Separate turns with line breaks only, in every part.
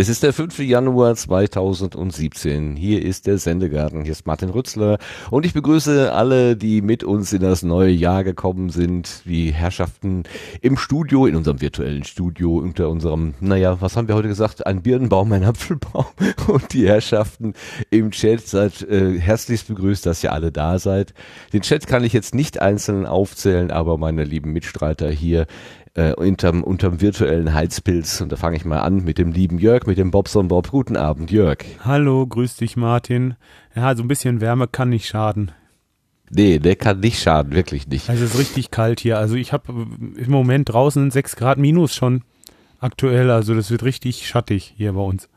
Es ist der 5. Januar 2017. Hier ist der Sendegarten. Hier ist Martin Rützler. Und ich begrüße alle, die mit uns in das neue Jahr gekommen sind. Die Herrschaften im Studio, in unserem virtuellen Studio, unter unserem, naja, was haben wir heute gesagt? Ein Birnenbaum, ein Apfelbaum. Und die Herrschaften im Chat. Seid äh, herzlichst begrüßt, dass ihr alle da seid. Den Chat kann ich jetzt nicht einzeln aufzählen, aber meine lieben Mitstreiter hier äh, unterm, unterm virtuellen Heizpilz. Und da fange ich mal an mit dem lieben Jörg, mit dem Bobson Bob. Guten Abend, Jörg.
Hallo, grüß dich, Martin. Ja, so ein bisschen Wärme kann nicht schaden.
Nee, der kann nicht schaden, wirklich nicht.
Also es ist richtig kalt hier. Also ich habe im Moment draußen 6 Grad minus schon aktuell. Also das wird richtig schattig hier bei uns.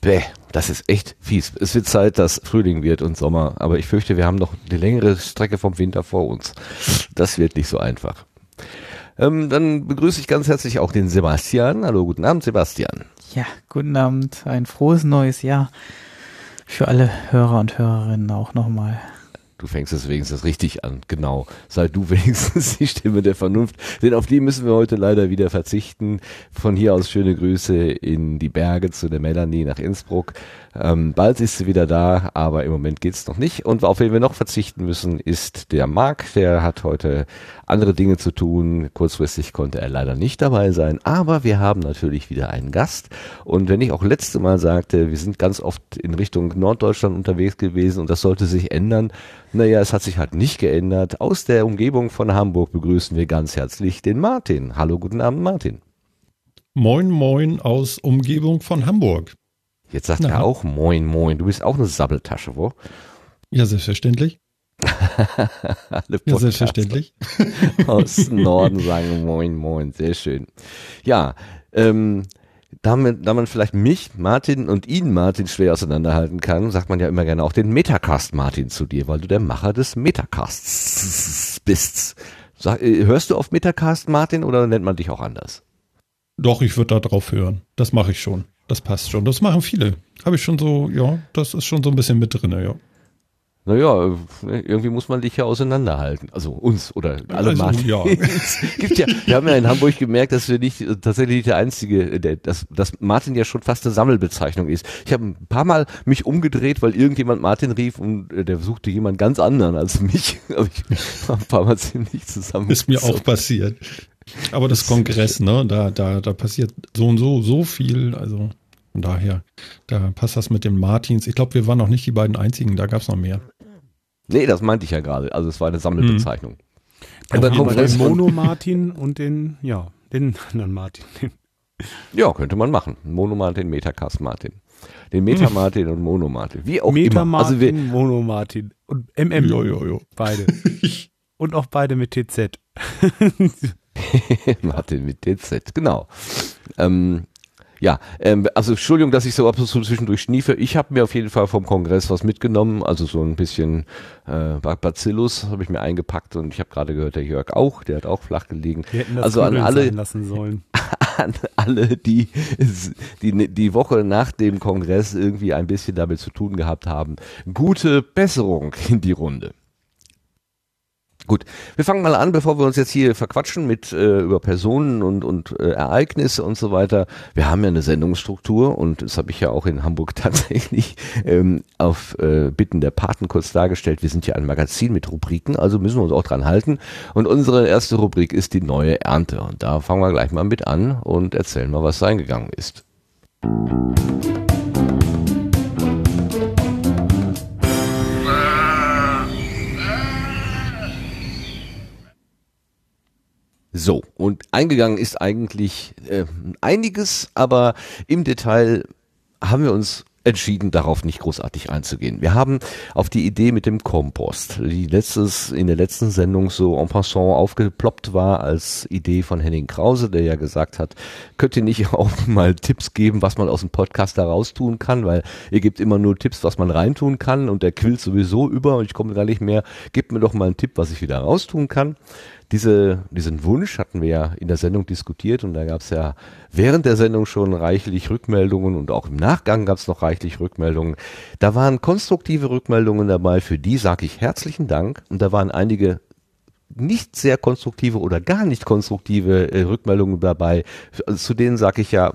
Bäh, das ist echt fies. Es wird Zeit, dass Frühling wird und Sommer. Aber ich fürchte, wir haben noch eine längere Strecke vom Winter vor uns. Das wird nicht so einfach. Ähm, dann begrüße ich ganz herzlich auch den Sebastian. Hallo, guten Abend, Sebastian.
Ja, guten Abend. Ein frohes neues Jahr für alle Hörer und Hörerinnen auch nochmal.
Du fängst es wenigstens richtig an, genau. Sei du wenigstens die Stimme der Vernunft, denn auf die müssen wir heute leider wieder verzichten. Von hier aus schöne Grüße in die Berge zu der Melanie nach Innsbruck. Ähm, bald ist sie wieder da, aber im Moment geht's noch nicht. Und auf wen wir noch verzichten müssen, ist der Marc. Der hat heute andere Dinge zu tun. Kurzfristig konnte er leider nicht dabei sein, aber wir haben natürlich wieder einen Gast. Und wenn ich auch letzte Mal sagte, wir sind ganz oft in Richtung Norddeutschland unterwegs gewesen und das sollte sich ändern, naja, es hat sich halt nicht geändert. Aus der Umgebung von Hamburg begrüßen wir ganz herzlich den Martin. Hallo, guten Abend, Martin.
Moin, moin aus Umgebung von Hamburg.
Jetzt sagt Na. er auch Moin, moin. Du bist auch eine Sabbeltasche, wo?
Ja, selbstverständlich.
ja, selbstverständlich. Aus Norden sagen Moin, moin. Sehr schön. Ja, ähm, damit, da man vielleicht mich, Martin und ihn, Martin, schwer auseinanderhalten kann, sagt man ja immer gerne auch den Metacast Martin zu dir, weil du der Macher des Metacasts bist. Sag, äh, hörst du auf Metacast Martin oder nennt man dich auch anders?
Doch, ich würde da drauf hören. Das mache ich schon. Das passt schon. Das machen viele. Habe ich schon so, ja, das ist schon so ein bisschen mit drin, ja.
Naja, irgendwie muss man dich ja auseinanderhalten. Also uns oder alle also, Martin. Ja. gibt ja, wir haben ja in Hamburg gemerkt, dass wir nicht tatsächlich der einzige, der, dass, dass Martin ja schon fast eine Sammelbezeichnung ist. Ich habe ein paar Mal mich umgedreht, weil irgendjemand Martin rief und äh, der suchte jemand ganz anderen als mich. Aber ich war ein paar Mal ziemlich zusammen.
Ist mir auch passiert. Aber das, das Kongress, ne, da, da, da passiert so und so, so viel. Also von daher, da passt das mit den Martins. Ich glaube, wir waren noch nicht die beiden einzigen, da gab es noch mehr.
Nee, das meinte ich ja gerade. Also es war eine Sammelbezeichnung. Hm.
Aber den Mono Martin und den, ja, den anderen Martin.
Ja, könnte man machen. Mono Martin, Metacast Martin. Den Meta Martin und Mono Martin. Wie auch
Meta
immer.
Martin, also wir, Mono Martin und MM. Jo, jo, jo. Beide. und auch beide mit TZ.
Martin mit TZ, genau. Ähm, ja, ähm, also Entschuldigung, dass ich so ab und zu zwischendurch schniefe. Ich habe mir auf jeden Fall vom Kongress was mitgenommen, also so ein bisschen äh, Bacillus habe ich mir eingepackt und ich habe gerade gehört, der Jörg auch, der hat auch flach gelegen.
Wir hätten das
also an alle
lassen sollen.
an alle, die, die die Woche nach dem Kongress irgendwie ein bisschen damit zu tun gehabt haben. Gute Besserung in die Runde. Gut, wir fangen mal an, bevor wir uns jetzt hier verquatschen mit äh, über Personen und, und äh, Ereignisse und so weiter. Wir haben ja eine Sendungsstruktur und das habe ich ja auch in Hamburg tatsächlich ähm, auf äh, Bitten der Paten kurz dargestellt. Wir sind ja ein Magazin mit Rubriken, also müssen wir uns auch dran halten. Und unsere erste Rubrik ist die neue Ernte. Und da fangen wir gleich mal mit an und erzählen mal, was reingegangen ist. So, und eingegangen ist eigentlich äh, einiges, aber im Detail haben wir uns entschieden, darauf nicht großartig einzugehen. Wir haben auf die Idee mit dem Kompost, die letztes, in der letzten Sendung so en passant aufgeploppt war als Idee von Henning Krause, der ja gesagt hat, könnt ihr nicht auch mal Tipps geben, was man aus dem Podcast da raustun kann, weil ihr gebt immer nur Tipps, was man reintun kann und der quillt sowieso über und ich komme gar nicht mehr, gebt mir doch mal einen Tipp, was ich wieder raustun kann diese, diesen Wunsch hatten wir ja in der Sendung diskutiert und da gab es ja während der Sendung schon reichlich Rückmeldungen und auch im Nachgang gab es noch reichlich Rückmeldungen. Da waren konstruktive Rückmeldungen dabei, für die sage ich herzlichen Dank und da waren einige nicht sehr konstruktive oder gar nicht konstruktive äh, Rückmeldungen dabei, also zu denen sage ich ja,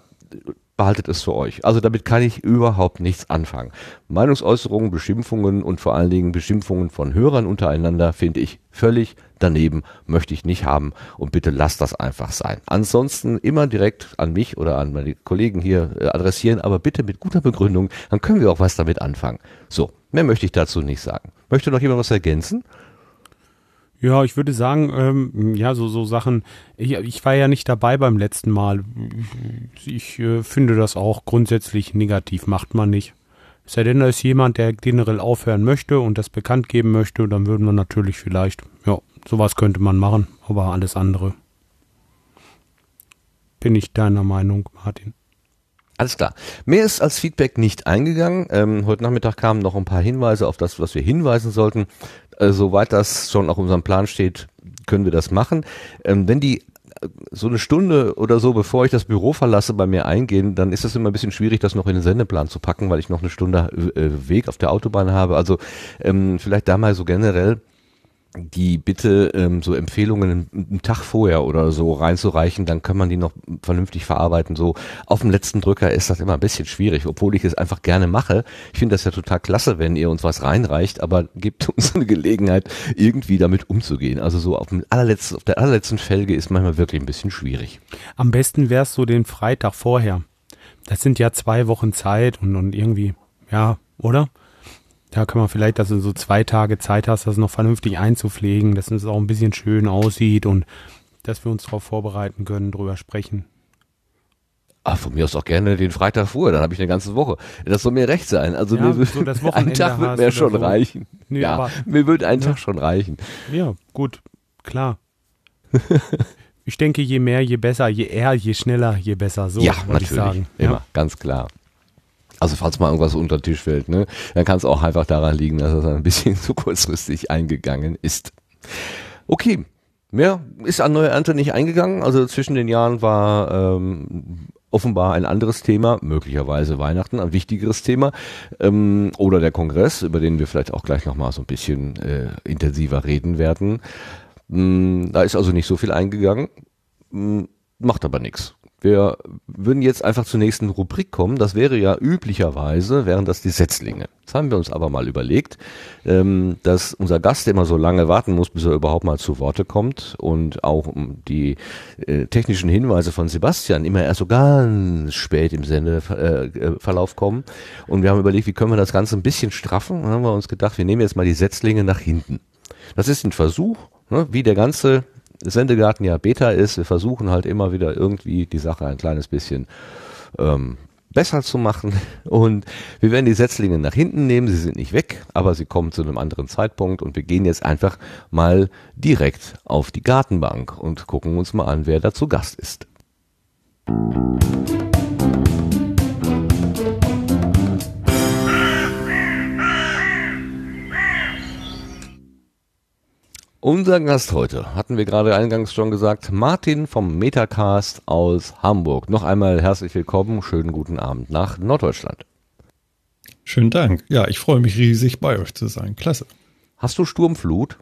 behaltet es für euch. Also damit kann ich überhaupt nichts anfangen. Meinungsäußerungen, Beschimpfungen und vor allen Dingen Beschimpfungen von Hörern untereinander finde ich völlig daneben, möchte ich nicht haben und bitte lasst das einfach sein. Ansonsten immer direkt an mich oder an meine Kollegen hier äh, adressieren, aber bitte mit guter Begründung, dann können wir auch was damit anfangen. So, mehr möchte ich dazu nicht sagen. Möchte noch jemand was ergänzen?
Ja, ich würde sagen, ähm, ja, so, so Sachen, ich, ich war ja nicht dabei beim letzten Mal. Ich äh, finde das auch grundsätzlich negativ, macht man nicht. Es sei denn, da ist jemand, der generell aufhören möchte und das bekannt geben möchte, dann würden wir natürlich vielleicht, ja, sowas könnte man machen, aber alles andere. Bin ich deiner Meinung, Martin?
Alles klar. Mehr ist als Feedback nicht eingegangen. Ähm, heute Nachmittag kamen noch ein paar Hinweise auf das, was wir hinweisen sollten. Äh, soweit das schon auf unserem Plan steht, können wir das machen. Ähm, wenn die äh, so eine Stunde oder so, bevor ich das Büro verlasse, bei mir eingehen, dann ist es immer ein bisschen schwierig, das noch in den Sendeplan zu packen, weil ich noch eine Stunde äh, Weg auf der Autobahn habe. Also ähm, vielleicht da mal so generell die Bitte, ähm, so Empfehlungen einen Tag vorher oder so reinzureichen, dann kann man die noch vernünftig verarbeiten. So auf dem letzten Drücker ist das immer ein bisschen schwierig, obwohl ich es einfach gerne mache. Ich finde das ja total klasse, wenn ihr uns was reinreicht, aber gebt uns eine Gelegenheit, irgendwie damit umzugehen. Also so auf, dem allerletzten, auf der allerletzten Felge ist manchmal wirklich ein bisschen schwierig.
Am besten wär's so den Freitag vorher. Das sind ja zwei Wochen Zeit und, und irgendwie, ja, oder? Da kann man vielleicht, dass du so zwei Tage Zeit hast, das noch vernünftig einzupflegen, dass es auch ein bisschen schön aussieht und dass wir uns darauf vorbereiten können, drüber sprechen.
Ah, von mir aus auch gerne den Freitag vorher, dann habe ich eine ganze Woche. Das soll mir recht sein. Also
Ja,
mir,
so das
ein Tag wird mir schon
so.
reichen.
Nee,
ja,
aber-
mir wird ein
Ja.
Tag schon reichen.
Ja, gut, klar. ich denke, je mehr, je besser, je eher, je schneller, je besser. So
ja,
wollte ich
natürlich.
sagen.
Immer,
Ja.
ganz klar. Also falls mal irgendwas unter den Tisch fällt, ne, dann kann es auch einfach daran liegen, dass es ein bisschen zu kurzfristig eingegangen ist. Okay, mehr ist an neue Ernte nicht eingegangen. Also zwischen den Jahren war ähm, offenbar ein anderes Thema, möglicherweise Weihnachten, ein wichtigeres Thema ähm, oder der Kongress, über den wir vielleicht auch gleich nochmal so ein bisschen äh, intensiver reden werden. Mm, Da ist also nicht so viel eingegangen, Mm, macht aber nichts. Wir würden jetzt einfach zur nächsten Rubrik kommen. Das wäre ja üblicherweise, wären das die Setzlinge. Jetzt haben wir uns aber mal überlegt, ähm, dass unser Gast immer so lange warten muss, bis er überhaupt mal zu Worte kommt und auch um die äh, technischen Hinweise von Sebastian immer erst so ganz spät im Sendeverlauf kommen. Und wir haben überlegt, wie können wir das Ganze ein bisschen straffen. Dann haben wir uns gedacht, wir nehmen jetzt mal die Setzlinge nach hinten. Das ist ein Versuch, ne, wie der ganze Sendegarten ja Beta ist. Wir versuchen halt immer wieder irgendwie die Sache ein kleines bisschen ähm, besser zu machen. Und wir werden die Setzlinge nach hinten nehmen. Sie sind nicht weg, aber sie kommen zu einem anderen Zeitpunkt. Und wir gehen jetzt einfach mal direkt auf die Gartenbank und gucken uns mal an, wer da zu Gast ist. Unser Gast heute, hatten wir gerade eingangs schon gesagt, Martin vom Metacast aus Hamburg. Noch einmal herzlich willkommen, schönen guten Abend nach Norddeutschland.
Schönen Dank. Ja, ich freue mich riesig bei euch zu sein. Klasse.
Hast du Sturmflut?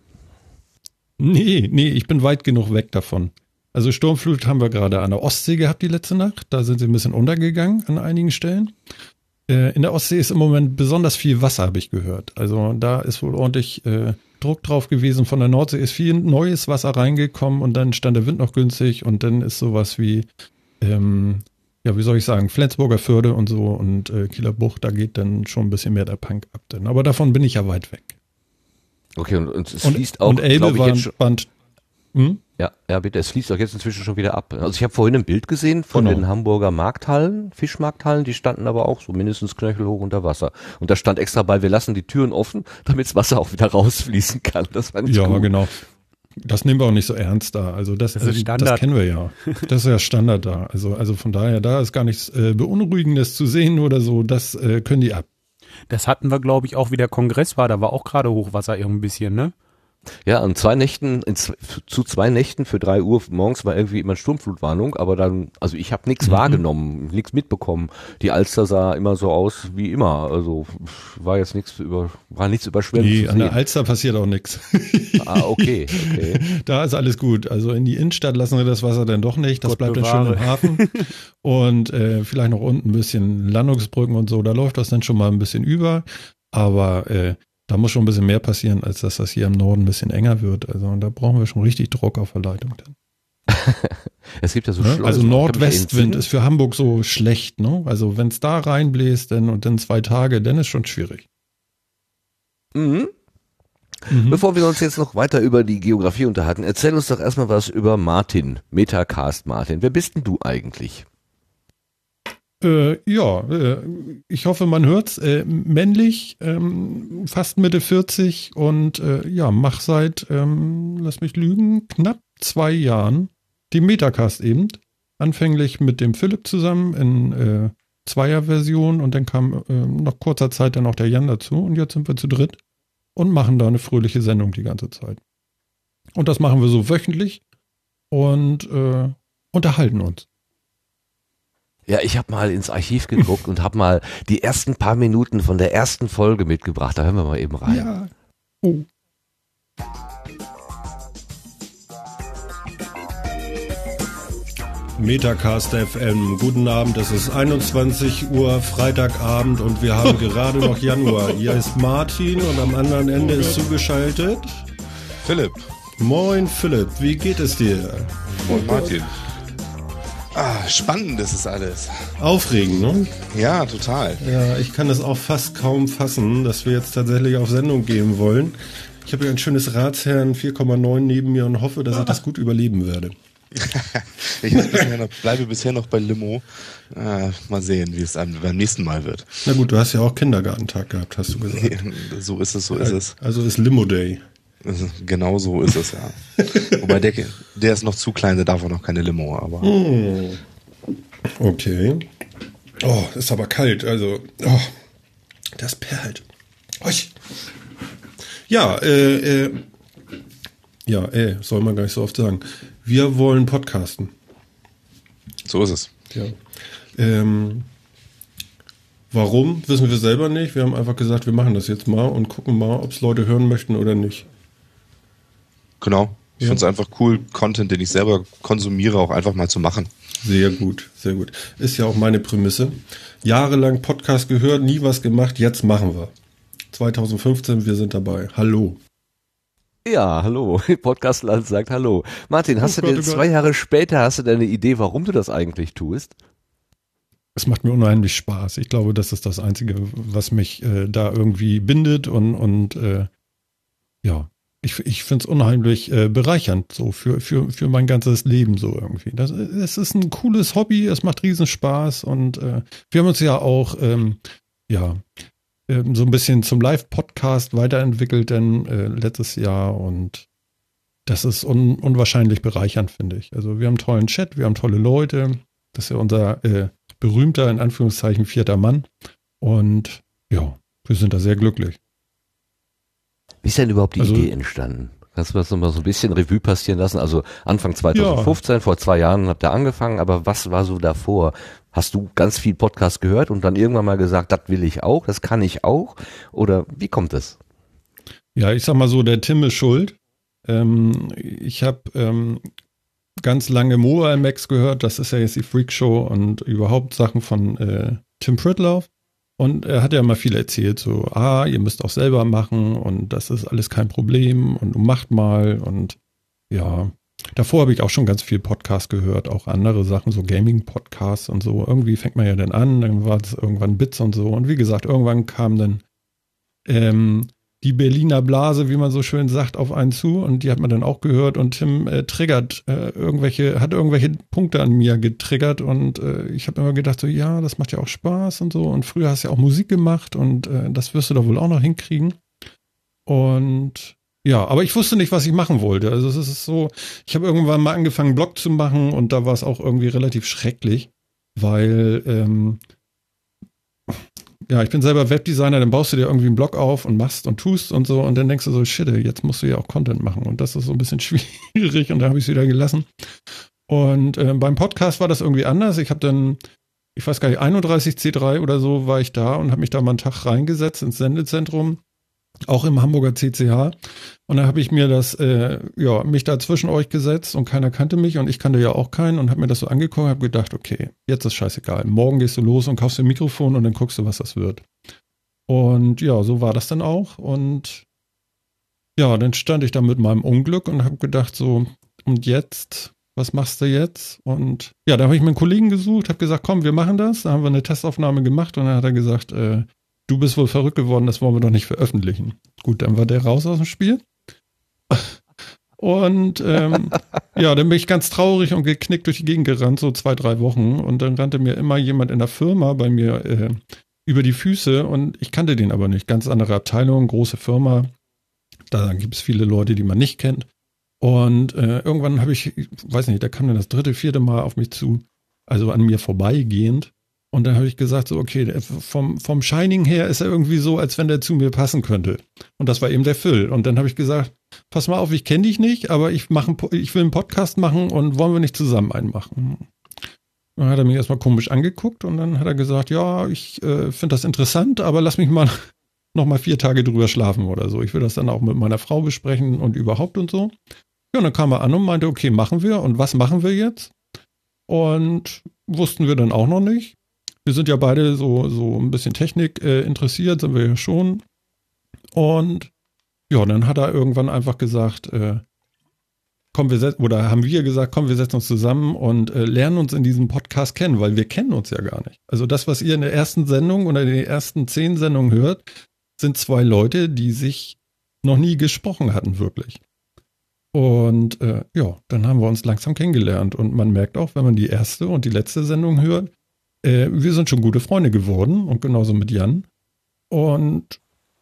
Nee, nee, ich bin weit genug weg davon. Also Sturmflut haben wir gerade an der Ostsee gehabt die letzte Nacht. Da sind sie ein bisschen untergegangen an einigen Stellen. Äh, in der Ostsee ist im Moment besonders viel Wasser, habe ich gehört. Also da ist wohl ordentlich äh, Druck drauf gewesen. Von der Nordsee ist viel neues Wasser reingekommen und dann stand der Wind noch günstig und dann ist sowas wie, ähm, ja, wie soll ich sagen, Flensburger Förde und so und äh, Kieler Bucht, da geht dann schon ein bisschen mehr der Punk ab. Denn. Aber davon bin ich ja weit weg.
Okay, und, und es
Und,
fließt auch,
und Elbe
ich,
war,
jetzt schon,
war ein, hm?
Ja, ja, bitte, es fließt auch jetzt inzwischen schon wieder ab. Also ich habe vorhin ein Bild gesehen von
Genau.
den Hamburger Markthallen, Fischmarkthallen, die standen aber auch so mindestens knöchelhoch unter Wasser. Und da stand extra bei, wir lassen die Türen offen, damit das Wasser auch wieder rausfließen kann. Das fand ich
Ja,
gut.
genau. Das nehmen wir auch nicht so ernst da. Also das,
Das ist Standard.
das kennen wir ja. Das ist ja Standard da. Also, also von daher, da ist gar nichts äh, Beunruhigendes zu sehen oder so. Das äh, können die ab.
Das hatten wir, glaube ich, auch wie der Kongress war. Da war auch gerade Hochwasser irgendwie ein bisschen, ne?
Ja, an zwei Nächten, zu zwei Nächten für drei Uhr morgens war irgendwie immer Sturmflutwarnung, aber dann, also ich habe nichts
Mhm.
wahrgenommen, nichts mitbekommen. Die Alster sah immer so aus wie immer, also war jetzt nichts über, war nichts überschwemmt
Nee, an der. Alster passiert auch nichts.
Ah, okay, okay.
Da ist alles gut. Also in die Innenstadt lassen wir das Wasser dann doch nicht. Das
Gott
bleibt dann schön im
bewahre.
Hafen. Und äh, vielleicht noch unten ein bisschen Landungsbrücken und so. Da läuft das dann schon mal ein bisschen über. Aber äh, da muss schon ein bisschen mehr passieren, als dass das hier im Norden ein bisschen enger wird. Also da brauchen wir schon richtig Druck auf der Leitung. Dann.
Es gibt ja so
Ne? Also Nordwestwind ist für Hamburg so schlecht. Ne? Also wenn es da reinbläst dann, und dann zwei Tage, dann ist schon schwierig.
Mhm.
Mhm.
Bevor wir uns jetzt noch weiter über die Geografie unterhalten, erzähl uns doch erstmal was über Martin, Metacast Martin. Wer bist denn du eigentlich?
Äh, ja, äh, ich hoffe, man hört's. Äh, männlich, ähm, fast Mitte 40 und äh, ja, mach seit, ähm, lass mich lügen, knapp zwei Jahren die Metacast eben. Anfänglich mit dem Philipp zusammen in äh, Zweierversion und dann kam äh, nach kurzer Zeit dann auch der Jan dazu und jetzt sind wir zu dritt und machen da eine fröhliche Sendung die ganze Zeit. Und das machen wir so wöchentlich und unterhalten uns.
Ja, ich habe mal ins Archiv geguckt und habe mal die ersten paar Minuten von der ersten Folge mitgebracht. Da hören wir mal eben rein.
Ja. Oh.
Metacast FM. Guten Abend, es ist 21 Uhr Freitagabend und wir haben gerade noch Januar. Hier ist Martin und am anderen Ende ist zugeschaltet.
Philipp
Moin Philipp, wie geht es dir?
und Martin. Ah, spannend ist es alles.
Aufregend, ne?
Ja, total.
Ja, ich kann das auch fast kaum fassen, dass wir jetzt tatsächlich auf Sendung gehen wollen. Ich habe hier ein schönes Ratsherrn 4,9 neben mir und hoffe, dass ich das gut überleben werde.
Ich bisher noch, bleibe bisher noch bei Limo. Äh, mal sehen, wie es einem beim nächsten Mal wird.
Na gut, du hast ja auch Kindergartentag gehabt, hast du gesagt.
So ist es, so ist es.
Also ist Limo Day.
Genau so ist es, ja. Wobei der, der ist noch zu klein, der darf auch noch keine Limo, aber.
Okay. Oh, ist aber kalt, also. Oh, das perlt. Oich. Ja, äh, äh, ja, äh, soll man gar nicht so oft sagen. Wir wollen podcasten.
So ist es.
Ja. Ähm, warum, wissen wir selber nicht. Wir haben einfach gesagt, wir machen das jetzt mal und gucken mal, ob es Leute hören möchten oder nicht.
Genau. Ich
Ja.
finde es einfach cool, Content, den ich selber konsumiere, auch einfach mal zu machen.
Sehr gut, sehr gut. Ist ja auch meine Prämisse. Jahrelang Podcast gehört, nie was gemacht, jetzt machen wir. 2015, wir sind dabei. Hallo.
Ja, hallo. Podcastland sagt hallo. Martin, hast
Oh
du
Gott,
denn
oh Gott.
zwei Jahre später, hast du denn eine Idee, warum du das eigentlich tust?
Es macht mir unheimlich Spaß. Ich glaube, das ist das Einzige, was mich äh, da irgendwie bindet und, und äh, ja, ich, ich finde es unheimlich äh, bereichernd, so für, für, für mein ganzes Leben so irgendwie. Das, es ist ein cooles Hobby, es macht riesen Spaß und äh, wir haben uns ja auch, ähm, ja, ähm, so ein bisschen zum Live-Podcast weiterentwickelt, denn äh, letztes Jahr und das ist un, unwahrscheinlich bereichernd, finde ich. Also wir haben einen tollen Chat, wir haben tolle Leute. Das ist ja unser äh, berühmter, in Anführungszeichen, vierter Mann. Und ja, wir sind da sehr glücklich.
Wie ist denn überhaupt die
Also-
Idee entstanden? Kannst du das nochmal so ein bisschen Revue passieren lassen? Also Anfang 2015, vor zwei Jahren habt ihr angefangen, aber was war so davor? Hast du ganz viel Podcast gehört und dann irgendwann mal gesagt, das will ich auch, das kann ich auch? Oder wie kommt es?
Ja, ich sag mal so, der Tim ist schuld. Ähm, ich habe ähm, ganz lange Mobile Max gehört, das ist ja jetzt die Freak Show und überhaupt Sachen von äh, Tim Pritloff. Und er hat ja immer viel erzählt, so, ah, ihr müsst auch selber machen und das ist alles kein Problem und macht mal und ja. Davor habe ich auch schon ganz viel Podcast gehört, auch andere Sachen, so Gaming-Podcasts und so. Irgendwie fängt man ja dann an, dann war es irgendwann Bits und so. Und wie gesagt, irgendwann kam dann ähm, die Berliner Blase, wie man so schön sagt, auf einen zu. Und die hat man dann auch gehört. Und Tim äh, triggert äh, irgendwelche, hat irgendwelche Punkte an mir getriggert. Und äh, ich habe immer gedacht so, ja, das macht ja auch Spaß und so. Und früher hast du ja auch Musik gemacht. Und äh, das wirst du doch wohl auch noch hinkriegen. Und ja, aber ich wusste nicht, was ich machen wollte. Also es ist so, ich habe irgendwann mal angefangen, Blog zu machen. Und da war es auch irgendwie relativ schrecklich, weil ähm, ja, ich bin selber Webdesigner, dann baust du dir irgendwie einen Blog auf und machst und tust und so und dann denkst du so, shit, jetzt musst du ja auch Content machen und das ist so ein bisschen schwierig und da habe ich es wieder gelassen. Und äh, beim Podcast war das irgendwie anders. Ich habe dann, ich weiß gar nicht, 31 C3 oder so war ich da und habe mich da mal einen Tag reingesetzt ins Sendezentrum auch im Hamburger CCH. Und da habe ich mir das, äh, ja, mich da zwischen euch gesetzt und keiner kannte mich und ich kannte ja auch keinen und habe mir das so angeguckt und habe gedacht, okay, jetzt ist scheißegal. Morgen gehst du los und kaufst ein Mikrofon und dann guckst du, was das wird. Und ja, so war das dann auch. Und ja, dann stand ich da mit meinem Unglück und habe gedacht, so, und jetzt, was machst du jetzt? Und ja, da habe ich meinen Kollegen gesucht, habe gesagt, komm, wir machen das. Da haben wir eine Testaufnahme gemacht und dann hat er gesagt, äh, du bist wohl verrückt geworden, das wollen wir doch nicht veröffentlichen. Gut, dann war der raus aus dem Spiel. Und ähm, ja, dann bin ich ganz traurig und geknickt durch die Gegend gerannt, so zwei, drei Wochen. Und dann rannte mir immer jemand in der Firma bei mir äh, über die Füße und ich kannte den aber nicht. Ganz andere Abteilung, große Firma. Da gibt es viele Leute, die man nicht kennt. Und äh, irgendwann habe ich, ich weiß nicht, da kam dann das dritte, vierte Mal auf mich zu, also an mir vorbeigehend. Und dann habe ich gesagt, so, okay, vom, vom Shining her ist er irgendwie so, als wenn der zu mir passen könnte. Und das war eben der Phil. Und dann habe ich gesagt, pass mal auf, ich kenne dich nicht, aber ich, mach einen, ich will einen Podcast machen und wollen wir nicht zusammen einen machen? Dann hat er mich erstmal komisch angeguckt und dann hat er gesagt, ja, ich äh, finde das interessant, aber lass mich mal noch mal vier Tage drüber schlafen oder so. Ich will das dann auch mit meiner Frau besprechen und überhaupt und so. Ja, und dann kam er an und meinte, okay, machen wir. Und was machen wir jetzt? Und wussten wir dann auch noch nicht. Wir sind ja beide so, so ein bisschen Technik äh, interessiert, sind wir ja schon. Und ja, dann hat er irgendwann einfach gesagt, äh, komm, wir oder haben wir gesagt, komm, wir setzen uns zusammen und äh, lernen uns in diesem Podcast kennen, weil wir kennen uns ja gar nicht. Also das, was ihr in der ersten Sendung oder in den ersten zehn Sendungen hört, sind zwei Leute, die sich noch nie gesprochen hatten, wirklich. Und äh, ja, dann haben wir uns langsam kennengelernt. Und man merkt auch, wenn man die erste und die letzte Sendung hört, äh, wir sind schon gute Freunde geworden und genauso mit Jan. Und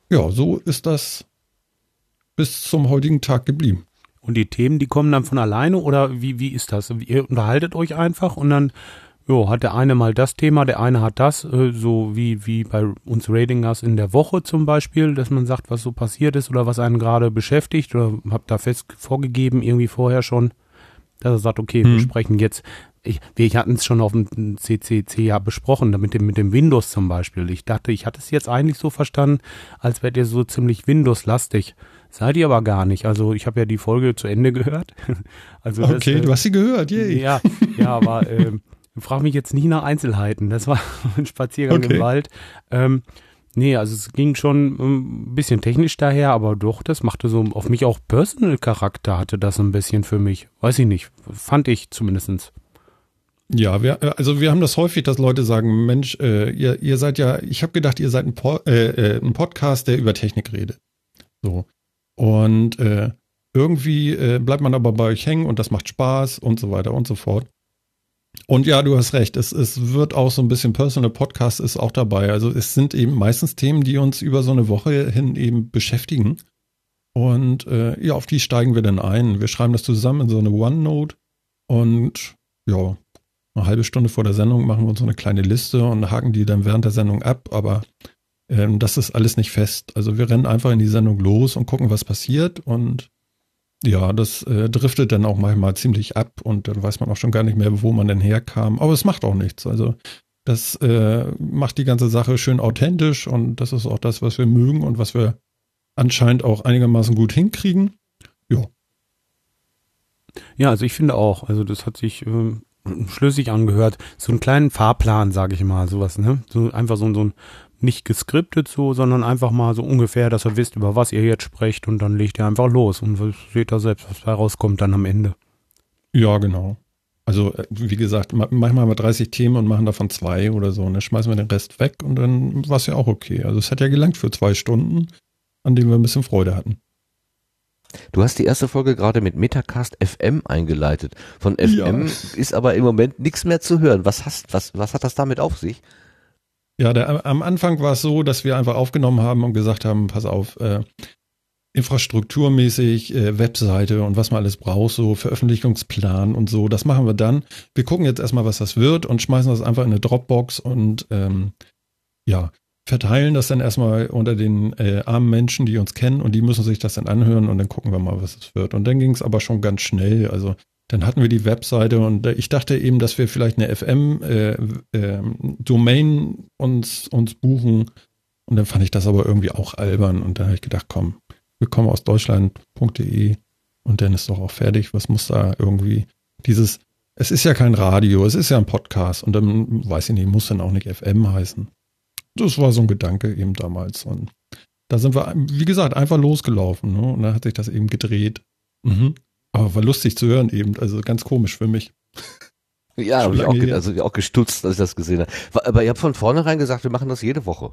ja, so ist das bis zum heutigen Tag geblieben.
Und die Themen, die kommen dann von alleine oder wie, wie ist das? Ihr unterhaltet euch einfach und dann jo, hat der eine mal das Thema, der eine hat das, äh, so wie, wie bei uns Ratingers in der Woche zum Beispiel, dass man sagt, was so passiert ist oder was einen gerade beschäftigt oder habt da fest vorgegeben, irgendwie vorher schon, dass er sagt, okay, hm. wir sprechen jetzt ich, wir hatten es schon auf dem CCC ja besprochen, mit dem, mit dem Windows zum Beispiel. Ich dachte, ich hatte es jetzt eigentlich so verstanden, als wärt ihr so ziemlich Windows-lastig. Seid ihr aber gar nicht. Also ich habe ja die Folge zu Ende gehört.
Also das, okay, äh, du hast sie gehört,
yay. Ja, ja, aber äh, frag mich jetzt nicht nach Einzelheiten. Das war ein Spaziergang okay. im Wald. Ähm, Nee, also es ging schon ein bisschen technisch daher, aber doch, das machte so auf mich auch Personal-Charakter hatte das ein bisschen für mich. Weiß ich nicht, fand ich zumindestens.
Ja, wir, äh, also wir haben das häufig, dass Leute sagen, Mensch, äh, ihr, ihr seid ja, ich habe gedacht, ihr seid ein, po äh, äh, ein Podcast, der über Technik redet. So. Und äh, irgendwie äh, bleibt man aber bei euch hängen und das macht Spaß und so weiter und so fort. Und ja, du hast recht, es, es wird auch so ein bisschen Personal Podcast ist auch dabei. Also es sind eben meistens Themen, die uns über so eine Woche hin eben beschäftigen. Und ja, auf die steigen wir dann ein. Wir schreiben das zusammen in so eine OneNote und ja, eine halbe Stunde vor der Sendung machen wir uns so eine kleine Liste und haken die dann während der Sendung ab, aber ähm, das ist alles nicht fest. Also wir rennen einfach in die Sendung los und gucken, was passiert und ja, das äh, driftet dann auch manchmal ziemlich ab und dann weiß man auch schon gar nicht mehr, wo man denn herkam. Aber es macht auch nichts. Also das äh, macht die ganze Sache schön authentisch und das ist auch das, was wir mögen und was wir anscheinend auch einigermaßen gut hinkriegen. Ja.
Ja, also ich finde auch, also das hat sich ähm, schlüssig angehört. So einen kleinen Fahrplan, sage ich mal, sowas, ne? So einfach so, so ein nicht geskriptet so, sondern einfach mal so ungefähr, dass ihr wisst, über was ihr jetzt sprecht und dann legt ihr einfach los und seht da selbst, was da rauskommt dann am Ende.
Ja, genau. Also, äh, wie gesagt, manchmal haben wir 30 Themen und machen davon zwei oder so. Und dann schmeißen wir den Rest weg und dann war es ja auch okay. Also, es hat ja gelangt für zwei Stunden, an denen wir ein bisschen Freude hatten.
Du hast die erste Folge gerade mit Metacast FM eingeleitet. Von FM ja. ist aber im Moment nichts mehr zu hören. Was hast, was, was hat das damit auf sich?
Ja, der, am Anfang war es so, dass wir einfach aufgenommen haben und gesagt haben, pass auf, äh, infrastrukturmäßig, äh, Webseite und was man alles braucht, so Veröffentlichungsplan und so, das machen wir dann. Wir gucken jetzt erstmal, was das wird und schmeißen das einfach in eine Dropbox und ähm, ja, verteilen das dann erstmal unter den äh, armen Menschen, die uns kennen und die müssen sich das dann anhören und dann gucken wir mal, was es wird. Und dann ging es aber schon ganz schnell. Also dann hatten wir die Webseite und äh, ich dachte eben, dass wir vielleicht eine FM-Domain äh, uns, uns buchen. Und dann fand ich das aber irgendwie auch albern und dann habe ich gedacht, komm, wir kommen aus Deutschland.de und dann ist doch auch fertig. Was muss da irgendwie dieses, es ist ja kein Radio, es ist ja ein Podcast und dann weiß ich nicht, muss dann auch nicht FM heißen. Das war so ein Gedanke eben damals und da sind wir, wie gesagt, einfach losgelaufen ne? und dann hat sich das eben gedreht. Mhm. Aber war lustig zu hören eben, also ganz komisch für mich.
Ja, habe ich auch, ge- also auch gestutzt, als ich das gesehen habe. Aber ihr habt von vornherein gesagt, wir machen das jede Woche.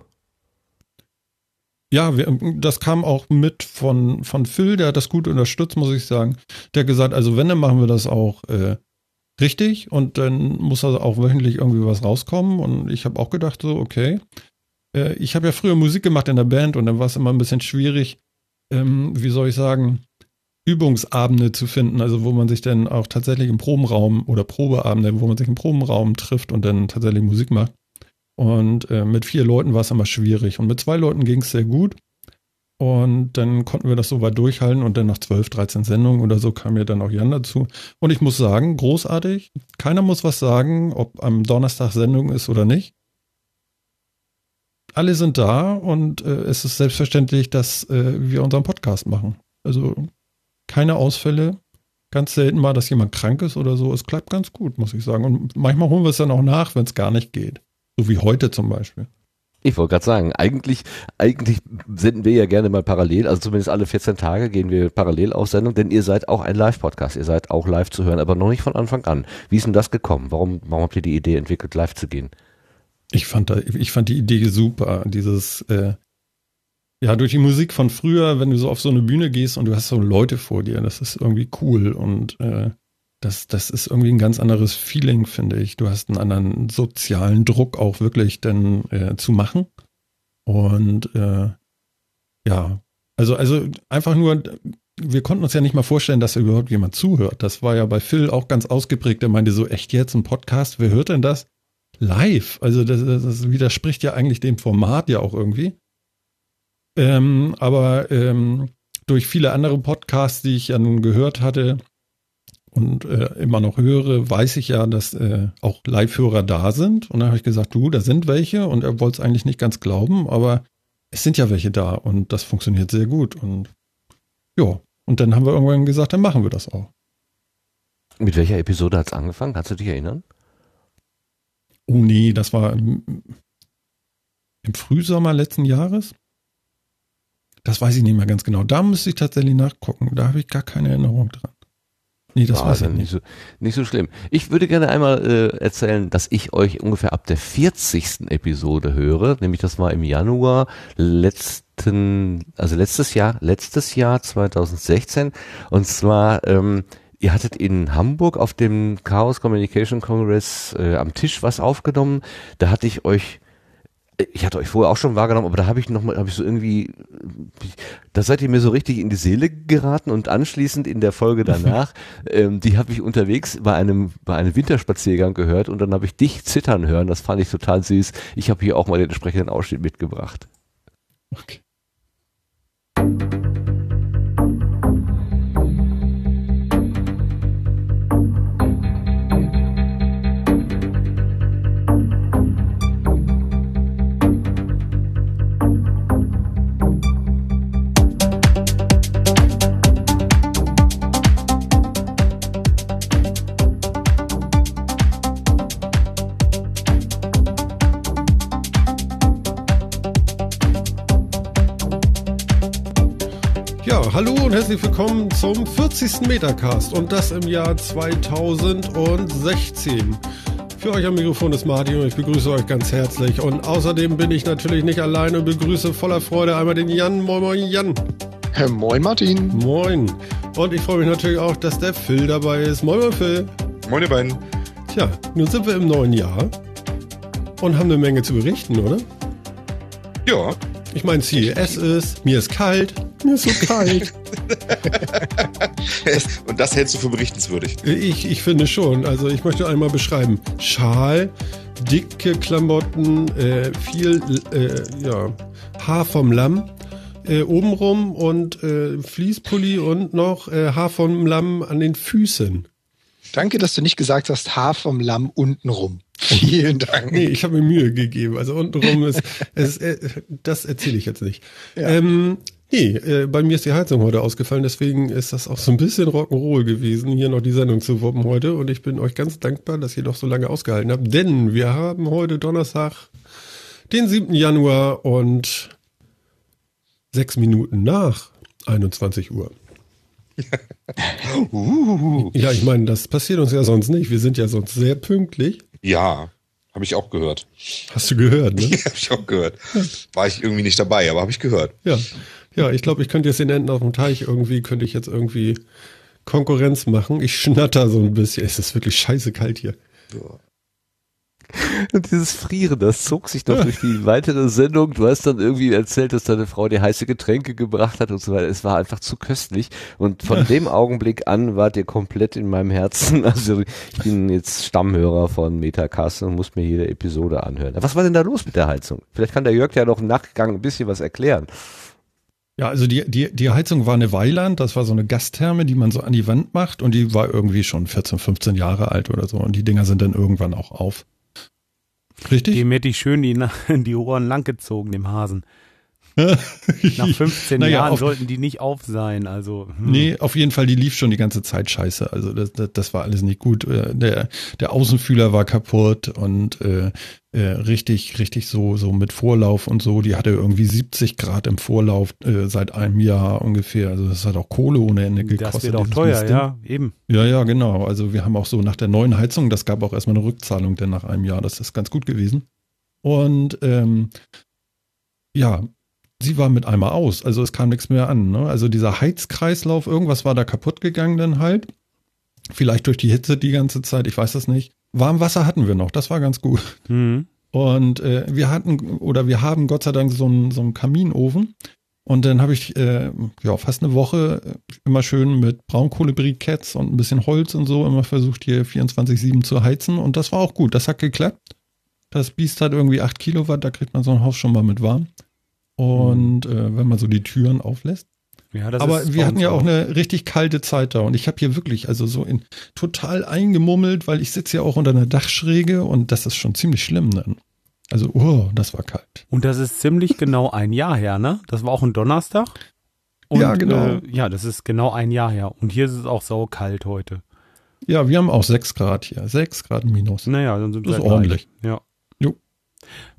Ja, wir, das kam auch mit von, von Phil, der hat das gut unterstützt, muss ich sagen. Der hat gesagt, also wenn, dann machen wir das auch äh, richtig und dann muss also auch wöchentlich irgendwie was rauskommen. Und ich habe auch gedacht, so, okay. Äh, ich habe ja früher Musik gemacht in der Band und dann war es immer ein bisschen schwierig, ähm, wie soll ich sagen, Übungsabende zu finden, also wo man sich dann auch tatsächlich im Probenraum oder Probeabende, wo man sich im Probenraum trifft und dann tatsächlich Musik macht. Und äh, mit vier Leuten war es immer schwierig. Und mit zwei Leuten ging es sehr gut. Und dann konnten wir das so weit durchhalten und dann nach 12, 13 Sendungen oder so kam mir dann auch Jan dazu. Und ich muss sagen, großartig. Keiner muss was sagen, ob am Donnerstag Sendung ist oder nicht. Alle sind da und äh, es ist selbstverständlich, dass äh, wir unseren Podcast machen. Also keine Ausfälle. Ganz selten mal, dass jemand krank ist oder so. Es klappt ganz gut, muss ich sagen. Und manchmal holen wir es dann auch nach, wenn es gar nicht geht. So wie heute zum Beispiel.
Ich wollte gerade sagen, eigentlich, eigentlich senden wir ja gerne mal parallel, also zumindest alle 14 Tage gehen wir parallel auf Sendung, denn ihr seid auch ein Live-Podcast, ihr seid auch live zu hören, aber noch nicht von Anfang an. Wie ist denn das gekommen? Warum, warum habt ihr die Idee entwickelt, live zu gehen?
Ich fand, da, ich fand die Idee super. Dieses, äh, ja, durch die Musik von früher, wenn du so auf so eine Bühne gehst und du hast so Leute vor dir, das ist irgendwie cool und äh, das, das ist irgendwie ein ganz anderes Feeling, finde ich. Du hast einen anderen sozialen Druck auch wirklich dann äh, zu machen. Und äh, ja, also, also einfach nur, wir konnten uns ja nicht mal vorstellen, dass überhaupt jemand zuhört. Das war ja bei Phil auch ganz ausgeprägt. Der meinte so, echt jetzt ein Podcast? Wer hört denn das? Live. Also das, das widerspricht ja eigentlich dem Format ja auch irgendwie. Ähm, aber ähm, durch viele andere Podcasts, die ich ja nun gehört hatte, und äh, immer noch höre, weiß ich ja, dass äh, auch Live-Hörer da sind. Und dann habe ich gesagt, du, da sind welche und er wollte es eigentlich nicht ganz glauben, aber es sind ja welche da und das funktioniert sehr gut. Und ja, und dann haben wir irgendwann gesagt, dann machen wir das auch.
Mit welcher Episode hat es angefangen? Kannst du dich erinnern?
Oh nee, das war im, im Frühsommer letzten Jahres. Das weiß ich nicht mehr ganz genau. Da müsste ich tatsächlich nachgucken. Da habe ich gar keine Erinnerung dran.
Nee, das war nicht so, nicht so schlimm. Ich würde gerne einmal äh, erzählen, dass ich euch ungefähr ab der 40. Episode höre, nämlich das war im Januar letzten, also letztes Jahr, letztes Jahr 2016 und zwar ähm, Ihr hattet in Hamburg auf dem Chaos Communication Congress äh, am Tisch was aufgenommen. Da hatte ich euch ich hatte euch vorher auch schon wahrgenommen, aber da habe ich noch mal, habe ich so irgendwie, da seid ihr mir so richtig in die Seele geraten und anschließend in der Folge danach, ähm, die habe ich unterwegs bei einem bei einem Winterspaziergang gehört und dann habe ich dich zittern hören. Das fand ich total süß. Ich habe hier auch mal den entsprechenden Ausschnitt mitgebracht. Okay.
Hallo und herzlich willkommen zum 40. Metacast und das im Jahr 2016. Für euch am Mikrofon ist Martin und ich begrüße euch ganz herzlich. Und außerdem bin ich natürlich nicht allein und begrüße voller Freude einmal den Jan. Moin, moin, Jan.
Moin, Martin.
Moin. Und ich freue mich natürlich auch, dass der Phil dabei ist. Moin, moin, Phil.
Moin, ihr beiden.
Tja, nun sind wir im neuen Jahr und haben eine Menge zu berichten, oder?
Ja.
Ich meine, CES ist, mir ist kalt, mir so kalt.
Und das hältst du für berichtenswürdig.
Ich, ich finde schon. Also ich möchte einmal beschreiben. Schal, dicke Klamotten, äh, viel äh, ja, Haar vom Lamm äh, obenrum und äh, Fließpulli und noch äh, Haar vom Lamm an den Füßen.
Danke, dass du nicht gesagt hast, Haar vom Lamm untenrum. Vielen Dank.
Nee, ich habe mir Mühe gegeben. Also untenrum ist, es, äh, das erzähle ich jetzt nicht.
Ja.
Ähm, nee, äh, bei mir ist die Heizung heute ausgefallen, deswegen ist das auch so ein bisschen Rock'n'Roll gewesen, hier noch die Sendung zu wuppen heute. Und ich bin euch ganz dankbar, dass ihr noch so lange ausgehalten habt, denn wir haben heute Donnerstag, den 7. Januar und sechs Minuten nach 21 Uhr. Ja, ich meine, das passiert uns ja sonst nicht. Wir sind ja sonst sehr pünktlich.
Ja, habe ich auch gehört.
Hast du gehört, ne?
Ja, habe ich auch gehört. War ich irgendwie nicht dabei, aber habe ich gehört.
Ja, ja, ich glaube, ich könnte jetzt den Enten auf dem Teich irgendwie, könnte ich jetzt irgendwie Konkurrenz machen. Ich schnatter so ein bisschen. Es ist wirklich scheiße kalt hier.
Und dieses Frieren, das zog sich noch durch die weitere Sendung. Du hast dann irgendwie erzählt, dass deine Frau dir heiße Getränke gebracht hat und so weiter. Es war einfach zu köstlich. Und von dem Augenblick an wart ihr komplett in meinem Herzen. Also ich bin jetzt Stammhörer von Metacast und muss mir jede Episode anhören. Was war denn da los mit der Heizung? Vielleicht kann der Jörg ja noch im Nachgang ein bisschen was erklären.
Ja, also die, die, die Heizung war eine Weiland, das war so eine Gastherme, die man so an die Wand macht und die war irgendwie schon 14, 15 Jahre alt oder so und die Dinger sind dann irgendwann auch auf. Richtig?
Dem hätte ich schön die, die Ohren langgezogen, dem Hasen. Nach 15
Naja,
Jahren
auf-
sollten die nicht auf sein. Also, hm.
Nee, auf jeden Fall, die lief schon die ganze Zeit scheiße. Also das, das, das war alles nicht gut. Äh, Der, der Außenfühler war kaputt und äh, äh, richtig, richtig so, so mit Vorlauf und so. Die hatte irgendwie 70 Grad im Vorlauf äh, seit einem Jahr ungefähr. Also das hat auch Kohle ohne Ende gekostet.
das wird auch teuer,
Mistding.
ja, eben.
Ja, ja, genau. Also wir haben auch so nach der neuen Heizung, das gab auch erstmal eine Rückzahlung denn nach einem Jahr. Das ist ganz gut gewesen. Und ähm, ja, sie war mit einmal aus. Also es kam nichts mehr an. Ne? Also dieser Heizkreislauf, irgendwas war da kaputt gegangen dann halt. Vielleicht durch die Hitze die ganze Zeit, ich weiß das nicht. Warmwasser hatten wir noch, das war ganz gut.
Hm.
Und äh, wir hatten oder wir haben Gott sei Dank so einen, so einen Kaminofen. Und dann habe ich äh, ja fast eine Woche äh, immer schön mit Braunkohlebriketts und ein bisschen Holz und so immer versucht hier 24/7 zu heizen. Und das war auch gut, das hat geklappt. Das Biest hat irgendwie 8 Kilowatt, da kriegt man so ein Haus schon mal mit warm. Und äh, wenn man so die Türen auflässt.
Ja, das
Aber
ist
wir hatten ja auch eine richtig kalte Zeit da und ich habe hier wirklich also so in total eingemummelt, weil ich sitze ja auch unter einer Dachschräge und das ist schon ziemlich schlimm dann. Also, oh, das war kalt.
Und das ist ziemlich genau ein Jahr her, ne? Das war auch ein Donnerstag. Und,
Ja, genau.
Äh, ja, das ist genau ein Jahr her. Und hier ist es auch saukalt heute.
Ja, wir haben auch 6 Grad hier. 6 Grad minus.
Naja, dann sind
Das
wir
ist
gleich.
ordentlich.
Ja.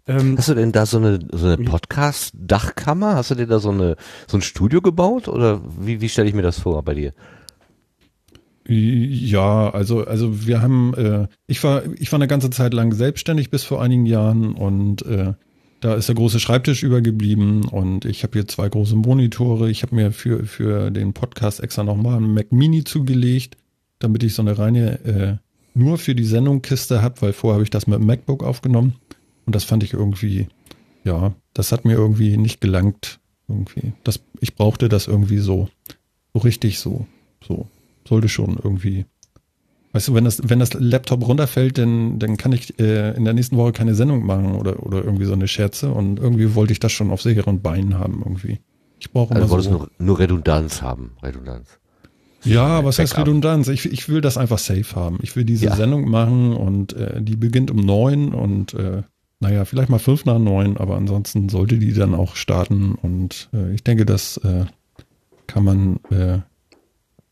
Ähm,
Hast du denn da so eine, so eine Podcast-Dachkammer? Hast du dir da so eine, so ein Studio gebaut? Oder wie, wie stelle ich mir das vor bei dir?
Ja, also, also wir haben, äh, ich war, ich war eine ganze Zeit lang selbstständig bis vor einigen Jahren und äh, da ist der große Schreibtisch übergeblieben und ich habe hier zwei große Monitore. Ich habe mir für, für den Podcast extra nochmal einen Mac Mini zugelegt, damit ich so eine reine äh, nur für die Sendung Kiste habe, weil vorher habe ich das mit dem MacBook aufgenommen und das fand ich irgendwie, ja, das hat mir irgendwie nicht gelangt. Irgendwie. Das, ich brauchte das irgendwie so, so richtig so, so sollte schon irgendwie. Weißt du, wenn das, wenn das Laptop runterfällt, dann, dann kann ich äh, in der nächsten Woche keine Sendung machen oder, oder irgendwie so eine Scherze. Und irgendwie wollte ich das schon auf sicheren Beinen haben irgendwie. Ich brauche
Also wolltest
so.
nur, nur Redundanz haben. Redundanz.
Ja, was heißt
Backup.
Redundanz? Ich, ich will das einfach safe haben. Ich will diese
Ja.
Sendung machen und äh, die beginnt um neun und äh, naja, vielleicht mal fünf nach neun, aber ansonsten sollte die dann auch starten. Und äh, ich denke, das äh, kann man, äh,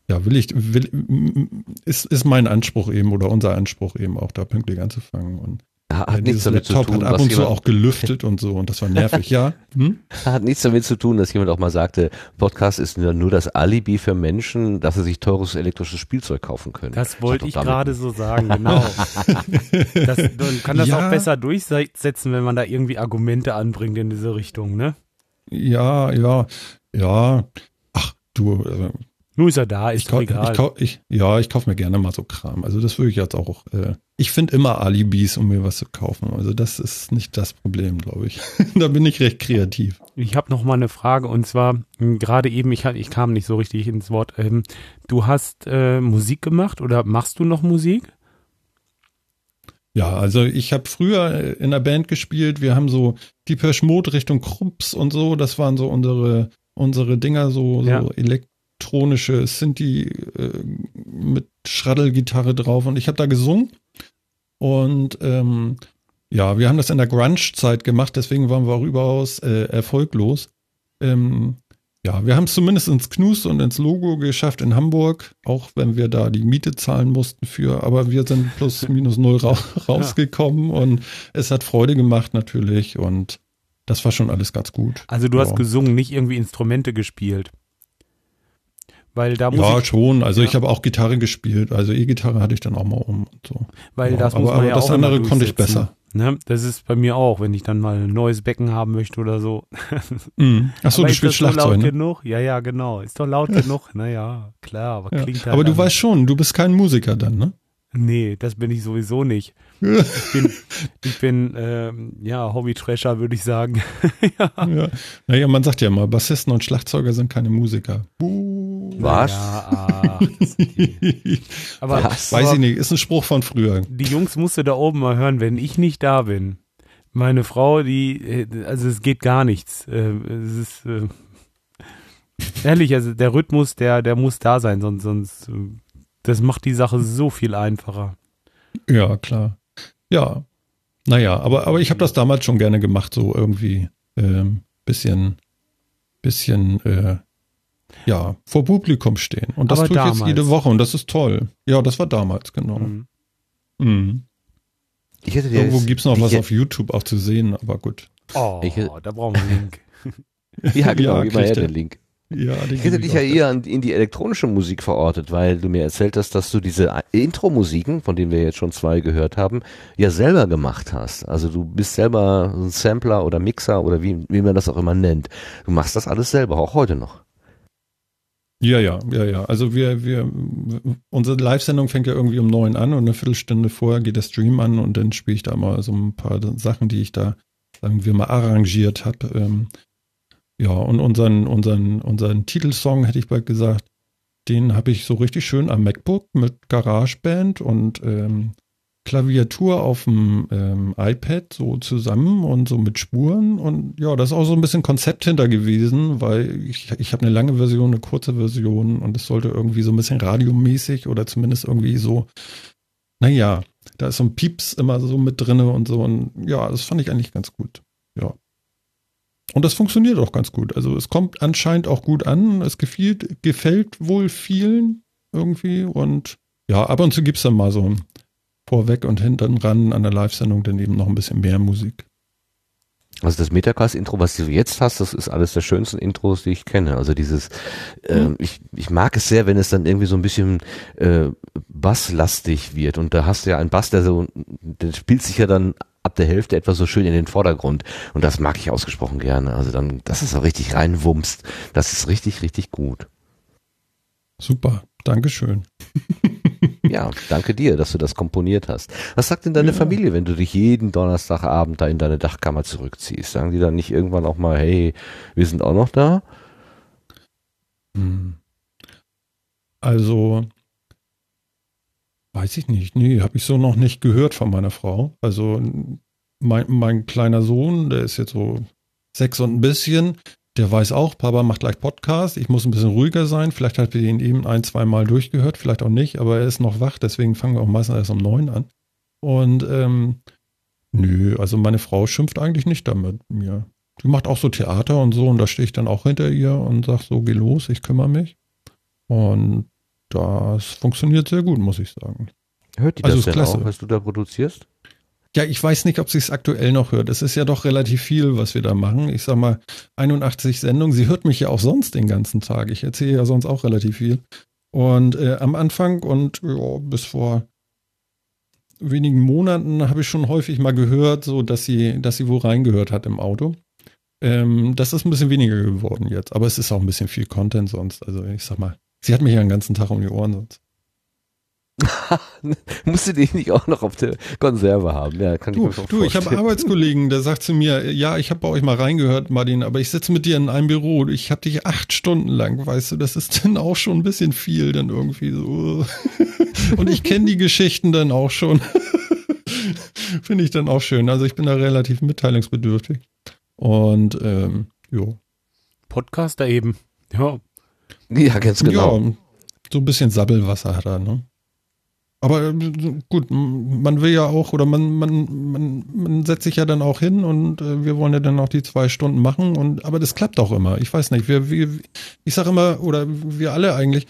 ja, will ich, will, ist, ist mein Anspruch eben oder unser Anspruch eben auch da pünktlich anzufangen. Und
Hat nichts damit zu
Laptop
tun,
hat ab
was
und zu auch gelüftet und so und das war nervig, ja. Hm?
hat nichts damit zu tun, dass jemand auch mal sagte, Podcast ist nur nur das Alibi für Menschen, dass sie sich teures elektrisches Spielzeug kaufen können.
das wollte ich gerade so sagen, genau. das, man kann das
Ja.
auch besser durchsetzen, wenn man da irgendwie Argumente anbringt in diese Richtung, ne?
Ja, ja, ja. Ach, du, äh,
Nur ist er da, ist
Ich,
egal.
ich, ich, ja, ich kaufe mir gerne mal so Kram. Also das würde ich jetzt auch. Äh, ich finde immer Alibis, um mir was zu kaufen. Also das ist nicht das Problem, glaube ich. da bin ich recht kreativ.
Ich habe noch mal eine Frage und zwar mh, gerade eben, ich, ich kam nicht so richtig ins Wort. Ähm, du hast äh, Musik gemacht oder machst du noch Musik?
Ja, also ich habe früher äh, in der Band gespielt. Wir haben so Depeche Mode Richtung Krupps und so. Das waren so unsere unsere Dinger, so,
Ja.
so elektronische Sinti äh, mit Schraddelgitarre drauf. Und ich habe da gesungen. Und ähm, ja, wir haben das in der Grunge-Zeit gemacht. Deswegen waren wir auch überaus äh, erfolglos. Ähm, ja, wir haben es zumindest ins Knus und ins Logo geschafft in Hamburg, auch wenn wir da die Miete zahlen mussten für, aber wir sind plus minus null ra rausgekommen und es hat Freude gemacht natürlich und das war schon alles ganz gut.
Also du
Ja.
hast gesungen, nicht irgendwie Instrumente gespielt. Weil da muss
Ja, schon. Also
Ja.
ich habe auch Gitarre gespielt. Also E-Gitarre hatte ich dann auch mal um und so.
weil
ja,
das muss
aber-
man
aber
ja
das
auch immer
andere konnte ich besser.
Ne? Das ist bei mir auch, wenn ich dann mal ein neues Becken haben möchte oder so.
Mhm. Ach so,
Aber
du
ist
spielst
das
Schlagzeug,
laut
ne?
genug? Ja, ja, genau. Ist doch laut genug. Naja, klar, aber
Ja.
klingt halt
Aber du weißt schon, du bist kein Musiker dann, ne?
Nee, das bin ich sowieso nicht. Ich bin, ich bin ähm, ja, Hobby-Trasher, würde ich sagen.
ja. Naja, man sagt ja immer, Bassisten und Schlagzeuger sind keine Musiker.
Was?
Ja, ach, aber,
Was?
Weiß ich nicht, ist ein Spruch von früher.
die Jungs musst du da oben mal hören, wenn ich nicht da bin. Meine Frau, die, äh, also es geht gar nichts. Äh, Es ist äh, ehrlich, also der Rhythmus, der, der muss da sein, sonst, sonst, das macht die Sache so viel einfacher.
Ja, klar. Ja. Naja, aber, aber ich habe das damals schon gerne gemacht, so irgendwie ähm, bisschen, bisschen, äh, ja, vor Publikum stehen. Und das
Aber
tue ich jetzt jede Woche und das ist toll. Ja, das war damals, genau.
Mhm.
Mhm.
Ich hätte dir
Irgendwo
jetzt-
gibt's noch was auf YouTube auch zu sehen, aber gut.
Oh,
Ich-
da brauchen wir einen Link.
Ja, genau,
Ja,
mal her
er.
den Link.
Ja, den
Ich hätte dich ja eher in die elektronische Musik verortet, weil du mir erzählt hast, dass du diese Intro-Musiken, von denen wir jetzt schon zwei gehört haben, ja selber gemacht hast. Also du bist selber ein Sampler oder Mixer oder wie, wie man das auch immer nennt. Du machst das alles selber, auch heute noch.
Ja, ja, ja, ja. Also wir, wir, unsere Live-Sendung fängt ja irgendwie um neun an und eine Viertelstunde vorher geht der Stream an und dann spiele ich da mal so ein paar Sachen, die ich da, sagen wir mal, arrangiert habe. Ähm, ja, und unseren, unseren, unseren Titelsong, hätte ich bald gesagt, den habe ich so richtig schön am MacBook mit GarageBand und ähm, Klaviatur auf dem ähm, iPad so zusammen und so mit Spuren und ja, da ist auch so ein bisschen Konzept hinter gewesen, weil ich, ich habe eine lange Version, eine kurze Version und es sollte irgendwie so ein bisschen radiomäßig oder zumindest irgendwie so, naja, da ist so ein Pieps immer so mit drinne und so und ja, das fand ich eigentlich ganz gut, ja. Und das funktioniert auch ganz gut. Also es kommt anscheinend auch gut an, es gefällt, gefällt wohl vielen irgendwie und ja, ab und zu gibt's dann mal so ein vorweg und hinten ran an der Live-Sendung dann eben noch ein bisschen mehr Musik.
Also das Metacast-Intro, was du jetzt hast, das ist eines der schönsten Intros, die ich kenne. Also dieses, ähm, ich, ich mag es sehr, wenn es dann irgendwie so ein bisschen äh, basslastig wird. Und da hast du ja einen Bass, der so, der spielt sich ja dann ab der Hälfte etwas so schön in den Vordergrund. Und das mag ich ausgesprochen gerne. Also dann, das ist so richtig reinwumst. Das ist richtig, richtig gut.
Super, Dankeschön.
Ja, danke dir, dass du das komponiert hast. Was sagt denn deine
Ja.
Familie, wenn du dich jeden Donnerstagabend da in deine Dachkammer zurückziehst? Sagen die dann nicht irgendwann auch mal, hey, wir sind auch noch da?
Hm. Also, weiß ich nicht. Nee, habe ich so noch nicht gehört von meiner Frau. Also, mein, mein kleiner Sohn, der ist jetzt so sechs und ein bisschen, der weiß auch, Papa macht gleich Podcast. Ich muss ein bisschen ruhiger sein. Vielleicht hat wir ihn eben ein, zwei Mal durchgehört, vielleicht auch nicht, aber er ist noch wach, deswegen fangen wir auch meistens erst um neun an. Und ähm, nö, also meine Frau schimpft eigentlich nicht damit mir. Die macht auch so Theater und so und da stehe ich dann auch hinter ihr und sag so, geh los, ich kümmere mich. Und das funktioniert sehr gut, muss ich sagen.
Hört die
Also
das denn
klasse.
auch, was du da produzierst?
Ja, ich weiß nicht, ob sie es aktuell noch hört. Es ist ja doch relativ viel, was wir da machen. Ich sag mal, 81 Sendungen. Sie hört mich ja auch sonst den ganzen Tag. Ich erzähle ja sonst auch relativ viel. Und äh, am Anfang und ja, bis vor wenigen Monaten habe ich schon häufig mal gehört, so dass sie, dass sie wo reingehört hat im Auto. Ähm, das ist ein bisschen weniger geworden jetzt, aber es ist auch ein bisschen viel Content sonst. Also ich sag mal, Sie hat mich ja den ganzen Tag um die Ohren sonst.
Musst du die nicht auch noch auf der Konserve haben? Ja, kann
Du,
ich mir
du ich habe
vorstellen.
Arbeitskollegen, der sagt zu mir, ja, ich habe bei euch mal reingehört, Martin, aber ich sitze mit dir in einem Büro. Ich habe dich acht Stunden lang, weißt du, das ist dann auch schon ein bisschen viel, dann irgendwie so. Und ich kenne die Geschichten dann auch schon. Finde ich dann auch schön. Also ich bin da relativ mitteilungsbedürftig. Und ähm, jo.
Podcaster eben. Ja.
Ja, ganz genau.
Ja, so ein bisschen Sabbelwasser hat er, ne? Aber äh, gut, man will ja auch, oder man, man, man, man setzt sich ja dann auch hin und äh, wir wollen ja dann auch die zwei Stunden machen und aber das klappt auch immer. Ich weiß nicht, wir, wir ich sag immer, oder wir alle eigentlich,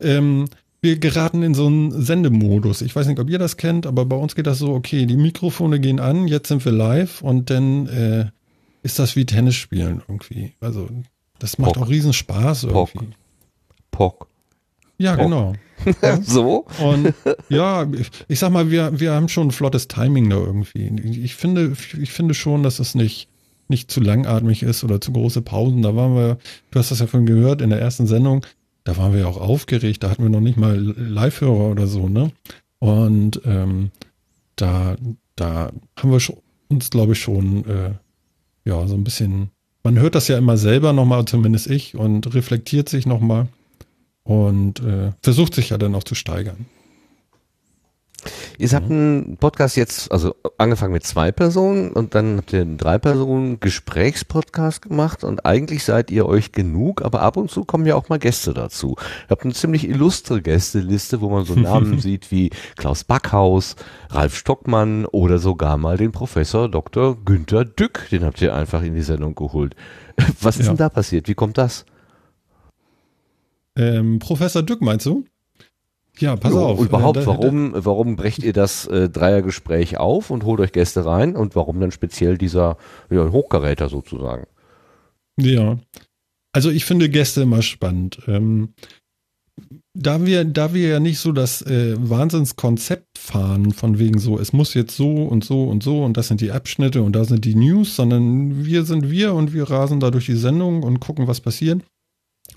ähm, wir geraten in so einen Sendemodus. Ich weiß nicht, ob ihr das kennt, aber bei uns geht das so, okay, die Mikrofone gehen an, jetzt sind wir live und dann äh, ist das wie Tennis spielen irgendwie. Also das macht
Pock.
auch riesen Spaß
Pock.
irgendwie.
Pock.
Ja,
Pock.
genau.
So?
Und ja, ich, sag mal, wir, wir haben schon ein flottes Timing da irgendwie. Ich finde, ich finde schon, dass es nicht, nicht zu langatmig ist oder zu große Pausen. Da waren wir, du hast das ja vorhin gehört in der ersten Sendung, da waren wir ja auch aufgeregt, da hatten wir noch nicht mal Live-Hörer oder so, ne? Und ähm, da, da haben wir uns, glaube ich, schon äh, ja, so ein bisschen, man hört das ja immer selber nochmal, zumindest ich, und reflektiert sich nochmal und äh, versucht sich ja dann auch zu steigern.
Ihr habt einen Podcast jetzt, also angefangen mit zwei Personen und dann habt ihr einen drei Personen Gesprächspodcast gemacht und eigentlich seid ihr euch genug, aber ab und zu kommen ja auch mal Gäste dazu. Ihr habt eine ziemlich illustre Gästeliste, wo man so Namen sieht wie Klaus Backhaus, Ralf Stockmann oder sogar mal den Professor Dr. Günther Dück, den habt ihr einfach in die Sendung geholt. Was ist
Ja.
denn da passiert? Wie kommt das?
Ähm, Professor Dück, meinst du? Ja, pass
Jo,
auf.
Und überhaupt,
äh, da-
warum, warum brecht ihr das äh, Dreiergespräch auf und holt euch Gäste rein und warum dann speziell dieser ja, Hochkaräter sozusagen?
Ja. Also ich finde Gäste immer spannend. Ähm, da wir, da wir ja nicht so das äh, Wahnsinnskonzept fahren, von wegen so, es muss jetzt so und so und so und das sind die Abschnitte und da sind die News, sondern wir sind wir und wir rasen da durch die Sendung und gucken, was passiert,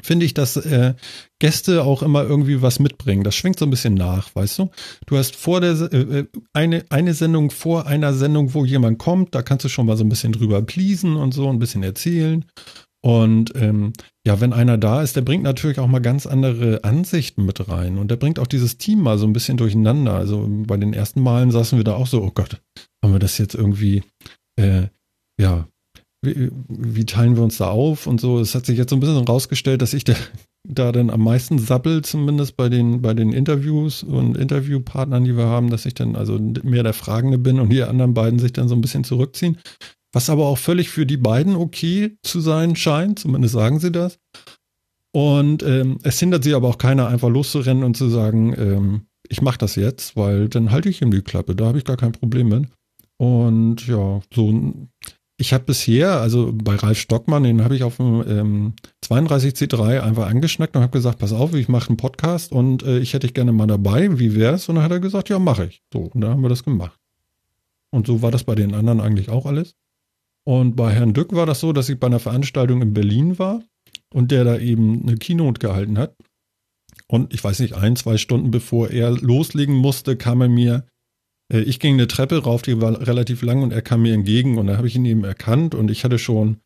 finde ich, dass äh, Gäste auch immer irgendwie was mitbringen. Das schwingt so ein bisschen nach, weißt du? Du hast vor der äh, äh, eine, eine Sendung vor einer Sendung, wo jemand kommt, da kannst du schon mal so ein bisschen drüber pleasen und so, ein bisschen erzählen. Und ähm, ja, wenn einer da ist, der bringt natürlich auch mal ganz andere Ansichten mit rein. Und der bringt auch dieses Team mal so ein bisschen durcheinander. Also bei den ersten Malen saßen wir da auch so, oh Gott, haben wir das jetzt irgendwie, äh, ja, wie, wie teilen wir uns da auf und so. Es hat sich jetzt so ein bisschen rausgestellt, dass ich da, da dann am meisten sappel, zumindest bei den, bei den Interviews und Interviewpartnern, die wir haben, dass ich dann also mehr der Fragende bin und die anderen beiden sich dann so ein bisschen zurückziehen. Was aber auch völlig für die beiden okay zu sein scheint, zumindest sagen sie das. Und ähm, es hindert sie aber auch keiner, einfach loszurennen und zu sagen, ähm, ich mache das jetzt, weil dann halte ich ihm die Klappe, da habe ich gar kein Problem mit. Und ja, so, ich habe bisher, also bei Ralf Stockmann, den habe ich auf dem ähm, 32C3 einfach angeschnackt und habe gesagt, pass auf, ich mache einen Podcast und äh, ich hätte dich gerne mal dabei, wie wär's? Und dann hat er gesagt, ja, mache ich. So, und dann haben wir das gemacht. Und so war das bei den anderen eigentlich auch alles. Und bei Herrn Dück war das so, dass ich bei einer Veranstaltung in Berlin war und der da eben eine Keynote gehalten hat. Und ich weiß nicht, ein, zwei Stunden bevor er loslegen musste, kam er mir, ich ging eine Treppe rauf, die war relativ lang und er kam mir entgegen und da habe ich ihn eben erkannt und ich hatte schon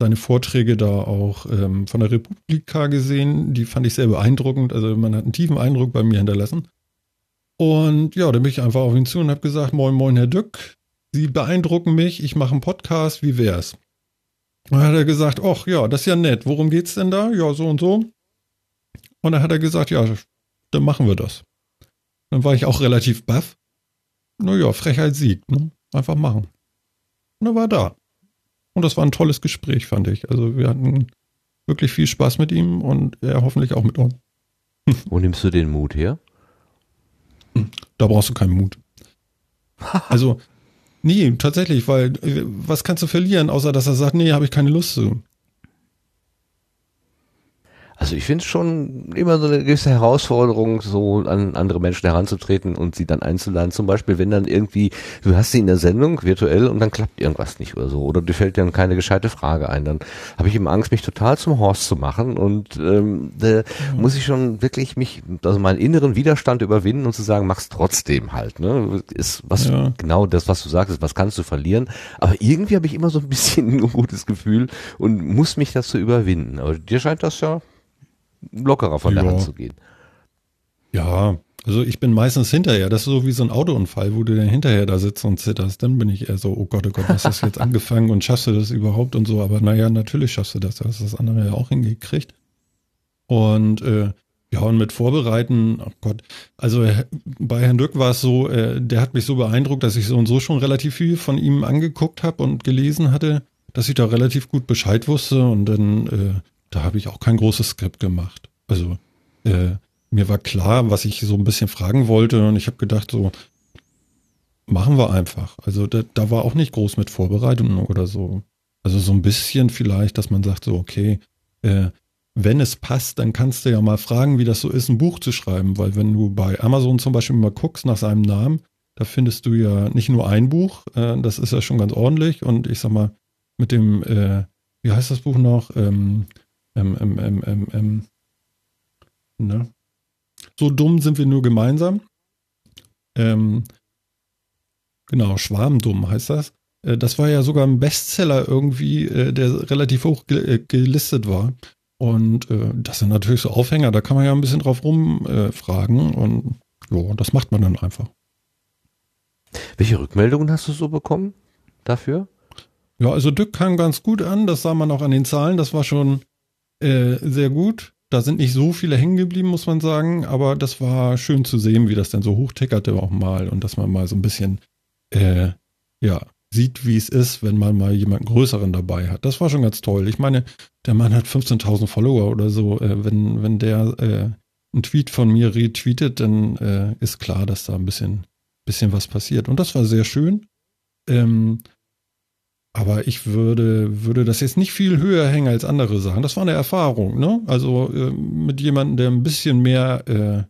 seine Vorträge da auch ähm, von der Republika gesehen, die fand ich sehr beeindruckend, also man hat einen tiefen Eindruck bei mir hinterlassen. Und ja, dann bin ich einfach auf ihn zu und habe gesagt, moin, moin, Herr Dück, Sie beeindrucken mich, ich mache einen Podcast, wie wär's? Und dann hat er gesagt, ach ja, das ist ja nett, worum geht's denn da? Ja, so und so. Und dann hat er gesagt, ja, dann machen wir das. Dann war ich auch relativ baff. Naja, Frechheit siegt, ne? Einfach machen. Und er war da. Und das war ein tolles Gespräch, fand ich. Also wir hatten wirklich viel Spaß mit ihm und er hoffentlich auch mit uns.
Wo nimmst du den Mut her?
Da brauchst du keinen Mut. Also, nee, tatsächlich, weil äh, was kannst du verlieren, außer dass er sagt, nee, habe ich keine Lust zu.
Also ich finde es schon immer so eine gewisse Herausforderung, so an andere Menschen heranzutreten und sie dann einzuladen. Zum Beispiel, wenn dann irgendwie, du hast sie in der Sendung virtuell und dann klappt irgendwas nicht oder so. Oder dir fällt dann keine gescheite Frage ein. Dann habe ich immer Angst, mich total zum Horst zu machen. Und ähm, da mhm. muss ich schon wirklich mich, also meinen inneren Widerstand überwinden und zu sagen, mach's trotzdem halt. Ne? Ist was ja. genau das, was du sagst, was kannst du verlieren. Aber irgendwie habe ich immer so ein bisschen ein gutes Gefühl und muss mich dazu überwinden. Aber dir scheint das ja lockerer von ja. der Hand zu gehen.
Ja, also ich bin meistens hinterher. Das ist so wie so ein Autounfall, wo du dann hinterher da sitzt und zitterst. Dann bin ich eher so, oh Gott, oh Gott, was hast du jetzt angefangen und schaffst du das überhaupt und so. Aber naja, natürlich schaffst du das. Das hast das andere ja auch hingekriegt. Und äh, ja, und mit Vorbereiten, oh Gott, also äh, bei Herrn Dück war es so, äh, der hat mich so beeindruckt, dass ich so und so schon relativ viel von ihm angeguckt habe und gelesen hatte, dass ich da relativ gut Bescheid wusste und dann äh, da habe ich auch kein großes Skript gemacht. Also äh, mir war klar, was ich so ein bisschen fragen wollte und ich habe gedacht, so machen wir einfach. Also da, da war auch nicht groß mit Vorbereitung oder so. Also so ein bisschen vielleicht, dass man sagt so, okay, äh, wenn es passt, dann kannst du ja mal fragen, wie das so ist, ein Buch zu schreiben, weil wenn du bei Amazon zum Beispiel mal guckst nach seinem Namen, da findest du ja nicht nur ein Buch, äh, das ist ja schon ganz ordentlich und ich sag mal, mit dem, äh, wie heißt das Buch noch? Ähm, ähm, ähm, ähm, ähm, ähm, ne? So dumm sind wir nur gemeinsam. Ähm, genau, Schwarmdumm heißt das. Äh, das war ja sogar ein Bestseller irgendwie, äh, der relativ hoch ge äh, gelistet war. Und äh, das sind natürlich so Aufhänger, da kann man ja ein bisschen drauf rumfragen äh, und ja, das macht man dann einfach.
Welche Rückmeldungen hast du so bekommen dafür?
Ja, also Dück kam ganz gut an, das sah man auch an den Zahlen, das war schon äh, sehr gut. Da sind nicht so viele hängen geblieben, muss man sagen, aber das war schön zu sehen, wie das dann so hochtickerte auch mal und dass man mal so ein bisschen, äh, ja, sieht, wie es ist, wenn man mal jemanden größeren dabei hat. Das war schon ganz toll. Ich meine, der Mann hat 15.000 Follower oder so. Äh, wenn, wenn der äh, einen Tweet von mir retweetet, dann äh, ist klar, dass da ein bisschen, bisschen was passiert. Und das war sehr schön. Ähm, aber ich würde, würde das jetzt nicht viel höher hängen als andere Sachen. Das war eine Erfahrung, ne? Also äh, mit jemandem, der ein bisschen mehr äh,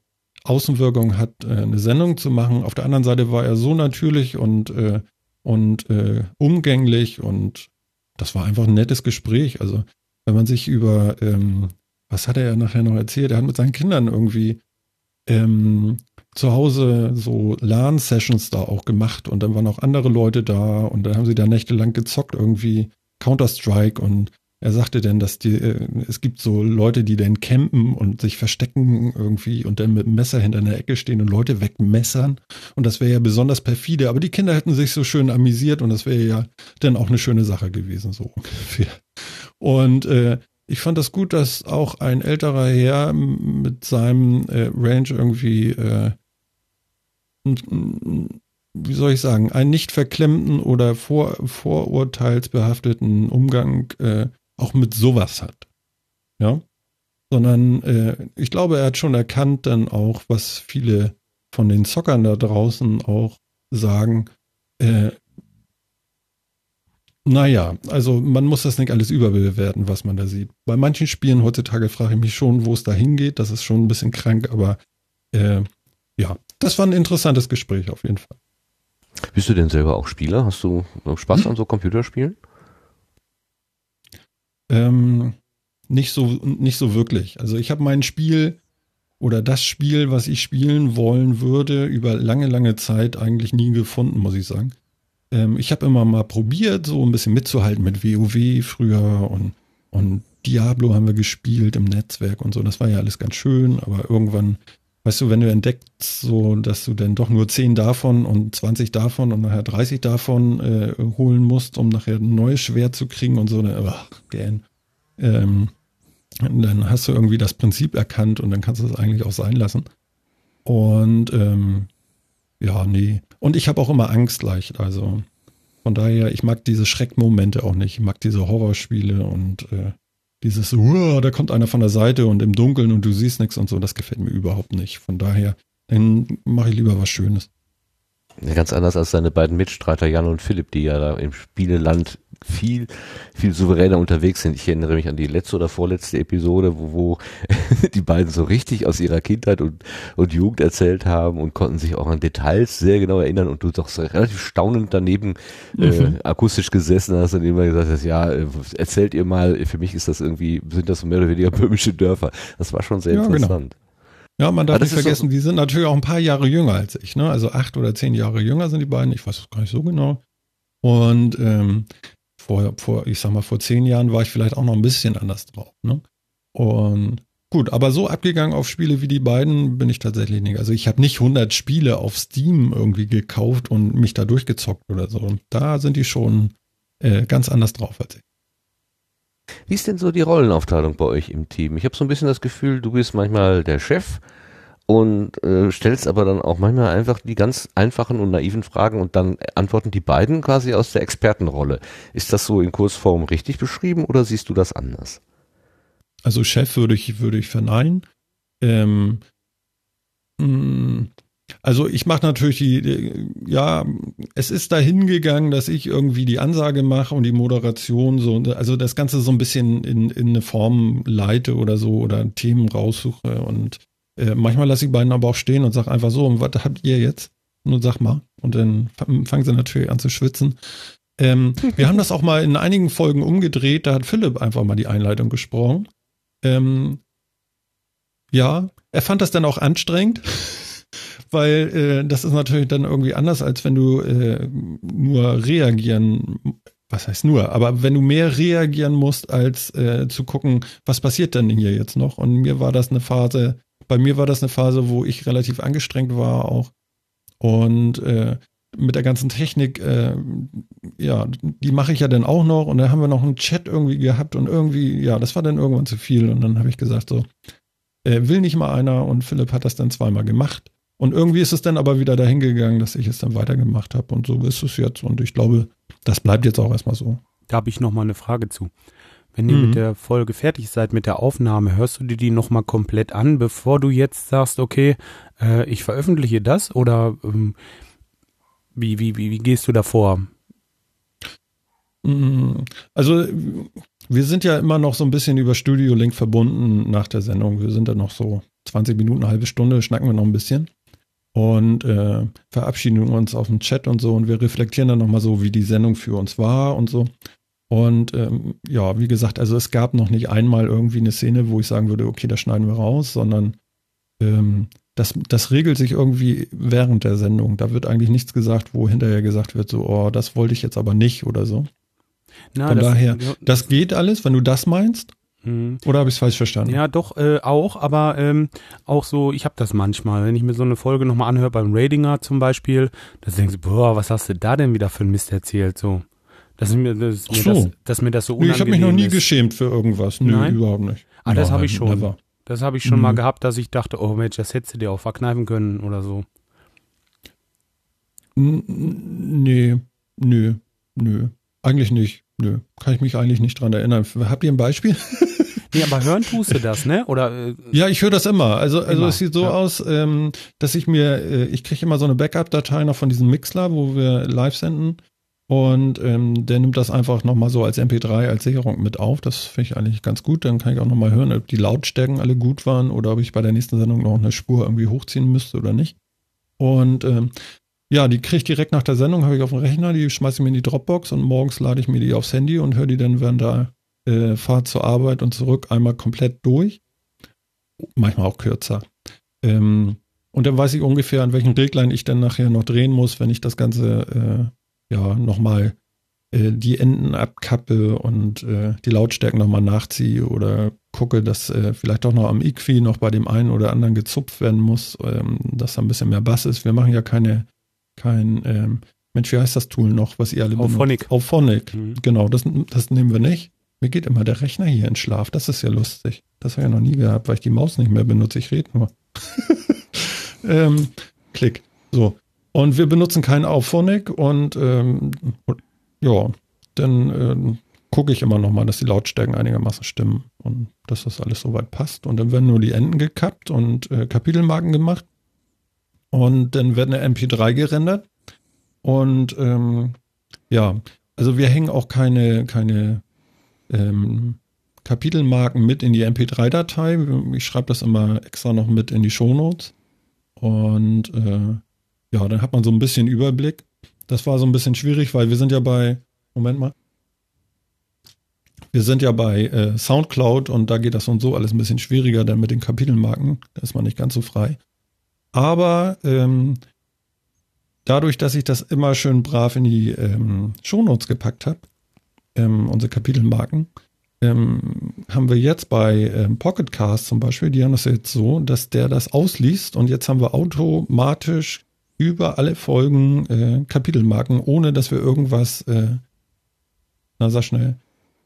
Außenwirkung hat, äh, eine Sendung zu machen. Auf der anderen Seite war er so natürlich und, äh, und äh, umgänglich und das war einfach ein nettes Gespräch. Also wenn man sich über, ähm, was hat er ja nachher noch erzählt? Er hat mit seinen Kindern irgendwie ähm, zu Hause so LAN-Sessions da auch gemacht und dann waren auch andere Leute da und dann haben sie da nächtelang gezockt, irgendwie Counter-Strike und er sagte dann, dass die, äh, es gibt so Leute, die dann campen und sich verstecken irgendwie und dann mit dem Messer hinter einer Ecke stehen und Leute wegmessern. Und das wäre ja besonders perfide. Aber die Kinder hätten sich so schön amüsiert und das wäre ja dann auch eine schöne Sache gewesen, so ungefähr. Und äh, ich fand das gut, dass auch ein älterer Herr mit seinem äh, Range irgendwie äh, wie soll ich sagen, einen nicht verklemmten oder vor, vorurteilsbehafteten Umgang äh, auch mit sowas hat. Ja. Sondern äh, ich glaube, er hat schon erkannt dann auch, was viele von den Zockern da draußen auch sagen. Naja, also man muss das nicht alles überbewerten, was man da sieht. Bei manchen Spielen heutzutage frage ich mich schon, wo es da hingeht. Das ist schon ein bisschen krank, aber äh, ja, das war ein interessantes Gespräch auf jeden Fall.
Bist du denn selber auch Spieler? Hast du Spaß hm? an so Computerspielen?
Ähm, nicht so, nicht so wirklich. Also ich habe mein Spiel oder das Spiel, was ich spielen wollen würde, über lange, lange Zeit eigentlich nie gefunden, muss ich sagen. Ähm, ich habe immer mal probiert, so ein bisschen mitzuhalten mit WoW früher und, und Diablo haben wir gespielt im Netzwerk und so. Das war ja alles ganz schön, aber irgendwann weißt du, wenn du entdeckst, so, dass du dann doch nur 10 davon und 20 davon und nachher 30 davon äh, holen musst, um nachher ein neues Schwert zu kriegen und so, dann, ach, gern. Ähm, dann hast du irgendwie das Prinzip erkannt und dann kannst du es eigentlich auch sein lassen. Und ähm, ja, nee. Und ich habe auch immer Angst leicht. Also von daher, ich mag diese Schreckmomente auch nicht. Ich mag diese Horrorspiele und äh, dieses, da kommt einer von der Seite und im Dunkeln und du siehst nichts und so, das gefällt mir überhaupt nicht. Von daher, dann mache ich lieber was Schönes.
Ganz anders als seine beiden Mitstreiter Jan und Philipp, die ja da im Spieleland viel, viel souveräner unterwegs sind. Ich erinnere mich an die letzte oder vorletzte Episode, wo, wo die beiden so richtig aus ihrer Kindheit und, und Jugend erzählt haben und konnten sich auch an Details sehr genau erinnern und du doch so relativ staunend daneben äh,
Mhm.
akustisch gesessen hast und immer gesagt hast, ja, äh, erzählt ihr mal, für mich ist das irgendwie, sind das so mehr oder weniger böhmische Dörfer. Das war schon sehr
Ja, genau.
interessant.
Ja, man darf nicht vergessen, die sind natürlich auch ein paar Jahre jünger als ich, ne? Also acht oder zehn Jahre jünger sind die beiden, ich weiß es gar nicht so genau. Und ähm, vor, vor, ich sag mal, vor zehn Jahren war ich vielleicht auch noch ein bisschen anders drauf, ne? Und gut, aber so abgegangen auf Spiele wie die beiden bin ich tatsächlich nicht. Also ich habe nicht 100 Spiele auf Steam irgendwie gekauft und mich da durchgezockt oder so. Und da sind die schon äh, ganz anders drauf als ich.
Wie ist denn so die Rollenaufteilung bei euch im Team? Ich habe so ein bisschen das Gefühl, du bist manchmal der Chef und äh, stellst aber dann auch manchmal einfach die ganz einfachen und naiven Fragen und dann antworten die beiden quasi aus der Expertenrolle. Ist das so in Kursform richtig beschrieben oder siehst du das anders?
Also Chef würde ich, würde ich verneinen. Ähm, mh, also ich mache natürlich die, die, ja, es ist dahin gegangen, dass ich irgendwie die Ansage mache und die Moderation so, also das Ganze so ein bisschen in, in eine Form leite oder so oder Themen raussuche und äh, manchmal lasse ich beiden aber auch stehen und sage einfach so, und was habt ihr jetzt? Nur sag mal. Und dann fangen sie natürlich an zu schwitzen. Ähm, wir haben das auch mal in einigen Folgen umgedreht, da hat Philipp einfach mal die Einleitung gesprochen. Ähm, ja, er fand das dann auch anstrengend, weil äh, das ist natürlich dann irgendwie anders, als wenn du äh, nur reagieren, was heißt nur, aber wenn du mehr reagieren musst, als äh, zu gucken, was passiert denn hier jetzt noch. Und mir war das eine Phase, bei mir war das eine Phase, wo ich relativ angestrengt war auch. Und äh, mit der ganzen Technik, äh, ja, die mache ich ja dann auch noch. Und dann haben wir noch einen Chat irgendwie gehabt und irgendwie, ja, das war dann irgendwann zu viel. Und dann habe ich gesagt, so, äh, will nicht mal einer. Und Philipp hat das dann zweimal gemacht. Und irgendwie ist es dann aber wieder dahin gegangen, dass ich es dann weitergemacht habe. Und so ist es jetzt. Und ich glaube, das bleibt jetzt auch erstmal so.
Da habe ich noch mal eine Frage zu. Wenn ihr
Mhm.
mit der Folge fertig seid, mit der Aufnahme, hörst du dir die noch mal komplett an, bevor du jetzt sagst, okay, äh, ich veröffentliche das? Oder ähm, wie, wie, wie, wie gehst du da vor?
Mm, Also, wir sind ja immer noch so ein bisschen über Studio Link verbunden nach der Sendung. Wir sind da noch so 20 Minuten, eine halbe Stunde, schnacken wir noch ein bisschen und äh, verabschieden uns auf dem Chat und so und wir reflektieren dann nochmal so, wie die Sendung für uns war und so. Und ähm, ja, wie gesagt, also es gab noch nicht einmal irgendwie eine Szene, wo ich sagen würde, okay, das schneiden wir raus, sondern ähm, das, das regelt sich irgendwie während der Sendung. Da wird eigentlich nichts gesagt, wo hinterher gesagt wird, so, oh, das wollte ich jetzt aber nicht oder so.
Na,
Von daher,
ja,
Das geht alles, wenn du das meinst?
Mhm.
Oder habe ich es falsch verstanden?
Ja, doch, äh, auch, aber ähm, auch so, ich habe das manchmal, wenn ich mir so eine Folge nochmal anhöre beim Ratinger zum Beispiel, da denkst du, boah, was hast du da denn wieder für ein Mist erzählt, so. Dass mir, dass, mir
so.
das, dass mir das so
Nee,
unangenehm
ich habe mich noch nie
ist.
geschämt für irgendwas. Nö,
Nein?
überhaupt nicht.
Ah, das habe ich schon.
never.
Das habe ich schon
Mhm.
mal gehabt, dass ich dachte, oh Mensch, das hättest du dir auch verkneifen können oder so.
Nee, nö, nö. Eigentlich nicht. Nö. Kann ich mich eigentlich nicht dran erinnern. Habt ihr ein Beispiel?
Nee, aber hören tust du das, ne? Oder äh,
Ja, ich höre das immer. Also, also
Immer,
es sieht so
ja.
aus, ähm, dass ich mir, äh, ich kriege immer so eine Backup-Datei noch von diesem Mixler, wo wir live senden. Und ähm, der nimmt das einfach nochmal so als MP3, als Sicherung mit auf. Das finde ich eigentlich ganz gut. Dann kann ich auch nochmal hören, ob die Lautstärken alle gut waren oder ob ich bei der nächsten Sendung noch eine Spur irgendwie hochziehen müsste oder nicht. Und ähm, ja, die kriege ich direkt nach der Sendung, habe ich auf dem Rechner, die schmeiße ich mir in die Dropbox und morgens lade ich mir die aufs Handy und höre die dann während der äh, Fahrt zur Arbeit und zurück einmal komplett durch. Manchmal auch kürzer. Ähm, und dann weiß ich ungefähr, an welchen Reglern ich dann nachher noch drehen muss, wenn ich das Ganze äh, ja nochmal äh, die Enden abkappe und äh, die Lautstärken nochmal nachziehe oder gucke, dass äh, vielleicht doch noch am Equi noch bei dem einen oder anderen gezupft werden muss, ähm, dass da ein bisschen mehr Bass ist. Wir machen ja keine, kein, ähm, Mensch, wie heißt das Tool noch, was ihr alle
Auphonic.
benutzt? Auphonic.
Mhm.
Genau, das, das nehmen wir nicht. Mir geht immer der Rechner hier in Schlaf. Das ist ja lustig. Das habe ich ja noch nie gehabt, weil ich die Maus nicht mehr benutze. Ich rede nur. ähm, klick. So. Und wir benutzen keinen Auphonic und ähm, ja, dann ähm, gucke ich immer noch mal, dass die Lautstärken einigermaßen stimmen und dass das alles soweit passt. Und dann werden nur die Enden gekappt und äh, Kapitelmarken gemacht. Und dann wird eine MP3 gerendert. Und ähm, ja, Also wir hängen auch keine, keine ähm, Kapitelmarken mit in die MP3-Datei. Ich schreibe das immer extra noch mit in die Shownotes. Und äh, ja, dann hat man so ein bisschen Überblick. Das war so ein bisschen schwierig, weil wir sind ja bei, Moment mal, wir sind ja bei äh, Soundcloud und da geht das und so alles ein bisschen schwieriger, dann mit den Kapitelmarken, da ist man nicht ganz so frei. Aber ähm, dadurch, dass ich das immer schön brav in die ähm, Shownotes gepackt habe, ähm, unsere Kapitelmarken, ähm, haben wir jetzt bei ähm, Pocket Cast zum Beispiel, die haben das jetzt so, dass der das ausliest und jetzt haben wir automatisch über alle Folgen äh, Kapitelmarken, ohne dass wir irgendwas, äh, na sag schnell,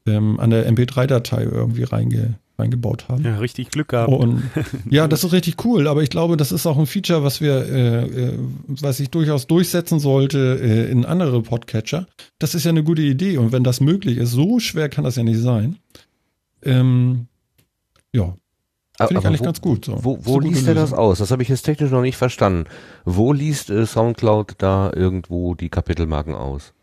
ähm, an der MP3-Datei irgendwie reinge, reingebaut haben.
Ja, richtig Glück gehabt.
Und, ja, das ist richtig cool, aber ich glaube, das ist auch ein Feature, was wir, äh, äh, was sich durchaus durchsetzen sollte äh, in andere Podcatcher. Das ist ja eine gute Idee und wenn das möglich ist, so schwer kann das ja nicht sein. Ähm, ja, Finde ich eigentlich
wo,
ganz gut. So.
Wo, wo
gute
liest er das aus? Das habe ich jetzt technisch noch nicht verstanden. Wo liest äh, Soundcloud da irgendwo die Kapitelmarken aus?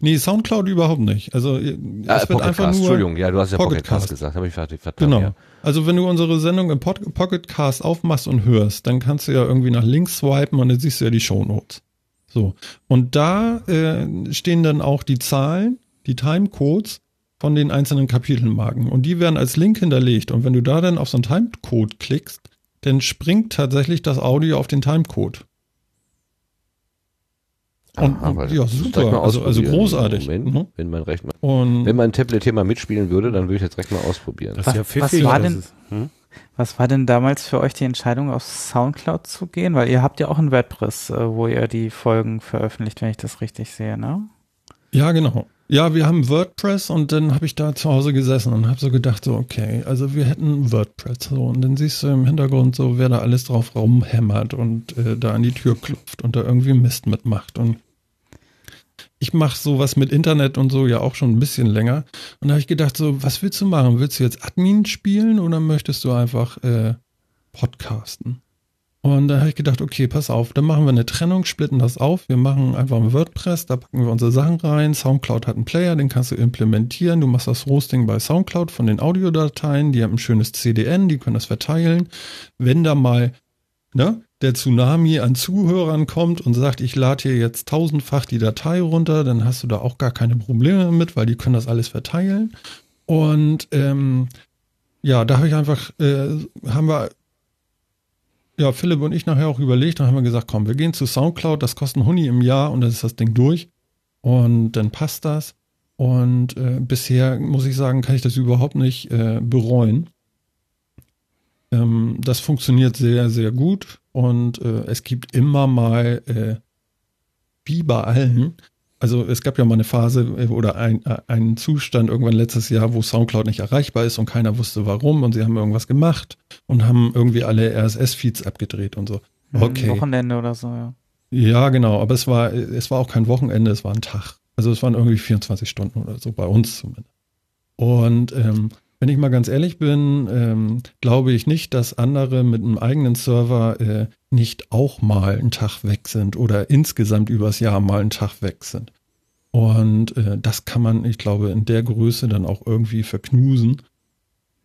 Nee, Soundcloud überhaupt nicht. Also äh,
Ah,
es wird
Pocket
einfach
Cast,
nur.
Entschuldigung, ja, du hast ja Pocket, Cast gesagt, habe ich verstanden.
Genau.
Ja.
Also wenn du unsere Sendung im Pod Pocket Cast aufmachst und hörst, dann kannst du ja irgendwie nach links swipen und dann siehst du ja die Shownotes. So. Und da äh, stehen dann auch die Zahlen, die Timecodes von den einzelnen Kapitelmarken. Und die werden als Link hinterlegt. Und wenn du da dann auf so einen Timecode klickst, dann springt tatsächlich das Audio auf den Timecode. Und,
Aha,
ja, super. Also, also großartig.
Moment,
ne?
wenn mein Rechner,
Und
wenn mein Tablet hier mal mitspielen würde, dann würde ich das direkt mal ausprobieren.
Das
Was-
ist ja
was war
das
denn-
ist- hm?
Was war denn damals für euch die Entscheidung, auf Soundcloud zu gehen? Weil ihr habt ja auch ein WordPress, äh, wo ihr die Folgen veröffentlicht, wenn ich das richtig sehe, ne?
Ja, genau. Ja, wir haben WordPress und dann habe ich da zu Hause gesessen und habe so gedacht, so, okay, also wir hätten WordPress so und dann siehst du im Hintergrund so, wer da alles drauf rumhämmert und äh, da an die Tür klopft und da irgendwie Mist mitmacht und ich mache sowas mit Internet und so ja auch schon ein bisschen länger und da habe ich gedacht, so, was willst du machen? Willst du jetzt Admin spielen oder möchtest du einfach äh, podcasten? Und da habe ich gedacht, okay, pass auf, dann machen wir eine Trennung, splitten das auf. Wir machen einfach ein WordPress, da packen wir unsere Sachen rein. Soundcloud hat einen Player, den kannst du implementieren. Du machst das Hosting bei Soundcloud von den Audiodateien, die haben ein schönes CDN, die können das verteilen. Wenn da mal ne, der Tsunami an Zuhörern kommt und sagt, ich lade hier jetzt tausendfach die Datei runter, dann hast du da auch gar keine Probleme mit, weil die können das alles verteilen. Und ähm, ja, da habe ich einfach, äh, haben wir ja, Philipp und ich nachher auch überlegt und haben wir gesagt, komm, wir gehen zu Soundcloud, das kostet ein Huni im Jahr und dann ist das Ding durch und dann passt das. Und äh, bisher muss ich sagen, kann ich das überhaupt nicht äh, bereuen. Ähm, das funktioniert sehr, sehr gut und äh, es gibt immer mal, äh, wie bei allen, also es gab ja mal eine Phase äh, oder ein, äh, einen Zustand irgendwann letztes Jahr, wo Soundcloud nicht erreichbar ist und keiner wusste warum und sie haben irgendwas gemacht und haben irgendwie alle RSS-Feeds abgedreht und so. Okay.
Wochenende oder so, ja.
Ja, genau, aber es war, es war auch kein Wochenende, es war ein Tag. Also es waren irgendwie 24 Stunden oder so, bei uns zumindest. Und ähm, wenn ich mal ganz ehrlich bin, ähm, glaube ich nicht, dass andere mit einem eigenen Server äh, nicht auch mal einen Tag weg sind oder insgesamt übers Jahr mal einen Tag weg sind. Und äh, das kann man, ich glaube, in der Größe dann auch irgendwie verknusen.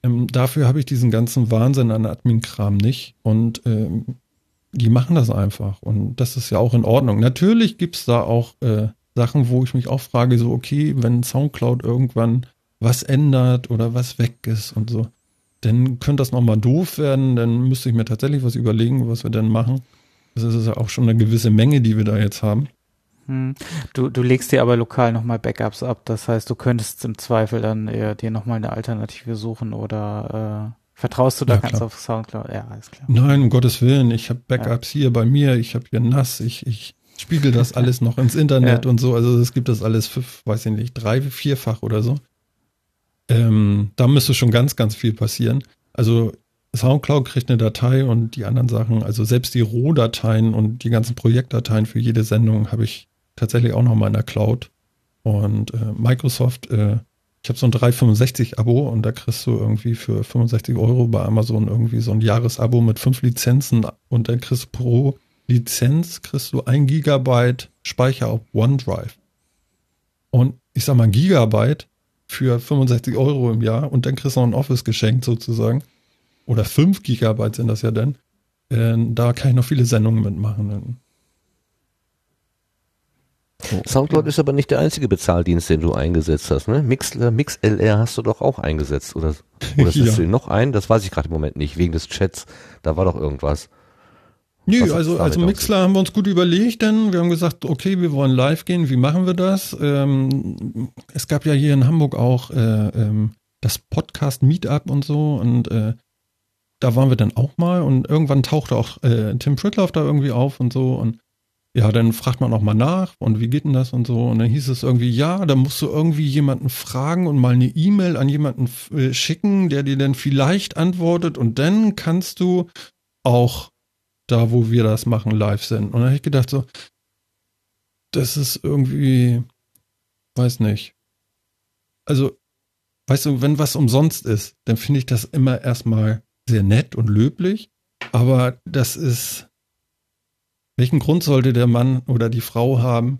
Ähm, dafür habe ich diesen ganzen Wahnsinn an Admin-Kram nicht. Und ähm, die machen das einfach. Und das ist ja auch in Ordnung. Natürlich gibt's da auch äh, Sachen, wo ich mich auch frage, so, okay, wenn Soundcloud irgendwann was ändert oder was weg ist und so, dann könnte das nochmal doof werden, dann müsste ich mir tatsächlich was überlegen, was wir denn machen. Das ist ja auch schon eine gewisse Menge, die wir da jetzt haben.
Hm. Du, du legst dir aber lokal nochmal Backups ab. Das heißt, du könntest im Zweifel dann eher dir nochmal eine Alternative suchen oder äh, vertraust du da
Ja,
ganz
klar.
auf Soundcloud? Ja, alles klar.
Nein, um Gottes Willen, ich habe Backups hier bei mir, ich habe hier nass, ich, ich spiegel das alles noch ins Internet
Ja.
und so. Also es gibt das alles, fünf, weiß ich nicht, drei, vierfach oder so. Ähm, da müsste schon ganz, ganz viel passieren. Also Soundcloud kriegt eine Datei und die anderen Sachen, also selbst die Rohdateien und die ganzen Projektdateien für jede Sendung habe ich tatsächlich auch noch mal in der Cloud. Und äh, Microsoft, äh, ich habe so ein 365-Abo und da kriegst du irgendwie für 65 Euro bei Amazon irgendwie so ein Jahresabo mit fünf Lizenzen und dann kriegst du pro Lizenz kriegst du ein Gigabyte Speicher auf OneDrive. Und ich sag mal, Gigabyte für 65 Euro im Jahr und dann kriegst du noch ein Office geschenkt sozusagen. Oder 5 Gigabyte sind das ja dann. Äh, da kann ich noch viele Sendungen mitmachen.
Soundcloud ist aber nicht der einzige Bezahldienst, den du eingesetzt hast, ne? Mixler, MixLR hast du doch auch eingesetzt, oder? Oder
Ja.
setzt du ihn noch ein? Das weiß ich gerade im Moment nicht, wegen des Chats. Da war doch irgendwas.
Nö,
Was
also, also Mixler haben wir uns gut überlegt, denn wir haben gesagt, okay, wir wollen live gehen, wie machen wir das? Ähm, es gab ja hier in Hamburg auch äh, ähm, das Podcast Meetup und so und äh, da waren wir dann auch mal und irgendwann tauchte auch äh, Tim Fritloff da irgendwie auf und so und ja, dann fragt man auch mal nach und wie geht denn das und so und dann hieß es irgendwie, ja, da musst du irgendwie jemanden fragen und mal eine E-Mail an jemanden äh, schicken, der dir dann vielleicht antwortet und dann kannst du auch da, wo wir das machen, live senden. Und dann habe ich gedacht so, das ist irgendwie, weiß nicht. Also, weißt du, wenn was umsonst ist, dann finde ich das immer erstmal sehr nett und löblich. Aber das ist, welchen Grund sollte der Mann oder die Frau haben,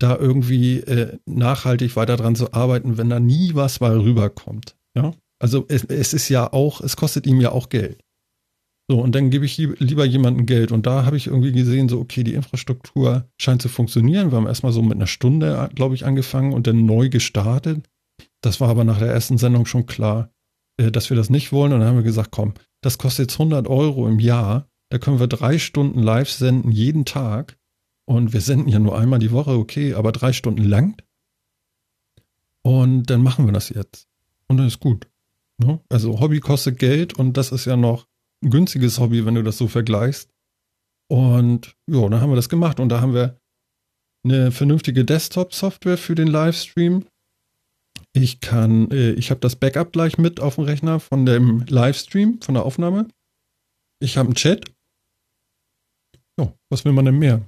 da irgendwie äh, nachhaltig weiter dran zu arbeiten, wenn da nie was mal rüberkommt? Ja, also es, es ist ja auch, es kostet ihm ja auch Geld. So, und dann gebe ich lieb- lieber jemandem Geld. Und da habe ich irgendwie gesehen, so, okay, die Infrastruktur scheint zu funktionieren. Wir haben erstmal so mit einer Stunde, glaube ich, angefangen und dann neu gestartet. Das war aber nach der ersten Sendung schon klar, äh, dass wir das nicht wollen. Und dann haben wir gesagt, komm, das kostet jetzt 100 Euro im Jahr. Da können wir drei Stunden live senden, jeden Tag. Und wir senden ja nur einmal die Woche, okay, aber drei Stunden lang. Und dann machen wir das jetzt. Und dann ist gut. Ne? Also Hobby kostet Geld und das ist ja noch günstiges Hobby, wenn du das so vergleichst. Und ja, dann haben wir das gemacht und da haben wir eine vernünftige Desktop-Software für den Livestream. Ich kann, äh, ich habe das Backup gleich mit auf dem Rechner von dem Livestream, von der Aufnahme. Ich habe einen Chat. Ja, was will man denn mehr?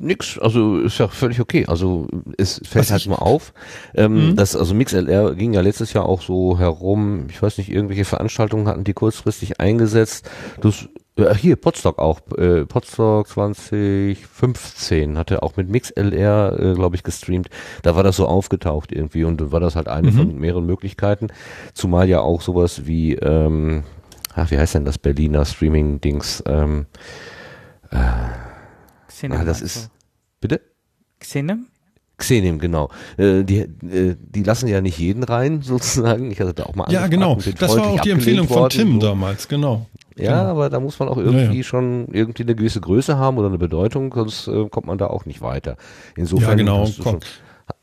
Nix, also ist ja völlig okay. Also es fällt halt nur auf, ähm,
Mhm.
dass also MixLR ging ja letztes Jahr auch so herum. Ich weiß nicht, irgendwelche Veranstaltungen hatten die kurzfristig eingesetzt. Das äh, hier Podstock auch, äh, Podstock 2015 hatte auch mit MixLR, äh, glaube ich, gestreamt. Da war das so aufgetaucht irgendwie und war das halt eine
Mhm.
von mehreren Möglichkeiten. Zumal ja auch sowas wie, ähm, ach, wie heißt denn das Berliner Streaming-Dings? Ähm,
Xenem
ah, das
meinst
ist, bitte?
Xenem?
Xenim, genau. Äh, die, äh, die lassen ja nicht jeden rein, sozusagen. Ich hatte da auch mal
Ja, genau. Das war auch die Empfehlung von Tim
so.
damals, genau.
Ja,
Genau.
aber da muss man auch irgendwie
Ja,
schon irgendwie eine gewisse Größe haben oder eine Bedeutung, sonst äh, kommt man da auch nicht weiter. Insofern
Ja, genau,
hast du
komm.
schon,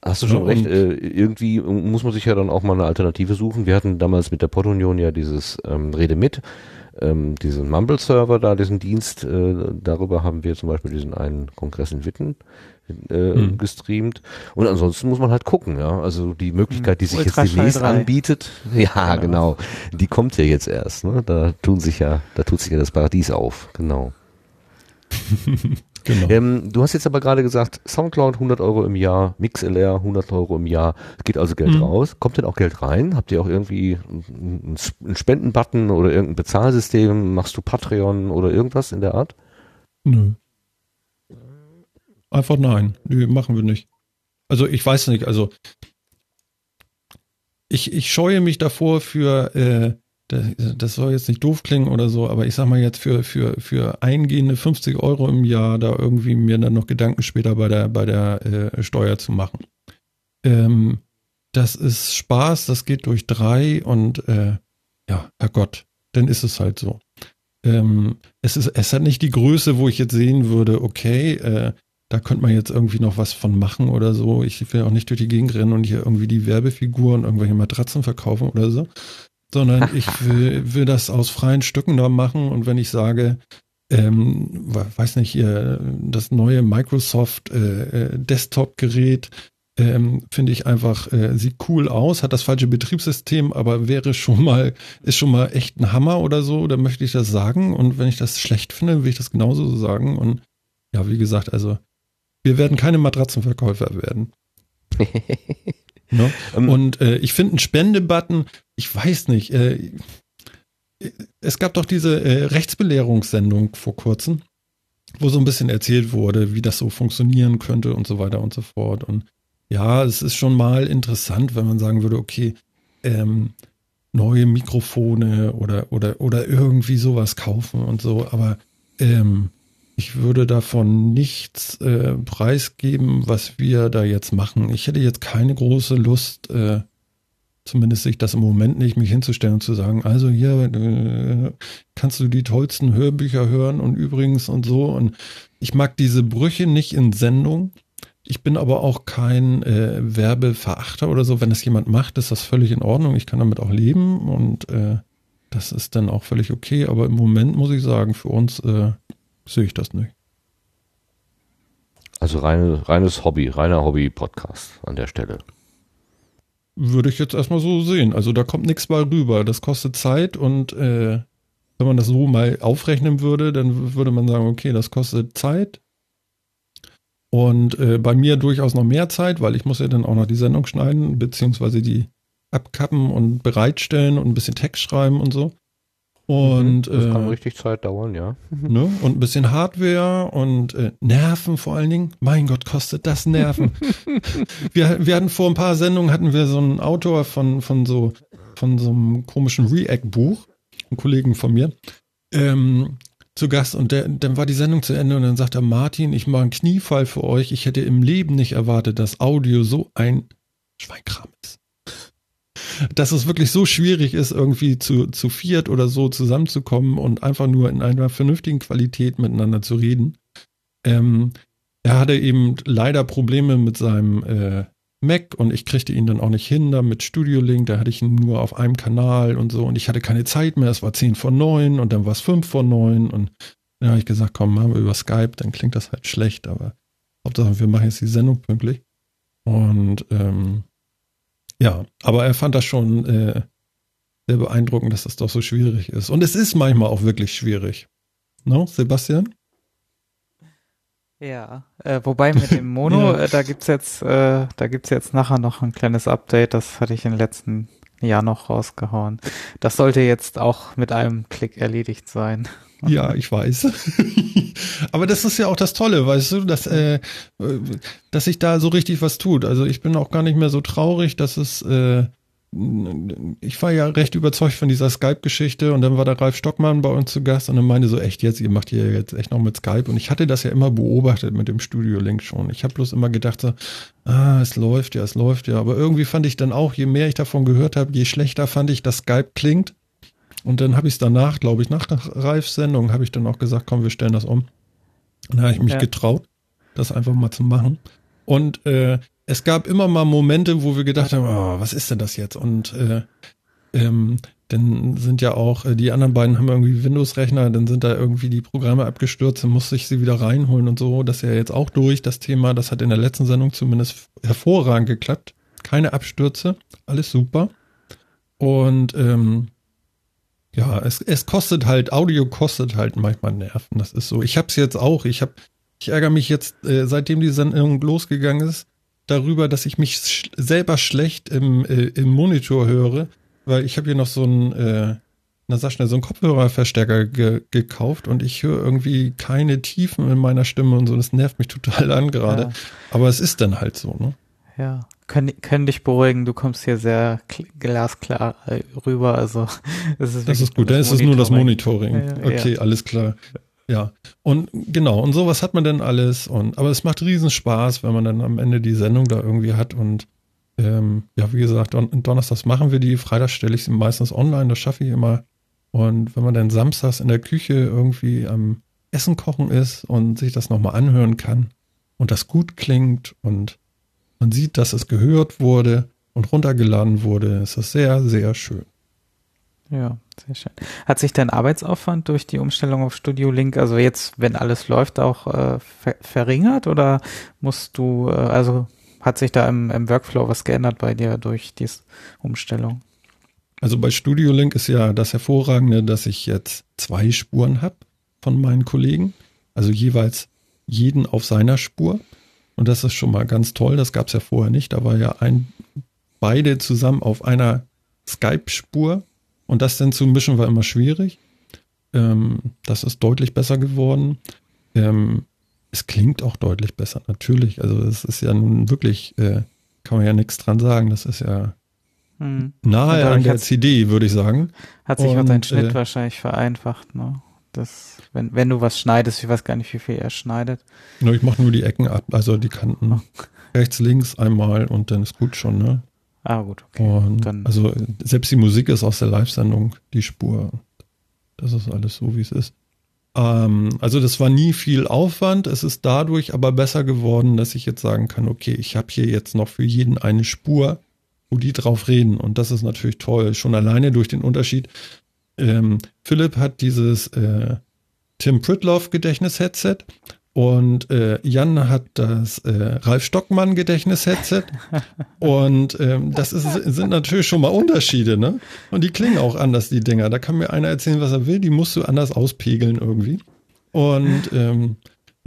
hast du schon
Ja,
recht. Äh, irgendwie muss man sich ja dann auch mal eine Alternative suchen. Wir hatten damals mit der Podunion ja dieses ähm, Rede mit, ähm, diesen Mumble-Server da, diesen Dienst. Äh, darüber haben wir zum Beispiel diesen einen Kongress in Witten äh,
Hm.
gestreamt. Und ansonsten muss man halt gucken, ja. Also die Möglichkeit, die sich jetzt demnächst
3.
anbietet, ja, genau. Die kommt ja jetzt erst, ne? Da tun sich ja, da tut sich ja das Paradies auf, genau.
genau.
Ähm, du hast jetzt aber gerade gesagt, Soundcloud 100 Euro im Jahr, MixLR 100 Euro im Jahr, geht also Geld
Mhm.
raus. Kommt denn auch Geld rein? Habt ihr auch irgendwie einen einen Spendenbutton oder irgendein Bezahlsystem? Machst du Patreon oder irgendwas in der Art?
Nö. Einfach nein. Nö, machen wir nicht. Also ich weiß nicht, also ich, ich scheue mich davor für, äh, das, soll jetzt nicht doof klingen oder so, aber ich sag mal jetzt für, für, für eingehende 50 Euro im Jahr da irgendwie mir dann noch Gedanken später bei der, bei der äh, Steuer zu machen. Ähm, das ist Spaß, das geht durch drei und äh, ja, Herrgott, dann ist es halt so. Ähm, es, ist, es hat nicht die Größe, wo ich jetzt sehen würde, okay, äh, da könnte man jetzt irgendwie noch was von machen oder so. Ich will auch nicht durch die Gegend rennen und hier irgendwie die Werbefiguren, irgendwelche Matratzen verkaufen oder so, sondern ich will, will das aus freien Stücken da machen und wenn ich sage, ähm, we- weiß nicht, hier, das neue Microsoft äh, äh, Desktop-Gerät ähm, finde ich einfach, äh, sieht cool aus, hat das falsche Betriebssystem, aber wäre schon mal, ist schon mal echt ein Hammer oder so, dann möchte ich das sagen. Und wenn ich das schlecht finde, will ich das genauso so sagen. Und ja, wie gesagt, also wir werden keine Matratzenverkäufer werden. ne?
Ähm,
Und äh, ich finde einen Spendebutton, ich weiß nicht, äh, es gab doch diese äh, Rechtsbelehrungssendung vor kurzem. wo so ein bisschen erzählt wurde, wie das so funktionieren könnte und so weiter und so fort. Und ja, es ist schon mal interessant, wenn man sagen würde, okay, ähm, neue Mikrofone oder, oder, oder irgendwie sowas kaufen und so, aber ähm, ich würde davon nichts äh, preisgeben, was wir da jetzt machen. Ich hätte jetzt keine große Lust, äh, zumindest sich das im Moment nicht, mich hinzustellen und zu sagen, also hier äh, kannst du die tollsten Hörbücher hören und übrigens und so. Und ich mag diese Brüche nicht in Sendung. Ich bin aber auch kein äh, Werbeverachter oder so. Wenn das jemand macht, ist das völlig in Ordnung. Ich kann damit auch leben und äh, das ist dann auch völlig okay. Aber im Moment muss ich sagen, für uns äh, sehe ich das nicht.
Also reine, reines Hobby, reiner Hobby-Podcast an der Stelle.
Würde ich jetzt erstmal so sehen. Also da kommt nichts bei rüber. Das kostet Zeit und äh, wenn man das so mal aufrechnen würde, dann würde man sagen, okay, das kostet Zeit. Und äh, bei mir durchaus noch mehr Zeit, weil ich muss ja dann auch noch die Sendung schneiden, beziehungsweise die abkappen und bereitstellen und ein bisschen Text schreiben und so. Und
das kann
äh,
richtig Zeit dauern, ja.
ne? und ein bisschen Hardware und äh, Nerven vor allen Dingen. Mein Gott, kostet das Nerven. wir, wir hatten vor ein paar Sendungen hatten wir so einen Autor von, von so, von so einem komischen React-Buch, einen Kollegen von mir, ähm, zu Gast und der, dann war die Sendung zu Ende und dann sagt er, Martin, ich mache einen Kniefall für euch. Ich hätte im Leben nicht erwartet, dass Audio so ein Schweinkram ist dass es wirklich so schwierig ist, irgendwie zu, zu viert oder so zusammenzukommen und einfach nur in einer vernünftigen Qualität miteinander zu reden. Ähm, er hatte eben leider Probleme mit seinem äh, Mac und ich kriegte ihn dann auch nicht hin da mit Studio Link, da hatte ich ihn nur auf einem Kanal und so und ich hatte keine Zeit mehr, es war 10 vor 9 und dann war es 5 vor 9 und dann habe ich gesagt, komm, machen wir über Skype, dann klingt das halt schlecht, aber Hauptsache wir machen jetzt die Sendung pünktlich. Und ähm, ja, aber er fand das schon äh, sehr beeindruckend, dass das doch so schwierig ist. Und es ist manchmal auch wirklich schwierig. No, Sebastian?
Ja, äh, wobei mit dem Mono,
Ja.
äh, da gibt's jetzt, äh, da gibt's jetzt nachher noch ein kleines Update, das hatte ich im letzten Jahr noch rausgehauen. Das sollte jetzt auch mit einem Klick erledigt sein.
Ja, ich weiß. Aber das ist ja auch das Tolle, weißt du, dass, äh, äh, dass sich da so richtig was tut. Also ich bin auch gar nicht mehr so traurig, dass es, äh, ich war ja recht überzeugt von dieser Skype-Geschichte und dann war der Ralf Stockmann bei uns zu Gast und dann meinte so, echt jetzt, ihr macht hier jetzt echt noch mit Skype und ich hatte das ja immer beobachtet mit dem Studio-Link schon. Ich habe bloß immer gedacht so, ah, es läuft ja, es läuft ja, aber irgendwie fand ich dann auch, je mehr ich davon gehört habe, je schlechter fand ich, dass Skype klingt und dann habe ich es danach, glaube ich, nach der Ralfs Sendung, habe ich dann auch gesagt, komm, wir stellen das um. Und dann habe ich mich
Ja.
getraut, das einfach mal zu machen. Und äh, es gab immer mal Momente, wo wir gedacht haben, oh, was ist denn das jetzt? Und äh, ähm, dann sind ja auch, äh, die anderen beiden haben irgendwie Windows-Rechner, dann sind da irgendwie die Programme abgestürzt, dann musste ich sie wieder reinholen und so. Das ist ja jetzt auch durch, das Thema. Das hat in der letzten Sendung zumindest hervorragend geklappt. Keine Abstürze, alles super. Und ähm, ja, es, es kostet halt, Audio kostet halt manchmal Nerven. Das ist so. Ich hab's jetzt auch. Ich hab, ich ärgere mich jetzt, äh, seitdem die Sendung losgegangen ist, darüber, dass ich mich sch selber schlecht im, äh, im Monitor höre, weil ich habe hier noch so einen, äh, na sag schnell, so einen Kopfhörerverstärker ge gekauft und ich höre irgendwie keine Tiefen in meiner Stimme und so. Das nervt mich total an gerade.
Ja.
Aber es ist dann halt so, ne?
Ja, können, können dich beruhigen, du kommst hier sehr kl- glasklar äh, rüber, also es ist
Das ist gut, dann ist es nur das Monitoring.
Ja, ja,
okay, alles klar. Ja, und genau, und sowas hat man dann alles. Und aber es macht riesen Spaß, wenn man dann am Ende die Sendung da irgendwie hat. Und ähm, ja, wie gesagt, don Donnerstags machen wir die, Freitags stelle ich sie meistens online, das schaffe ich immer. Und wenn man dann samstags in der Küche irgendwie am Essen kochen ist und sich das nochmal anhören kann und das gut klingt und man sieht, dass es gehört wurde und runtergeladen wurde, ist das sehr, sehr schön.
Ja, sehr schön. Hat sich dein Arbeitsaufwand durch die Umstellung auf Studio Link, also jetzt, wenn alles läuft, auch äh, ver verringert oder musst du, äh, also hat sich da im, im Workflow was geändert bei dir durch diese Umstellung?
Also bei Studio Link ist ja das Hervorragende, dass ich jetzt zwei Spuren habe von meinen Kollegen. Also jeweils jeden auf seiner Spur. Und das ist schon mal ganz toll. Das gab es ja vorher nicht. Da war ja ein, beide zusammen auf einer Skype-Spur. Und das dann zu mischen war immer schwierig. Ähm, das ist deutlich besser geworden. ähm, es klingt auch deutlich besser, natürlich. Also es ist ja nun wirklich, äh, kann man ja nichts dran sagen. Das ist ja
Hm.
nahe an der CD, würde ich sagen.
Hat sich auch dein Schnitt
äh,
wahrscheinlich vereinfacht, ne? Das, wenn, wenn du was schneidest, ich weiß gar nicht, wie viel er schneidet.
Ich mache nur die Ecken ab, also die Kanten. Rechts, links einmal und dann ist gut schon, ne?
Ah, gut, okay.
Und
Dann-
also selbst die Musik ist aus der Live-Sendung, die Spur. Das ist alles so, wie es ist. Ähm, also das war nie viel Aufwand. Es ist dadurch aber besser geworden, dass ich jetzt sagen kann, okay, ich habe hier jetzt noch für jeden eine Spur, wo die drauf reden. Und das ist natürlich toll. Schon alleine durch den Unterschied. Ähm, Philipp hat dieses äh, Tim Pritloff Gedächtnis-Headset und äh, Jan hat das äh, Ralf Stockmann Gedächtnis-Headset. und ähm, das ist, sind natürlich schon mal Unterschiede, ne? Und die klingen auch anders, die Dinger. Da kann mir einer erzählen, was er will, die musst du anders auspegeln irgendwie. Und ähm,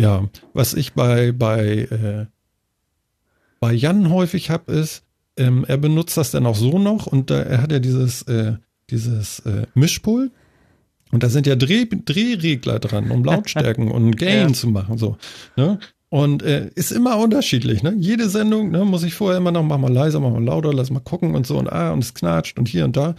ja, was ich bei, bei, äh, bei Jan häufig hab, ist, ähm, er benutzt das dann auch so noch und da, er hat ja dieses, äh, dieses äh, Mischpult und da sind ja Dreh, Drehregler dran, um Lautstärken und Gain
Ja.
zu machen, so. Ne? Und äh, ist immer unterschiedlich, ne? Jede Sendung, ne, muss ich vorher immer noch, mach mal leiser, mach mal lauter, lass mal gucken und so und ah, und es knatscht und hier und da.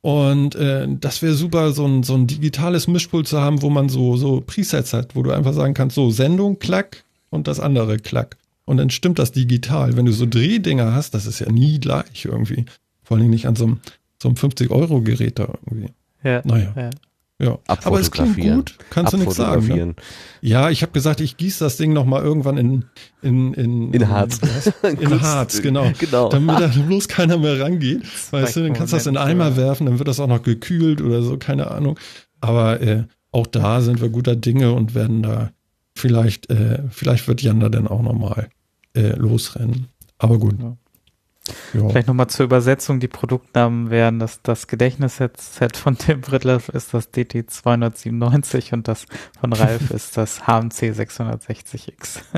Und äh, das wäre super, so ein, so ein digitales Mischpult zu haben, wo man so, so Presets hat, wo du einfach sagen kannst, so Sendung, klack und das andere, klack. Und dann stimmt das digital. Wenn du so Drehdinger hast, das ist ja nie gleich irgendwie. Vor allem nicht an so einem, so einem 50-Euro-Gerät da irgendwie.
Ja,
Naja.
ja.
Ja, aber es klingt gut, kannst du nichts sagen. Ne? Ja, ich habe gesagt, ich gieße das Ding noch mal irgendwann in in in,
In Harz.
wie heißt- In Harz, genau.
Genau.
Damit da bloß keiner mehr rangeht. Weißt du, dann kannst du das in einen Eimer werfen, dann wird das auch noch gekühlt oder so, keine Ahnung. Aber äh, auch da sind wir guter Dinge und werden da vielleicht äh, vielleicht wird Jan da dann auch noch mal äh, losrennen. Aber gut.
Ja.
Ja.
Vielleicht nochmal zur Übersetzung. Die Produktnamen wären das, das Gedächtnisset von Tim Brittloff ist das DT 297 und das von Ralf ist das HMC 660X.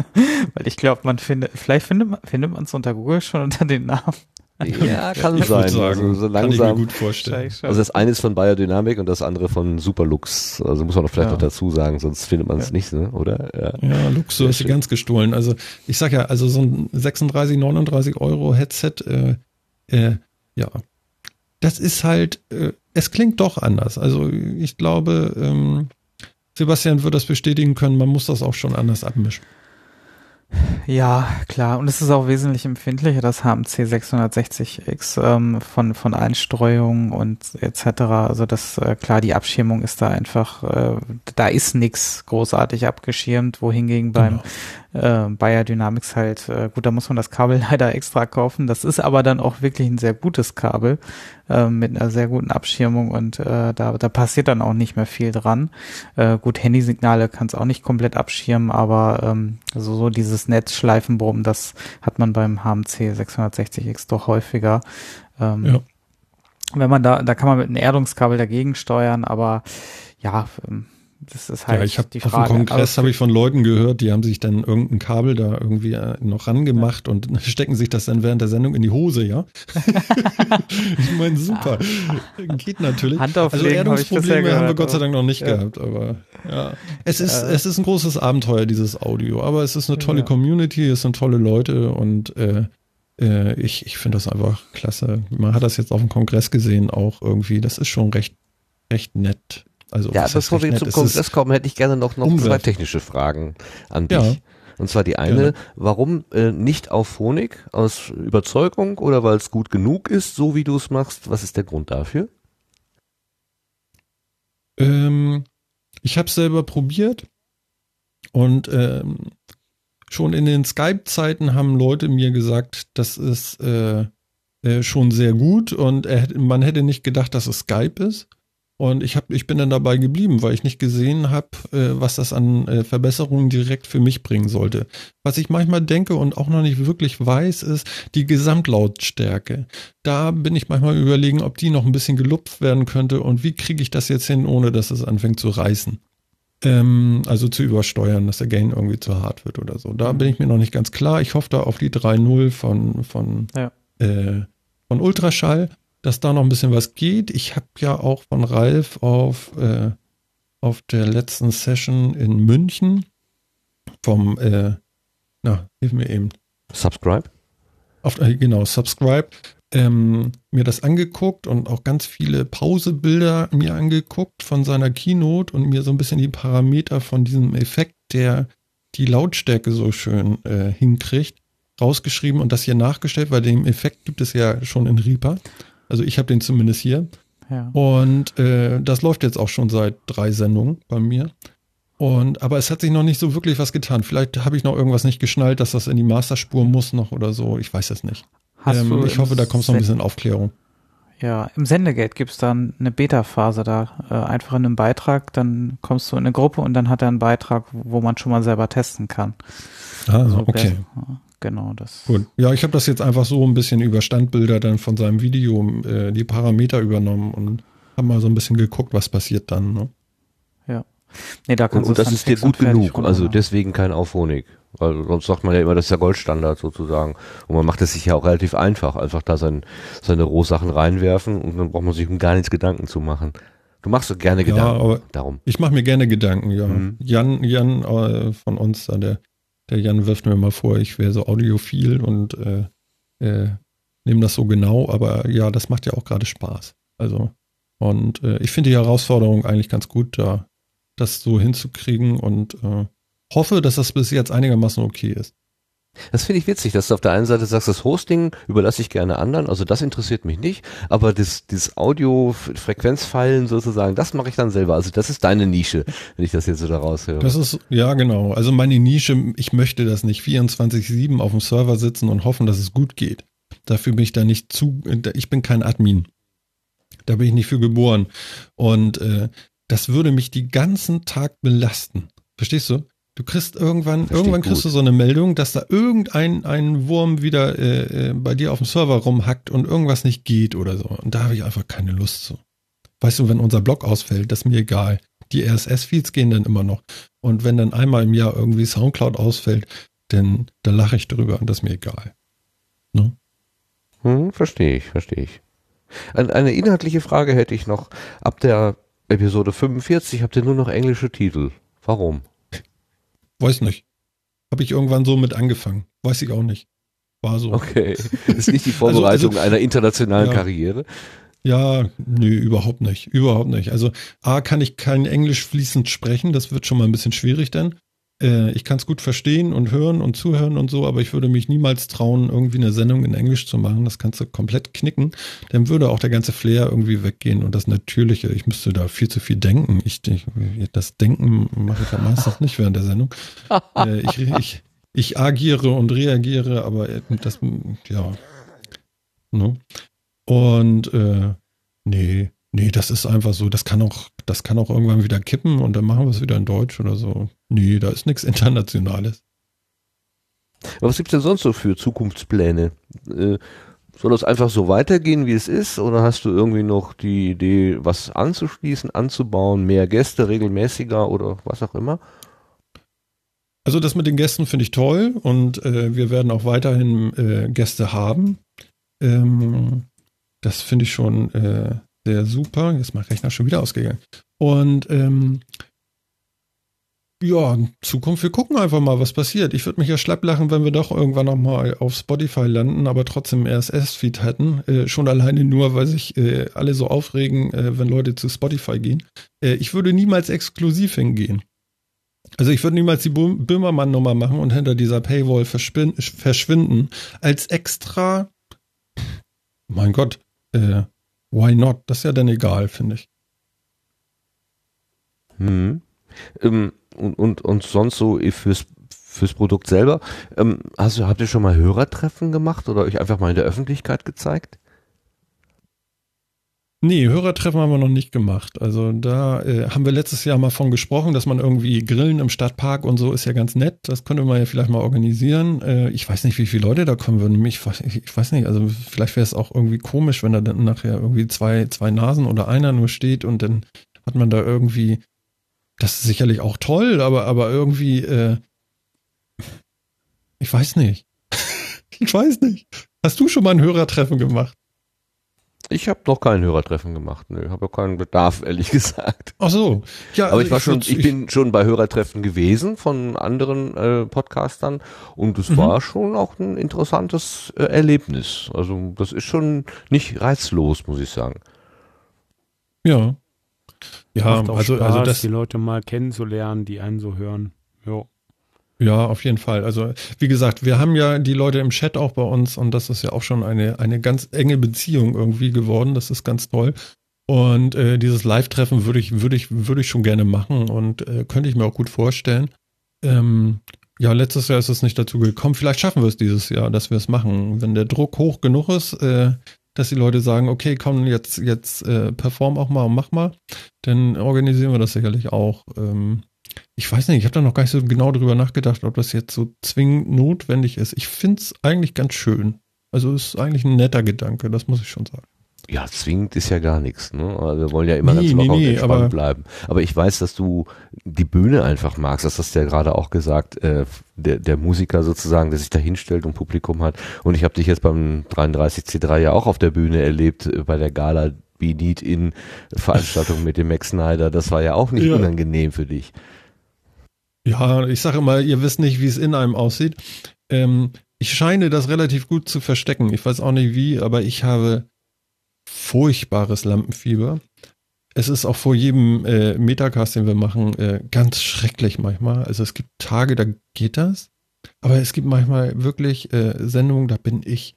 Weil ich glaube, man findet, vielleicht findet man, findet man es unter Google schon unter den Namen.
Ja, kann
ich
sein.
sagen,
also so
kann ich mir
langsam.
gut vorstellen.
Also das eine ist von Biodynamic und das andere von Superlux. Also muss man doch vielleicht
Ja.
noch dazu sagen, sonst findet man es nicht, ne? oder? Ja.
Ja, Lux, du hast ganz gestohlen. Also ich sag ja, also so ein 36, 39 Euro Headset, äh, äh, ja, das ist halt, äh, es klingt doch anders. Also ich glaube, ähm, Sebastian wird das bestätigen können, man muss das auch schon anders abmischen.
Ja, klar. Und es ist auch wesentlich empfindlicher, das HMC 660X ähm, von, von Einstreuungen und etc. Also das, äh, klar, die Abschirmung ist da einfach, äh, da ist nix großartig abgeschirmt, wohingegen beim äh, Bayer Dynamics halt, äh, gut, da muss man das Kabel leider extra kaufen. Das ist aber dann auch wirklich ein sehr gutes Kabel äh, mit einer sehr guten Abschirmung und äh, da, da passiert dann auch nicht mehr viel dran. Äh, gut, Handysignale kann es auch nicht komplett abschirmen, aber ähm, also so dieses Netzschleifenbrummen, das hat man beim HMC 660X doch häufiger. Ähm,
Ja.
Wenn man da, da kann man mit einem Erdungskabel dagegen steuern, aber ja, ähm, das ist halt
ja, ich habe
die
auf
Frage.
dem Kongress habe ich von Leuten gehört, die haben sich dann irgendein Kabel da irgendwie äh, noch rangemacht und stecken sich das dann während der Sendung in die Hose, ja? ich meine, super. Geht natürlich.
Hand
also Erdungsprobleme haben wir Gott sei Dank noch nicht
ja.
gehabt, aber ja. Es ist, es ist ein großes Abenteuer, dieses Audio, aber es ist eine tolle
Ja.
Community, es sind tolle Leute und äh, äh, ich, ich finde das einfach klasse. Man hat das jetzt auf dem Kongress gesehen auch irgendwie. Das ist schon recht, recht nett. Also,
Ja, bevor wir zum
Es
Kongress kommen, hätte ich gerne noch, noch zwei technische Fragen an dich.
Ja.
Und zwar die eine,
Gerne.
warum äh, nicht auf Phonik? Aus Überzeugung oder weil es gut genug ist, so wie du es machst? Was ist der Grund dafür?
Ähm, ich habe es selber probiert und ähm, schon in den Skype-Zeiten haben Leute mir gesagt, das ist äh, äh, schon sehr gut und hätte- man hätte nicht gedacht, dass es Skype ist. Und ich, hab, ich bin dann dabei geblieben, weil ich nicht gesehen habe, äh, was das an äh, Verbesserungen direkt für mich bringen sollte. Was ich manchmal denke und auch noch nicht wirklich weiß, ist die Gesamtlautstärke. Da bin ich manchmal überlegen, ob die noch ein bisschen gelupft werden könnte und wie kriege ich das jetzt hin, ohne dass es anfängt zu reißen. Ähm, also zu übersteuern, dass der Gain irgendwie zu hart wird oder so. Da bin ich mir noch nicht ganz klar. Ich hoffe da auf die 3.0 von, von,
Ja.
äh, von Ultraschall, dass da noch ein bisschen was geht. Ich habe ja auch von Ralf auf, äh, auf der letzten Session in München vom, äh, na, hilf mir eben.
Subscribe?
Auf, äh, genau, Subscribe. Ähm, mir das angeguckt und auch ganz viele Pausebilder mir angeguckt von seiner Keynote und mir so ein bisschen die Parameter von diesem Effekt, der die Lautstärke so schön äh, hinkriegt, rausgeschrieben und das hier nachgestellt, weil den Effekt gibt es ja schon in Reaper. Also ich habe den zumindest hier.
Ja.
Und äh, das läuft jetzt auch schon seit drei Sendungen bei mir. Und aber es hat sich noch nicht so wirklich was getan. Vielleicht habe ich noch irgendwas nicht geschnallt, dass das in die Masterspur muss noch oder so. Ich weiß es nicht.
Hast
Ähm, ich hoffe, da kommt noch ein bisschen Aufklärung.
Ja, im Sendegate gibt's dann eine Beta-Phase da. Äh, einfach in einem Beitrag, dann kommst du in eine Gruppe und dann hat er einen Beitrag, wo man schon mal selber testen kann.
Ah,
So
okay.
Genau, das.
Gut. Ja, ich habe das jetzt einfach so ein bisschen über Standbilder dann von seinem Video äh, die Parameter übernommen und habe mal so ein bisschen geguckt, was passiert dann. Ne?
Nee, da
Und,
kannst
und
du
das ist dir
und
gut genug. Also
runterladen.
deswegen kein Aufhonig. Weil sonst sagt man ja immer, das ist der Goldstandard sozusagen. Und man macht es sich ja auch relativ einfach. Einfach da sein, seine Rohsachen reinwerfen und dann braucht man sich um gar nichts Gedanken zu machen. Du machst so gerne
Ja,
Gedanken
aber
darum.
ich mache mir gerne Gedanken, ja.
Mhm.
Jan, Jan äh, von uns, da, der, der Jan wirft mir mal vor, ich wäre so audiophil und äh, äh, nehme das so genau, aber ja, das macht ja auch gerade Spaß. Also, und äh, ich finde die Herausforderung eigentlich ganz gut, da das so hinzukriegen und äh, hoffe, dass das bis jetzt einigermaßen okay ist.
Das finde ich witzig, dass du auf der einen Seite sagst, das Hosting überlasse ich gerne anderen, also das interessiert mich nicht, aber das, das Audio-Frequenzfeilen sozusagen, das mache ich dann selber. Also das ist deine Nische, wenn ich das jetzt so daraus höre.
Das ist, ja genau. Also meine Nische, ich möchte das nicht 24-7 auf dem Server sitzen und hoffen, dass es gut geht. Dafür bin ich da nicht zu, ich bin kein Admin. Da bin ich nicht für geboren. Und äh, das würde mich die ganzen Tag belasten. Verstehst du? Du kriegst irgendwann, irgendwann kriegst
gut.
du so eine Meldung, dass da irgendein ein Wurm wieder äh, äh, bei dir auf dem Server rumhackt und irgendwas nicht geht oder so. Und da habe ich einfach keine Lust zu. Weißt du, wenn unser Blog ausfällt, das ist mir egal. Die RSS-Feeds gehen dann immer noch. Und wenn dann einmal im Jahr irgendwie Soundcloud ausfällt, dann da lache ich drüber und das ist mir egal.
Hm, verstehe ich, verstehe ich. Ein, eine inhaltliche Frage hätte ich noch. Ab der Episode 45 habt ihr nur noch englische Titel. Warum?
Weiß nicht. Habe ich irgendwann so mit angefangen. Weiß ich auch nicht. War so.
Okay. Ist nicht die Vorbereitung
also-
einer internationalen
Ja.
Karriere.
Ja, nö, überhaupt nicht. Überhaupt nicht. Also A, kann ich kein Englisch fließend sprechen. Das wird schon mal ein bisschen schwierig dann. Äh, ich kann es gut verstehen und hören und zuhören und so, aber ich würde mich niemals trauen, irgendwie eine Sendung in Englisch zu machen. Das kannst du komplett knicken. Dann würde auch der ganze Flair irgendwie weggehen und das Natürliche. Ich müsste da viel zu viel denken. Ich, ich das Denken mache ich ja meistens nicht während der Sendung. Äh, ich, ich, ich agiere und reagiere, aber äh, das, ja. Ne? Und äh, nee, nee, das ist einfach so, das kann auch, das kann auch irgendwann wieder kippen und dann machen wir es wieder in Deutsch oder so. Nee, da ist nichts Internationales.
Aber was gibt's denn sonst so für Zukunftspläne? Äh, soll das einfach so weitergehen, wie es ist? Oder hast du irgendwie noch die Idee, was anzuschließen, anzubauen, mehr Gäste, regelmäßiger oder was auch immer?
Also das mit den Gästen finde ich toll und äh, wir werden auch weiterhin äh, Gäste haben. Ähm, das finde ich schon sehr super. Jetzt ist mein Rechner schon wieder ausgegangen. Und ähm, ja, in Zukunft, wir gucken einfach mal, was passiert. Ich würde mich ja schlapp lachen, wenn wir doch irgendwann noch mal auf Spotify landen, aber trotzdem RSS-Feed hätten. Äh, schon alleine nur, weil sich äh, alle so aufregen, äh, wenn Leute zu Spotify gehen. Äh, ich würde niemals exklusiv hingehen. Also ich würde niemals die Böhm- Böhmermann-Nummer machen und hinter dieser Paywall verschwin- verschwinden. Als extra, mein Gott, äh, why not? Das ist ja dann egal, finde ich.
Hm. Ähm, und, und, und sonst so fürs, fürs Produkt selber. Ähm, hast habt ihr schon mal Hörertreffen gemacht oder euch einfach mal in der Öffentlichkeit gezeigt?
Nee, Hörertreffen haben wir noch nicht gemacht. Also da äh, haben wir letztes Jahr mal von gesprochen, dass man irgendwie grillen im Stadtpark und so ist ja ganz nett. Das könnte man ja vielleicht mal organisieren. Äh, ich weiß nicht, wie viele Leute da kommen würden. Ich, ich weiß nicht, also vielleicht wäre es auch irgendwie komisch, wenn da dann nachher irgendwie zwei, zwei Nasen oder einer nur steht und dann hat man da irgendwie, das ist sicherlich auch toll, aber, aber irgendwie, äh, ich weiß nicht. ich weiß nicht. Hast du schon mal ein Hörertreffen gemacht?
Ich habe noch kein Hörertreffen gemacht. Nö, habe ja keinen Bedarf, ehrlich gesagt.
Ach so. Ja,
Aber ich war schon,
würd-
ich bin schon bei Hörertreffen gewesen von anderen äh, Podcastern und
Mhm.
es war schon auch ein interessantes äh, Erlebnis. Also das ist schon nicht reizlos, muss ich sagen.
Ja. Ja,
Macht auch
also,
Spaß,
also das,
die Leute mal kennenzulernen, die einen so hören. Jo.
Ja, auf jeden Fall. Also, wie gesagt, wir haben ja die Leute im Chat auch bei uns und das ist ja auch schon eine, eine ganz enge Beziehung irgendwie geworden. Das ist ganz toll. Und äh, dieses Live-Treffen würde ich, würde ich, würde ich schon gerne machen und äh, könnte ich mir auch gut vorstellen. Ähm, ja, letztes Jahr ist es nicht dazu gekommen. Vielleicht schaffen wir es dieses Jahr, dass wir es machen. Wenn der Druck hoch genug ist, äh, dass die Leute sagen, okay, komm, jetzt, jetzt äh, perform auch mal und mach mal, dann organisieren wir das sicherlich auch. Ähm, ich weiß nicht, ich habe da noch gar nicht so genau drüber nachgedacht, ob das jetzt so zwingend notwendig ist. Ich finde es eigentlich ganz schön. Also ist eigentlich ein netter Gedanke, das muss ich schon sagen.
Ja, zwingend ist ja gar nichts. Ne? Wir wollen ja immer
Nee,
ganz
nee,
locker und
nee,
entspannt
aber-
bleiben. Aber ich weiß, dass du die Bühne einfach magst. Das hast du ja gerade auch gesagt. Äh, der, der Musiker sozusagen, der sich da hinstellt und Publikum hat. Und ich habe dich jetzt beim 33C3 ja auch auf der Bühne erlebt, äh, bei der Gala Be Need In Veranstaltung mit dem Max Snyder. Das war ja auch nicht
Ja.
unangenehm für dich.
Ja, ich sage immer, ihr wisst nicht, wie es in einem aussieht. Ähm, ich scheine das relativ gut zu verstecken. Ich weiß auch nicht wie, aber ich habe furchtbares Lampenfieber. Es ist auch vor jedem äh, Metacast, den wir machen, äh, ganz schrecklich manchmal. Also es gibt Tage, da geht das. Aber es gibt manchmal wirklich äh, Sendungen, da bin ich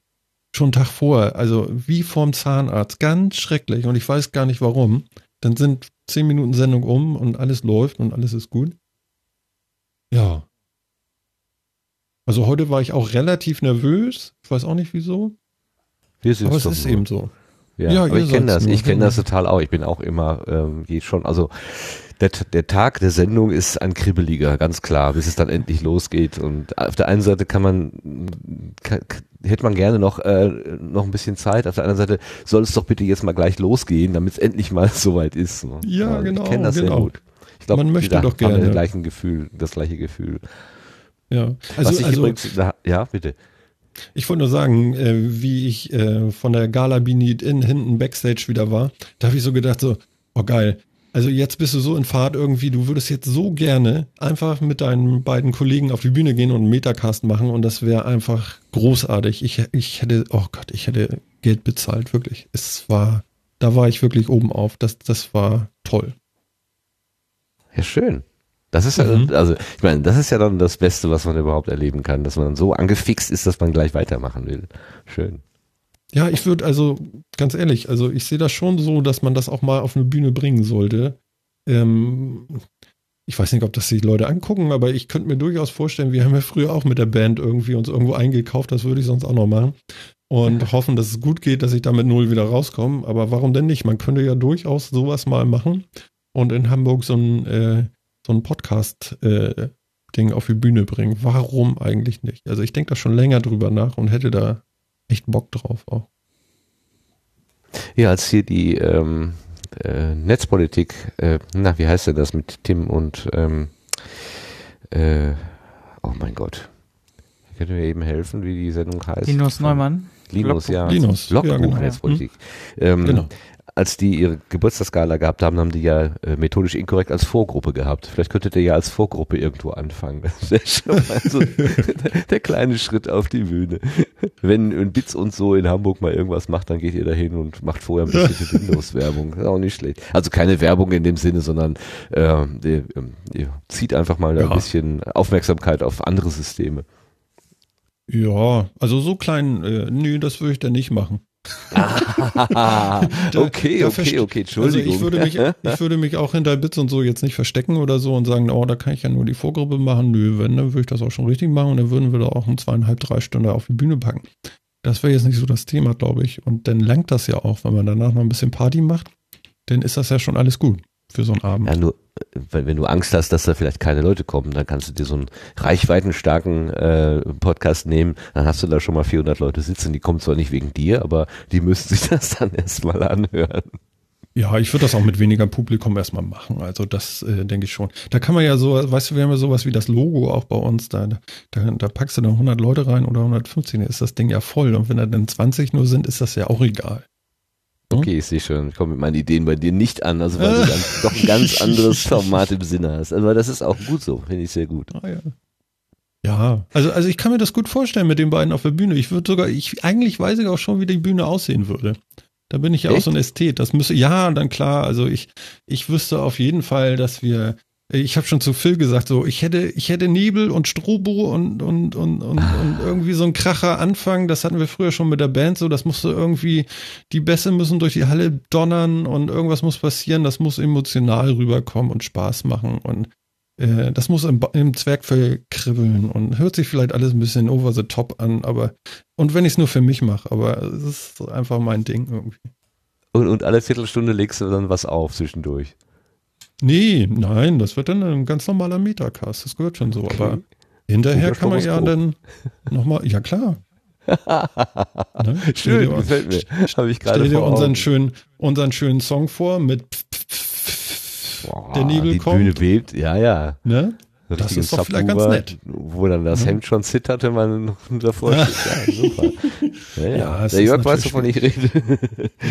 schon einen Tag vor. Also wie vorm Zahnarzt. Ganz schrecklich. Und ich weiß gar nicht warum. Dann sind zehn Minuten Sendung um und alles läuft und alles ist gut. Ja. Also heute war ich auch relativ nervös. Ich weiß auch nicht wieso.
Wir sind
Aber es ist
nur-
eben so.
Ja,
Ja,
aber ich kenne das,
nur,
ich kenne das total auch. Ich bin auch immer, ähm, geht schon, also der, der Tag der Sendung ist ein kribbeliger, ganz klar, bis es dann endlich losgeht. Und auf der einen Seite kann man, kann, hätte man gerne noch, äh, noch ein bisschen Zeit, auf der anderen Seite soll es doch bitte jetzt mal gleich losgehen, damit es endlich mal soweit ist. ne?
Ja,
Also
genau,
Ich kenne das sehr
genau.
gut. Ich glaube,
Man möchte
da
doch
haben
gerne.
das gleiche Gefühl, das gleiche Gefühl.
Ja.
Was
Also,
ich
also
übrigens, na, ja, bitte.
ich wollte nur sagen, äh, wie ich äh, von der Gala Beneath in hinten Backstage wieder war, da habe ich so gedacht, so, oh geil. Also jetzt bist du so in Fahrt irgendwie, du würdest jetzt so gerne einfach mit deinen beiden Kollegen auf die Bühne gehen und einen Metacast machen und das wäre einfach großartig. Ich, ich hätte, oh Gott, ich hätte Geld bezahlt, wirklich. Es war, da war ich wirklich oben auf. Das, das war toll.
Ja, schön. Das ist ja,
Mhm.
also ich meine, das ist ja dann das Beste, was man überhaupt erleben kann, dass man so angefixt ist, dass man gleich weitermachen will. Schön.
Ja, ich würde also, ganz ehrlich, also ich sehe das schon so, dass man das auch mal auf eine Bühne bringen sollte. Ähm, ich weiß nicht, ob das die Leute angucken, aber ich könnte mir durchaus vorstellen, wir haben ja früher auch mit der Band irgendwie uns irgendwo eingekauft, das würde ich sonst auch noch machen. Und hoffen, dass es gut geht, dass ich da mit Null wieder rauskomme. Aber warum denn nicht? Man könnte ja durchaus sowas mal machen und in Hamburg so ein, äh, so ein Podcast-Ding auf die Bühne bringen. Warum eigentlich nicht? Also ich denke da schon länger drüber nach und hätte da echt Bock drauf auch.
Ja, als hier die ähm, äh, Netzpolitik, äh, na, wie heißt denn das mit Tim und ähm, äh, oh mein Gott. Könnt ihr mir eben helfen, wie die Sendung heißt?
Linus Neumann.
Linus, ja.
Linus, ja,
Logbuch
genau.
Netzpolitik. Ähm,
Genau.
Als die ihre Geburtstagsgala gehabt haben, haben die ja äh, methodisch inkorrekt als Vorgruppe gehabt. Vielleicht könntet ihr ja als Vorgruppe irgendwo anfangen. Das wäre schon mal so der kleine Schritt auf die Bühne. Wenn ein Bitz und so in Hamburg mal irgendwas macht, dann geht ihr dahin und macht vorher ein bisschen Windows-Werbung. Ist auch nicht schlecht. Also keine Werbung in dem Sinne, sondern äh, ihr, ihr zieht einfach mal
Ja.
ein bisschen Aufmerksamkeit auf andere Systeme.
Ja, also so klein, äh, nee, das würde ich dann nicht machen.
Ah, okay,
da
okay, okay, Entschuldigung.
Also ich würde, mich, ich würde mich auch hinter Bits und so jetzt nicht verstecken oder so und sagen, oh, da kann ich ja nur die Vorgruppe machen. Nö, wenn, dann würde ich das auch schon richtig machen und dann würden wir da auch um zweieinhalb, drei Stunden auf die Bühne packen. Das wäre jetzt nicht so das Thema, glaube ich. Und dann langt das ja auch, wenn man danach noch ein bisschen Party macht, dann ist das ja schon alles gut für so einen Abend.
Ja, nur, wenn, wenn du Angst hast, dass da vielleicht keine Leute kommen, dann kannst du dir so einen reichweitenstarken äh, Podcast nehmen, dann hast du da schon mal 400 Leute sitzen, die kommen zwar nicht wegen dir, aber die müssen sich das dann erstmal anhören.
Ja, ich würde das auch mit weniger Publikum erstmal machen. Also das äh, denke ich schon. Da kann man ja so, weißt du, wir haben ja sowas wie das Logo auch bei uns. Da, da, da packst du dann 100 Leute rein oder 150, dann ist das Ding ja voll. Und wenn da dann 20 nur sind, ist das ja auch egal.
Okay, ich sehe schon, ich komme mit meinen Ideen bei dir nicht an, also weil du dann doch ein ganz anderes Format im Sinne hast. Aber das ist auch gut so, finde ich sehr gut.
Ah, ja. Ja, also, also ich kann mir das gut vorstellen mit den beiden auf der Bühne. Ich würde sogar, ich, eigentlich weiß ich auch schon, wie die Bühne aussehen würde. Da bin ich ja auch
Echt?
so ein Ästhet. Das müsste, ja, dann klar, also ich, ich wüsste auf jeden Fall, dass wir, ich habe schon zu Phil gesagt, so, ich hätte, ich hätte Nebel und Strobo und, und, und, und, und irgendwie so ein Kracher Anfang. Das hatten wir früher schon mit der Band so. Das musste irgendwie, die Bässe müssen durch die Halle donnern und irgendwas muss passieren. Das muss emotional rüberkommen und Spaß machen und äh, das muss im, im Zwergfell kribbeln und hört sich vielleicht alles ein bisschen over the top an, aber und wenn ich es nur für mich mache, aber es ist einfach mein Ding irgendwie.
Und, und alle Viertelstunde legst du dann was auf zwischendurch.
Nee, nein, das wird dann ein ganz normaler Metacast, das gehört schon so, aber hinterher kann man ja dann nochmal, ja klar. ne? Stell
Schön,
dir,
gefällt mir. Habe ich gerade
stell dir unseren schönen, unseren schönen Song vor mit
Boah,
der Nebel
die
kommt.
Bühne bebt, ja, ja.
ne? Das ist doch vielleicht ganz nett.
Wo dann das. Hemd schon zittert, wenn man noch davor steht. Ja, super. Ja, ja.
Ja,
Der
ist
Jörg weiß,
natürlich
wovon ich rede.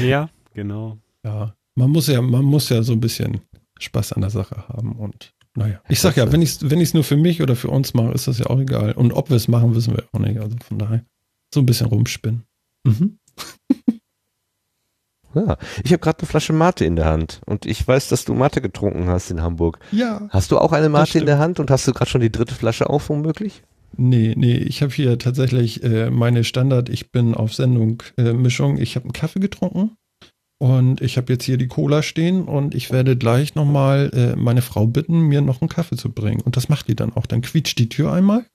Ja, genau.
Ja, man muss ja, man muss ja so ein bisschen Spaß an der Sache haben und naja. Ich sag ja, wenn ich es wenn ich's nur für mich oder für uns mache, ist das ja auch egal. Und ob wir es machen, wissen wir auch nicht. Also von daher so ein bisschen rumspinnen. Mhm.
Ja. Ich habe gerade eine Flasche Mate in der Hand und ich weiß, dass du Mate getrunken hast in Hamburg.
Ja.
Hast du auch eine Mate in der Hand und hast du gerade schon die dritte Flasche auf, womöglich?
Nee, nee, ich habe hier tatsächlich äh, meine Standard, ich bin auf Sendung äh, Mischung. Ich habe einen Kaffee getrunken und ich habe jetzt hier die Cola stehen und ich werde gleich nochmal äh, meine Frau bitten, mir noch einen Kaffee zu bringen. Und das macht die dann auch. Dann quietscht die Tür einmal.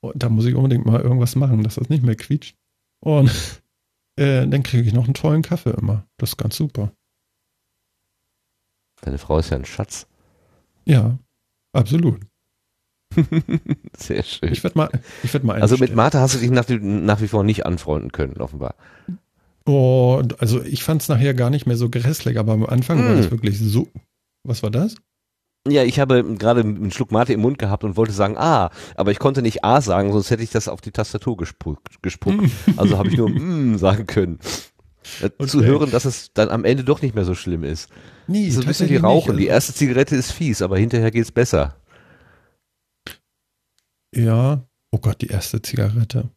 Und da muss ich unbedingt mal irgendwas machen, dass das nicht mehr quietscht. Und äh, dann kriege ich noch einen tollen Kaffee immer. Das ist ganz super.
Deine Frau ist ja ein Schatz.
Ja, absolut.
Sehr schön.
Ich werde mal, ich werd mal
Also mit. Mate hast du dich nach, nach wie vor nicht anfreunden können, offenbar.
Oh, also ich fand es nachher gar nicht mehr so grässlich, aber am Anfang war
Mm.
das wirklich so. Was war das?
Ja, ich habe gerade einen Schluck Mate im Mund gehabt und wollte sagen A, aber ich konnte nicht A sagen, sonst hätte ich das auf die Tastatur gespuckt. gespuckt. Also habe ich nur mm sagen können. Äh, Zu
Okay.
hören, dass es dann am Ende doch nicht mehr so schlimm ist.
Nee,
So ein bisschen wie Rauchen.
nicht.
Die erste Zigarette ist fies, aber hinterher geht's besser.
Ja. Oh Gott, die erste Zigarette.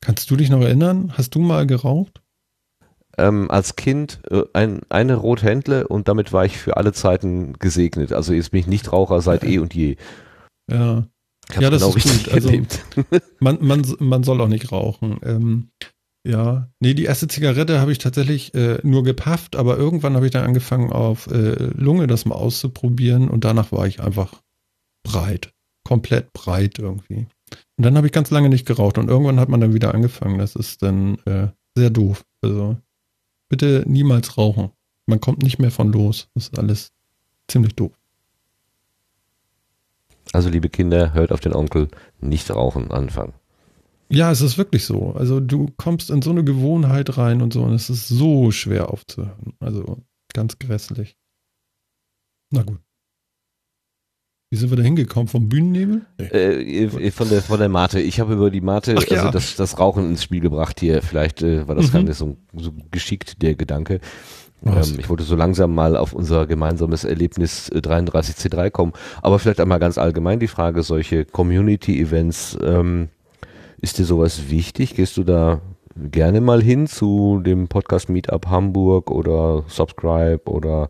Kannst du dich noch erinnern? Hast du mal geraucht?
Ähm, als Kind äh, ein, eine Rothändle und damit war ich für alle Zeiten gesegnet. Also jetzt bin ich Nichtraucher seit eh und je.
Ja. Ja, das
genau
ist gut. Also-. Man, man, man soll auch nicht rauchen. Ähm, ja. Nee, die erste Zigarette habe ich tatsächlich äh, nur gepafft, aber irgendwann habe ich dann angefangen auf äh, Lunge das mal auszuprobieren und danach war ich einfach breit. Komplett breit irgendwie. Und dann habe ich ganz lange nicht geraucht und irgendwann hat man dann wieder angefangen. Das ist dann äh, sehr doof. Also bitte niemals rauchen. Man kommt nicht mehr von los. Das ist alles ziemlich doof.
Also liebe Kinder, hört auf den Onkel, nicht rauchen anfangen.
Ja, es ist wirklich so. Also du kommst in so eine Gewohnheit rein und so und es ist so schwer aufzuhören. Also ganz grässlich. Na gut. Wie sind wir da hingekommen? Vom Bühnennebel? Nee.
Äh, von der von der Mate. Ich habe über die Mate,
Ach ja.
also das, das Rauchen ins Spiel gebracht hier. Vielleicht äh, war das
Mhm.
gar nicht so, so geschickt der Gedanke. Ähm, ich wollte so langsam mal auf unser gemeinsames Erlebnis äh, 33C3 kommen. Aber vielleicht einmal ganz allgemein die Frage, solche Community-Events, ähm, ist dir sowas wichtig? Gehst du da gerne mal hin zu dem Podcast Meetup Hamburg oder Subscribe oder äh,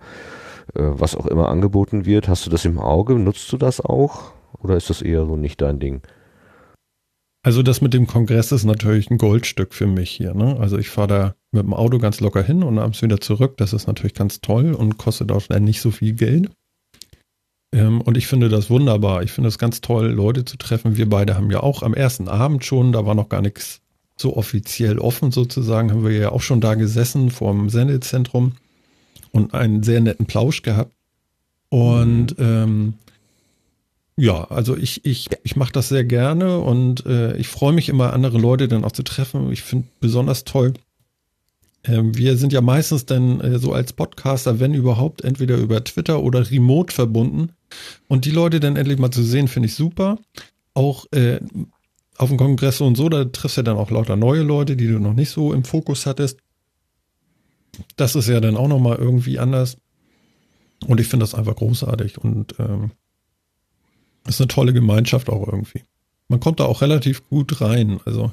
was auch immer angeboten wird? Hast du das im Auge? Nutzt du das auch? Oder ist das eher so nicht dein Ding?
Also das mit dem Kongress ist natürlich ein Goldstück für mich hier. Ne? Also ich fahre da mit dem Auto ganz locker hin und abends wieder zurück. Das ist natürlich ganz toll und kostet auch nicht so viel Geld. Ähm, und ich finde das wunderbar. Ich finde es ganz toll, Leute zu treffen. Wir beide haben ja auch am ersten Abend schon, da war noch gar nichts so offiziell offen sozusagen, haben wir ja auch schon da gesessen vor dem Sendezentrum und einen sehr netten Plausch gehabt. Und ähm, ja, also ich, ich, ich mache das sehr gerne und äh, ich freue mich immer, andere Leute dann auch zu treffen. Ich finde besonders toll. Ähm, wir sind ja meistens dann äh, so als Podcaster, wenn überhaupt, entweder über Twitter oder remote verbunden. Und die Leute dann endlich mal zu sehen, finde ich super. Auch äh, auf dem Kongress und so, da triffst du dann auch lauter neue Leute, die du noch nicht so im Fokus hattest. Das ist ja dann auch nochmal irgendwie anders. Und ich finde das einfach großartig und ähm, ist eine tolle Gemeinschaft auch irgendwie. Man kommt da auch relativ gut rein. Also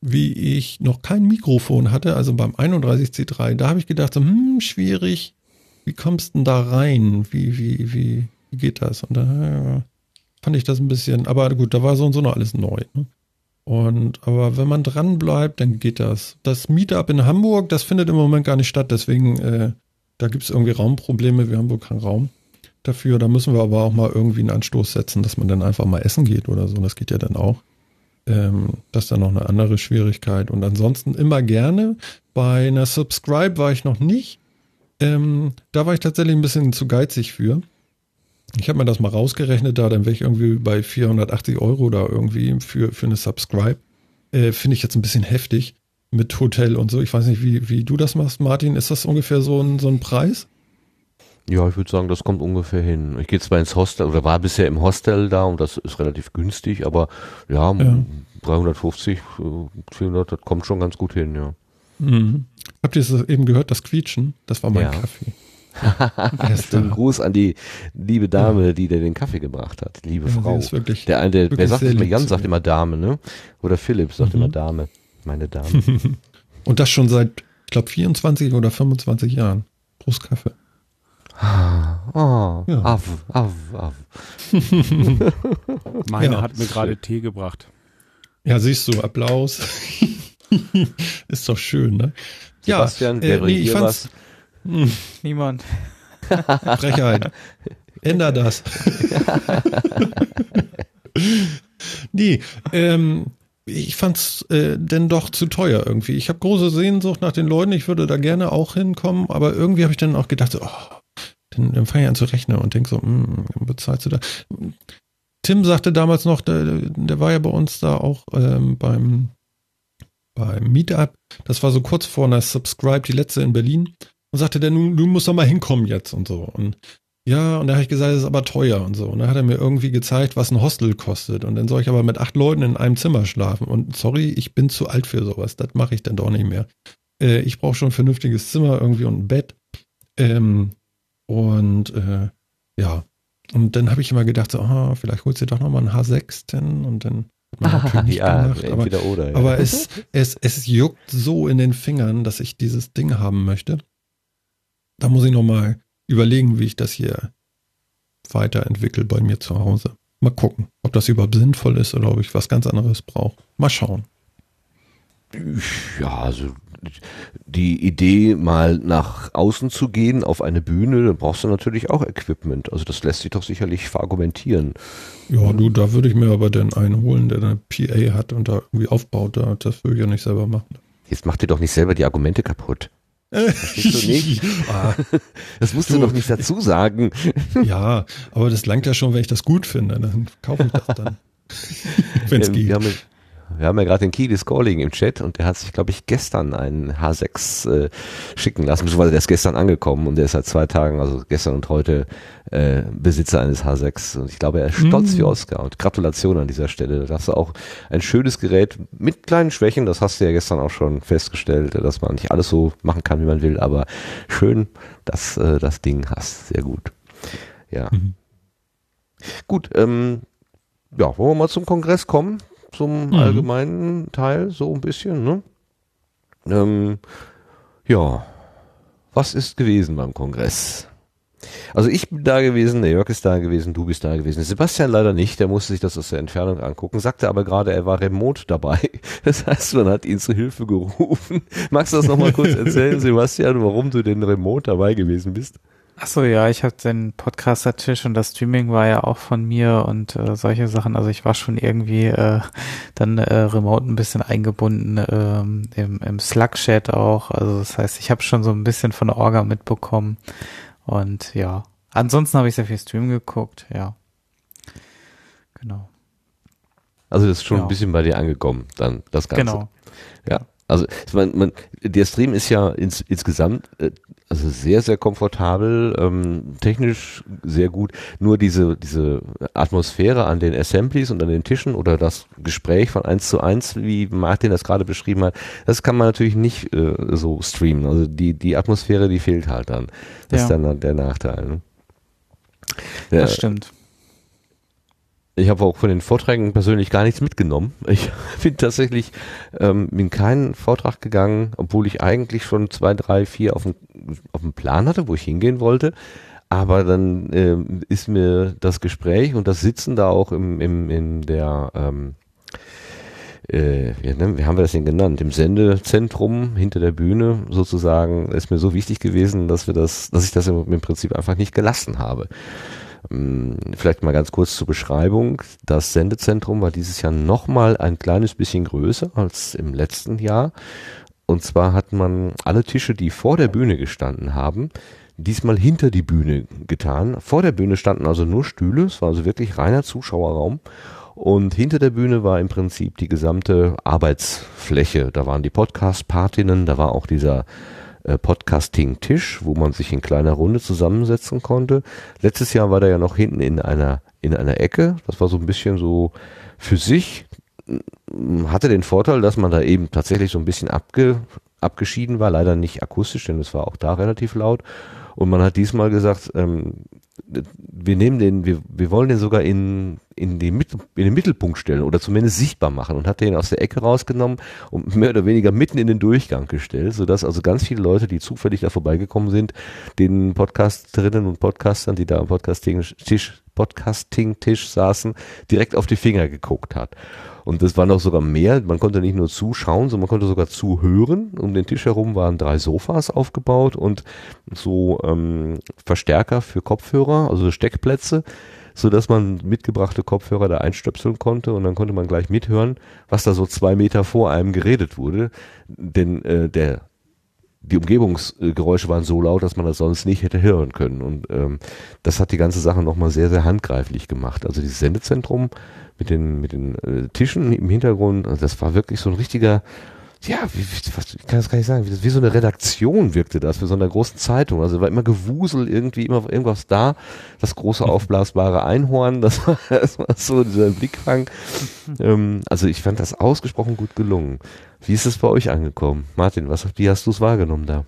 wie ich noch kein Mikrofon hatte, also beim 31C3, da habe ich gedacht, so, hm, schwierig, wie kommst du denn da rein? Wie, wie, wie, wie geht das? Und da ja, fand ich das ein bisschen, aber gut, da war so und so noch alles neu. Ne? Und aber wenn man dran bleibt, dann geht das. Das Meetup in Hamburg, das findet im Moment gar nicht statt, deswegen äh, da gibt es irgendwie Raumprobleme. Wir haben wohl keinen Raum dafür. Da müssen wir aber auch mal irgendwie einen Anstoß setzen, dass man dann einfach mal essen geht oder so. Das geht ja dann auch. Ähm, das ist dann noch eine andere Schwierigkeit. Und ansonsten immer gerne. Bei einer Subscribe war ich noch nicht. Ähm, da war ich tatsächlich ein bisschen zu geizig für. Ich habe mir das mal rausgerechnet, da dann wäre ich irgendwie bei 480 Euro da irgendwie für, für eine Subscribe. Äh, Finde ich jetzt ein bisschen heftig mit Hotel und so. Ich weiß nicht, wie, wie du das machst, Martin. Ist das ungefähr so ein, so ein Preis?
Ja, ich würde sagen, das kommt ungefähr hin. Ich gehe zwar ins Hostel oder war bisher im Hostel da und das ist relativ günstig, aber ja, ja. 350, 400, das kommt schon ganz gut hin, ja.
Mhm. Habt ihr es eben gehört, das Quietschen? Das war mein ja. Kaffee.
Ein Gruß an die liebe Dame, die dir den Kaffee gebracht hat. Liebe ja, Frau.
Ist wirklich,
der eine, wer sagt immer, Jan sagt immer Dame, ne? Oder Philipp sagt mhm. immer Dame. Meine Dame.
Und das schon seit, ich glaube, 24 oder 25 Jahren. Prost Kaffee.
Oh, ja. Av, av, av.
Meine ja, hat mir gerade Tee gebracht.
Ja, siehst du, Applaus. ist doch schön, ne?
Sebastian, ja, äh, nee, ich fand's,
hm. Niemand.
Frechheit. Änder das. nee, ähm, ich fand's äh, denn doch zu teuer irgendwie. Ich habe große Sehnsucht nach den Leuten, ich würde da gerne auch hinkommen, aber irgendwie habe ich dann auch gedacht, oh, dann, dann fange ich an zu rechnen und denk so, hm, bezahlst du da? Tim sagte damals noch, der, der war ja bei uns da auch ähm, beim, beim Meetup. Das war so kurz vor einer Subscribe, die letzte in Berlin. Und sagte du, du musst doch mal hinkommen jetzt und so. Und ja, und da habe ich gesagt, das ist aber teuer und so. Und dann hat er mir irgendwie gezeigt, was ein Hostel kostet. Und dann soll ich aber mit acht Leuten in einem Zimmer schlafen. Und sorry, ich bin zu alt für sowas. Das mache ich dann doch nicht mehr. Äh, ich brauche schon ein vernünftiges Zimmer irgendwie und ein Bett. Ähm, und äh, ja, und dann habe ich immer gedacht, so, oh, vielleicht holst du doch nochmal einen H6 denn und dann hat man
natürlich nicht ja, gemacht. Aber, oder,
ja. aber es, es, es juckt so in den Fingern, dass ich dieses Ding haben möchte. Da muss ich nochmal überlegen, wie ich das hier weiterentwickle bei mir zu Hause. Mal gucken, ob das überhaupt sinnvoll ist oder ob ich was ganz anderes brauche. Mal schauen.
Ja, also die Idee, mal nach außen zu gehen auf eine Bühne, dann brauchst du natürlich auch Equipment. Also das lässt sich doch sicherlich verargumentieren.
Ja, du, da würde ich mir aber dann einen holen, der eine PA hat und da irgendwie aufbaut. Das würde ich ja nicht selber machen.
Jetzt mach dir doch nicht selber die Argumente kaputt. Nicht. Ah. das musst du, du doch nicht dazu sagen.
Ja, aber das langt ja schon, wenn ich das gut finde. Dann kaufe ich das dann.
wenn es geht. Wir haben, wir haben ja gerade den Kidis Calling im Chat und der hat sich, glaube ich, gestern einen H6 äh, schicken lassen, beziehungsweise der ist gestern angekommen und der ist seit zwei Tagen, also gestern und heute, äh, Besitzer eines H6. Und ich glaube, er ist stolz mm. wie Oscar. Und Gratulation an dieser Stelle. Da hast du auch ein schönes Gerät mit kleinen Schwächen, das hast du ja gestern auch schon festgestellt, dass man nicht alles so machen kann, wie man will, aber schön, dass äh, das Ding hast. Sehr gut. Ja. Mhm. Gut, ähm, ja, wollen wir mal zum Kongress kommen? Zum mhm. allgemeinen Teil, so ein bisschen, ne? Ähm, ja, was ist gewesen beim Kongress? Also ich bin da gewesen, der Jörg ist da gewesen, du bist da gewesen. Sebastian leider nicht, der musste sich das aus der Entfernung angucken, sagte aber gerade, er war remote dabei. Das heißt, man hat ihn zu Hilfe gerufen. Magst du das nochmal kurz erzählen, Sebastian, warum du denn remote dabei gewesen bist?
Achso, ja, ich habe den Podcaster-Tisch und das Streaming war ja auch von mir und äh, solche Sachen. Also ich war schon irgendwie äh, dann äh, remote ein bisschen eingebunden ähm, im, im Slack-Chat auch. Also das heißt, ich habe schon so ein bisschen von der Orga mitbekommen. Und ja, ansonsten habe ich sehr viel Stream geguckt, ja. Genau.
Also das ist schon genau. ein bisschen bei dir angekommen, dann das Ganze.
Genau.
Ja. Also man, man, der Stream ist ja ins, insgesamt äh, Also sehr, sehr komfortabel, ähm, technisch sehr gut. Nur diese, diese Atmosphäre an den Assemblies und an den Tischen oder das Gespräch von eins zu eins, wie Martin das gerade beschrieben hat, das kann man natürlich nicht äh, so streamen. Also die, die Atmosphäre, die fehlt halt dann. Das
Ja.
ist dann der Nachteil. Ne?
Das
Ja,
stimmt.
Ich habe auch von den Vorträgen persönlich gar nichts mitgenommen. Ich bin tatsächlich ähm, in keinen Vortrag gegangen, obwohl ich eigentlich schon zwei, drei, vier auf dem, auf dem Plan hatte, wo ich hingehen wollte. Aber dann ähm, ist mir das Gespräch und das Sitzen da auch im, im, in der, ähm, äh, wie, wie haben wir das denn genannt, im Sendezentrum hinter der Bühne sozusagen, ist mir so wichtig gewesen, dass wir das, dass ich das im, im Prinzip einfach nicht gelassen habe. Ähm, Vielleicht mal ganz kurz zur Beschreibung. Das Sendezentrum war dieses Jahr nochmal ein kleines bisschen größer als im letzten Jahr. Und zwar hat man alle Tische, die vor der Bühne gestanden haben, diesmal hinter die Bühne getan. Vor der Bühne standen also nur Stühle, es war also wirklich reiner Zuschauerraum. Und hinter der Bühne war im Prinzip die gesamte Arbeitsfläche. Da waren die Podcast-Partinnen, da war auch dieser äh, Podcasting-Tisch, wo man sich in kleiner Runde zusammensetzen konnte. Letztes Jahr war der ja noch hinten in einer, in einer Ecke. Das war so ein bisschen so für sich. Hatte den Vorteil, dass man da eben tatsächlich so ein bisschen abge, abgeschieden war. Leider nicht akustisch, denn es war auch da relativ laut. Und man hat diesmal gesagt, ähm, wir nehmen den, wir, wir wollen den sogar in, in, die Mit, in den Mittelpunkt stellen oder zumindest sichtbar machen und hat den aus der Ecke rausgenommen und mehr oder weniger mitten in den Durchgang gestellt, sodass also ganz viele Leute, die zufällig da vorbeigekommen sind, den Podcasterinnen und Podcastern, die da am Podcasting-Tisch Podcasting-Tisch saßen, direkt auf die Finger geguckt hat. Und das war noch sogar mehr. Man konnte nicht nur zuschauen, sondern man konnte sogar zuhören. Um den Tisch herum waren drei Sofas aufgebaut und so ähm, Verstärker für Kopfhörer, also Steckplätze, so dass man mitgebrachte Kopfhörer da einstöpseln konnte und dann konnte man gleich mithören, was da so zwei Meter vor einem geredet wurde. Denn äh, der die Umgebungsgeräusche waren so laut, dass man das sonst nicht hätte hören können. Und ähm, das hat die ganze Sache nochmal sehr, sehr handgreiflich gemacht. Also dieses Sendezentrum mit den, mit den äh, Tischen im Hintergrund, also das war wirklich so ein richtiger, ja, wie, wie, was, ich kann das gar nicht sagen, wie, wie so eine Redaktion wirkte das für so eine großen Zeitung. Also war immer Gewusel, irgendwie immer irgendwas da. Das große aufblasbare Einhorn, das war, das war so dieser Blickfang. Ähm, also ich fand das ausgesprochen gut gelungen. Wie ist es bei euch angekommen? Martin, was, wie hast du es wahrgenommen da?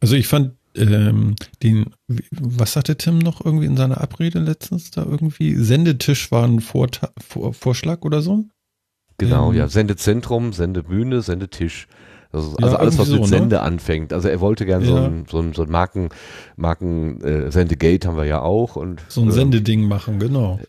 Also ich fand ähm, den, was sagte Tim noch irgendwie in seiner Abrede letztens da irgendwie? Sendetisch war ein Vorta Vor Vorschlag oder so?
Genau,
Ähm,
ja, Sendezentrum, Sendebühne, Sendetisch. Also,
Ja,
also alles, was
irgendwie
mit
so, ne?
Sende anfängt. Also er wollte gern so
Ja.
ein, so ein, so ein Marken, Marken äh, Sendegate haben wir ja auch. Und,
So ein
äh,
Sendeding machen, genau.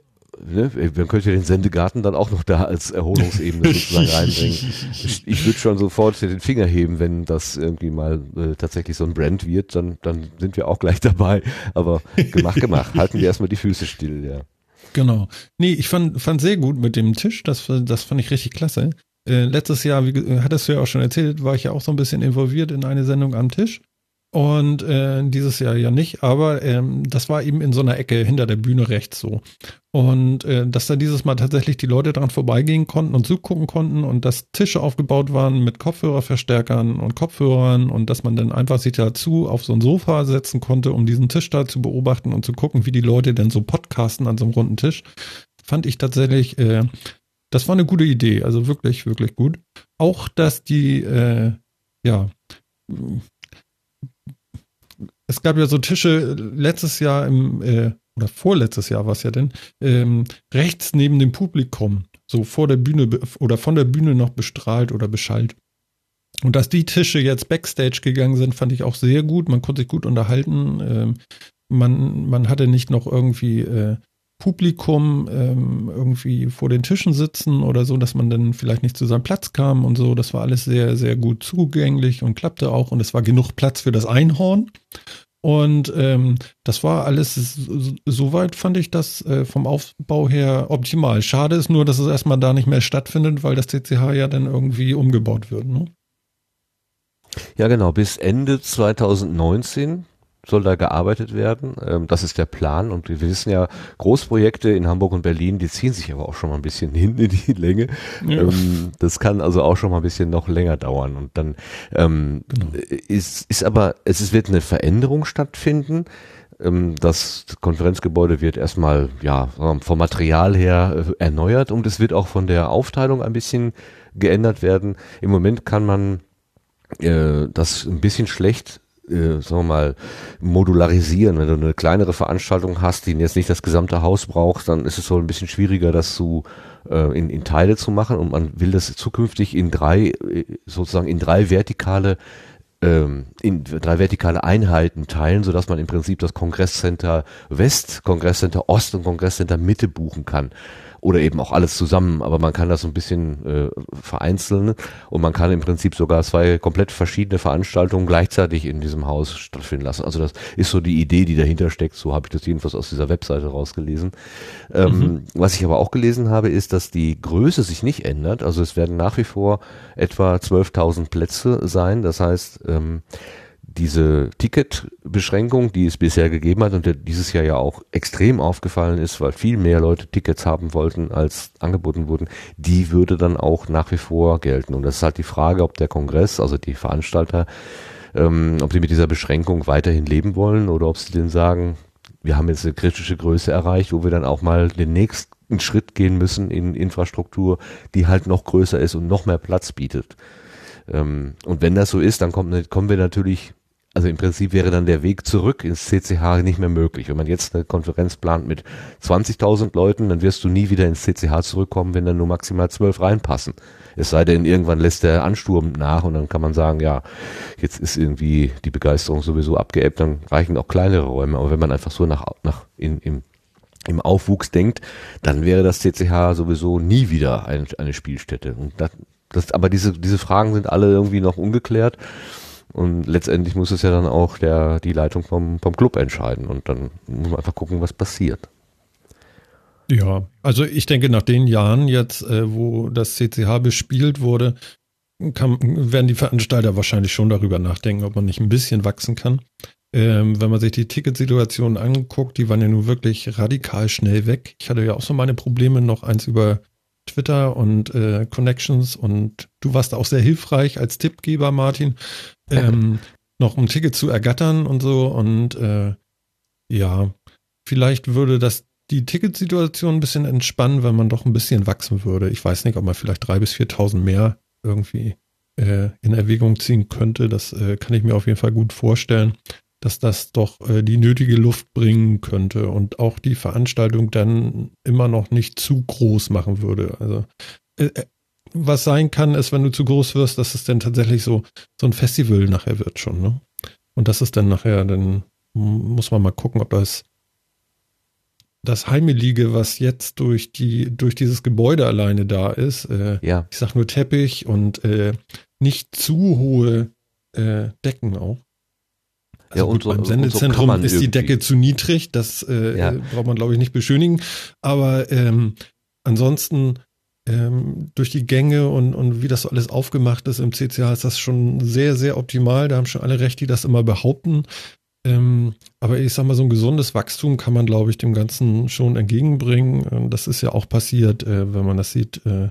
Ne, man könnte den Sendegarten dann auch noch da als Erholungsebene sozusagen reinbringen. Ich, ich würde schon sofort den Finger heben, wenn das irgendwie mal äh, tatsächlich so ein Brand wird, dann, dann sind wir auch gleich dabei. Aber gemacht, gemacht. Halten wir erstmal die Füße still, ja.
Genau. Nee, ich fand, fand sehr gut mit dem Tisch. Das, das fand ich richtig klasse. Äh, letztes Jahr, wie ge- hattest du ja auch schon erzählt, war ich ja auch so ein bisschen involviert in eine Sendung am Tisch. Und äh, dieses Jahr ja nicht, aber ähm, das war eben in so einer Ecke hinter der Bühne rechts so. Und äh, dass da dieses Mal tatsächlich die Leute dran vorbeigehen konnten und zugucken konnten und dass Tische aufgebaut waren mit Kopfhörerverstärkern und Kopfhörern und dass man dann einfach sich dazu auf so ein Sofa setzen konnte, um diesen Tisch da zu beobachten und zu gucken, wie die Leute denn so podcasten an so einem runden Tisch, fand ich tatsächlich, äh, das war eine gute Idee, also wirklich, wirklich gut. Auch, dass die, äh, ja, es gab ja so Tische letztes Jahr im, äh, oder vorletztes Jahr war es ja denn, ähm, rechts neben dem Publikum, so vor der Bühne oder von der Bühne noch bestrahlt oder beschallt. Und dass die Tische jetzt Backstage gegangen sind, fand ich auch sehr gut. Man konnte sich gut unterhalten. Ähm, man, man hatte nicht noch irgendwie äh, Publikum ähm, irgendwie vor den Tischen sitzen oder so, dass man dann vielleicht nicht zu seinem Platz kam und so. Das war alles sehr, sehr gut zugänglich und klappte auch. Und es war genug Platz für das Einhorn. Und ähm, das war alles, so- soweit fand ich das äh, vom Aufbau her optimal. Schade ist nur, dass es erstmal da nicht mehr stattfindet, weil das CCH ja dann irgendwie umgebaut wird. Ne?
Ja, genau. Bis Ende 2019 soll da gearbeitet werden. Ähm, das ist der Plan. Und wir wissen ja, Großprojekte in Hamburg und Berlin, die ziehen sich aber auch schon mal ein bisschen hin in die Länge.
Ja.
Ähm, das kann also auch schon mal ein bisschen noch länger dauern. Und dann ähm,
Genau.
ist, ist aber, es wird eine Veränderung stattfinden. Ähm, Das Konferenzgebäude wird erstmal ja vom Material her äh, erneuert und es wird auch von der Aufteilung ein bisschen geändert werden. Im Moment kann man äh, das ein bisschen schlecht äh, sagen wir mal, modularisieren. Wenn du eine kleinere Veranstaltung hast, die jetzt nicht das gesamte Haus braucht, dann ist es so ein bisschen schwieriger, das zu äh, in, in Teile zu machen und man will das zukünftig in drei, äh, sozusagen in drei vertikale ähm, in drei vertikale Einheiten teilen, sodass man im Prinzip das Kongresscenter West, Kongresscenter Ost und Kongresscenter Mitte buchen kann. Oder eben auch alles zusammen, aber man kann das so ein bisschen äh, vereinzeln und man kann im Prinzip sogar zwei komplett verschiedene Veranstaltungen gleichzeitig in diesem Haus stattfinden lassen. Also das ist so die Idee, die dahinter steckt. So habe ich das jedenfalls aus dieser Webseite rausgelesen. Ähm, was ich aber auch gelesen habe, ist, dass die Größe sich nicht ändert. Also es werden nach wie vor etwa 12.000 Plätze sein. Das heißt, ähm, diese Ticketbeschränkung, die es bisher gegeben hat und der dieses Jahr ja auch extrem aufgefallen ist, weil viel mehr Leute Tickets haben wollten, als angeboten wurden, die würde dann auch nach wie vor gelten. Und das ist halt die Frage, ob der Kongress, also die Veranstalter, ähm, ob sie mit dieser Beschränkung weiterhin leben wollen oder ob sie denn sagen, wir haben jetzt eine kritische Größe erreicht, wo wir dann auch mal den nächsten Schritt gehen müssen in Infrastruktur, die halt noch größer ist und noch mehr Platz bietet. Ähm, und wenn das so ist, dann kommen wir natürlich, also im Prinzip wäre dann der Weg zurück ins CCH nicht mehr möglich. Wenn man jetzt eine Konferenz plant mit 20.000 Leuten, dann wirst du nie wieder ins CCH zurückkommen, wenn dann nur maximal zwölf reinpassen. Es sei denn, irgendwann lässt der Ansturm nach und dann kann man sagen, ja, jetzt ist irgendwie die Begeisterung sowieso abgeebbt, dann reichen auch kleinere Räume. Aber wenn man einfach so nach, nach in, im, im Aufwuchs denkt, dann wäre das CCH sowieso nie wieder ein, eine Spielstätte. Und das, das, aber diese, diese Fragen sind alle irgendwie noch ungeklärt. Und letztendlich muss es ja dann auch der, die Leitung vom, vom Club entscheiden. Und dann muss man einfach gucken, was passiert.
Ja, also ich denke, nach den Jahren jetzt, äh, wo das CCH bespielt wurde, kann, werden die Veranstalter wahrscheinlich schon darüber nachdenken, ob man nicht ein bisschen wachsen kann. Ähm, wenn man sich die Ticketsituation anguckt, die waren ja nun wirklich radikal schnell weg. Ich hatte ja auch so meine Probleme, noch eins über Twitter und äh, Connections und du warst auch sehr hilfreich als Tippgeber, Martin, ähm, noch ein Ticket zu ergattern und so und äh, ja, vielleicht würde das die Ticketsituation ein bisschen entspannen, wenn man doch ein bisschen wachsen würde. Ich weiß nicht, ob man vielleicht drei bis 4.000 mehr irgendwie äh, in Erwägung ziehen könnte. Das äh, kann ich mir auf jeden Fall gut vorstellen, dass das doch äh, die nötige Luft bringen könnte und auch die Veranstaltung dann immer noch nicht zu groß machen würde. Also äh, äh, was sein kann, ist, wenn du zu groß wirst, dass es dann tatsächlich so so ein Festival nachher wird schon. Ne? Und das ist dann nachher, dann muss man mal gucken, ob das das Heimelige, was jetzt durch die durch dieses Gebäude alleine da ist, äh,
Ja.
ich sag nur Teppich und äh, nicht zu hohe äh, Decken auch. Also
Ja,
gut,
und so-
beim
und so
Sendezentrum
man
ist die Decke zu niedrig, das äh,
Ja.
braucht man glaube ich nicht beschönigen. Aber ähm, ansonsten ähm, durch die Gänge und, und wie das so alles aufgemacht ist im CCH ist das schon sehr, sehr optimal. Da haben schon alle recht, die das immer behaupten. Ähm, aber ich sag mal, so ein gesundes Wachstum kann man, glaube ich, dem Ganzen schon entgegenbringen. Ähm, Das ist ja auch passiert, äh, wenn man das sieht, äh,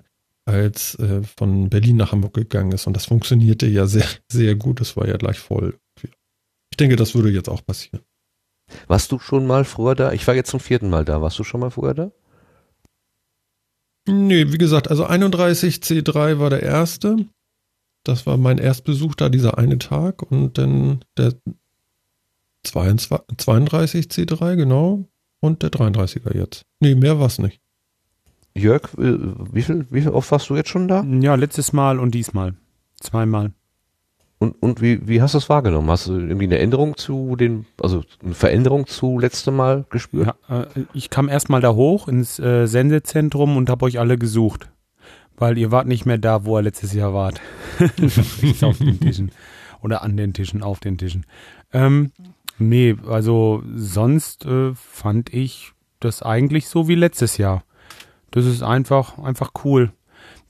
als äh, von Berlin nach Hamburg gegangen ist. Und das funktionierte ja sehr, sehr gut. Das war ja gleich voll. Ich denke, das würde jetzt auch passieren.
Warst du schon mal früher da? Ich war jetzt zum vierten Mal da. Warst du schon mal früher da?
Nee, wie gesagt, also 31 C3 war der erste. Das war mein Erstbesuch da, dieser eine Tag. Und dann der 22, 32 C3, genau. Und der 33er jetzt. Nee, mehr war's nicht.
Jörg, äh, wie viel, wie viel oft warst du jetzt schon da?
Ja, letztes Mal und diesmal. Zweimal.
Und, und wie, wie hast du es wahrgenommen? Hast du irgendwie eine Änderung zu den, also eine Veränderung zu letztem Mal gespürt?
Ja, äh, ich kam erstmal da hoch ins äh, Sendezentrum und habe euch alle gesucht. Weil ihr wart nicht mehr da, wo ihr letztes Jahr wart. auf den Tischen. Oder an den Tischen, auf den Tischen. Ähm, nee, also sonst äh, fand ich das eigentlich so wie letztes Jahr. Das ist einfach, einfach cool.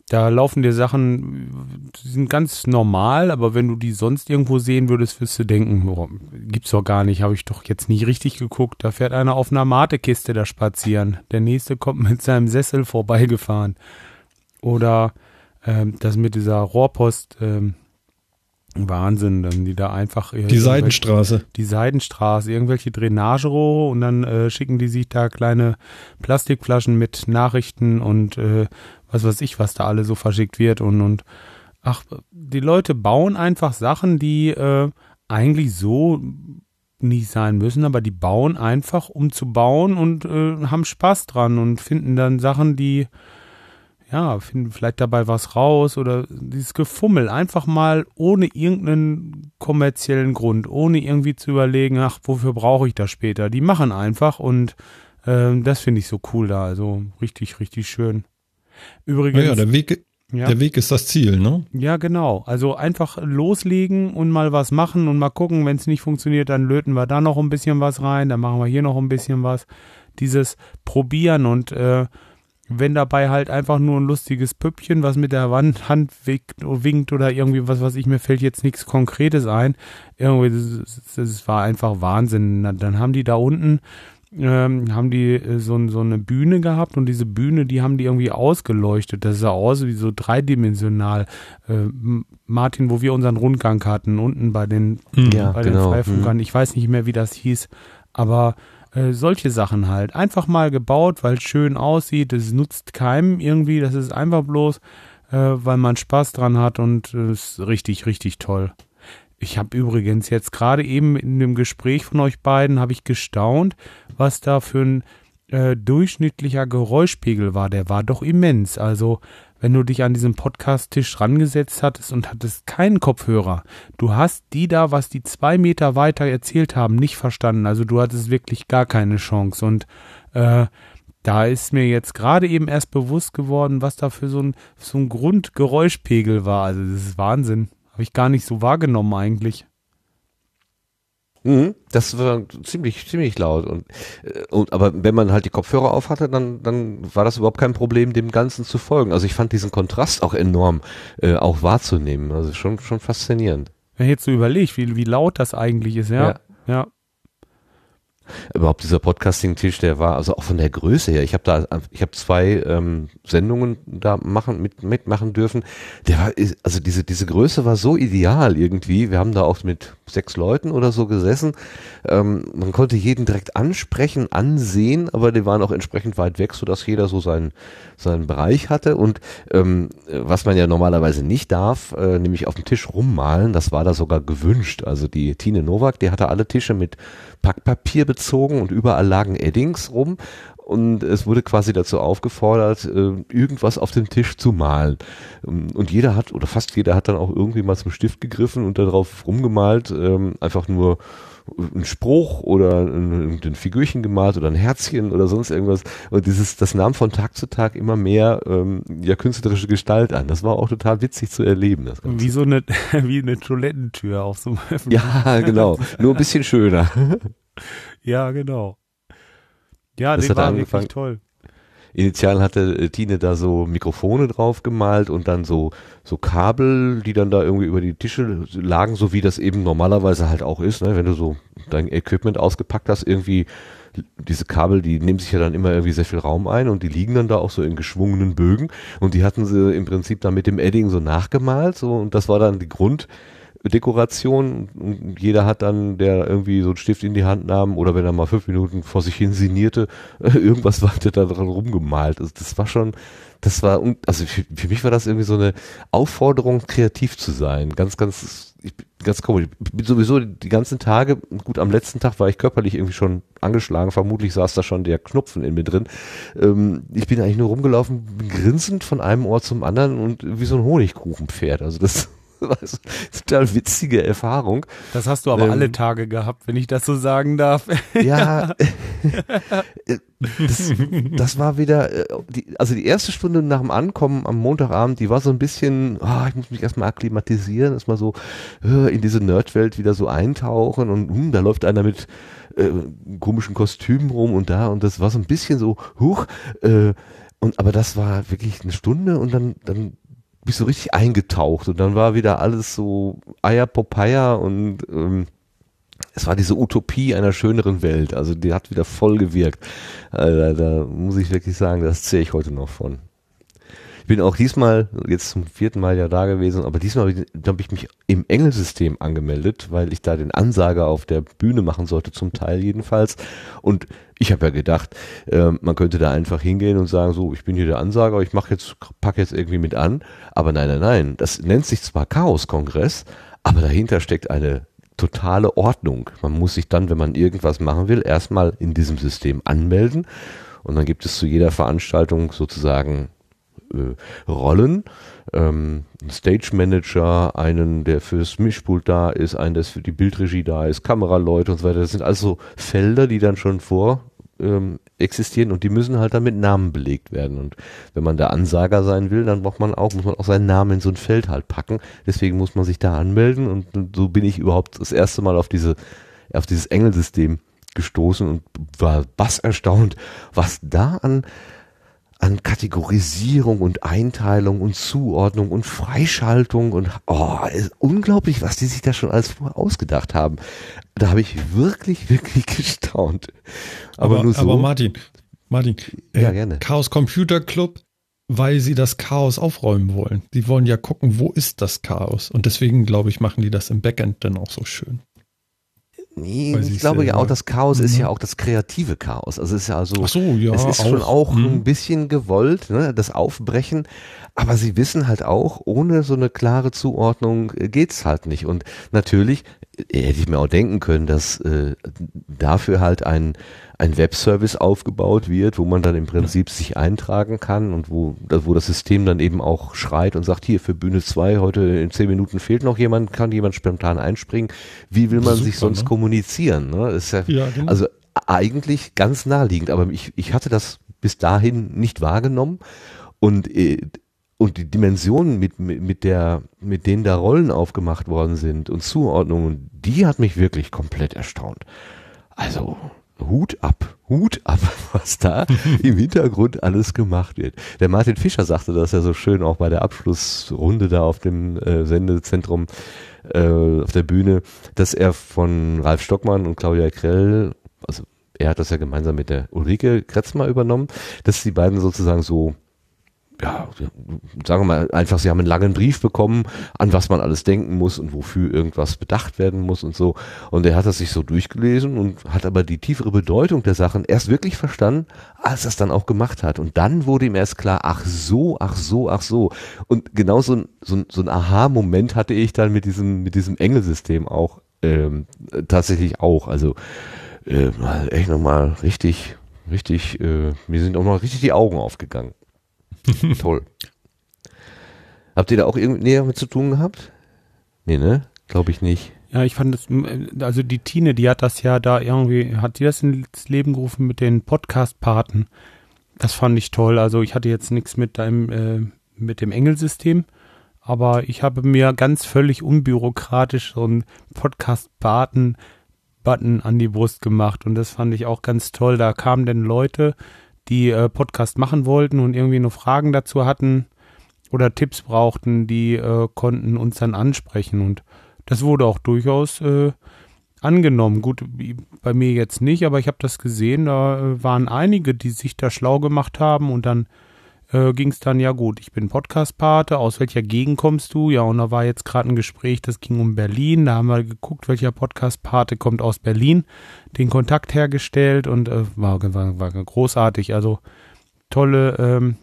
Da laufen dir Sachen, die sind ganz normal, aber wenn du die sonst irgendwo sehen würdest, wirst du denken, oh, gibt's doch gar nicht, habe ich doch jetzt nicht richtig geguckt. Da fährt einer auf einer Matekiste da spazieren. Der nächste kommt mit seinem Sessel vorbeigefahren. Oder ähm, das mit dieser Rohrpost, ähm, Wahnsinn, dann die da einfach
Die Seidenstraße.
die Seidenstraße, irgendwelche Drainagerohre und dann äh, schicken die sich da kleine Plastikflaschen mit Nachrichten und äh, was weiß ich, was da alle so verschickt wird und und ach, die Leute bauen einfach Sachen, die äh, eigentlich so nicht sein müssen, aber die bauen einfach, um zu bauen und äh, haben Spaß dran und finden dann Sachen, die ja, finden vielleicht dabei was raus oder dieses Gefummel, einfach mal ohne irgendeinen kommerziellen Grund, ohne irgendwie zu überlegen, ach, wofür brauche ich das später? Die machen einfach und ähm, das finde ich so cool da, also richtig, richtig schön. Übrigens,
Naja, der Weg,
ja,
der Weg ist das Ziel, ne?
ja, genau. Also einfach loslegen und mal was machen und mal gucken, wenn es nicht funktioniert, dann löten wir da noch ein bisschen was rein, dann machen wir hier noch ein bisschen was. Dieses Probieren und äh, wenn dabei halt einfach nur ein lustiges Püppchen, was mit der Wand Hand winkt, winkt oder irgendwie was, was ich mir fällt jetzt nichts Konkretes ein. Irgendwie, das, das war einfach Wahnsinn. Dann haben die da unten ähm, haben die äh, so, so eine Bühne gehabt und diese Bühne, die haben die irgendwie ausgeleuchtet. Das sah aus wie so dreidimensional. Äh, Martin, wo wir unseren Rundgang hatten, unten bei den,
Ja,
bei
genau.
den Freifunkern, ich weiß nicht mehr, wie das hieß, aber äh, solche Sachen halt. Einfach mal gebaut, weil es schön aussieht, es nutzt keinem irgendwie, das ist einfach bloß, äh, weil man Spaß dran hat und es ist richtig, richtig toll. Ich habe übrigens jetzt gerade eben in dem Gespräch von euch beiden habe ich gestaunt, was da für ein äh, durchschnittlicher Geräuschpegel war. Der war doch immens. Also wenn du dich an diesen Podcast-Tisch rangesetzt hattest und hattest keinen Kopfhörer, du hast die da, was die zwei Meter weiter erzählt haben, nicht verstanden. Also du hattest wirklich gar keine Chance. Und äh, da ist mir jetzt gerade eben erst bewusst geworden, was da für so ein, so ein Grundgeräuschpegel war. Also das ist Wahnsinn. Habe ich gar nicht so wahrgenommen eigentlich.
Mhm, das war ziemlich, ziemlich laut. Und, äh, und aber wenn man halt die Kopfhörer auf hatte, dann, dann war das überhaupt kein Problem, dem Ganzen zu folgen. Also ich fand diesen Kontrast auch enorm äh, auch wahrzunehmen. Also schon, schon faszinierend.
Wenn ich jetzt so überlege, wie, wie laut das eigentlich ist, ja.
Ja.
Ja.
Überhaupt dieser Podcasting-Tisch, der war also auch von der Größe her. Ich habe da, ich habe zwei ähm, Sendungen da machen mit mitmachen dürfen. Der war, also diese diese Größe war so ideal irgendwie. Wir haben da auch mit sechs Leuten oder so gesessen. Ähm, man konnte jeden direkt ansprechen, ansehen, aber die waren auch entsprechend weit weg, so dass jeder so seinen seinen Bereich hatte. Und ähm, was man ja normalerweise nicht darf, äh, nämlich auf dem Tisch rummalen, das war da sogar gewünscht. Also die Tine Nowak, die hatte alle Tische mit Packpapier bezogen und überall lagen Eddings rum. Und es wurde quasi dazu aufgefordert, äh, irgendwas auf dem Tisch zu malen. Ähm, Und jeder hat, oder fast jeder hat dann auch irgendwie mal zum Stift gegriffen und darauf rumgemalt, ähm, einfach nur ein Spruch oder ein, ein Figürchen gemalt oder ein Herzchen oder sonst irgendwas. Und dieses, das nahm von Tag zu Tag immer mehr ähm, ja, künstlerische Gestalt an. Das war auch total witzig zu erleben. Das Ganze.
Wie so eine, wie eine Toilettentür auf so einem öffentlichen.
Ja, genau. Nur ein bisschen schöner.
Ja, genau. Ja,
Das
war
angefangen-
wirklich toll.
Initial hatte äh, Tine da so Mikrofone drauf gemalt und dann so, so Kabel, die dann da irgendwie über die Tische lagen, so wie das eben normalerweise halt auch ist, ne? wenn du so dein Equipment ausgepackt hast, irgendwie diese Kabel, die nehmen sich ja dann immer irgendwie sehr viel Raum ein und die liegen dann da auch so in geschwungenen Bögen und die hatten sie im Prinzip dann mit dem Edding so nachgemalt so und das war dann die Grunddekoration und jeder hat dann, der irgendwie so einen Stift in die Hand nahm oder wenn er mal fünf Minuten vor sich hin sinnierte, irgendwas weiter da dran rumgemalt. Also das war schon, das war, also für, für mich war das irgendwie so eine Aufforderung, kreativ zu sein. Ganz, ganz, ich ganz komisch. Ich bin sowieso die ganzen Tage, gut, am letzten Tag war ich körperlich irgendwie schon angeschlagen. Vermutlich saß da schon der Knupfen in mir drin. Ähm, ich bin eigentlich nur rumgelaufen, grinsend von einem Ort zum anderen und wie so ein Honigkuchenpferd. Also das war so eine total witzige Erfahrung.
Das hast du aber
Ähm,
alle Tage gehabt, wenn ich das so sagen darf.
Ja, das, das war wieder, äh, die, also die erste Stunde nach dem Ankommen am Montagabend, die war so ein bisschen, ah, ich muss mich erstmal akklimatisieren, erstmal so äh, in diese Nerdwelt wieder so eintauchen und hm, da läuft einer mit äh, komischen Kostümen rum und da und das war so ein bisschen so, huch, äh, Und aber das war wirklich eine Stunde und dann, dann bist du richtig eingetaucht und dann war wieder alles so Eier Popeye und ähm, es war diese Utopie einer schöneren Welt. Also die hat wieder voll gewirkt. Also, da muss ich wirklich sagen, das zähle ich heute noch von. Ich bin auch diesmal, jetzt zum vierten Mal ja da gewesen, aber diesmal habe ich, hab ich mich im Engelsystem angemeldet, weil ich da den Ansager auf der Bühne machen sollte, zum Teil jedenfalls. Und ich habe ja gedacht, äh, man könnte da einfach hingehen und sagen, so, ich bin hier der Ansager, ich mache jetzt, pack jetzt irgendwie mit an. Aber nein, nein, nein. Das nennt sich zwar Chaos-Kongress, aber dahinter steckt eine totale Ordnung. Man muss sich dann, wenn man irgendwas machen will, erstmal in diesem System anmelden. Und dann gibt es zu jeder Veranstaltung sozusagen äh, Rollen. Ähm, Stage Manager, einen, der fürs Mischpult da ist, einen, der für die Bildregie da ist, Kameraleute und so weiter. Das sind also Felder, die dann schon vor ähm, existieren und die müssen halt dann mit Namen belegt werden. Und wenn man der Ansager sein will, dann braucht man auch, muss man auch seinen Namen in so ein Feld halt packen. Deswegen muss man sich da anmelden und, so bin ich überhaupt das erste Mal auf diese, auf dieses Engelsystem gestoßen und war bass erstaunt, was da an an Kategorisierung und Einteilung und Zuordnung und Freischaltung und oh, ist unglaublich, was die sich da schon alles vorher ausgedacht haben. Da habe ich wirklich, wirklich gestaunt.
Aber, aber nur so. Aber Martin, Martin,
ja, äh, gerne.
Chaos Computer Club, weil sie das Chaos aufräumen wollen. Sie wollen ja gucken, wo ist das Chaos? Und deswegen, glaube ich, machen die das im Backend dann auch so schön.
Nee, ich glaube ja auch, das Chaos mhm. ist ja auch das kreative Chaos. Also es ist ja so, Ach so, ja, es ist auch. schon auch mhm. ein bisschen gewollt, ne, das Aufbrechen. Aber sie wissen halt auch, ohne so eine klare Zuordnung äh, geht's halt nicht. Und natürlich äh, hätte ich mir auch denken können, dass äh, dafür halt ein ein Webservice aufgebaut wird, wo man dann im Prinzip sich eintragen kann und wo, wo das System dann eben auch schreit und sagt, hier für Bühne 2, heute in zehn Minuten fehlt noch jemand, kann jemand spontan einspringen. Wie will man Super, sich sonst ne? kommunizieren? Ne? Ja, ja genau. Also eigentlich ganz naheliegend, aber ich, ich hatte das bis dahin nicht wahrgenommen und äh, und die Dimensionen, mit, mit, mit, der, mit denen da Rollen aufgemacht worden sind und Zuordnungen, die hat mich wirklich komplett erstaunt. Also, Hut ab, Hut ab, was da im Hintergrund alles gemacht wird. Der Martin Fischer sagte das ja so schön auch bei der Abschlussrunde da auf dem äh, Sendezentrum äh, auf der Bühne, dass er von Ralf Stockmann und Claudia Krell, also er hat das ja gemeinsam mit der Ulrike Kretzmer übernommen, dass die beiden sozusagen so ja, sagen wir mal einfach, sie haben einen langen Brief bekommen, an was man alles denken muss und wofür irgendwas bedacht werden muss und so. Und er hat das sich so durchgelesen und hat aber die tiefere Bedeutung der Sachen erst wirklich verstanden, als er es dann auch gemacht hat. Und dann wurde ihm erst klar, ach so, ach so, ach so. Und genau so ein, so so ein Aha-Moment hatte ich dann mit diesem, mit diesem Engelsystem auch ähm, tatsächlich auch. Also äh, echt nochmal richtig, richtig, äh, mir sind auch noch richtig die Augen aufgegangen. Toll. Habt ihr da auch irgendwie näher mit zu tun gehabt? Nee, ne? Glaube ich nicht.
Ja, ich fand das, also die Tine, die hat das ja da irgendwie, hat die das ins Leben gerufen mit den Podcast-Paten. Das fand ich toll. Also ich hatte jetzt nichts mit deinem, äh, mit dem Engelsystem, aber ich habe mir ganz völlig unbürokratisch so einen Podcast-Paten-Button an die Brust gemacht und das fand ich auch ganz toll. Da kamen dann Leute, die äh, Podcast machen wollten und irgendwie nur Fragen dazu hatten oder Tipps brauchten, die äh, konnten uns dann ansprechen. Und das wurde auch durchaus äh, angenommen. Gut, bei mir jetzt nicht, aber ich habe das gesehen, da äh, waren einige, die sich da schlau gemacht haben und dann äh, ging es dann, ja gut, ich bin Podcast-Pate, aus welcher Gegend kommst du? Ja, und da war jetzt gerade ein Gespräch, das ging um Berlin, da haben wir geguckt, welcher Podcast-Pate kommt aus Berlin, den Kontakt hergestellt und äh, war, war, war großartig, also tolle, ähm,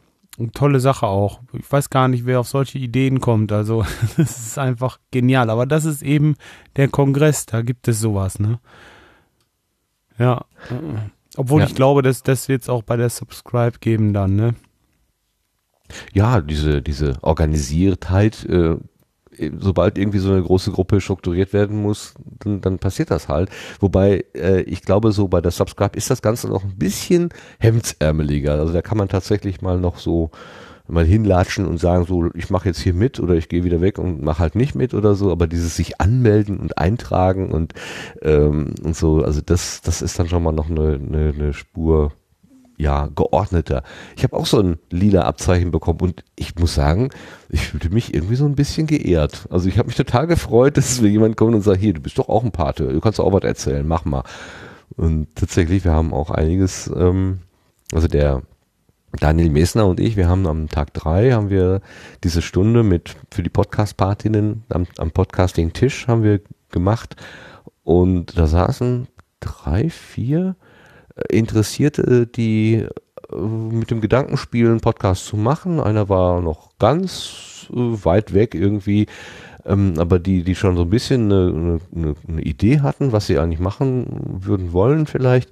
tolle Sache auch. Ich weiß gar nicht, wer auf solche Ideen kommt, also es ist einfach genial, aber das ist eben der Kongress, da gibt es sowas, ne? Ja. Obwohl ja. ich glaube, dass das wird es auch bei der Subscribe geben dann, ne?
Ja, diese, diese Organisiertheit, äh, sobald irgendwie so eine große Gruppe strukturiert werden muss, dann, dann passiert das halt. Wobei äh, ich glaube, so bei der Subscribe ist das Ganze noch ein bisschen hemdsärmeliger. Also da kann man tatsächlich mal noch so mal hinlatschen und sagen so, ich mache jetzt hier mit oder ich gehe wieder weg und mache halt nicht mit oder so. Aber dieses sich anmelden und eintragen und ähm, und so, also das das ist dann schon mal noch eine, eine, eine Spur ja, geordneter. Ich habe auch so ein lila Abzeichen bekommen und ich muss sagen, ich fühlte mich irgendwie so ein bisschen geehrt. Also ich habe mich total gefreut, dass mir jemand kommt und sagt, hier, du bist doch auch ein Pate, du kannst auch was erzählen, mach mal. Und tatsächlich, wir haben auch einiges, ähm, also der Daniel Mesner und ich, wir haben am Tag drei haben wir diese Stunde mit für die Podcast-Partinnen am, am Podcasting-Tisch haben wir gemacht und da saßen drei, vier Interessierte, die äh, mit dem Gedanken spielen, Podcast zu machen. Einer war noch ganz äh, weit weg irgendwie, ähm, aber die, die schon so ein bisschen eine, eine, eine Idee hatten, was sie eigentlich machen würden wollen vielleicht,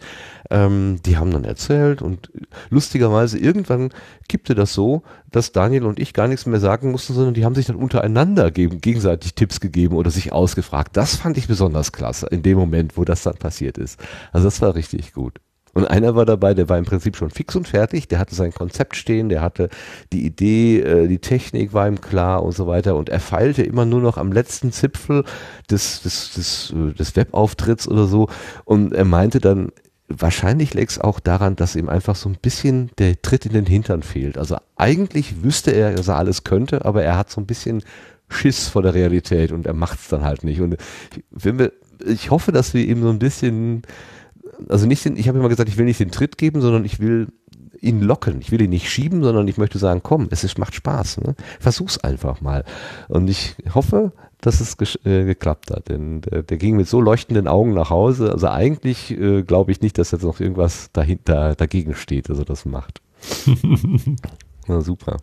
ähm, die haben dann erzählt und lustigerweise irgendwann kippte das so, dass Daniel und ich gar nichts mehr sagen mussten, sondern die haben sich dann untereinander gegenseitig Tipps gegeben oder sich ausgefragt. Das fand ich besonders klasse in dem Moment, wo das dann passiert ist. Also das war richtig gut. Und einer war dabei, der war im Prinzip schon fix und fertig, der hatte sein Konzept stehen, der hatte die Idee, äh, die Technik war ihm klar und so weiter und er feilte immer nur noch am letzten Zipfel des, des, des, äh, des Webauftritts oder so und er meinte dann, wahrscheinlich läge es auch daran, dass ihm einfach so ein bisschen der Tritt in den Hintern fehlt. Also eigentlich wüsste er, dass er alles könnte, aber er hat so ein bisschen Schiss vor der Realität und er macht es dann halt nicht. Und wenn wir, ich hoffe, dass wir ihm so ein bisschen also nicht den, ich habe immer gesagt, ich will nicht den Tritt geben, sondern ich will ihn locken. Ich will ihn nicht schieben, sondern ich möchte sagen, komm, es ist, macht Spaß. Ne? Versuch's einfach mal. Und ich hoffe, dass es äh, geklappt hat. Denn der, der, ging mit so leuchtenden Augen nach Hause. Also eigentlich äh, glaube ich nicht, dass jetzt noch irgendwas dahinter dagegen steht, also das macht. Na super.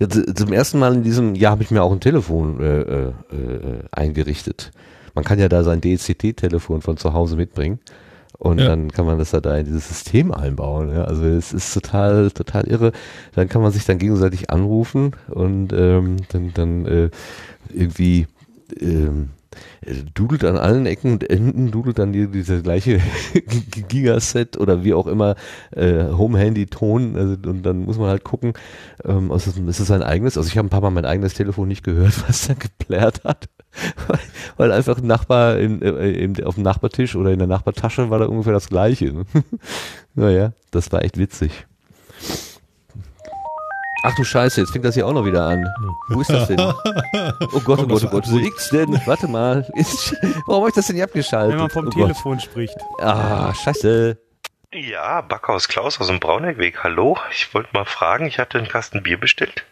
Ja, zum ersten Mal in diesem Jahr habe ich mir auch ein Telefon äh, äh, äh eingerichtet. Man kann ja da sein DCT-Telefon von zu Hause mitbringen. Und ja. dann kann man das da in dieses System einbauen. Ja? Also es ist total, total irre. Dann kann man sich dann gegenseitig anrufen und ähm, dann, dann äh, irgendwie ähm, dudelt an allen Ecken und Enden, dudelt dann die, dieser gleiche Gigaset oder wie auch immer äh, Home-Handy-Ton also, und dann muss man halt gucken, ähm, also ist es sein eigenes, also ich habe ein paar Mal mein eigenes Telefon nicht gehört, was da geplärt hat weil einfach ein Nachbar in, äh, in, auf dem Nachbartisch oder in der Nachbartasche war da ungefähr das Gleiche. Naja, das war echt witzig. Ach du Scheiße, jetzt fängt das hier auch noch wieder an. Wo ist das denn? Oh Gott, oh Gott, oh Gott, wo liegt's denn? Warte mal. warum habe ich das denn nicht abgeschaltet?
Wenn man vom
oh
Telefon Gott. spricht.
Ah, Scheiße.
Ja, Backhaus Klaus aus dem Brauneckweg. Hallo, ich wollte mal fragen, ich hatte einen Kasten Bier bestellt.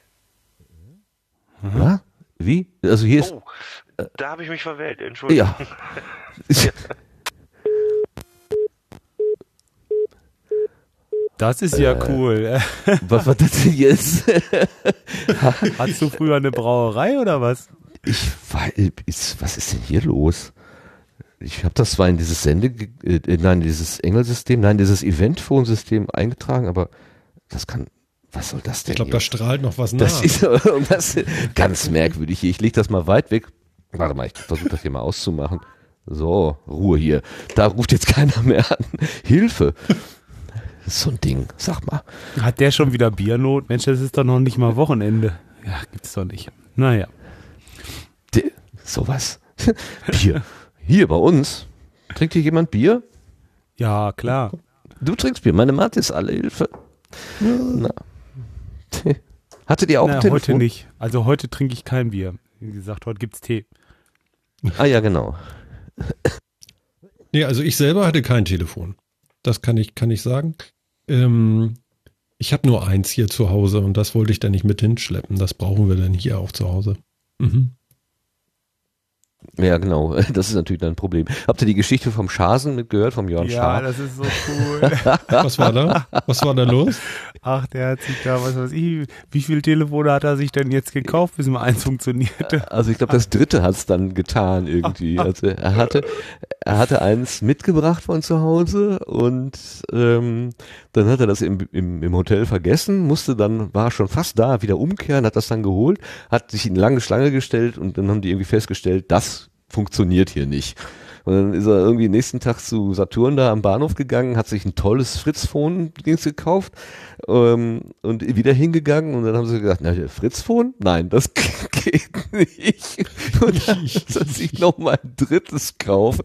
Mhm. Wie? Also hier ist.
Oh, da habe ich mich verwählt, Entschuldigung.
Ja.
Das ist ja äh, cool.
Was war das denn jetzt?
Hattest du früher eine Brauerei oder was?
Ich weiß, was ist denn hier los? Ich habe das zwar in dieses Sende, äh, nein, dieses Engelsystem, nein, dieses Eventphone-System eingetragen, aber das kann, was soll das denn?
Ich glaube, da strahlt noch was nach.
Das ist ganz merkwürdig hier. Ich lege das mal weit weg. Warte mal, ich versuche das hier mal auszumachen. So, Ruhe hier. Da ruft jetzt keiner mehr an. Hilfe. Das ist so ein Ding, sag mal.
Hat der schon wieder Biernot? Mensch, das ist doch noch nicht mal Wochenende. Ja, gibt's doch nicht. Naja.
De, sowas. Bier. Hier bei uns. Trinkt hier jemand Bier?
Ja, klar.
Du trinkst Bier. Meine Mathe ist alle Hilfe. Na. Hattet ihr auch
Na,
Telefon?
Heute nicht. Also heute trinke ich kein Bier. Wie gesagt, heute gibt's Tee.
Ah ja, genau.
Nee, also ich selber hatte kein Telefon. Das kann ich, kann ich sagen. Ähm, ich habe nur eins hier zu Hause und das wollte ich dann nicht mit hinschleppen. Das brauchen wir dann hier auch zu Hause. Mhm.
Ja, genau. Das ist natürlich dann ein Problem. Habt ihr die Geschichte vom Schasen mitgehört, vom Jörn
ja,
Schaar?
Ja, das ist so cool.
Was war da? Was war da los?
Ach, der hat sich da, was weiß ich, wie viele Telefone hat er sich denn jetzt gekauft, bis mal eins funktionierte?
Also ich glaube, das dritte hat es dann getan irgendwie. Also er hatte, er hatte eins mitgebracht von zu Hause und ähm, dann hat er das im, im, im Hotel vergessen, musste dann, war schon fast da, wieder umkehren, hat das dann geholt, hat sich in eine lange Schlange gestellt und dann haben die irgendwie festgestellt, das funktioniert hier nicht. Und dann ist er irgendwie nächsten Tag zu Saturn da am Bahnhof gegangen, hat sich ein tolles Fritz-Phone gekauft ähm, und wieder hingegangen und dann haben sie gesagt, na, Fritz-Phone? Nein, das geht nicht. Und dann hat sich nochmal ein drittes gekauft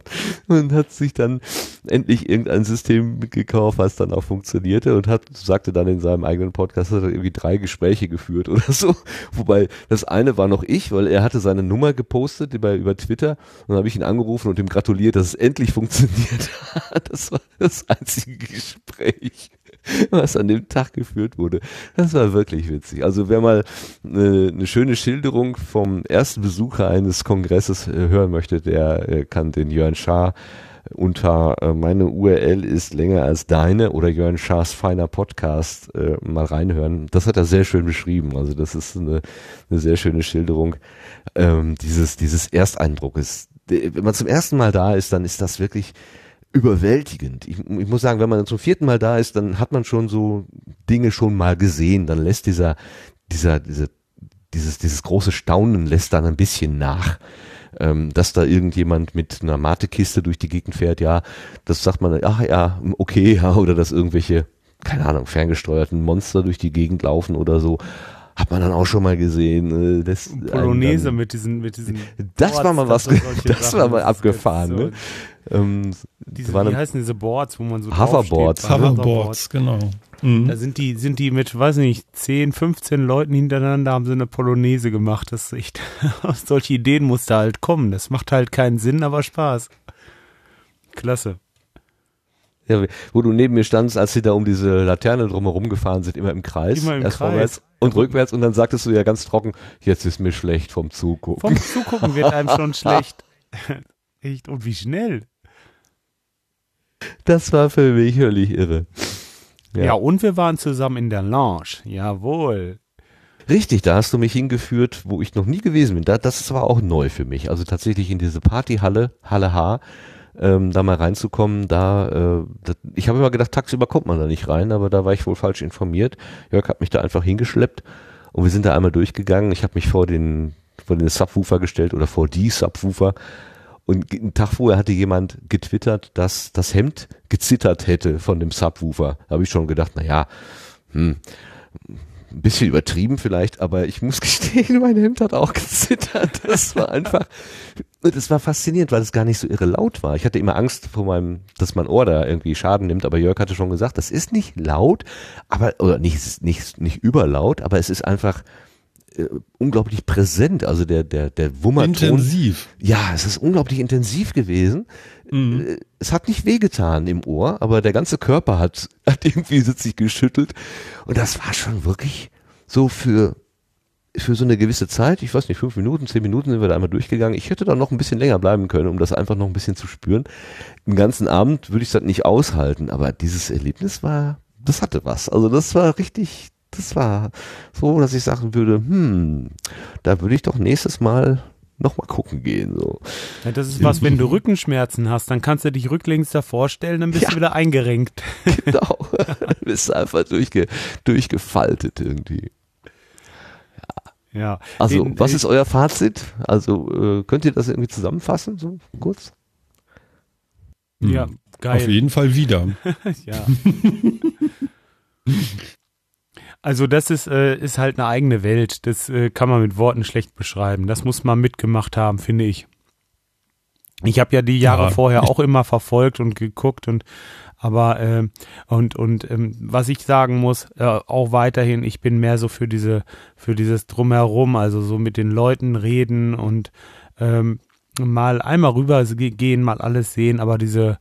und hat sich dann endlich irgendein System gekauft, was dann auch funktionierte und hat, sagte dann in seinem eigenen Podcast, hat er irgendwie drei Gespräche geführt oder so. Wobei das eine war noch ich, weil er hatte seine Nummer gepostet über, über Twitter und dann habe ich ihn angerufen und ihm gratuliert, dass es endlich funktioniert hat. Das war das einzige Gespräch was an dem Tag geführt wurde. Das war wirklich witzig. Also wer mal eine, eine schöne Schilderung vom ersten Besucher eines Kongresses äh, hören möchte, der äh, kann den Jörn Schaar unter äh, meine URL ist länger als deine oder Jörn Schaas feiner Podcast äh, mal reinhören. Das hat er sehr schön beschrieben. Also das ist eine, eine sehr schöne Schilderung ähm, dieses, dieses Ersteindruckes. Wenn man zum ersten Mal da ist, dann ist das wirklich überwältigend. Ich, ich muss sagen, wenn man zum vierten Mal da ist, dann hat man schon so Dinge schon mal gesehen. Dann lässt dieser, dieser, diese, dieses, dieses große Staunen lässt dann ein bisschen nach. Ähm, dass da irgendjemand mit einer Matekiste durch die Gegend fährt, ja, das sagt man, ach ja, okay, ja, oder dass irgendwelche, keine Ahnung, ferngesteuerten Monster durch die Gegend laufen oder so hat man dann auch schon mal gesehen. Äh, das,
Polonaise
dann,
mit diesen, mit diesen.
Das war mal was, das
Sachen,
war mal abgefahren.
so-
ne? Ähm,
Diese,
war
wie heißen diese Boards, wo man so
Hoverboards.
draufsteht?
Hoverboards, genau. Mhm.
Da sind die, sind die mit, weiß nicht, 10, 15 Leuten hintereinander, haben sie eine Polonaise gemacht. Das echt, solche Ideen muss da halt kommen. Das macht halt keinen Sinn, aber Spaß. Klasse.
Ja, wo du neben mir standst, als sie da um diese Laterne drumherum gefahren sind, immer im Kreis.
Immer im
erst
Kreis.
vorwärts und rückwärts und dann sagtest du ja ganz trocken, jetzt ist mir schlecht vom Zugucken.
Vom Zugucken wird einem schon schlecht. Echt, und wie schnell.
Das war für mich völlig irre.
Ja. und wir waren zusammen in der Lounge. Jawohl.
Richtig, da hast du mich hingeführt, wo ich noch nie gewesen bin. Da, das war auch neu für mich. Also tatsächlich in diese Partyhalle, Halle H, ähm, da mal reinzukommen, da, äh, das, ich habe immer gedacht, tagsüber kommt man da nicht rein, aber da war ich wohl falsch informiert. Jörg hat mich da einfach hingeschleppt und wir sind da einmal durchgegangen. Ich habe mich vor den, vor den Subwoofer gestellt oder vor die Subwoofer und einen Tag vorher hatte jemand getwittert, dass das Hemd gezittert hätte von dem Subwoofer. Da habe ich schon gedacht, na ja, hm, ein bisschen übertrieben vielleicht, aber ich muss gestehen, mein Hemd hat auch gezittert. Das war einfach, das war faszinierend, weil es gar nicht so irre laut war. Ich hatte immer Angst vor meinem, dass mein Ohr da irgendwie Schaden nimmt, aber Jörg hatte schon gesagt, das ist nicht laut, aber, oder nicht, nicht, nicht überlaut, aber es ist einfach äh, unglaublich präsent. Also der, der, der Wummerton.
Intensiv.
Ja, es ist unglaublich intensiv gewesen. Äh, Es hat nicht wehgetan im Ohr, aber der ganze Körper hat, hat irgendwie sich geschüttelt. Und das war schon wirklich so für, für so eine gewisse Zeit, ich weiß nicht, fünf Minuten, zehn Minuten sind wir da einmal durchgegangen. Ich hätte da noch ein bisschen länger bleiben können, um das einfach noch ein bisschen zu spüren. Den ganzen Abend würde ich das nicht aushalten, aber dieses Erlebnis war, das hatte was. Also das war richtig, das war so, dass ich sagen würde, hm, da würde ich doch nächstes Mal noch mal gucken gehen. So.
Ja, das ist was, wenn du Rückenschmerzen hast, dann kannst du dich rücklings davor stellen, dann bist
Ja.
du wieder eingerenkt.
Genau. Du bist einfach durchge, durchgefaltet irgendwie.
Ja.
Also,
Den-
was ist euer Fazit? Also, äh, könnt ihr das irgendwie zusammenfassen, so kurz?
Ja, geil.
Auf jeden Fall wieder.
Ja. Also das ist, äh, ist halt eine eigene Welt. Das äh, kann man mit Worten schlecht beschreiben. Das muss man mitgemacht haben, finde ich. Ich habe ja die Jahre
Ja.
vorher auch immer verfolgt und geguckt und aber ähm, und und ähm, was ich sagen muss, äh, auch weiterhin, ich bin mehr so für diese für dieses drumherum, also so mit den Leuten reden und ähm, mal einmal rüber ge- gehen, mal alles sehen, aber diese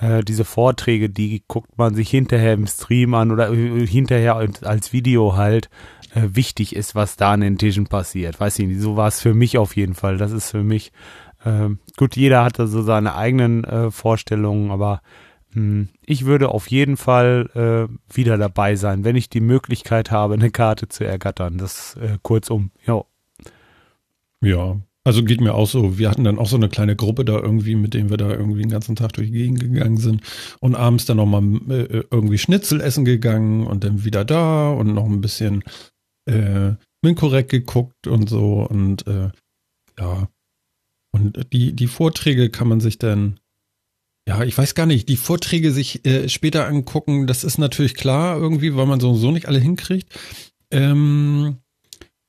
äh, diese Vorträge, die guckt man sich hinterher im Stream an oder äh, hinterher als- Video halt äh, wichtig ist, was da an den Tischen passiert. Weiß ich nicht, so war es für mich auf jeden Fall. Das ist für mich ähm, gut, jeder hat da so seine eigenen äh, Vorstellungen, aber mh, ich würde auf jeden Fall äh, wieder dabei sein, wenn ich die Möglichkeit habe, eine Karte zu ergattern. Das äh, kurzum, ja.
Ja, also geht mir auch so. Wir hatten dann auch so eine kleine Gruppe da irgendwie, mit denen wir da irgendwie den ganzen Tag durch die Gegend gegangen sind und abends dann nochmal äh, irgendwie Schnitzel essen gegangen und dann wieder da und noch ein bisschen äh, Minkorrekt geguckt und so und äh, ja. Und die, die Vorträge kann man sich dann, ja, ich weiß gar nicht, die Vorträge sich äh, später angucken, das ist natürlich klar irgendwie, weil man so so nicht alle hinkriegt. Ähm,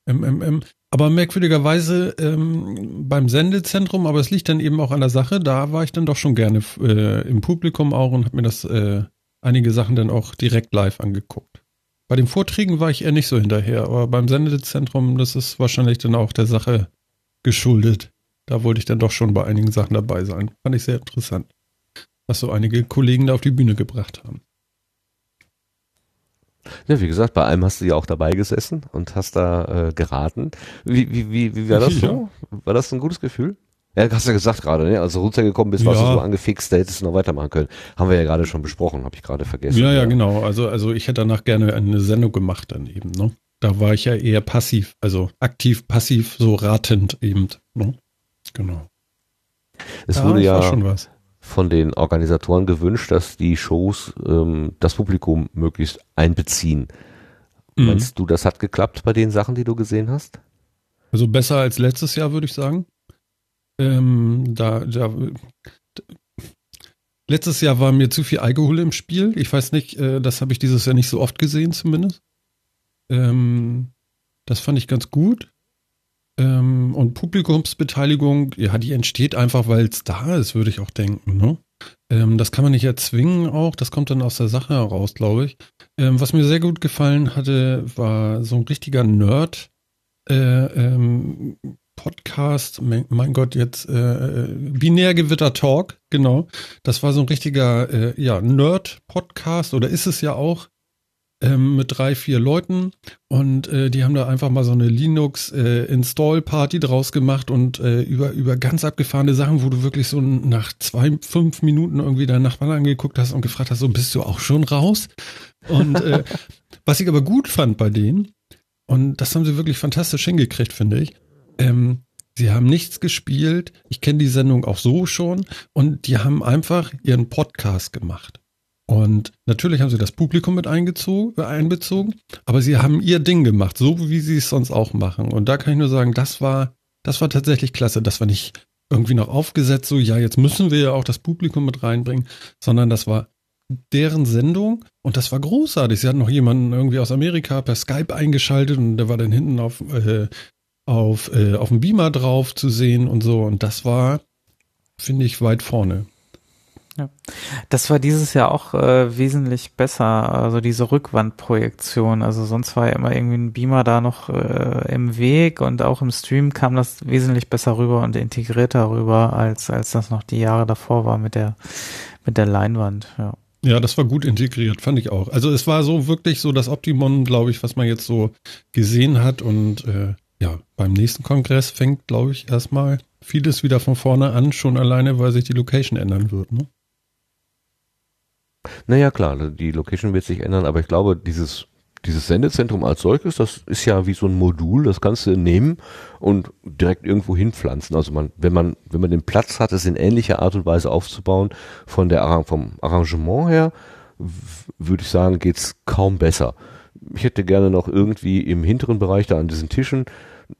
ähm, ähm, ähm, aber merkwürdigerweise ähm, beim Sendezentrum, aber es liegt dann eben auch an der Sache, da war ich dann doch schon gerne äh, im Publikum auch und habe mir das äh, einige Sachen dann auch direkt live angeguckt. Bei den Vorträgen war ich eher nicht so hinterher, aber beim Sendezentrum, das ist wahrscheinlich dann auch der Sache geschuldet. Da wollte ich dann doch schon bei einigen Sachen dabei sein. Fand ich sehr interessant, was so einige Kollegen da auf die Bühne gebracht haben.
Ja, wie gesagt, bei einem hast du ja auch dabei gesessen und hast da äh, geraten. Wie, wie, wie, wie war das so? War das ein gutes Gefühl? Ja, hast du ja gesagt gerade, ne? Als du runtergekommen bist, warst
Ja.
du so angefixt, da hättest du noch weitermachen können. Haben wir ja gerade schon besprochen, habe ich gerade vergessen.
Ja, ja, genau. Also, also ich hätte danach gerne eine Sendung gemacht dann eben, ne? Da war ich ja eher passiv, also aktiv, passiv, so ratend eben, ne? Genau.
Es
Ja,
wurde
das
ja
war schon was.
Von den Organisatoren gewünscht, dass die Shows ähm, das Publikum möglichst einbeziehen.
Mhm.
Meinst du, das hat geklappt bei den Sachen, die du gesehen hast?
Also besser als letztes Jahr, würde ich sagen. Ähm, da, da, d- letztes Jahr war mir zu viel Alkohol im Spiel. Ich weiß nicht, äh, das habe ich dieses Jahr nicht so oft gesehen, zumindest. Ähm, das fand ich ganz gut. Ähm, und Publikumsbeteiligung, ja, die entsteht einfach, weil es da ist, würde ich auch denken. Ne? Ähm, das kann man nicht erzwingen auch. Das kommt dann aus der Sache heraus, glaube ich. Ähm, was mir sehr gut gefallen hatte, war so ein richtiger Nerd. Äh, ähm, Podcast, mein, Gott, jetzt äh, Binärgewitter Talk, genau. Das war so ein richtiger äh, ja, Nerd-Podcast oder ist es ja auch ähm, mit drei, vier Leuten und äh, die haben da einfach mal so eine Linux-Install-Party draus gemacht und äh, über, über ganz abgefahrene Sachen, wo du wirklich so nach zwei, fünf Minuten irgendwie deinen Nachbarn angeguckt hast und gefragt hast, so bist du auch schon raus? Und äh, was ich aber gut fand bei denen, und das haben sie wirklich fantastisch hingekriegt, finde ich, ähm, sie haben nichts gespielt. Ich kenne die Sendung auch so schon. Und die haben einfach ihren Podcast gemacht. Und natürlich haben sie das Publikum mit eingezogen, einbezogen, aber sie haben ihr Ding gemacht, so wie sie es sonst auch machen. Und da kann ich nur sagen, das war, das war tatsächlich klasse. Das war nicht irgendwie noch aufgesetzt, so, ja, jetzt müssen wir ja auch das Publikum mit reinbringen, sondern das war deren Sendung und das war großartig. Sie hatten noch jemanden irgendwie aus Amerika per Skype eingeschaltet und der war dann hinten auf, äh, auf, äh, auf dem Beamer drauf zu sehen und so. Und das war, finde ich, weit vorne.
Das war dieses Jahr auch äh, wesentlich besser, also diese Rückwandprojektion. Also sonst war ja immer irgendwie ein Beamer da noch äh, im Weg und auch im Stream kam das wesentlich besser rüber und integrierter rüber, als, als das noch die Jahre davor war mit der, mit der Leinwand. Ja.
Ja, das war gut integriert, fand ich auch. Also es war so wirklich so das Optimum, glaube ich, was man jetzt so gesehen hat. Und äh, ja, beim nächsten Kongress fängt, glaube ich, erstmal vieles wieder von vorne an, schon alleine, weil sich die Location ändern wird. Ne?
Naja, klar, die Location wird sich ändern, aber ich glaube, dieses, dieses Sendezentrum als solches, das ist ja wie so ein Modul, das kannst du nehmen und direkt irgendwo hinpflanzen. Also man, wenn man, wenn man den Platz hat, es in ähnlicher Art und Weise aufzubauen, von der, vom Arrangement her, würde ich sagen, geht's kaum besser. Ich hätte gerne noch irgendwie im hinteren Bereich da an diesen Tischen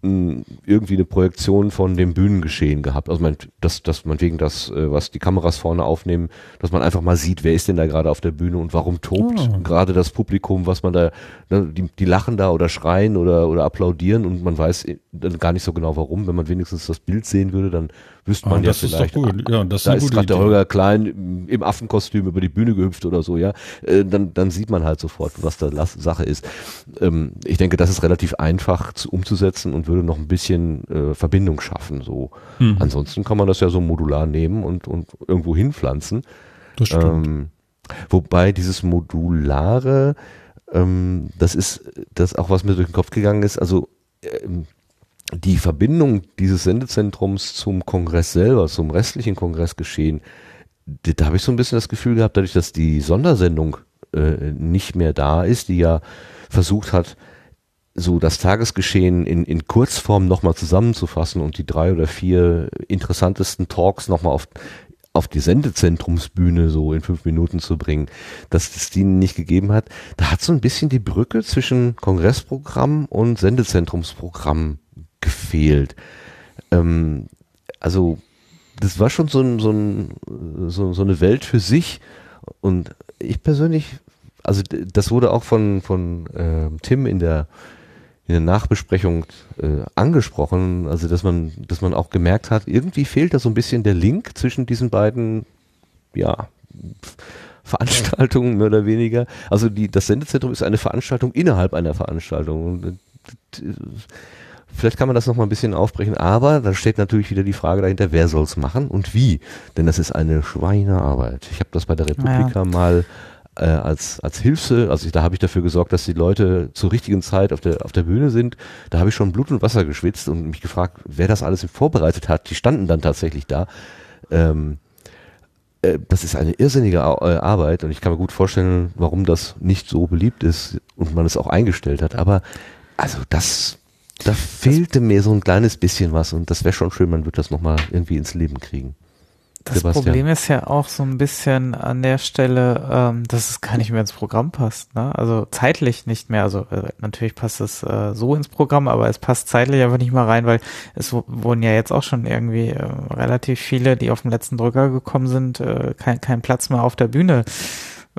irgendwie eine Projektion von dem Bühnengeschehen gehabt. Also man, dass, dass man wegen das, äh, was die Kameras vorne aufnehmen, dass man einfach mal sieht, wer ist denn da gerade auf der Bühne und warum tobt
Ah.
gerade das Publikum, was man da, ne, die, die lachen da oder schreien oder, oder applaudieren und man weiß äh, dann gar nicht so genau warum. Wenn man wenigstens das Bild sehen würde, dann wüsste man
Ah,
ja
das ist
vielleicht.
doch gut. Ja, das ist
da ist
gute
gerade der. Holger Klein im- Affenkostüm über die Bühne gehüpft oder so, ja. Äh, dann, dann sieht man halt sofort, was da Sache ist. Ähm, ich denke, das ist relativ einfach zu, umzusetzen und würde noch ein bisschen äh, Verbindung schaffen. So.
Mhm.
Ansonsten kann man das ja so modular nehmen und, und irgendwo hinpflanzen.
Das stimmt.
Ähm, wobei dieses Modulare, ähm, das ist das auch, was mir durch den Kopf gegangen ist, also ähm, die Verbindung dieses Sendezentrums zum Kongress selber, zum restlichen Kongressgeschehen, da habe ich so ein bisschen das Gefühl gehabt, dadurch, dass die Sondersendung äh, nicht mehr da ist, die ja versucht hat, so das Tagesgeschehen in, in Kurzform nochmal zusammenzufassen und die drei oder vier interessantesten Talks nochmal auf, auf die Sendezentrumsbühne so in fünf Minuten zu bringen, dass es die nicht gegeben hat. Da hat so ein bisschen die Brücke zwischen Kongressprogramm und Sendezentrumsprogramm gefehlt. Ähm, also das war schon so, ein, so, ein, so, so eine Welt für sich. Und ich persönlich, also das wurde auch von, von ähm, Tim in der, in der Nachbesprechung äh, angesprochen, also dass man, dass man auch gemerkt hat, irgendwie fehlt da so ein bisschen der Link zwischen diesen beiden, ja, Veranstaltungen mehr oder weniger. Also die, das Sendezentrum ist eine Veranstaltung innerhalb einer Veranstaltung. Äh, Vielleicht kann man das noch mal ein bisschen aufbrechen, aber da steht natürlich wieder die Frage dahinter, wer soll es machen und wie? Denn das ist eine Schweinearbeit. Ich habe das bei der Republika mal äh, als, als Hilfe, also ich, da habe ich dafür gesorgt, dass die Leute zur richtigen Zeit auf der, auf der Bühne sind. Da habe ich schon Blut und Wasser geschwitzt und mich gefragt, wer das alles vorbereitet hat. Die standen dann tatsächlich da. Ähm, äh, das ist eine irrsinnige Au- äh, Arbeit und ich kann mir gut vorstellen, warum das nicht so beliebt ist und man es auch eingestellt hat. Aber also das, da fehlte mir so ein kleines bisschen was und das wäre schon schön, man wird das nochmal irgendwie ins Leben kriegen.
Das
Sebastian.
Problem ist ja auch so ein bisschen an der Stelle, ähm, dass es gar nicht mehr ins Programm passt. Ne? Also zeitlich nicht mehr. Also äh, natürlich passt es äh, so ins Programm, aber es passt zeitlich einfach nicht mehr rein, weil es wurden ja jetzt auch schon irgendwie äh, relativ viele, die auf den letzten Drücker gekommen sind, äh, kein, kein Platz mehr auf der Bühne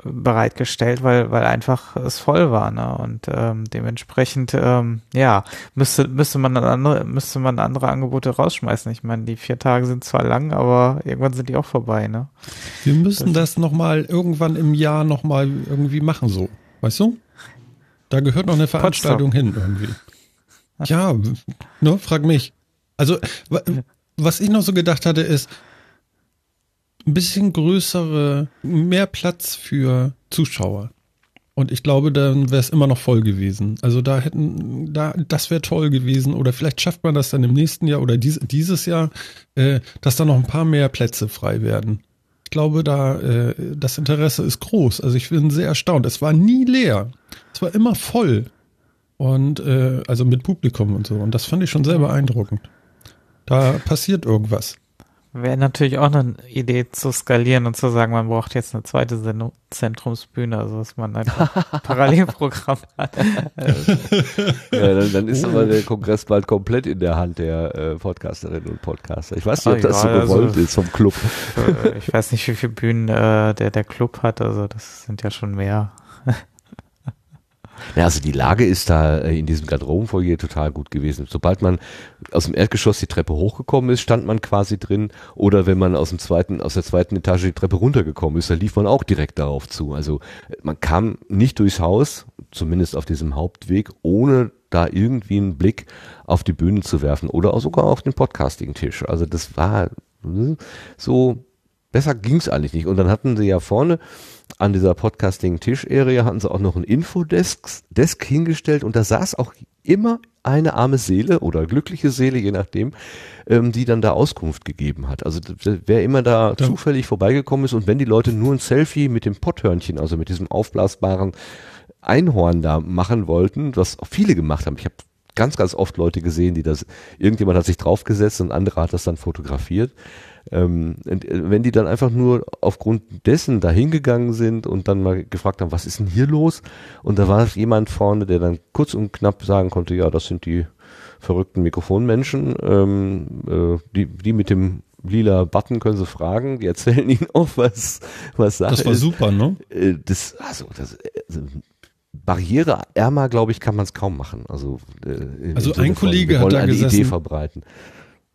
bereitgestellt, weil weil einfach es voll war, ne? Und ähm, dementsprechend ähm, ja müsste müsste man dann andere müsste man andere Angebote rausschmeißen. Ich meine, die vier Tage sind zwar lang, aber irgendwann sind die auch vorbei, ne?
Wir müssen das nochmal irgendwann im Jahr nochmal irgendwie machen, so. Weißt du? Da gehört noch eine Veranstaltung hin irgendwie. Ja, ne, frag mich. Also, wa- was ich noch so gedacht hatte, ist ein bisschen größere, mehr Platz für Zuschauer. Und ich glaube, dann wäre es immer noch voll gewesen. Also da hätten, da, das wäre toll gewesen. Oder vielleicht schafft man das dann im nächsten Jahr oder dies, dieses Jahr, äh, dass da noch ein paar mehr Plätze frei werden. Ich glaube, da äh, das Interesse ist groß. Also ich bin sehr erstaunt. Es war nie leer. Es war immer voll. Und äh, also mit Publikum und so. Und das fand ich schon sehr beeindruckend. Da passiert irgendwas.
Wäre natürlich auch eine Idee zu skalieren und zu sagen, man braucht jetzt eine zweite Sendung, Zentrumsbühne, also dass man ein Parallelprogramm hat.
Ja, dann, dann ist aber der Kongress bald komplett in der Hand der äh, Podcasterinnen und Podcaster. Ich weiß nicht, ob
Ah,
das
ja,
so
also-
gewollt ist vom Club.
Ich weiß nicht, wie viele Bühnen äh, der, der Club hat, also das sind ja schon mehr.
Ja, also die Lage ist da äh, in diesem Garderobenfoyer total gut gewesen. Sobald man aus dem Erdgeschoss die Treppe hochgekommen ist, stand man quasi drin. Oder wenn man aus dem zweiten, aus der zweiten Etage die Treppe runtergekommen ist, da lief man auch direkt darauf zu. Also äh, man kam nicht durchs Haus, zumindest auf diesem Hauptweg, ohne da irgendwie einen Blick auf die Bühne zu werfen oder auch sogar auf den Podcasting-Tisch. Also das war äh, so, besser ging's eigentlich nicht. Und dann hatten sie ja vorne an dieser Podcasting-Tisch-Area hatten sie auch noch ein Infodesk Desk hingestellt und da saß auch immer eine arme Seele oder glückliche Seele, je nachdem, ähm, die dann da Auskunft gegeben hat. Also wer immer da
Da-
zufällig vorbeigekommen ist und wenn die Leute nur ein Selfie mit dem Potthörnchen, also mit diesem aufblasbaren Einhorn da machen wollten, was auch viele gemacht haben. Ich habe ganz, ganz oft Leute gesehen, die das, irgendjemand hat sich draufgesetzt und andere hat das dann fotografiert. Ähm, äh, wenn die dann einfach nur aufgrund dessen da hingegangen sind und dann mal gefragt haben, was ist denn hier los? Und da war jemand vorne, der dann kurz und knapp sagen konnte, ja, das sind die verrückten Mikrofonmenschen, ähm, äh, die, die mit dem lila Button können sie fragen, die erzählen ihnen auch, was, was Sache
Das war
ist.
super, ne?
Äh, das, also, das, also barriereärmer, glaube ich, kann man es kaum machen. Also, äh,
Also ein Kollege hat da
eine Idee
gesessen.
verbreiten.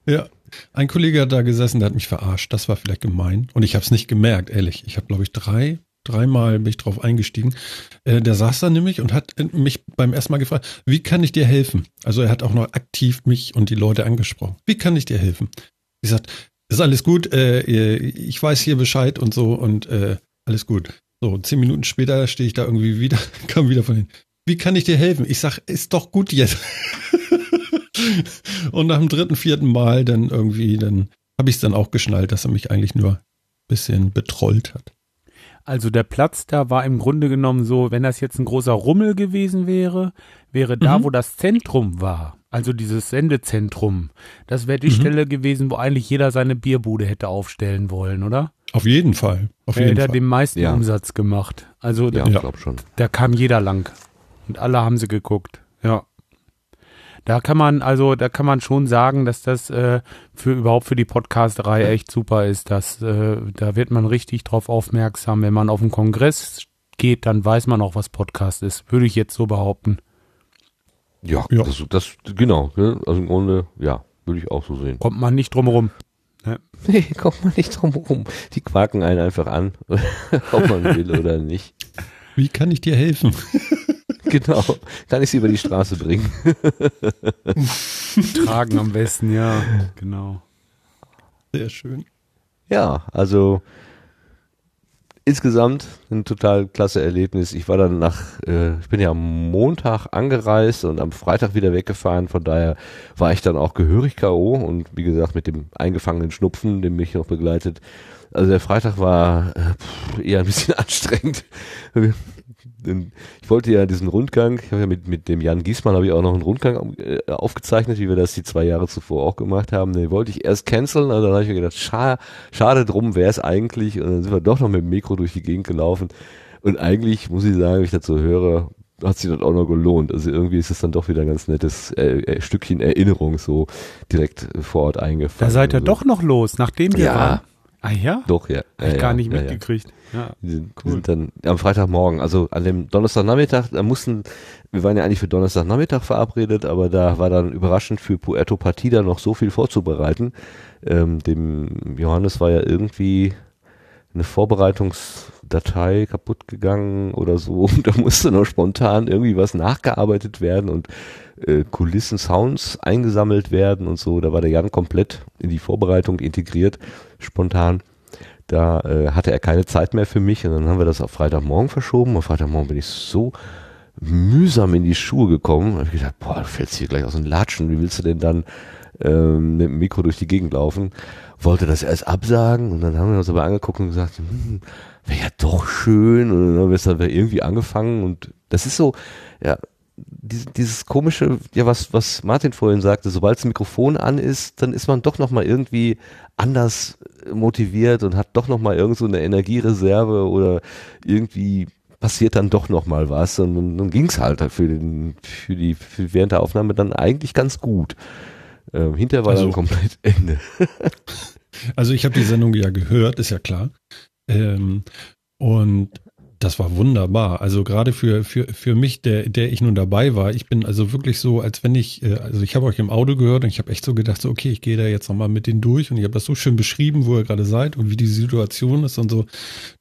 Ja. Ein Kollege hat da gesessen, der hat mich verarscht. Das war vielleicht gemein. Und ich habe es nicht gemerkt, ehrlich. Ich habe, glaube ich, drei, dreimal bin ich drauf eingestiegen. Äh, der saß da nämlich und hat mich beim ersten Mal gefragt, wie kann ich dir helfen? Also er hat auch noch aktiv mich und die Leute angesprochen. Wie kann ich dir helfen? Ich sagte, ist alles gut, äh, ich weiß hier Bescheid und so und äh, alles gut. So, zehn Minuten später stehe ich da irgendwie wieder, kam wieder von hin. Wie kann ich dir helfen? Ich sag, ist doch gut jetzt. und nach dem dritten, vierten Mal dann irgendwie, dann habe ich es dann auch geschnallt, dass er mich eigentlich nur ein bisschen betrollt hat.
Also der Platz da war im Grunde genommen so, wenn das jetzt ein großer Rummel gewesen wäre, wäre da,
Mhm.
wo das Zentrum war, also dieses Sendezentrum, das wäre die
Mhm.
Stelle gewesen, wo eigentlich jeder seine Bierbude hätte aufstellen wollen, oder?
Auf jeden Fall. Auf
Der
jeden
hätte
Fall.
den meisten
Ja.
Umsatz gemacht. Also
Ja,
da,
ich
Ja.
glaube schon.
da kam jeder lang. Und alle haben sie geguckt. Ja. Da kann man, also da kann man schon sagen, dass das äh, für überhaupt für die Podcasterei echt super ist. Dass, äh, da wird man richtig drauf aufmerksam. Wenn man auf einen Kongress geht, dann weiß man auch, was Podcast ist. Würde ich jetzt so behaupten.
Ja,
Ja.
Das, das, genau. Ne? Also im Grunde, ja, würde ich auch so sehen.
Kommt man nicht drum rum.
Nee, kommt man nicht drum rum. Die quaken einen einfach an, ob man will oder nicht.
Wie kann ich dir helfen?
Genau. Kann ich sie über die Straße bringen?
Tragen am besten, ja. Genau.
Sehr schön.
Ja, also insgesamt ein total klasse Erlebnis. Ich war dann nach, äh, ich bin ja am Montag angereist und am Freitag wieder weggefahren. Von daher war ich dann auch gehörig K.O. und wie gesagt mit dem eingefangenen Schnupfen, dem mich noch begleitet. Also der Freitag war äh, pff, eher ein bisschen anstrengend. Denn Ich wollte ja diesen Rundgang, ich habe ja mit, mit dem Jan Giesmann habe ich auch noch einen Rundgang äh, aufgezeichnet, wie wir das die zwei Jahre zuvor auch gemacht haben. Den wollte ich erst canceln, also dann habe ich mir gedacht, scha schade drum wäre es eigentlich. Und dann sind wir doch noch mit dem Mikro durch die Gegend gelaufen. Und eigentlich muss ich sagen, wenn ich so höre, hat sich das auch noch gelohnt. Also irgendwie ist es dann doch wieder ein ganz nettes äh, äh, Stückchen Erinnerung so direkt vor Ort eingefallen.
Da seid ihr
Also,
doch noch los, nachdem wir
Ja.
waren. Ah ja?
Doch, ja.
Hab ich
ja,
gar nicht
ja.
mitgekriegt. Ja.
Wir sind,
Cool.
sind dann am Freitagmorgen, also an dem Donnerstagnachmittag, da mussten, wir waren ja eigentlich für Donnerstagnachmittag verabredet, aber da war dann überraschend für Puerto Partida noch so viel vorzubereiten. Ähm, dem Johannes war ja irgendwie eine Vorbereitungsdatei kaputt gegangen oder so und da musste noch spontan irgendwie was nachgearbeitet werden und äh, Kulissen, Sounds eingesammelt werden und so. Da war der Jan komplett in die Vorbereitung integriert, spontan. Da äh, hatte er keine Zeit mehr für mich und dann haben wir das auf Freitagmorgen verschoben. Auf Freitagmorgen bin ich so mühsam in die Schuhe gekommen. Da habe ich gedacht, boah, du fällst hier gleich aus den Latschen. Wie willst du denn dann ähm, mit dem Mikro durch die Gegend laufen? Wollte das erst absagen und dann haben wir uns aber angeguckt und gesagt, hm, wäre ja doch schön. Und dann haben wir es irgendwie angefangen und das ist so, ja, dieses, dieses komische, ja, was, was Martin vorhin sagte, sobald das Mikrofon an ist, dann ist man doch nochmal irgendwie anders motiviert und hat doch nochmal irgend so eine Energiereserve oder irgendwie passiert dann doch nochmal was und dann, dann ging's halt für den, für die, für während der Aufnahme dann eigentlich ganz gut. Ähm, hinterher war
Also-
dann komplett Ende.
Also ich habe die Sendung ja gehört, ist ja klar. Ähm, und das war wunderbar. Also gerade für, für, für mich, der, der ich nun dabei war, ich bin also wirklich so, als wenn ich, äh, also ich habe euch im Auto gehört und ich habe echt so gedacht, so, okay, ich gehe da jetzt nochmal mit denen durch und ich habe das so schön beschrieben, wo ihr gerade seid und wie die Situation ist und so.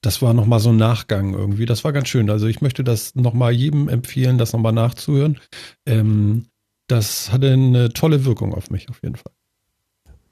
Das war nochmal so ein Nachgang irgendwie. Das war ganz schön. Also ich möchte das nochmal jedem empfehlen, das nochmal nachzuhören. Ähm, das hatte eine tolle Wirkung auf mich auf jeden Fall.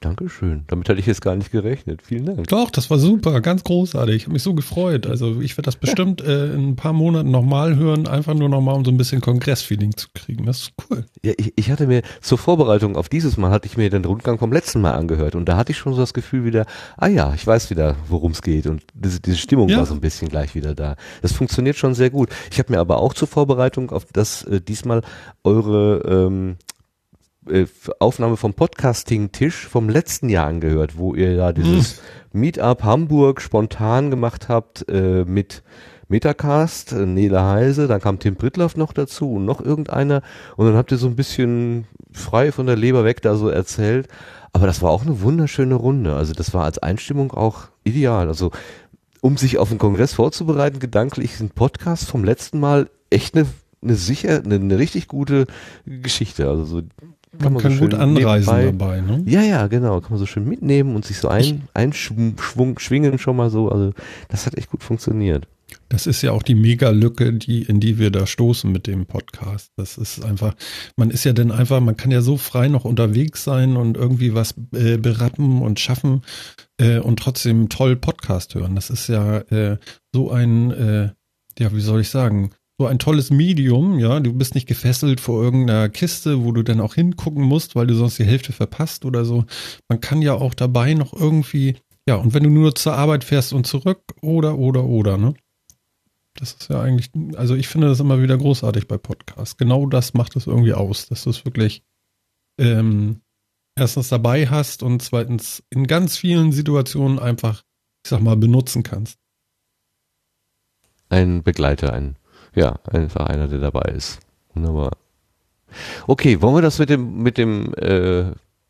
Dankeschön. Damit hatte ich jetzt gar nicht gerechnet. Vielen Dank.
Doch, das war super, ganz großartig. Ich habe mich so gefreut. Also ich werde das bestimmt äh, in ein paar Monaten nochmal hören, einfach nur nochmal, um so ein bisschen Kongressfeeling zu kriegen. Das ist cool.
Ja, ich, ich hatte mir zur Vorbereitung auf dieses Mal hatte ich mir den Rundgang vom letzten Mal angehört und da hatte ich schon so das Gefühl wieder, ah ja, ich weiß wieder, worum es geht und diese, diese Stimmung
Ja.
war so ein bisschen gleich wieder da. Das funktioniert schon sehr gut. Ich habe mir aber auch zur Vorbereitung auf das äh, diesmal eure ähm, äh, Aufnahme vom Podcasting-Tisch vom letzten Jahr angehört, wo ihr ja dieses Meetup Hamburg spontan gemacht habt äh, mit Metacast, äh, Nele Heise, dann kam Tim Prittloff noch dazu und noch irgendeiner und dann habt ihr so ein bisschen frei von der Leber weg da so erzählt. Aber das war auch eine wunderschöne Runde. Also das war als Einstimmung auch ideal. Also um sich auf den Kongress vorzubereiten, gedanklich ist ein Podcast vom letzten Mal echt eine, eine sicher, eine, eine richtig gute Geschichte. Also so
Man kann gut anreisen dabei, ne?
Ja, ja, genau. Kann man so schön mitnehmen und sich so ein, einschwung, schwingen schon mal so. Also das hat echt gut funktioniert.
Das ist ja auch die Mega-Lücke, die, in die wir da stoßen mit dem Podcast. Das ist einfach, man ist ja dann einfach, man kann ja so frei noch unterwegs sein und irgendwie was äh, berappen und schaffen äh, und trotzdem toll Podcast hören. Das ist ja äh, so ein, äh, ja, wie soll ich sagen, so ein tolles Medium, ja, du bist nicht gefesselt vor irgendeiner Kiste, wo du dann auch hingucken musst, weil du sonst die Hälfte verpasst oder so. Man kann ja auch dabei noch irgendwie, ja, und wenn du nur zur Arbeit fährst und zurück oder, oder, oder, ne? Das ist ja eigentlich, also ich finde das immer wieder großartig bei Podcasts. Genau das macht es irgendwie aus, dass du es wirklich ähm, erstens dabei hast und zweitens in ganz vielen Situationen einfach, ich sag mal, benutzen kannst.
Ein Begleiter, ein, ja, einfach einer, der dabei ist. Wunderbar. Okay, wollen wir das mit dem, mit dem äh,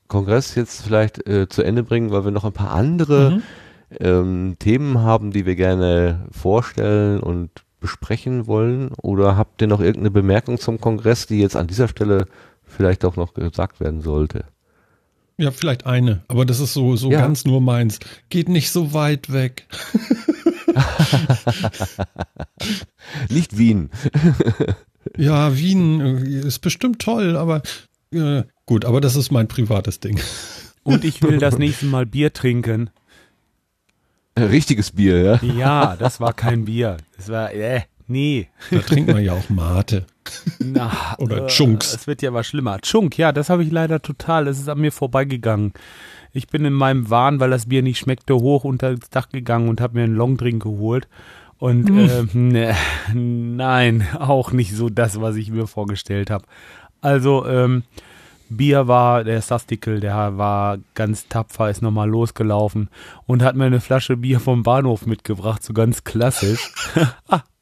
Kongress jetzt vielleicht äh, zu Ende bringen, weil wir noch ein paar andere
Mhm.
ähm, Themen haben, die wir gerne vorstellen und besprechen wollen? Oder habt ihr noch irgendeine Bemerkung zum Kongress, die jetzt an dieser Stelle vielleicht auch noch gesagt werden sollte?
Ja, vielleicht eine, aber das ist so, so
Ja.
ganz nur meins. Geht nicht so weit weg.
Nicht Wien.
Ja, Wien äh, ist bestimmt toll, aber äh, gut, aber das ist mein privates Ding.
Und ich will das nächste Mal Bier trinken.
Richtiges Bier, ja.
Ja, das war kein Bier. Das war, äh, nee.
Da trinkt man ja auch Mate.
Na,
Oder
äh,
Chunks.
Es wird ja mal schlimmer. Chunk, ja, das habe ich leider total. Es ist an mir vorbeigegangen. Ich bin in meinem Wahn, weil das Bier nicht schmeckte, hoch unter das Dach gegangen und habe mir einen Longdrink geholt. Und
Hm.
ähm, ne, nein, auch nicht so das, was ich mir vorgestellt habe. Also, ähm, Bier war, der Sastikel, der war ganz tapfer, ist nochmal losgelaufen und hat mir eine Flasche Bier vom Bahnhof mitgebracht, so ganz klassisch.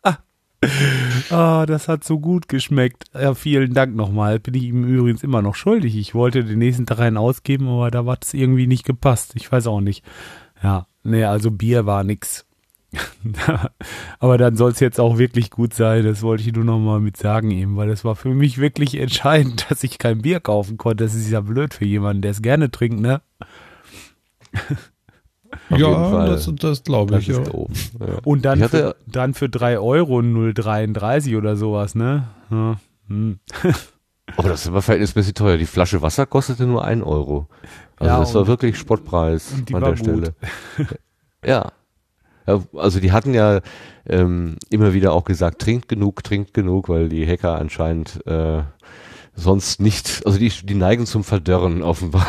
Ah, das hat so gut geschmeckt. Ja, vielen Dank nochmal. Bin ich ihm übrigens immer noch schuldig. Ich wollte den nächsten Tag einen ausgeben, aber da hat es irgendwie nicht gepasst. Ich weiß auch nicht. Ja, nee, also Bier war nix. aber dann soll es jetzt auch wirklich gut sein. Das wollte ich nur nochmal mit sagen eben, weil es war für mich wirklich entscheidend, dass ich kein Bier kaufen konnte. Das ist ja blöd für jemanden, der es gerne trinkt, ne?
Auf jeden
ja,
Fall.
das, das glaube
Das
ich. Ja.
ist doof. Ja.
Und dann,
Ich hatte-
für, dann für 3 Euro 0,33 oder sowas, ne? Ja, hm.
Aber das ist aber verhältnismäßig teuer. Die Flasche Wasser kostete nur ein Euro. Also
Ja,
das war wirklich Spottpreis an
war
der Stelle. ja. ja. Also die hatten ja ähm, immer wieder auch gesagt, trinkt genug, trinkt genug, weil die Hacker anscheinend äh, sonst nicht, also die, die neigen zum Verdörren offenbar.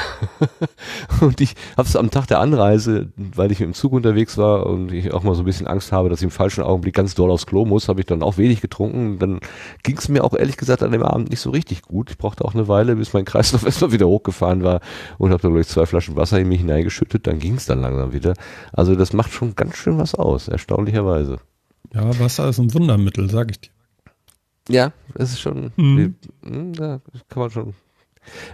und ich habe es am Tag der Anreise, weil ich im Zug unterwegs war und ich auch mal so ein bisschen Angst habe, dass ich im falschen Augenblick ganz doll aufs Klo muss, habe ich dann auch wenig getrunken. Dann ging es mir auch ehrlich gesagt an dem Abend nicht so richtig gut. Ich brauchte auch eine Weile, bis mein Kreislauf erstmal wieder hochgefahren war und habe dann gleich zwei Flaschen Wasser in mich hineingeschüttet. Dann ging es dann langsam wieder. Also das macht schon ganz schön was aus, erstaunlicherweise.
ja, Wasser ist ein Wundermittel, sag ich dir.
Ja, das ist schon,
Mhm.
hm, da kann man schon.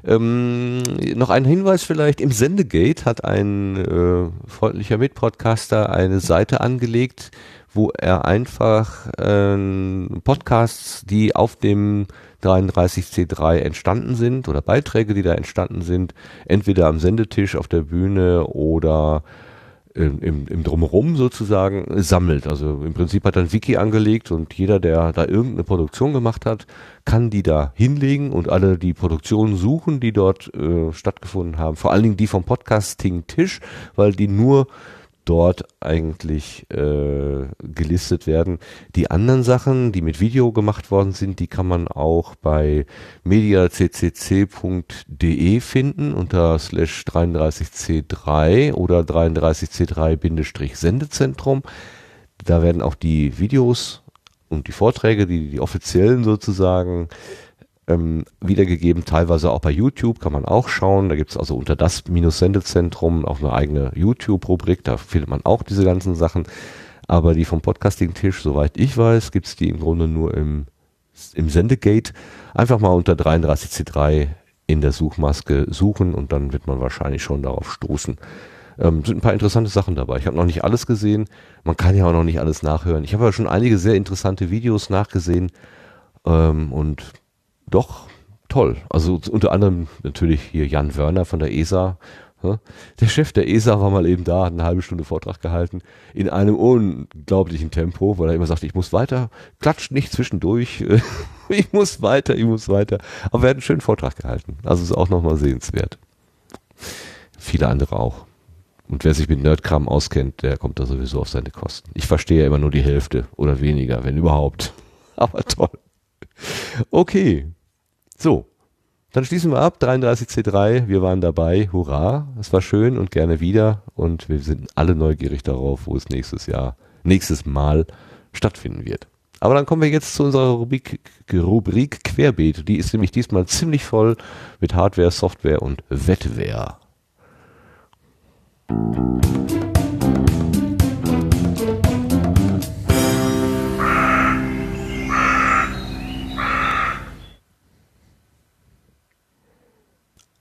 Ähm, noch ein Hinweis vielleicht, im Sendegate hat ein äh, freundlicher Mitpodcaster eine Seite angelegt, wo er einfach ähm, Podcasts, die auf dem 33C3 entstanden sind oder Beiträge, die da entstanden sind, entweder am Sendetisch, auf der Bühne oder im, im, im Drumherum sozusagen sammelt. Also im Prinzip hat er ein Wiki angelegt und jeder, der da irgendeine Produktion gemacht hat, kann die da hinlegen und alle die Produktionen suchen, die dort äh, stattgefunden haben. Vor allen Dingen die vom Podcasting Tisch, weil die nur dort eigentlich äh, gelistet werden. Die anderen Sachen, die mit Video gemacht worden sind, die kann man auch bei mediaccc.de finden unter slash 33c3 oder 33c3-Sendezentrum. Da werden auch die Videos und die Vorträge, die, die offiziellen sozusagen, ähm, wiedergegeben, teilweise auch bei YouTube, kann man auch schauen. Da gibt's also unter das Sendezentrum auch eine eigene YouTube-Rubrik, da findet man auch diese ganzen Sachen. Aber die vom Podcasting-Tisch, soweit ich weiß, gibt's die im Grunde nur im, im Sendegate. Einfach mal unter 33C3 in der Suchmaske suchen und dann wird man wahrscheinlich schon darauf stoßen. Ähm, sind ein paar interessante Sachen dabei. Ich habe noch nicht alles gesehen. Man kann ja auch noch nicht alles nachhören. Ich habe ja schon einige sehr interessante Videos nachgesehen ähm, und doch toll. Also unter anderem natürlich hier Jan Wörner von der ESA. Ja. Der Chef der ESA war mal eben da, hat eine halbe Stunde Vortrag gehalten, in einem unglaublichen Tempo, weil er immer sagte, ich muss weiter, klatscht nicht zwischendurch, ich muss weiter, ich muss weiter. Aber er hat einen schönen Vortrag gehalten. Also ist auch nochmal sehenswert. Viele andere auch. Und wer sich mit Nerdkram auskennt, der kommt da sowieso auf seine Kosten. Ich verstehe ja immer nur die Hälfte oder weniger, wenn überhaupt. Aber toll. Okay. So. Dann schließen wir ab. 33C3. Wir waren dabei. Hurra. Es war schön und gerne wieder. Und wir sind alle neugierig darauf, wo es nächstes Jahr, nächstes Mal stattfinden wird. Aber dann kommen wir jetzt zu unserer Rubrik, Rubrik Querbeet. Die ist nämlich diesmal ziemlich voll mit Hardware, Software und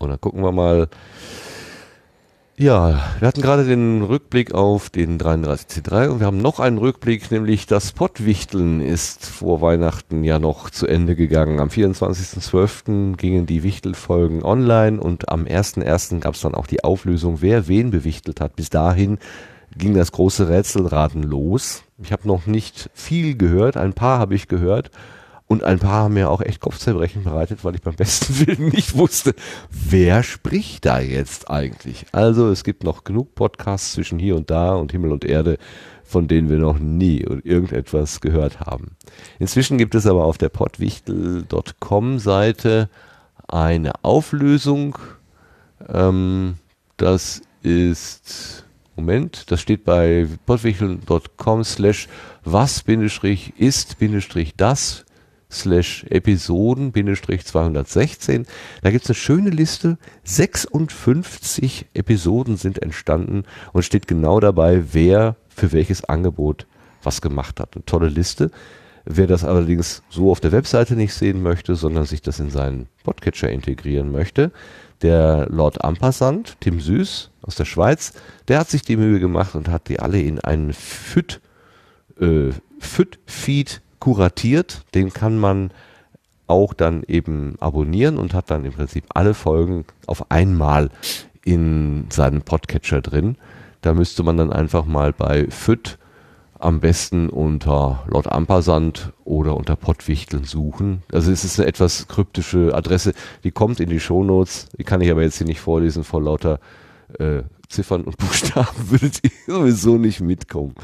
Wettwehr. gucken wir mal. Ja, wir hatten gerade den Rückblick auf den 33C3 und wir haben noch einen Rückblick, nämlich das Pottwichteln ist vor Weihnachten ja noch zu Ende gegangen. Am 24.12. gingen die Wichtelfolgen online und am 1.1. gab es dann auch die Auflösung, wer wen bewichtelt hat. Bis dahin ging das große Rätselraten los. Ich habe noch nicht viel gehört, ein paar habe ich gehört und ein paar haben mir auch echt Kopfzerbrechen bereitet, weil ich beim besten Willen nicht wusste, wer spricht da jetzt eigentlich. Also es gibt noch genug Podcasts zwischen hier und da und Himmel und Erde, von denen wir noch nie irgendetwas gehört haben. Inzwischen gibt es aber auf der podwichtel.com Seite eine Auflösung. Ähm, das ist Moment, das steht bei podwichtel.com slash was ist das slash Episoden 216. Da gibt es eine schöne Liste. 56 Episoden sind entstanden und steht genau dabei, wer für welches Angebot was gemacht hat. Eine tolle Liste. Wer das allerdings so auf der Webseite nicht sehen möchte, sondern sich das in seinen Podcatcher integrieren möchte, der Lord Ampassand, Tim Süß aus der Schweiz, der hat sich die Mühe gemacht und hat die alle in einen FIT, äh, FIT-Feed kuratiert. Den kann man auch dann eben abonnieren und hat dann im Prinzip alle Folgen auf einmal in seinem Podcatcher drin. Da müsste man dann einfach mal bei FIT am besten unter Lord Ampersand oder unter Pottwichteln suchen. Also es ist eine etwas kryptische Adresse, die kommt in die Shownotes, die kann ich aber jetzt hier nicht vorlesen vor lauter äh, Ziffern und Buchstaben würdet ihr sowieso nicht mitkommen.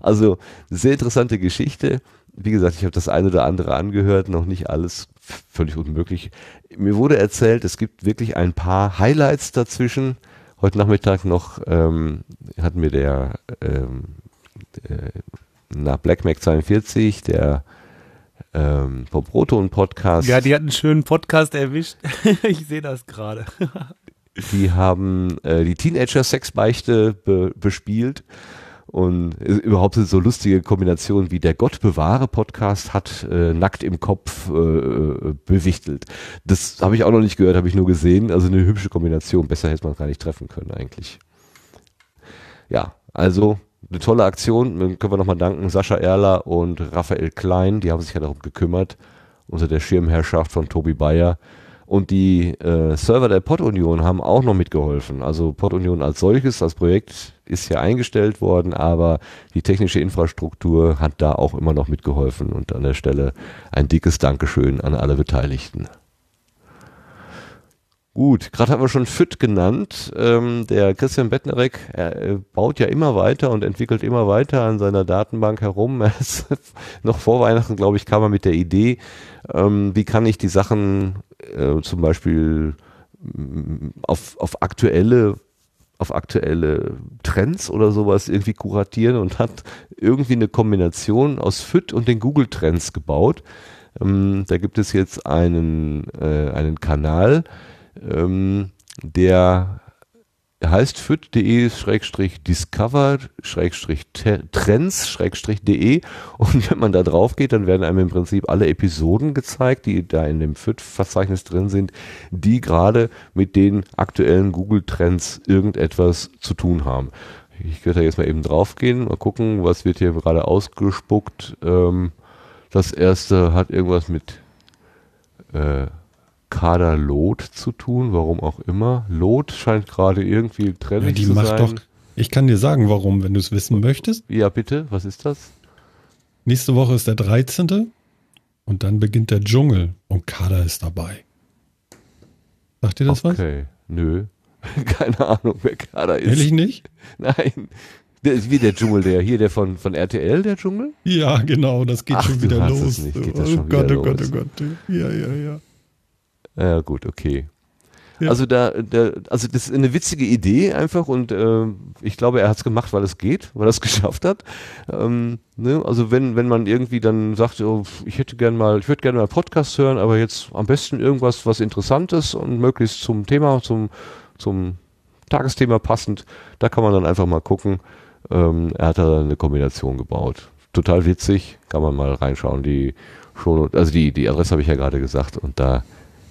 Also sehr interessante Geschichte wie gesagt, ich habe das eine oder andere angehört, noch nicht alles völlig unmöglich. Mir wurde erzählt, es gibt wirklich ein paar Highlights dazwischen. Heute Nachmittag noch ähm, hat mir der ähm, äh, nach Black Mac 42, der ähm, vom Proton Podcast.
Ja, die hat einen schönen Podcast erwischt. ich sehe das gerade.
die haben äh, die Teenager-Sexbeichte be bespielt und überhaupt so lustige Kombinationen wie der Gott bewahre Podcast hat äh, nackt im Kopf äh, äh, bewichtelt. Das habe ich auch noch nicht gehört, habe ich nur gesehen. Also eine hübsche Kombination. Besser hätte man gar nicht treffen können eigentlich. Ja, also eine tolle Aktion. Dann können wir nochmal danken Sascha Erler und Raphael Klein. Die haben sich ja darum gekümmert unter der Schirmherrschaft von Tobi Bayer. Und die äh, Server der Pod-Union haben auch noch mitgeholfen. Also Pod-Union als solches, als Projekt ist ja eingestellt worden, aber die technische Infrastruktur hat da auch immer noch mitgeholfen. Und an der Stelle ein dickes Dankeschön an alle Beteiligten. Gut, gerade haben wir schon FIT genannt. Ähm, der Christian Bettnerek er, baut ja immer weiter und entwickelt immer weiter an seiner Datenbank herum. noch vor Weihnachten, glaube ich, kam er mit der Idee, ähm, wie kann ich die Sachen äh, zum Beispiel mm, auf, auf aktuelle auf aktuelle Trends oder sowas irgendwie kuratieren und hat irgendwie eine Kombination aus FIT und den Google Trends gebaut. Ähm, da gibt es jetzt einen, äh, einen Kanal, ähm, der heißt fit.de-discover-trends-de und wenn man da drauf geht, dann werden einem im Prinzip alle Episoden gezeigt, die da in dem FIT-Verzeichnis drin sind, die gerade mit den aktuellen Google-Trends irgendetwas zu tun haben. Ich da jetzt mal eben drauf gehen, mal gucken, was wird hier gerade ausgespuckt. Ähm, das erste hat irgendwas mit äh, Kader Lot zu tun, warum auch immer. Lot scheint gerade irgendwie trendig ja, zu macht sein. Doch,
ich kann dir sagen, warum, wenn du es wissen möchtest.
Ja, bitte, was ist das?
Nächste Woche ist der 13. Und dann beginnt der Dschungel und Kader ist dabei. Sagt dir das okay. was? Okay,
nö. Keine Ahnung, wer Kader ist.
Ehrlich nicht?
Nein. Der ist wie der Dschungel, der hier, der von, von RTL, der Dschungel?
Ja, genau, das geht Ach, schon wieder los. Nicht, oh, Gott, oh Gott, oh Gott. Ja, ja, ja.
Ja, gut, okay. Ja. Also da, da, also das ist eine witzige Idee einfach und äh, ich glaube, er hat es gemacht, weil es geht, weil er es geschafft hat. Ähm, ne? Also wenn, wenn man irgendwie dann sagt, oh, ich hätte gern mal, ich würde gerne mal Podcast hören, aber jetzt am besten irgendwas, was Interessantes und möglichst zum Thema, zum, zum Tagesthema passend, da kann man dann einfach mal gucken. Ähm, er hat da eine Kombination gebaut. Total witzig, kann man mal reinschauen. Die schon, also die, die Adresse habe ich ja gerade gesagt und da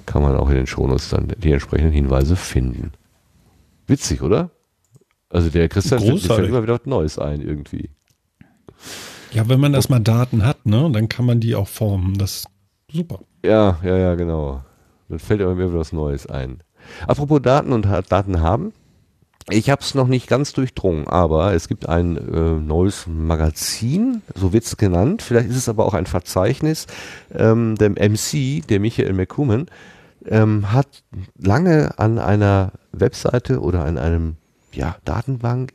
kann man auch in den Shownotes dann die entsprechenden Hinweise finden. Witzig, oder? Also der Christian fällt immer wieder was Neues ein irgendwie.
Ja, wenn man erstmal Daten hat, ne, dann kann man die auch formen. Das ist super.
Ja, ja, ja, genau. Dann fällt immer wieder was Neues ein. Apropos Daten und Daten haben. Ich habe es noch nicht ganz durchdrungen, aber es gibt ein äh, neues Magazin, so wird es genannt. Vielleicht ist es aber auch ein Verzeichnis. Ähm, der MC, der Michael McCuman, ähm, hat lange an einer Webseite oder an einem ja, Datenbank,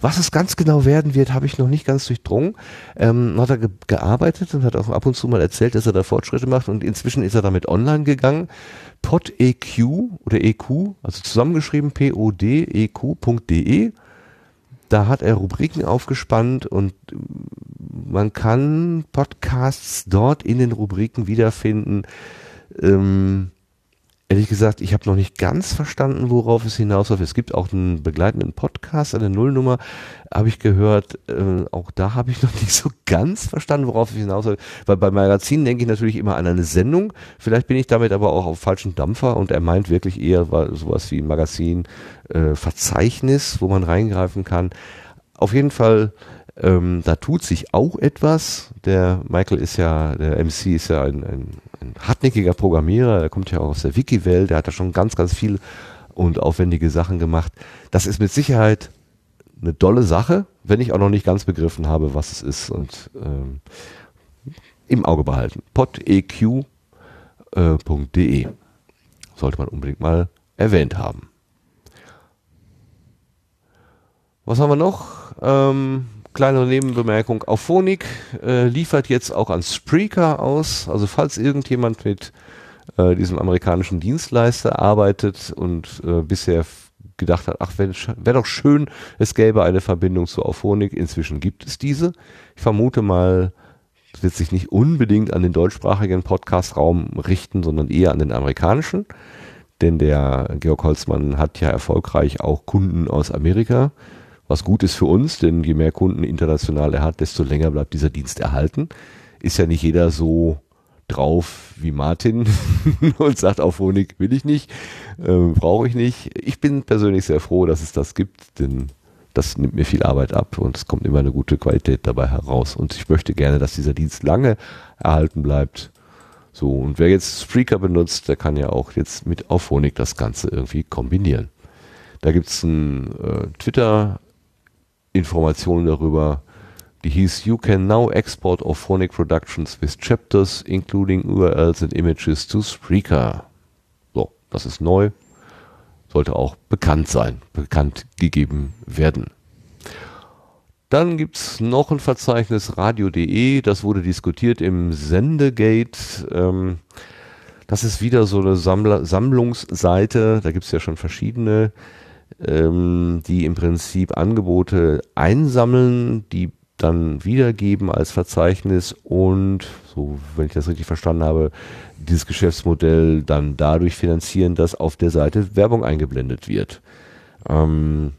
was es ganz genau werden wird, habe ich noch nicht ganz durchdrungen. Ähm, hat er ge gearbeitet und hat auch ab und zu mal erzählt, dass er da Fortschritte macht und inzwischen ist er damit online gegangen. PodEQ oder EQ, also zusammengeschrieben podEQ.de. Da hat er Rubriken aufgespannt und ähm, man kann Podcasts dort in den Rubriken wiederfinden. Ähm, ehrlich gesagt, ich habe noch nicht ganz verstanden, worauf es hinausläuft. Es gibt auch einen begleitenden Podcast, eine Nullnummer, habe ich gehört. Äh, auch da habe ich noch nicht so ganz verstanden, worauf es hinausläuft. Weil bei Magazinen denke ich natürlich immer an eine Sendung. Vielleicht bin ich damit aber auch auf falschen Dampfer und er meint wirklich eher wa- sowas wie ein Magazin, äh, Verzeichnis, wo man reingreifen kann. Auf jeden Fall, ähm, da tut sich auch etwas. Der Michael ist ja, der MC ist ja ein, ein, ein hartnäckiger Programmierer, der kommt ja auch aus der Wiki-Welt, der hat da schon ganz, ganz viel und aufwendige Sachen gemacht. Das ist mit Sicherheit eine tolle Sache, wenn ich auch noch nicht ganz begriffen habe, was es ist und ähm, im Auge behalten. podeq.de äh, sollte man unbedingt mal erwähnt haben. Was haben wir noch? Ähm, kleine Nebenbemerkung. Auphonic äh, liefert jetzt auch an Spreaker aus. Also falls irgendjemand mit äh, diesem amerikanischen Dienstleister arbeitet und äh, bisher gedacht hat, ach, wäre wär doch schön, es gäbe eine Verbindung zu Auphonic. Inzwischen gibt es diese. Ich vermute mal, es wird sich nicht unbedingt an den deutschsprachigen Podcast-Raum richten, sondern eher an den amerikanischen. Denn der Georg Holzmann hat ja erfolgreich auch Kunden aus Amerika, was gut ist für uns, denn je mehr Kunden international er hat, desto länger bleibt dieser Dienst erhalten. Ist ja nicht jeder so drauf wie Martin und sagt auf Honig will ich nicht, äh, brauche ich nicht. Ich bin persönlich sehr froh, dass es das gibt, denn das nimmt mir viel Arbeit ab und es kommt immer eine gute Qualität dabei heraus. Und ich möchte gerne, dass dieser Dienst lange erhalten bleibt. So, und wer jetzt Spreaker benutzt, der kann ja auch jetzt mit Auphonic das Ganze irgendwie kombinieren. Da gibt's ein äh, Twitter-Informationen darüber, die hieß You can now export Auphonic Productions with chapters, including URLs and images to Spreaker. So, das ist neu. Sollte auch bekannt sein, bekannt gegeben werden. Dann gibt's noch ein Verzeichnis radio.de, das wurde diskutiert im Sendegate. Ähm, das ist wieder so eine Sammler Sammlungsseite, da gibt's ja schon verschiedene, ähm, die im Prinzip Angebote einsammeln, die dann wiedergeben als Verzeichnis und, so wenn ich das richtig verstanden habe, dieses Geschäftsmodell dann dadurch finanzieren, dass auf der Seite Werbung eingeblendet wird. Ähm,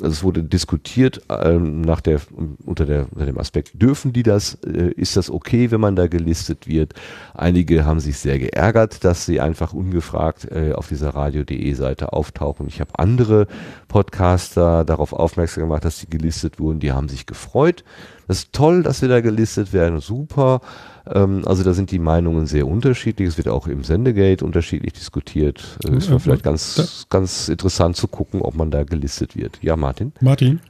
also es wurde diskutiert ähm, nach der, unter, der, unter dem Aspekt, dürfen die das, äh, ist das okay, wenn man da gelistet wird? Einige haben sich sehr geärgert, dass sie einfach ungefragt äh, auf dieser radio.de Seite auftauchen. Ich habe andere Podcaster darauf aufmerksam gemacht, dass sie gelistet wurden, die haben sich gefreut. Das ist toll, dass wir da gelistet werden, super. Ähm, also da sind die Meinungen sehr unterschiedlich. Es wird auch im Sendegate unterschiedlich diskutiert. Äh, ist
Ja,
vielleicht
da-
ganz, ganz interessant zu gucken, ob man da gelistet wird. Ja, Martin?
Martin,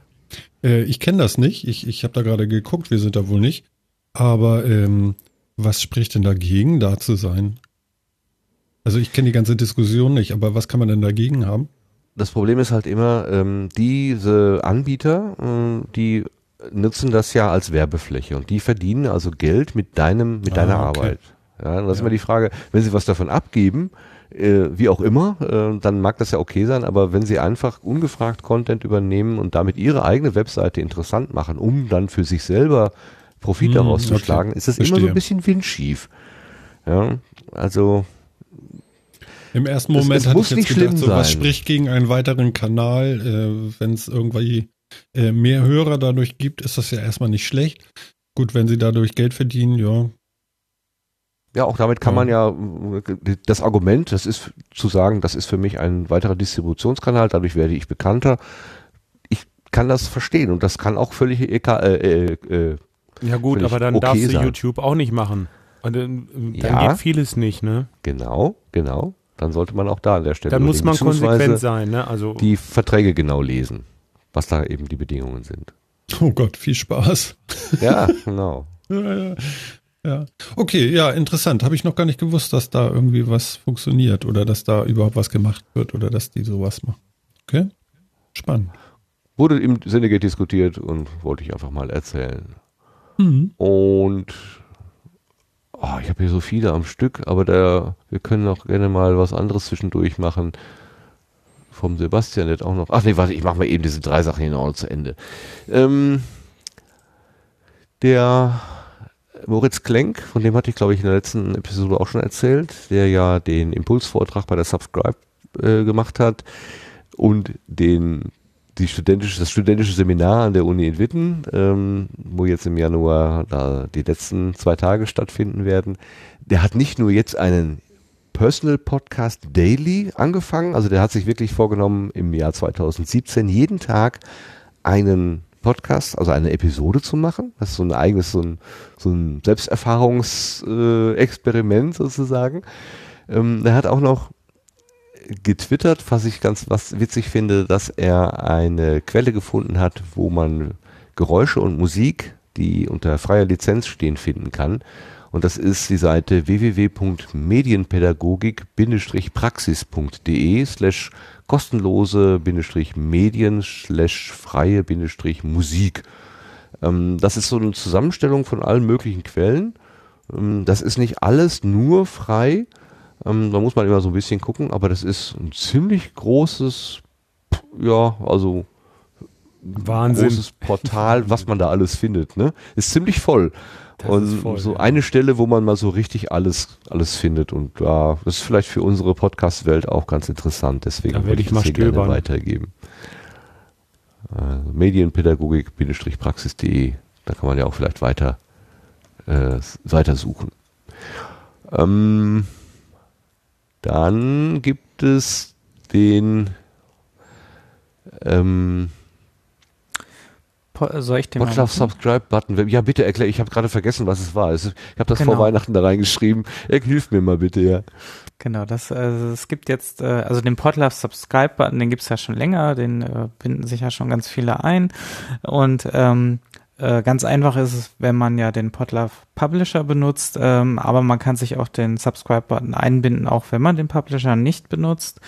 äh, ich kenne das nicht. Ich, ich habe da gerade geguckt, wir sind da wohl nicht. Aber ähm, was spricht denn dagegen, da zu sein? Also ich kenne die ganze Diskussion nicht, aber was kann man denn dagegen haben?
Das Problem ist halt immer, ähm, diese Anbieter, äh, die nutzen das ja als Werbefläche und die verdienen also Geld mit deinem, mit
Ah,
deiner
okay.
Arbeit. Ja, das ist immer die Frage, wenn sie was davon abgeben, äh, wie auch immer, äh, dann mag das ja okay sein, aber wenn sie einfach ungefragt Content übernehmen und damit ihre eigene Webseite interessant machen, um dann für sich selber Profit
Hm,
daraus zu
okay.
schlagen, ist das immer so
Verstehe.
ein bisschen windschief. Ja, also
Im ersten
Es-
Moment
es
hatte
muss
ich jetzt
nicht
gedacht,
schlimm
so, was spricht gegen einen weiteren Kanal, äh, wenn es irgendwie äh, mehr Hörer dadurch gibt, ist das ja erstmal nicht schlecht. Gut, wenn sie dadurch Geld verdienen, ja.
Ja, auch damit kann man ja äh, das Argument, das ist zu sagen, das ist für mich ein weiterer Distributionskanal, dadurch werde ich bekannter. Ich kann das verstehen und das kann auch völlig egal, äh, äh,
Ja gut,
Völlig
aber dann
okay
darfst du
sein.
YouTube auch nicht machen. Und dann, dann
Ja.
geht vieles nicht, ne?
genau, genau. Dann sollte man auch da an der Stelle
Dann muss man konsequent sein, ne? Also
Die Verträge genau lesen, was da eben die Bedingungen sind.
Oh Gott, viel Spaß.
Ja, genau.
Ja, ja. ja. Okay, ja, interessant. Habe ich noch gar nicht gewusst, dass da irgendwie was funktioniert oder dass da überhaupt was gemacht wird oder dass die sowas machen. Okay, spannend.
Wurde im Syndicate diskutiert und wollte ich einfach mal erzählen.
Mhm.
Und oh, ich habe hier so viele am Stück, aber da, wir können auch gerne mal was anderes zwischendurch machen. Vom Sebastian jetzt auch noch. Ach nee, warte, ich mache mal eben diese drei Sachen hier noch zu Ende. Ähm, der Moritz Klenk, von dem hatte ich glaube ich in der letzten Episode auch schon erzählt, der ja den Impulsvortrag bei der Subscribe äh, gemacht hat und den die studentische, das studentische Seminar an der Uni in Witten, ähm, wo jetzt im Januar da die letzten zwei Tage stattfinden werden. Der hat nicht nur jetzt einen Personal Podcast Daily angefangen, also der hat sich wirklich vorgenommen, im Jahr 2017 jeden Tag einen Podcast, also eine Episode zu machen. Das ist so ein eigenes, so ein, so ein Selbsterfahrungsexperiment äh, sozusagen. Ähm, er hat auch noch getwittert, was ich ganz was witzig finde, dass er eine Quelle gefunden hat, wo man Geräusche und Musik, die unter freier Lizenz stehen, finden kann. Und das ist die Seite www.medienpädagogik-praxis.de slash kostenlose-medien slash freie-musik. Ähm, das ist so eine Zusammenstellung von allen möglichen Quellen. Ähm, das ist nicht alles nur frei. Ähm, da muss man immer so ein bisschen gucken, aber das ist ein ziemlich großes, ja, also
Wahnsinn.
großes Portal, was man da alles findet. Ne? Ist ziemlich voll.
Das
und
voll,
so
ja.
eine Stelle, wo man mal so richtig alles, alles findet. Und ja, das ist vielleicht für unsere Podcast-Welt auch ganz interessant. Deswegen
Da
würde
werde
ich
ich mal
hier gerne
stöbern.
weitergeben. Äh, Medienpädagogik-praxis.de, da kann man ja auch vielleicht weiter, äh, weiter suchen. Ähm, dann gibt es den ähm,
Soll ich den machen?
Subscribe Button. Ja, bitte erklär, ich habe gerade vergessen, was es war. Es- Ich habe das vor
Genau.
Weihnachten da reingeschrieben. Hilft mir mal bitte, ja.
Genau, das, also es gibt jetzt, äh, also den Podlove Subscribe Button, den gibt's ja schon länger, den äh, binden sich ja schon ganz viele ein. Und ähm, äh, ganz einfach ist es, wenn man ja den Podlove Publisher benutzt, ähm, aber man kann sich auch den Subscribe Button einbinden, auch wenn man den Publisher nicht benutzt.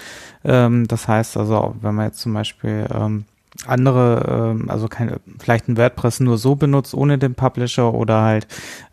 Ähm, das heißt also, wenn man jetzt zum Beispiel ähm, andere, ähm, also keine, vielleicht ein WordPress nur so benutzt, ohne den Publisher oder halt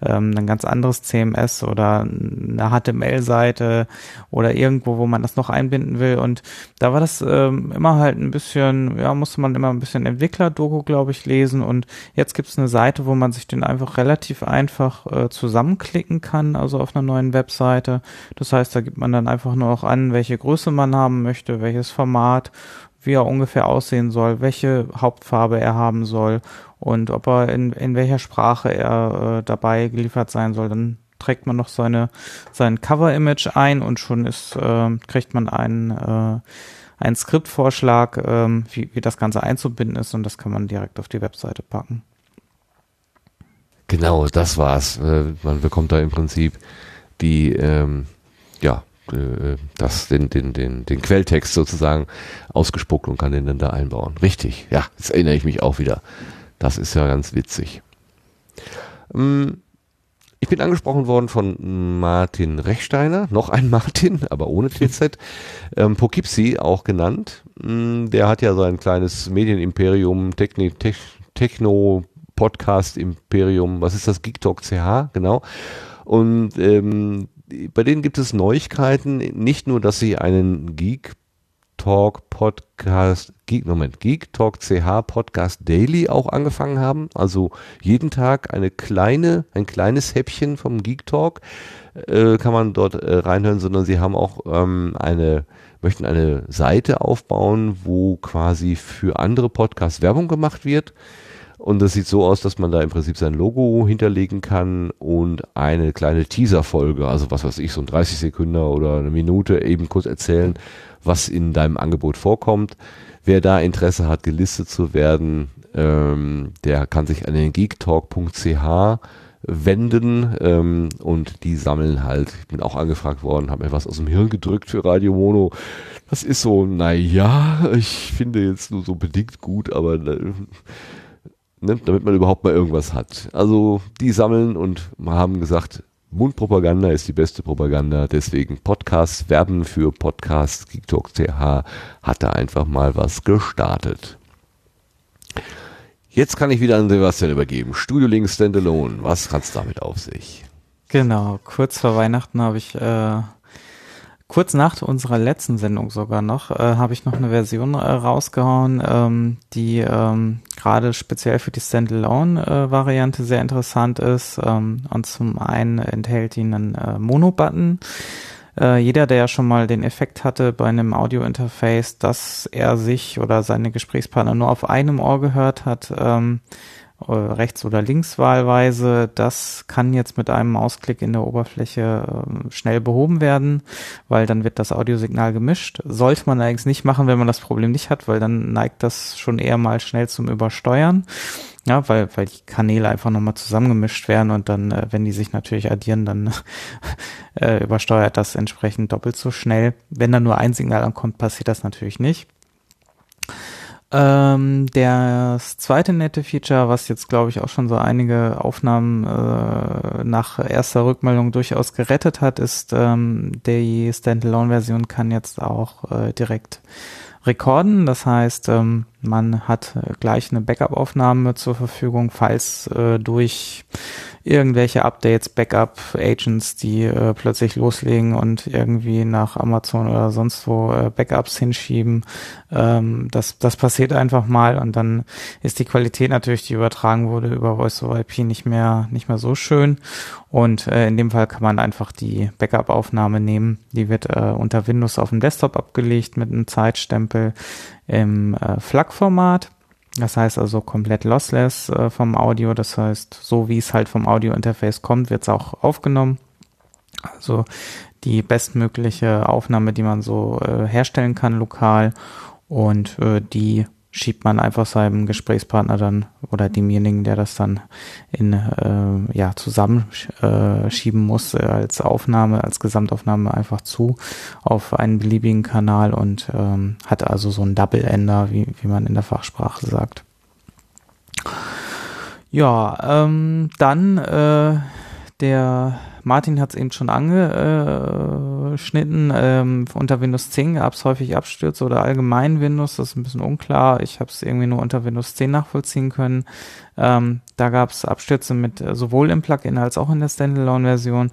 ähm, ein ganz anderes CMS oder eine HTML-Seite oder irgendwo, wo man das noch einbinden will. Und da war das ähm, immer halt ein bisschen, ja, musste man immer ein bisschen Entwickler-Doku, glaube ich, lesen. Und jetzt gibt es eine Seite, wo man sich den einfach relativ einfach äh, zusammenklicken kann, also auf einer neuen Webseite. Das heißt, da gibt man dann einfach nur noch an, welche Größe man haben möchte, welches Format wie er ungefähr aussehen soll, welche Hauptfarbe er haben soll und ob er in, in welcher Sprache er äh, dabei geliefert sein soll. Dann trägt man noch seine, sein Cover-Image ein und schon ist, äh, kriegt man einen, äh, einen Skriptvorschlag, ähm, wie, wie das Ganze einzubinden ist und das kann man direkt auf die Webseite packen.
Genau, das war's. Äh, Man bekommt da im Prinzip die, ähm, ja, das, den, den, den, den Quelltext sozusagen ausgespuckt und kann den dann da einbauen. Richtig, ja, jetzt erinnere ich mich auch wieder. Das ist ja ganz witzig. Ähm, Ich bin angesprochen worden von Martin Rechsteiner, noch ein Martin, aber ohne TZ, ähm, Poughkeepsie auch genannt. Mm, Der hat ja so ein kleines Medienimperium, Techni Tech, Techno Podcast Imperium, was ist das? Geek Talk CH, genau. Und ähm, bei denen gibt es Neuigkeiten, nicht nur, dass sie einen Geek Talk Podcast, Geek, Moment, Geek Talk CH Podcast Daily auch angefangen haben. Also jeden Tag eine kleine, ein kleines Häppchen vom Geek Talk äh, kann man dort äh, reinhören, sondern sie haben auch ähm, eine, möchten eine Seite aufbauen, wo quasi für andere Podcasts Werbung gemacht wird. Und das sieht so aus, dass man da im Prinzip sein Logo hinterlegen kann und eine kleine Teaser-Folge, also was weiß ich, so ein 30 Sekunden oder eine Minute eben kurz erzählen, was in deinem Angebot vorkommt. Wer da Interesse hat, gelistet zu werden, ähm, der kann sich an den geektalk.ch wenden ähm, und die sammeln halt. Ich bin auch angefragt worden, habe mir was aus dem Hirn gedrückt für Radio Mono. Das ist so, naja, ich finde jetzt nur so bedingt gut, aber äh, ne, damit man überhaupt mal irgendwas hat. Also die sammeln und haben gesagt, Mundpropaganda ist die beste Propaganda, deswegen Podcasts, Werben für Podcasts, GeekTalk.ch hat da einfach mal was gestartet. Jetzt kann ich wieder an Sebastian übergeben. Studio Link Standalone, was hat's damit auf sich?
Genau, kurz vor Weihnachten habe ich äh, kurz nach unserer letzten Sendung sogar noch, äh, habe ich noch eine Version äh, rausgehauen, ähm, die ähm, gerade speziell für die Standalone-Variante äh, sehr interessant ist. Ähm, und zum einen enthält die einen äh, Mono-Button. Äh, jeder, der ja schon mal den Effekt hatte bei einem Audio-Interface, dass er sich oder seine Gesprächspartner nur auf einem Ohr gehört hat, ähm, äh, rechts oder links wahlweise. Das kann jetzt mit einem Mausklick in der Oberfläche äh, schnell behoben werden, weil dann wird das Audiosignal gemischt. Sollte man allerdings nicht machen, wenn man das Problem nicht hat, weil dann neigt das schon eher mal schnell zum Übersteuern. Ja, weil, weil die Kanäle einfach nochmal zusammengemischt werden und dann, äh, wenn die sich natürlich addieren, dann äh, übersteuert das entsprechend doppelt so schnell. Wenn da nur ein Signal ankommt, passiert das natürlich nicht. Ähm, das zweite nette Feature, was jetzt glaube ich auch schon so einige Aufnahmen äh, nach erster Rückmeldung durchaus gerettet hat, ist ähm, die Standalone-Version kann jetzt auch äh, direkt rekorden. Das heißt, ähm, man hat gleich eine Backup-Aufnahme zur Verfügung, falls äh, durch irgendwelche Updates, Backup-Agents, die äh, plötzlich loslegen und irgendwie nach Amazon oder sonst wo äh, Backups hinschieben. Ähm, das, das passiert einfach mal und dann ist die Qualität natürlich, die übertragen wurde über Voice over IP nicht mehr, nicht mehr so schön. Und äh, in dem Fall kann man einfach die Backup-Aufnahme nehmen. Die wird äh, unter Windows auf dem Desktop abgelegt mit einem Zeitstempel im äh, FLAC-Format. Das heißt also komplett lossless äh, vom Audio. Das heißt, so wie es halt vom Audio-Interface kommt, wird es auch aufgenommen. Also die bestmögliche Aufnahme, die man so äh, herstellen kann lokal. Und äh, die schiebt man einfach seinem Gesprächspartner dann oder demjenigen, der das dann in äh, ja zusammenschieben äh, muss äh, als Aufnahme, als Gesamtaufnahme einfach zu auf einen beliebigen Kanal und ähm, hat also so ein Double Ender, wie, wie man in der Fachsprache sagt. Ja, ähm, dann äh, der Martin hat es eben schon angeschnitten. Ähm, unter Windows 10 gab es häufig Abstürze oder allgemein Windows. Das ist ein bisschen unklar. Ich habe es irgendwie nur unter Windows 10 nachvollziehen können. Ähm, da gab es Abstürze mit äh, sowohl im Plugin als auch in der Standalone-Version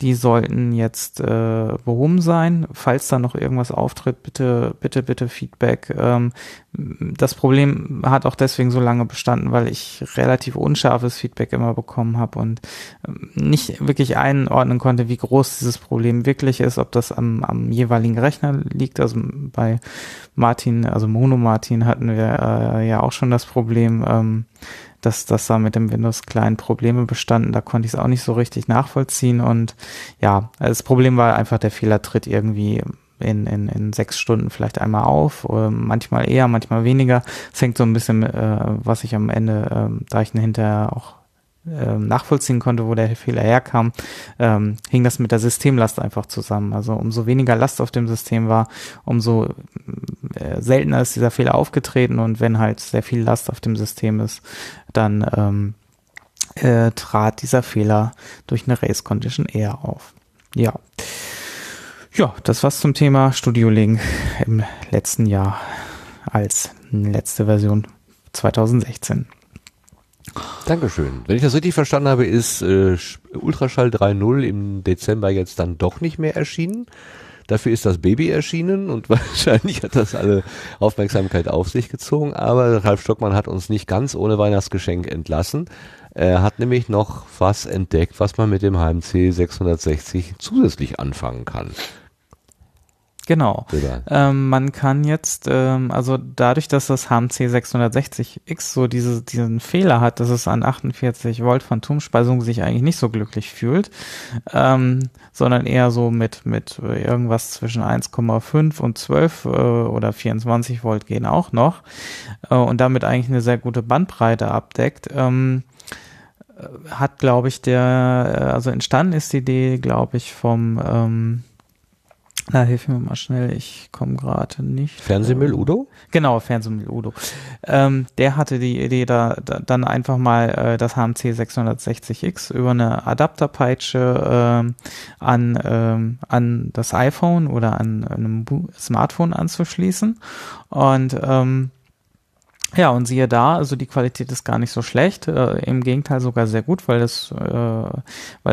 die sollten jetzt äh, behoben sein. Falls da noch irgendwas auftritt, bitte, bitte, bitte Feedback. Ähm, das Problem hat auch deswegen so lange bestanden, weil ich relativ unscharfes Feedback immer bekommen habe und ähm, nicht wirklich einordnen konnte, wie groß dieses Problem wirklich ist, ob das am, am jeweiligen Rechner liegt. Also bei Martin, also Mono Martin hatten wir äh, ja auch schon das Problem. Ähm, dass, dass da mit dem Windows-Client Probleme bestanden. Da konnte ich es auch nicht so richtig nachvollziehen. Und ja, das Problem war einfach, der Fehler tritt irgendwie in, in, in sechs Stunden vielleicht einmal auf, manchmal eher, manchmal weniger. Es hängt so ein bisschen, äh, was ich am Ende, äh, da ich ihn hinterher auch ähm, nachvollziehen konnte, wo der Fehler herkam, ähm, hing das mit der Systemlast einfach zusammen. Also umso weniger Last auf dem System war, umso äh, seltener ist dieser Fehler aufgetreten und wenn halt sehr viel Last auf dem System ist, dann ähm, äh, trat dieser Fehler durch eine Race Condition eher auf. Ja. Ja, das war's zum Thema Studio Link im letzten Jahr als letzte Version 2016.
Dankeschön. Wenn ich das richtig verstanden habe, ist äh, Ultraschall 3.0 im Dezember jetzt dann doch nicht mehr erschienen. Dafür ist das Baby erschienen und wahrscheinlich hat das alle Aufmerksamkeit auf sich gezogen. Aber Ralf Stockmann hat uns nicht ganz ohne Weihnachtsgeschenk entlassen. Er hat nämlich noch was entdeckt, was man mit dem HMC 660 zusätzlich anfangen kann.
Genau. Ähm, man kann jetzt, ähm, also dadurch, dass das HMC 660X so diese, diesen Fehler hat, dass es an 48 Volt Phantomspeisung sich eigentlich nicht so glücklich fühlt, ähm, sondern eher so mit, mit irgendwas zwischen 1,5 und 12 äh, oder 24 Volt gehen auch noch äh, und damit eigentlich eine sehr gute Bandbreite abdeckt. Ähm, äh, hat, glaube ich, der, äh, also entstanden ist die Idee, glaube ich, vom ähm, na, hilf mir mal schnell, ich komme gerade nicht.
Fernsehmüll Udo?
Genau, Fernsehmüll Udo. Ähm, der hatte die Idee, da, da dann einfach mal äh, das HMC 660X über eine Adapterpeitsche ähm, an, ähm, an das iPhone oder an einem Smartphone anzuschließen. Und ähm, ja, und siehe da, also die Qualität ist gar nicht so schlecht, äh, im Gegenteil sogar sehr gut, weil das, äh, weil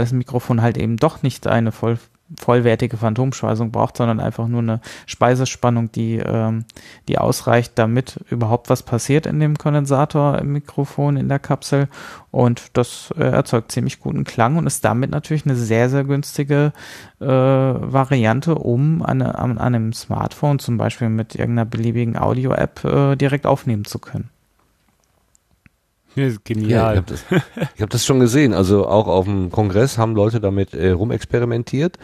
das Mikrofon halt eben doch nicht eine voll vollwertige Phantomspeisung braucht, sondern einfach nur eine Speisespannung, die, ähm, die ausreicht, damit überhaupt was passiert in dem Kondensator im Mikrofon in der Kapsel. Und das äh, erzeugt ziemlich guten Klang und ist damit natürlich eine sehr, sehr günstige äh, Variante, um an, an, an einem Smartphone zum Beispiel mit irgendeiner beliebigen Audio-App äh, direkt aufnehmen zu können.
Genial.
Ja, ich habe das, hab das schon gesehen. Also auch auf dem Kongress haben Leute damit äh, rumexperimentiert.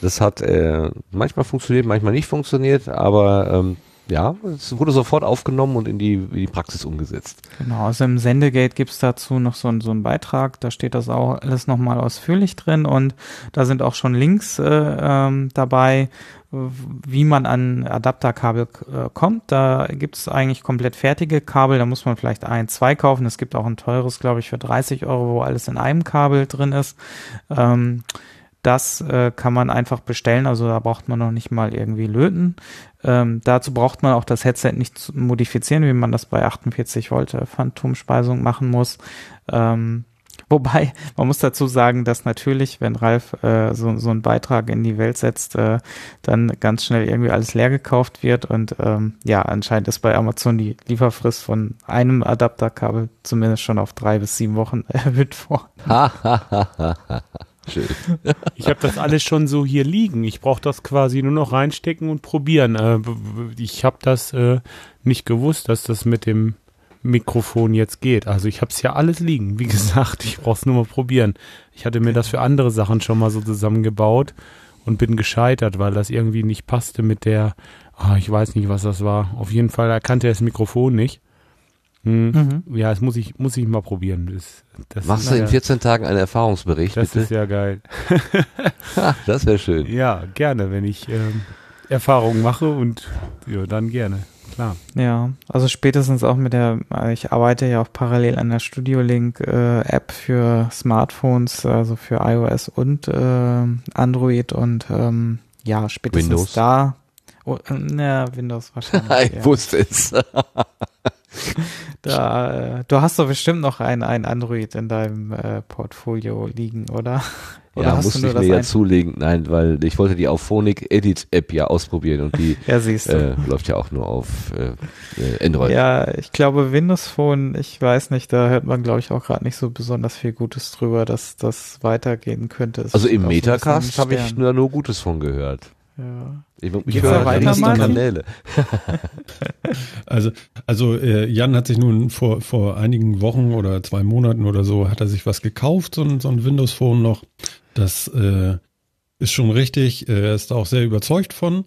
Das hat äh, manchmal funktioniert, manchmal nicht funktioniert, aber ähm, ja, es wurde sofort aufgenommen und in die, in die Praxis umgesetzt.
Genau, also im Sendegate gibt's dazu noch so, ein, so einen Beitrag, da steht das auch alles nochmal ausführlich drin und da sind auch schon Links äh, ähm, dabei, wie man an Adapterkabel äh, kommt. Da gibt's eigentlich komplett fertige Kabel, da muss man vielleicht ein, zwei kaufen. Es gibt auch ein teures, glaube ich, für 30 Euro, wo alles in einem Kabel drin ist. Ähm, das äh, kann man einfach bestellen, also da braucht man noch nicht mal irgendwie löten. Ähm, dazu braucht man auch das Headset nicht zu modifizieren, wie man das bei 48 Volt äh, Phantomspeisung machen muss. Ähm, wobei, man muss dazu sagen, dass natürlich, wenn Ralf äh, so, so einen Beitrag in die Welt setzt, äh, dann ganz schnell irgendwie alles leer gekauft wird und ähm, ja, anscheinend ist bei Amazon die Lieferfrist von einem Adapterkabel zumindest schon auf drei bis sieben Wochen erhöht worden.
Schön.
Ich habe das alles schon so hier liegen. Ich brauche das quasi nur noch reinstecken und probieren. Äh, ich habe das äh, nicht gewusst, dass das mit dem Mikrofon jetzt geht. Also ich habe es ja alles liegen. Wie gesagt, ich brauche es nur mal probieren. Ich hatte mir das für andere Sachen schon mal so zusammengebaut und bin gescheitert, weil das irgendwie nicht passte mit der, ah, ich weiß nicht, was das war. Auf jeden Fall erkannte er das Mikrofon nicht. Hm.
Mhm.
Ja, das muss ich, muss ich mal probieren. Das, das
Machst du in
naja,
14 Tagen einen Erfahrungsbericht,
Das
bitte?
ist ja geil.
Ha, das wäre schön.
Ja, gerne, wenn ich ähm, Erfahrungen mache und ja, dann gerne. Klar.
Ja, also spätestens auch mit der, ich arbeite ja auch parallel an der Studio Link äh, App für Smartphones, also für iOS und äh, Android und ähm, ja, spätestens
Windows.
da. Oh, äh, na, Windows wahrscheinlich.
ich
ja.
wusste es.
Da, äh, du hast doch bestimmt noch ein, ein Android in deinem äh, Portfolio liegen, oder? Oder
ja, musste ich mir ja
ein-
zulegen. Nein, weil ich wollte die Auphonic Edit App ja ausprobieren und die
Ja,
äh, läuft ja auch nur auf äh, äh, Android.
Ja, ich glaube Windows Phone, ich weiß nicht, da hört man glaube ich auch gerade nicht so besonders viel Gutes drüber, dass das weitergehen könnte. Es
Also im Metacast habe ich nur, nur Gutes von gehört.
Ja.
Ich, ich höre
weiter?
Kanäle.
Also, also äh, Jan hat sich nun vor, vor einigen Wochen oder zwei Monaten oder so, hat er sich was gekauft, so ein, so ein Windows Phone noch. Das äh, ist schon richtig, äh, er ist da auch sehr überzeugt von.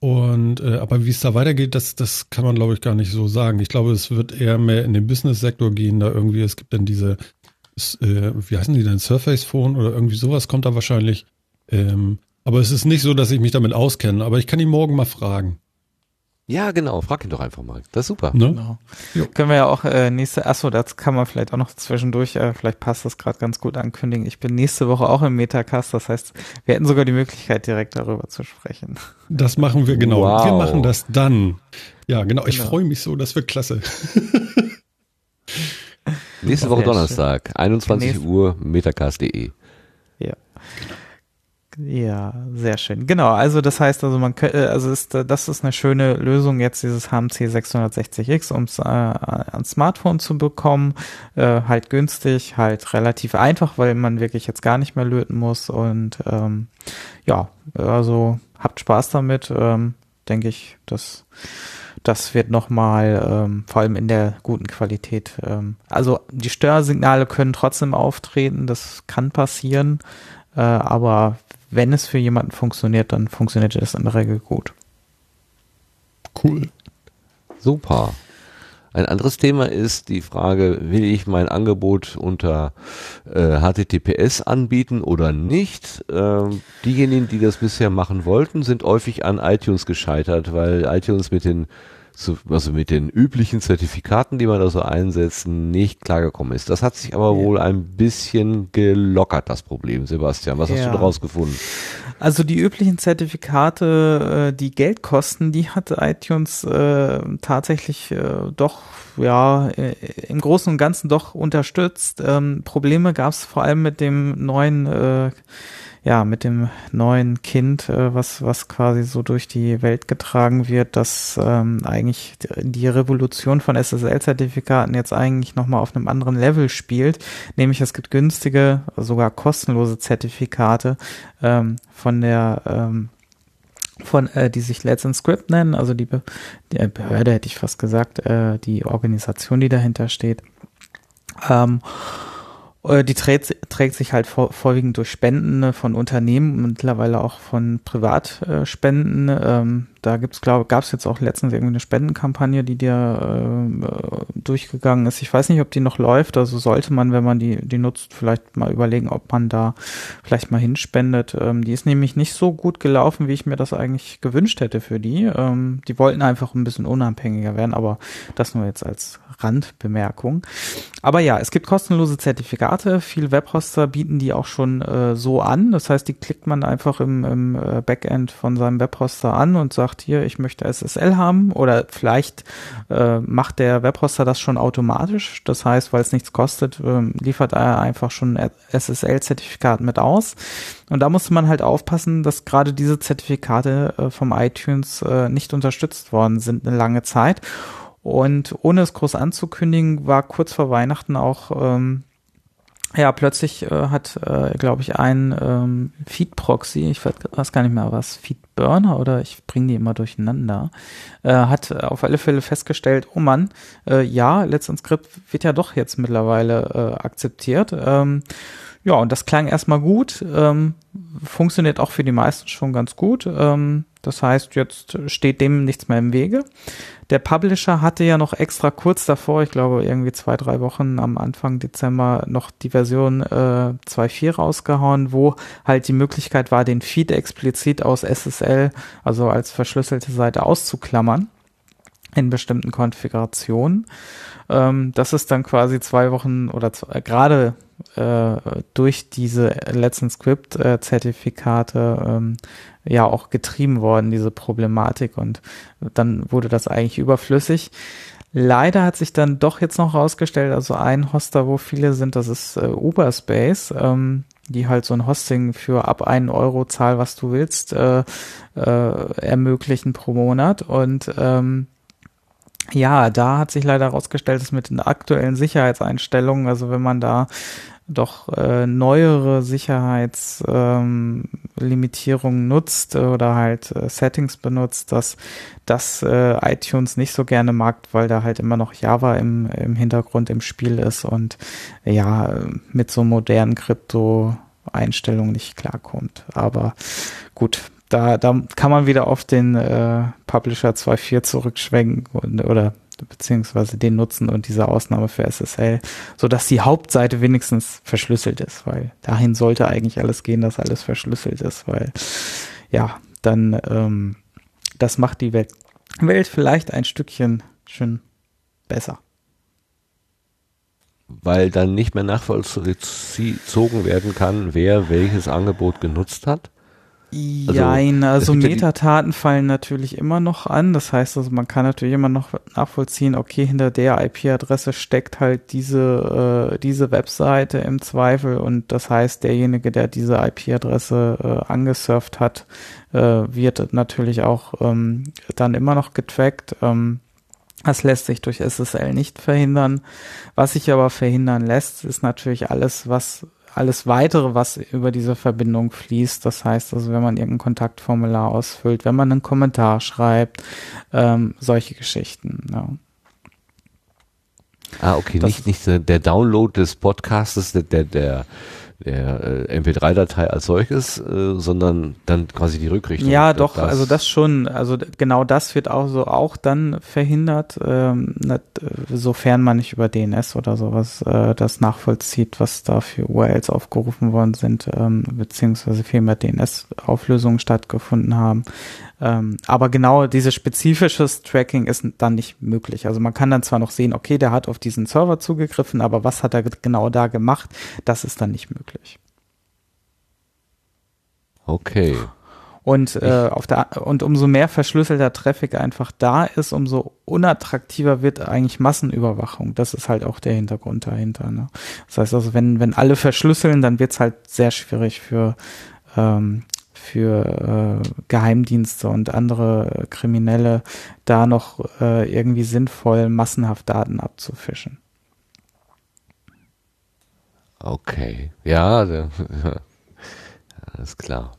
Und äh, aber wie es da weitergeht, das, das kann man, glaube ich, gar nicht so sagen. Ich glaube, es wird eher mehr in den Business-Sektor gehen, da irgendwie, es gibt dann diese, äh, wie heißen die denn, Surface Phone oder irgendwie sowas kommt da wahrscheinlich. Ähm, aber es ist nicht so, dass ich mich damit auskenne, aber ich kann ihn morgen mal fragen.
Ja, genau. Frag ihn doch einfach mal. Das ist super.
Ne?
Genau.
Jo.
Können wir ja auch äh, nächste, achso, das kann man vielleicht auch noch zwischendurch, äh, vielleicht passt das gerade ganz gut ankündigen. Ich bin nächste Woche auch im Metacast, das heißt, wir hätten sogar die Möglichkeit, direkt darüber zu sprechen.
Das machen wir genau.
Wow.
Wir machen das dann. Ja, genau. Ich
Genau.
freue mich so, das wird klasse.
Nächste Woche. Donnerstag, 21
Nächste-
Uhr, metacast.de.
Ja. Sehr schön. Genau, also das heißt also man könnte, also ist, äh, das ist eine schöne Lösung jetzt dieses HMC 660X, um es äh, ans Smartphone zu bekommen, äh, halt günstig, halt relativ einfach, weil man wirklich jetzt gar nicht mehr löten muss und ähm, ja, also habt Spaß damit, ähm, denke ich, dass das wird nochmal, ähm, vor allem in der guten Qualität. Ähm, also die Störsignale können trotzdem auftreten, das kann passieren, äh, aber wenn es für jemanden funktioniert, dann funktioniert es in der Regel gut.
Cool.
Super. Ein anderes Thema ist die Frage, will ich mein Angebot unter äh, HTTPS anbieten oder nicht? Ähm, diejenigen, die das bisher machen wollten, sind häufig an iTunes gescheitert, weil iTunes mit den so, also mit den üblichen Zertifikaten, die man da so einsetzen, nicht klargekommen ist. Das hat sich aber ja. wohl ein bisschen gelockert, das Problem. Sebastian, was ja. hast du daraus gefunden?
Also die üblichen Zertifikate, äh, die Geld kosten, die hat iTunes äh, tatsächlich äh, doch ja äh, im Großen und Ganzen doch unterstützt. Ähm, Probleme gab es vor allem mit dem neuen äh, ja, mit dem neuen Kind, äh, was, was quasi so durch die Welt getragen wird, dass ähm, eigentlich die Revolution von SSL-Zertifikaten jetzt eigentlich nochmal auf einem anderen Level spielt. Nämlich es gibt günstige, sogar kostenlose Zertifikate ähm, von der ähm, von äh, die sich Let's Encrypt nennen, also die, Be die Behörde hätte ich fast gesagt, äh, die Organisation, die dahinter steht. Ähm, äh, die trägt, trägt sich halt vor, vorwiegend durch Spenden von Unternehmen und mittlerweile auch von Privatspenden. Ähm, da gibt's glaube gab es jetzt auch letztens irgendwie eine Spendenkampagne, die dir äh, durchgegangen ist. Ich weiß nicht, ob die noch läuft. Also sollte man, wenn man die die nutzt, vielleicht mal überlegen, ob man da vielleicht mal hinspendet. Ähm, die ist nämlich nicht so gut gelaufen, wie ich mir das eigentlich gewünscht hätte für die. Ähm, die wollten einfach ein bisschen unabhängiger werden, aber das nur jetzt als Randbemerkung. Aber ja, es gibt kostenlose Zertifikate. Viele Webhoster bieten die auch schon äh, so an. Das heißt, die klickt man einfach im, im äh, Backend von seinem Webhoster an und sagt, hier, ich möchte SSL haben oder vielleicht äh, macht der Webhoster das schon automatisch. Das heißt, weil es nichts kostet, äh, liefert er einfach schon SSL-Zertifikat mit aus. Und da musste man halt aufpassen, dass gerade diese Zertifikate äh, vom iTunes äh, nicht unterstützt worden sind eine lange Zeit. Und ohne es groß anzukündigen, war kurz vor Weihnachten auch ähm, ja, plötzlich äh, hat, äh, glaube ich, ein ähm, Feed-Proxy, ich weiß gar nicht mehr was, Feed-Burner oder ich bringe die immer durcheinander, äh, hat auf alle Fälle festgestellt, oh Mann, äh, ja, Let's Encrypt wird ja doch jetzt mittlerweile äh, akzeptiert. Ähm, ja, und das klang erstmal gut, ähm, funktioniert auch für die meisten schon ganz gut. Ähm, das heißt, jetzt steht dem nichts mehr im Wege. Der Publisher hatte ja noch extra kurz davor, ich glaube irgendwie zwei, drei Wochen am Anfang Dezember, noch die Version äh, 2.4 rausgehauen, wo halt die Möglichkeit war, den Feed explizit aus SSL, also als verschlüsselte Seite auszuklammern in bestimmten Konfigurationen. Ähm, das ist dann quasi zwei Wochen oder äh, gerade äh, durch diese Let's Script äh, Zertifikate ähm, ja auch getrieben worden, diese Problematik und dann wurde das eigentlich überflüssig. Leider hat sich dann doch jetzt noch rausgestellt, also ein Hoster, wo viele sind, das ist äh, Uberspace, ähm, die halt so ein Hosting für ab einen Euro Zahl, was du willst, äh, äh, ermöglichen pro Monat und ähm, ja, da hat sich leider herausgestellt, dass mit den aktuellen Sicherheitseinstellungen, also wenn man da doch äh, neuere Sicherheitslimitierungen ähm, nutzt oder halt äh, Settings benutzt, dass das äh, iTunes nicht so gerne mag, weil da halt immer noch Java im, im Hintergrund im Spiel ist und ja, mit so modernen Krypto-Einstellungen nicht klarkommt. Aber gut, da, da kann man wieder auf den äh, Publisher 2.4 zurückschwenken und, oder beziehungsweise den nutzen und diese Ausnahme für SSL, so dass die Hauptseite wenigstens verschlüsselt ist, weil dahin sollte eigentlich alles gehen, dass alles verschlüsselt ist, weil ja, dann ähm, das macht die Welt, Welt vielleicht ein Stückchen schön besser.
Weil dann nicht mehr nachvollzogen werden kann, wer welches Angebot genutzt hat?
Jein, also, also Metadaten fallen natürlich immer noch an. Das heißt also, man kann natürlich immer noch nachvollziehen, okay, hinter der IP-Adresse steckt halt diese, äh, diese Webseite im Zweifel und das heißt, derjenige, der diese IP-Adresse äh, angesurft hat, äh, wird natürlich auch ähm, dann immer noch getrackt. Ähm, das lässt sich durch SSL nicht verhindern. Was sich aber verhindern lässt, ist natürlich alles, was alles weitere, was über diese Verbindung fließt. Das heißt also, wenn man irgendein Kontaktformular ausfüllt, wenn man einen Kommentar schreibt, ähm, solche Geschichten. Ja.
Ah, okay,
Das-
nicht, nicht der Download des Podcastes, der, der, der, der äh, MP3-Datei als solches, äh, sondern dann quasi die Rückrichtung.
Ja, doch, also das schon, also genau das wird auch so auch dann verhindert, ähm, nicht, äh, sofern man nicht über DNS oder sowas äh, das nachvollzieht, was da für URLs aufgerufen worden sind, ähm, beziehungsweise vielmehr DNS-Auflösungen stattgefunden haben. Ähm, aber genau dieses spezifisches Tracking ist dann nicht möglich. Also man kann dann zwar noch sehen, okay, der hat auf diesen Server zugegriffen, aber was hat er ge- genau da gemacht, das ist dann nicht möglich.
Okay.
Und, äh, auf der, und umso mehr verschlüsselter Traffic einfach da ist, umso unattraktiver wird eigentlich Massenüberwachung. Das ist halt auch der Hintergrund dahinter. Ne? Das heißt also, wenn, wenn alle verschlüsseln, dann wird's halt sehr schwierig für, ähm, für äh, Geheimdienste und andere Kriminelle da noch äh, irgendwie sinnvoll massenhaft Daten abzufischen.
Okay. Ja, der, alles klar.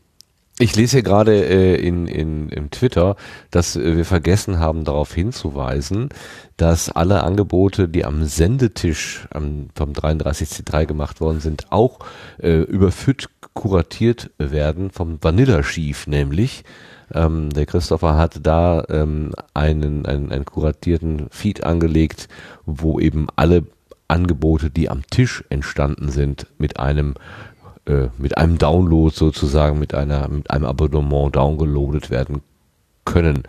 Ich lese hier gerade äh, in, in, im Twitter, dass wir vergessen haben, darauf hinzuweisen, dass alle Angebote, die am Sendetisch am, vom 33C3 gemacht worden sind, auch äh, über kuratiert werden, vom Vanilla Chief nämlich. Ähm, der Christopher hat da ähm, einen, einen, einen kuratierten Feed angelegt, wo eben alle Angebote, die am Tisch entstanden sind, mit einem äh, mit einem Download sozusagen, mit einer mit einem Abonnement downgeloadet werden können.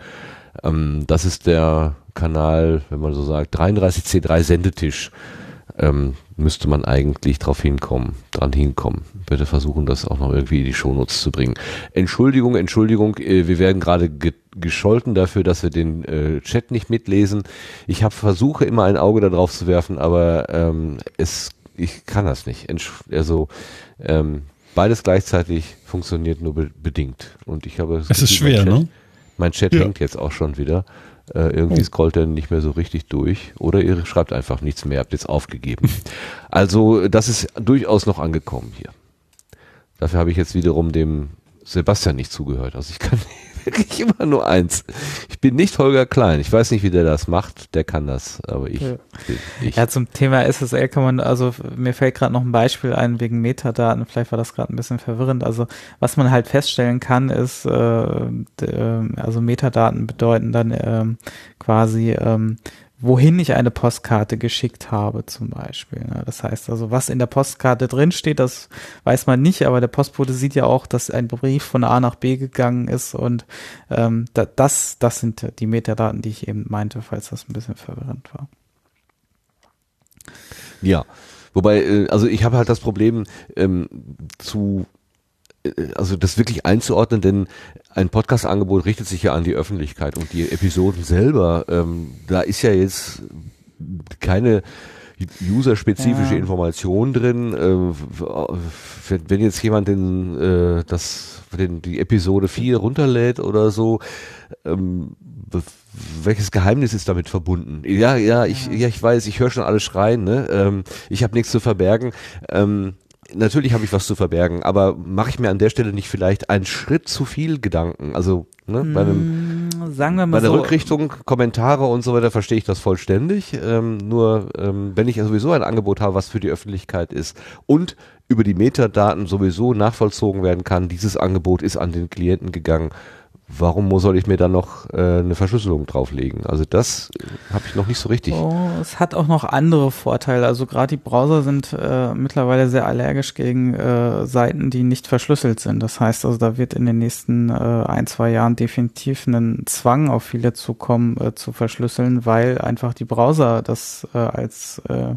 Ähm, das ist der Kanal, wenn man so sagt, 33C3 Sendetisch. Ähm, müsste man eigentlich drauf hinkommen, dran hinkommen. Bitte versuchen, das auch noch irgendwie in die Shownotes zu bringen. Entschuldigung, Entschuldigung, äh, wir werden gerade ge gescholten dafür, dass wir den äh, Chat nicht mitlesen. Ich habe versuche immer ein Auge darauf zu werfen, aber ähm, es, ich kann das nicht. Entsch also ähm, beides gleichzeitig funktioniert nur be bedingt. Und ich habe
Es ist schwer,
Chat,
ne?
Mein Chat
Ja.
hängt jetzt auch schon wieder. Äh, irgendwie scrollt er nicht mehr so richtig durch. Oder ihr schreibt einfach nichts mehr, habt jetzt aufgegeben. also das ist durchaus noch angekommen hier. Dafür habe ich jetzt wiederum dem Sebastian nicht zugehört. Also ich kann wirklich immer nur eins. Ich bin nicht Holger Klein. Ich weiß nicht, wie der das macht. Der kann das, aber ich.
Ja.
ich
Ja, zum Thema SSL kann man, also mir fällt gerade noch ein Beispiel ein wegen Metadaten, vielleicht war das gerade ein bisschen verwirrend. Also was man halt feststellen kann, ist, äh, d- äh, also Metadaten bedeuten dann ähm, quasi, ähm, wohin ich eine Postkarte geschickt habe zum Beispiel. Ne? Das heißt also, was in der Postkarte drin steht, das weiß man nicht, aber der Postbote sieht ja auch, dass ein Brief von A nach B gegangen ist und ähm, da, das, das sind die Metadaten, die ich eben meinte, falls das ein bisschen verwirrend war.
Ja, wobei, äh, also ich habe halt das Problem ähm, zu, also das wirklich einzuordnen, denn ein Podcast-Angebot richtet sich ja an die Öffentlichkeit und die Episoden selber, ähm, da ist ja jetzt keine userspezifische
Ja.
Information drin. Äh, wenn, jetzt jemand den, äh, das, den, die Episode 4 runterlädt oder so, ähm, welches Geheimnis ist damit verbunden? Ja, ja, ich, ja, ich weiß, ich höre schon alle schreien, ne? Ähm, ich habe nichts zu verbergen. Ähm, natürlich habe ich was zu verbergen, aber mache ich mir an der Stelle nicht vielleicht einen Schritt zu viel Gedanken? Also, ne, bei einem
Mm, Sagen wir mal
bei der
so.
Rückrichtung, Kommentare und so weiter verstehe ich das vollständig. Ähm, nur ähm, wenn ich sowieso ein Angebot habe, was für die Öffentlichkeit ist und über die Metadaten sowieso nachvollzogen werden kann, dieses Angebot ist an den Klienten gegangen. Warum soll ich mir dann noch äh, eine Verschlüsselung drauflegen? Also das habe ich noch nicht so richtig.
Oh, es hat auch noch andere Vorteile. Also gerade die Browser sind äh, mittlerweile sehr allergisch gegen äh, Seiten, die nicht verschlüsselt sind. Das heißt also, da wird in den nächsten äh, ein, zwei Jahren definitiv einen Zwang auf viele zukommen, äh, zu verschlüsseln, weil einfach die Browser das äh, als äh,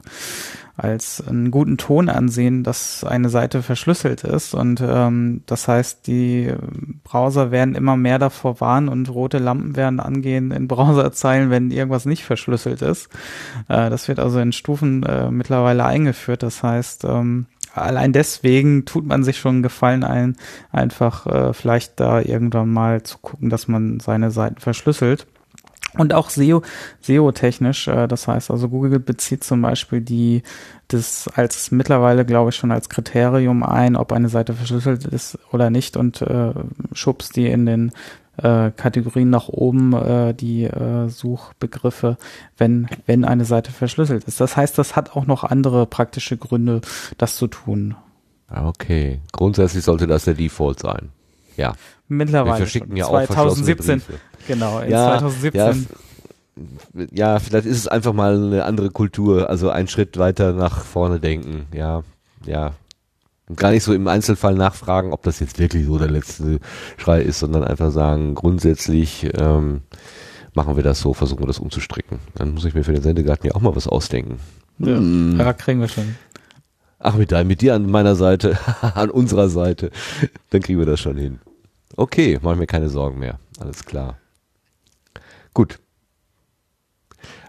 als einen guten Ton ansehen, dass eine Seite verschlüsselt ist. Und ähm, das heißt, die Browser werden immer mehr davor warnen und rote Lampen werden angehen in Browserzeilen, wenn irgendwas nicht verschlüsselt ist. Äh, das wird also in Stufen äh, mittlerweile eingeführt. Das heißt, ähm, allein deswegen tut man sich schon Gefallen ein, einfach äh, vielleicht da irgendwann mal zu gucken, dass man seine Seiten verschlüsselt. Und auch SEO, SEO-technisch, äh, das heißt also Google bezieht zum Beispiel die, das als mittlerweile glaube ich schon als Kriterium ein, ob eine Seite verschlüsselt ist oder nicht und äh, schubst die in den äh, Kategorien nach oben äh, die äh, Suchbegriffe, wenn, wenn eine Seite verschlüsselt ist. Das heißt, das hat auch noch andere praktische Gründe, das zu tun.
Ah, Okay, grundsätzlich sollte das der Default sein. Ja.
Mittlerweile.
Wir verschicken ja auch verschlossene
2017.
Briefe.
Genau, in
Ja,
2017.
ja, ja, vielleicht ist es einfach mal eine andere Kultur, also einen Schritt weiter nach vorne denken, ja, ja. Und gar nicht so im Einzelfall nachfragen, ob das jetzt wirklich so der letzte Schrei ist, sondern einfach sagen, grundsätzlich ähm, machen wir das so, versuchen wir das umzustricken. Dann muss ich mir für den Sendegarten ja auch mal was ausdenken. Hm.
Ja, kriegen wir schon.
Ach, mit, mit dir an meiner Seite, an unserer Seite, dann kriegen wir das schon hin. Okay, mach ich mir keine Sorgen mehr. Alles klar. Gut.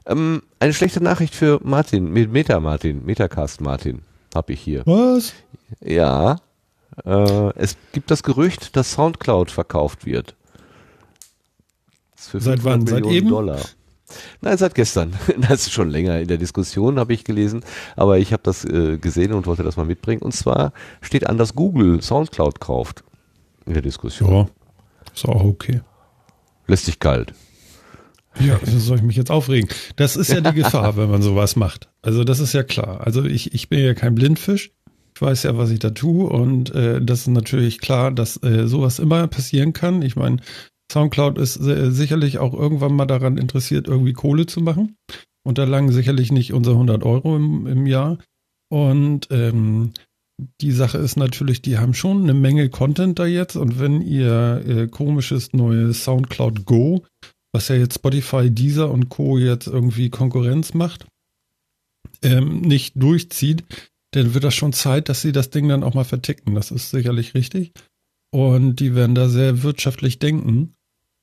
Ähm, eine schlechte Nachricht für Martin, mit Meta Martin, Metacast Martin, habe ich hier.
Was?
Ja, äh, es gibt das Gerücht, dass Soundcloud verkauft wird.
Seit
500
wann? Seit
Millionen
eben?
Dollar. Nein, seit gestern. Das ist schon länger in der Diskussion, habe ich gelesen. Aber ich habe das äh, gesehen und wollte das mal mitbringen. Und zwar steht an, dass Google Soundcloud kauft in der Diskussion.
Ja, ist auch okay.
Lässt sich kalt.
Ja, also soll ich mich jetzt aufregen? Das ist ja die Gefahr, wenn man sowas macht. Also das ist ja klar. Also ich, ich bin ja kein Blindfisch. Ich weiß ja, was ich da tue und äh, das ist natürlich klar, dass äh, sowas immer passieren kann. Ich meine, SoundCloud ist äh, sicherlich auch irgendwann mal daran interessiert, irgendwie Kohle zu machen. Und da langen sicherlich nicht unsere 100 Euro im, im Jahr. Und ähm, die Sache ist natürlich, die haben schon eine Menge Content da jetzt. Und wenn ihr äh, komisches neues SoundCloud Go was ja jetzt Spotify, Deezer und Co. jetzt irgendwie Konkurrenz macht, ähm, nicht durchzieht, dann wird das schon Zeit, dass sie das Ding dann auch mal verticken. Das ist sicherlich richtig. Und die werden da sehr wirtschaftlich denken.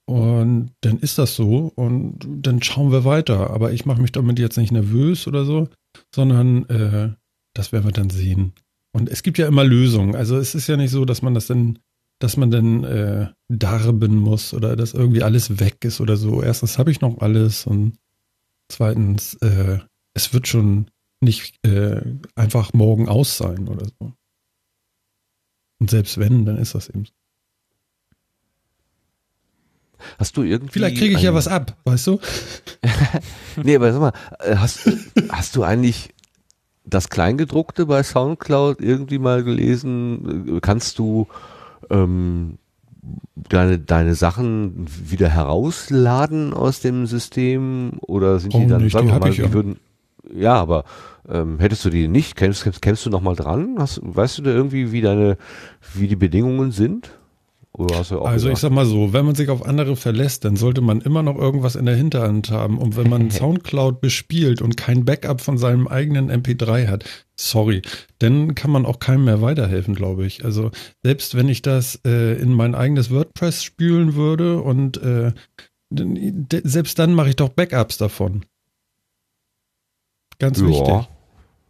Und dann ist das so und dann schauen wir weiter. Aber ich mache mich damit jetzt nicht nervös oder so, sondern äh, das werden wir dann sehen. Und es gibt ja immer Lösungen. Also es ist ja nicht so, dass man das dann dass man dann äh, darben muss oder dass irgendwie alles weg ist oder so. Erstens habe ich noch alles und zweitens, äh, es wird schon nicht äh, einfach morgen aus sein oder so. Und selbst wenn, dann ist das eben so.
Hast du irgendwie.
Vielleicht kriege ich ja was ab, weißt du?
Nee, aber sag mal, äh, hast, hast du eigentlich das Kleingedruckte bei Soundcloud irgendwie mal gelesen? Kannst du ähm, deine, deine Sachen wieder herausladen aus dem System oder sind die
Warum
dann,
nicht?
sagen
Die
wir mal,
ich ja.
die würden, ja, aber ähm, hättest du die nicht, kämst, kämst, kämst du noch mal dran? Hast, weißt du da irgendwie, wie deine, wie die Bedingungen sind?
Also ich
gesagt,
sag mal so, wenn man sich auf andere verlässt, dann sollte man immer noch irgendwas in der Hinterhand haben. Und wenn man Soundcloud bespielt und kein Backup von seinem eigenen MP3 hat, sorry, dann kann man auch keinem mehr weiterhelfen, glaube ich. Also selbst wenn ich das äh, in mein eigenes WordPress spülen würde und äh, selbst dann mache ich doch Backups davon. Ganz wichtig.
ja,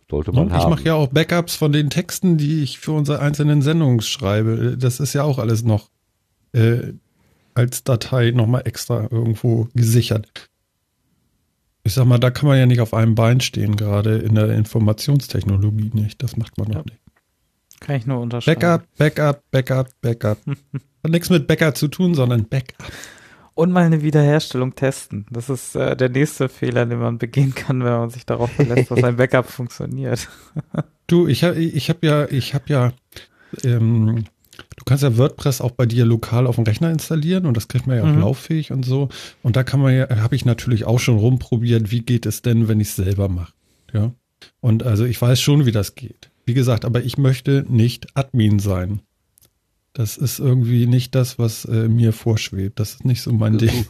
sollte man
Und
haben.
ich mache ja auch Backups von den Texten, die ich für unsere einzelnen Sendungen schreibe. Das ist ja auch alles noch äh, als Datei nochmal extra irgendwo gesichert. Ich sag mal, da kann man ja nicht auf einem Bein stehen, gerade in der Informationstechnologie nicht. Das macht man
Ja.
doch nicht.
Kann ich nur unterschreiben.
Backup, Backup, Backup, Backup. Hat nichts mit Backup zu tun, sondern Backup.
Und mal eine Wiederherstellung testen. Das ist äh, der nächste Fehler, den man begehen kann, wenn man sich darauf verlässt, dass ein Backup funktioniert.
Du, ich habe ich hab ja, ich habe ja, ähm, kannst ja WordPress auch bei dir lokal auf dem Rechner installieren und das kriegt man ja auch
Mhm.
lauffähig und so. Und da kann man ja, habe ich natürlich auch schon rumprobiert, wie geht es denn, wenn ich es selber mache. Ja. Und also ich weiß schon, wie das geht. Wie gesagt, aber ich möchte nicht Admin sein. Das ist irgendwie nicht das, was äh, mir vorschwebt. Das ist nicht so mein
Du,
Ding.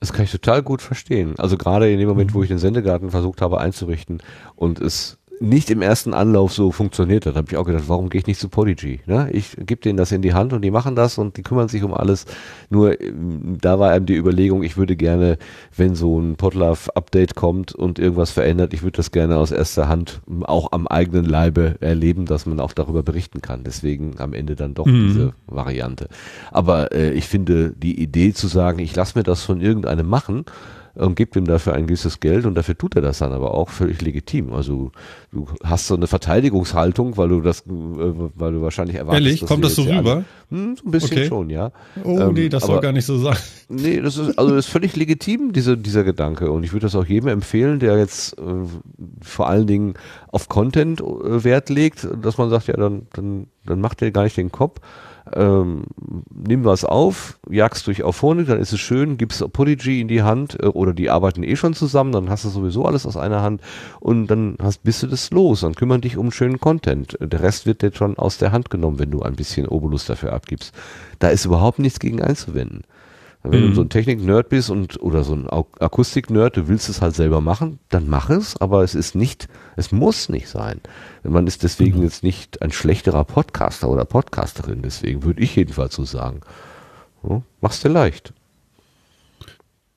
Das kann ich total gut verstehen. Also gerade in dem Moment, wo
Mhm.
ich den Sendegarten versucht habe einzurichten und es nicht im ersten Anlauf so funktioniert hat, habe ich auch gedacht, warum gehe ich nicht zu Podigy? Ne? Ich gebe denen das in die Hand und die machen das und die kümmern sich um alles. Nur ähm, da war eben die Überlegung, ich würde gerne, wenn so ein Podlove-Update kommt und irgendwas verändert, ich würde das gerne aus erster Hand ähm, auch am eigenen Leibe erleben, dass man auch darüber berichten kann. Deswegen am Ende dann doch
Mhm.
diese Variante. Aber äh, ich finde die Idee zu sagen, ich lasse mir das von irgendeinem machen, und gibt ihm dafür ein gewisses Geld und dafür tut er das dann aber auch völlig legitim. Also du hast so eine Verteidigungshaltung, weil du das, äh, weil du wahrscheinlich erwartest.
Ehrlich, kommt das so rüber?
alle- Hm, so ein bisschen
Okay.
schon, ja.
Oh
Ähm,
nee, das soll
aber-
gar nicht so sein.
Nee, das ist also das ist völlig legitim, diese, dieser Gedanke. Und ich würde das auch jedem empfehlen, der jetzt äh, vor allen Dingen auf Content äh, Wert legt, dass man sagt, ja, dann, dann, dann macht ihr gar nicht den Kopf. Ähm, nimm was auf, jagst durch Auphonic, dann ist es schön, gibst Podigy in die Hand äh, oder die arbeiten eh schon zusammen, dann hast du sowieso alles aus einer Hand und dann hast, bist du das los, dann kümmern dich um schönen Content. Der Rest wird dir schon aus der Hand genommen, wenn du ein bisschen Obolus dafür abgibst. Da ist überhaupt nichts gegen einzuwenden. Wenn du so ein Technik-Nerd bist und oder so ein Akustik-Nerd, du willst es halt selber machen, dann mach es, aber es ist nicht, es muss nicht sein. Man ist deswegen jetzt nicht ein schlechterer Podcaster oder Podcasterin, deswegen würde ich jedenfalls so sagen. Ja, mach's dir leicht.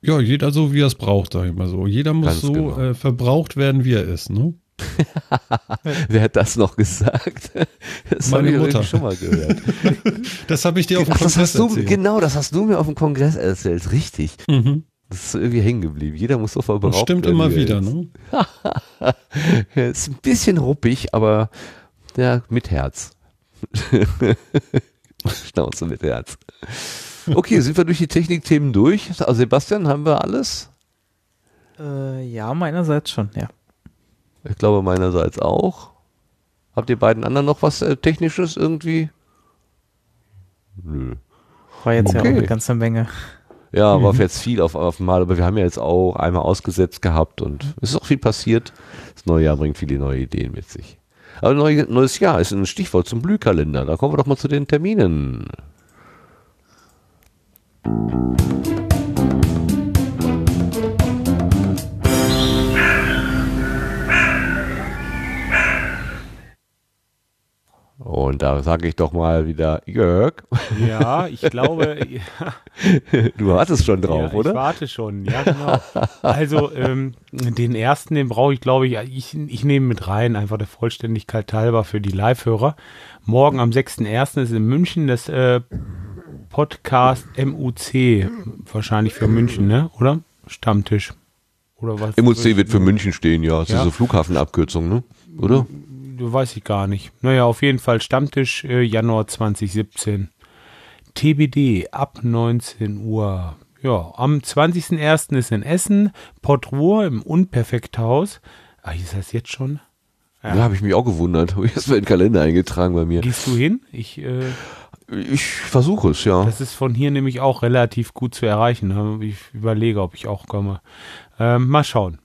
Ja, jeder so, wie er es braucht, sag ich mal so. Jeder muss
Ganz
so
genau.
äh, verbraucht werden, wie er ist, ne?
Wer hat das noch gesagt? Das
Meine
ich
Mutter.
schon mal gehört.
Das habe ich dir auf dem
Ach, das
Kongress
du,
erzählt.
genau, das hast du mir auf dem Kongress erzählt, richtig.
Mhm.
Das ist irgendwie hängen geblieben. Jeder muss so
Das
verbraucht
stimmt immer
wie er
wieder,
ist.
ne?
Ist ein bisschen ruppig, aber ja, mit Herz. Schnauze mit Herz. Okay, sind wir durch die Technikthemen durch? Also Sebastian, haben wir alles?
Äh, ja, meinerseits schon, ja.
Ich glaube meinerseits auch. Habt ihr beiden anderen noch was äh, Technisches irgendwie? Nö.
War jetzt ja auch
Okay.
eine ganze Menge.
Ja, war jetzt viel auf, auf einmal, aber wir haben ja jetzt auch einmal ausgesetzt gehabt und es ist auch viel passiert. Das neue Jahr bringt viele neue Ideen mit sich. Aber neu, neues Jahr ist ein Stichwort zum Blühkalender. Da kommen wir doch mal zu den Terminen. Und da sage ich doch mal wieder, Jörg,
Ja, ich glaube, ja,
du wartest schon drauf,
ja,
oder?
Ich warte schon, ja, genau. Also, ähm, den ersten, den brauche ich, glaube ich, ich, ich nehme mit rein, einfach der Vollständigkeit halber für die Live-Hörer. Morgen am 6.1. ist in München das äh, Podcast MUC, wahrscheinlich für München, ne? Oder? Stammtisch. Oder was?
MUC wird für München stehen, ja. Das
Ja.
ist so Flughafenabkürzung, ne? Oder?
Weiß ich gar nicht. Naja, auf jeden Fall Stammtisch äh, Januar 2017. TBD ab 19 Uhr. Ja, am 20.01. ist in Essen Portruhe im Unperfekthaus. Ah, ist das jetzt schon?
Ja, habe ich mich auch gewundert. Habe ich erstmal in den Kalender eingetragen bei mir.
Gehst du hin? Ich, äh,
Ich versuche es, ja.
das ist von hier nämlich auch relativ gut zu erreichen. Ich überlege, ob ich auch komme. Ähm, mal schauen.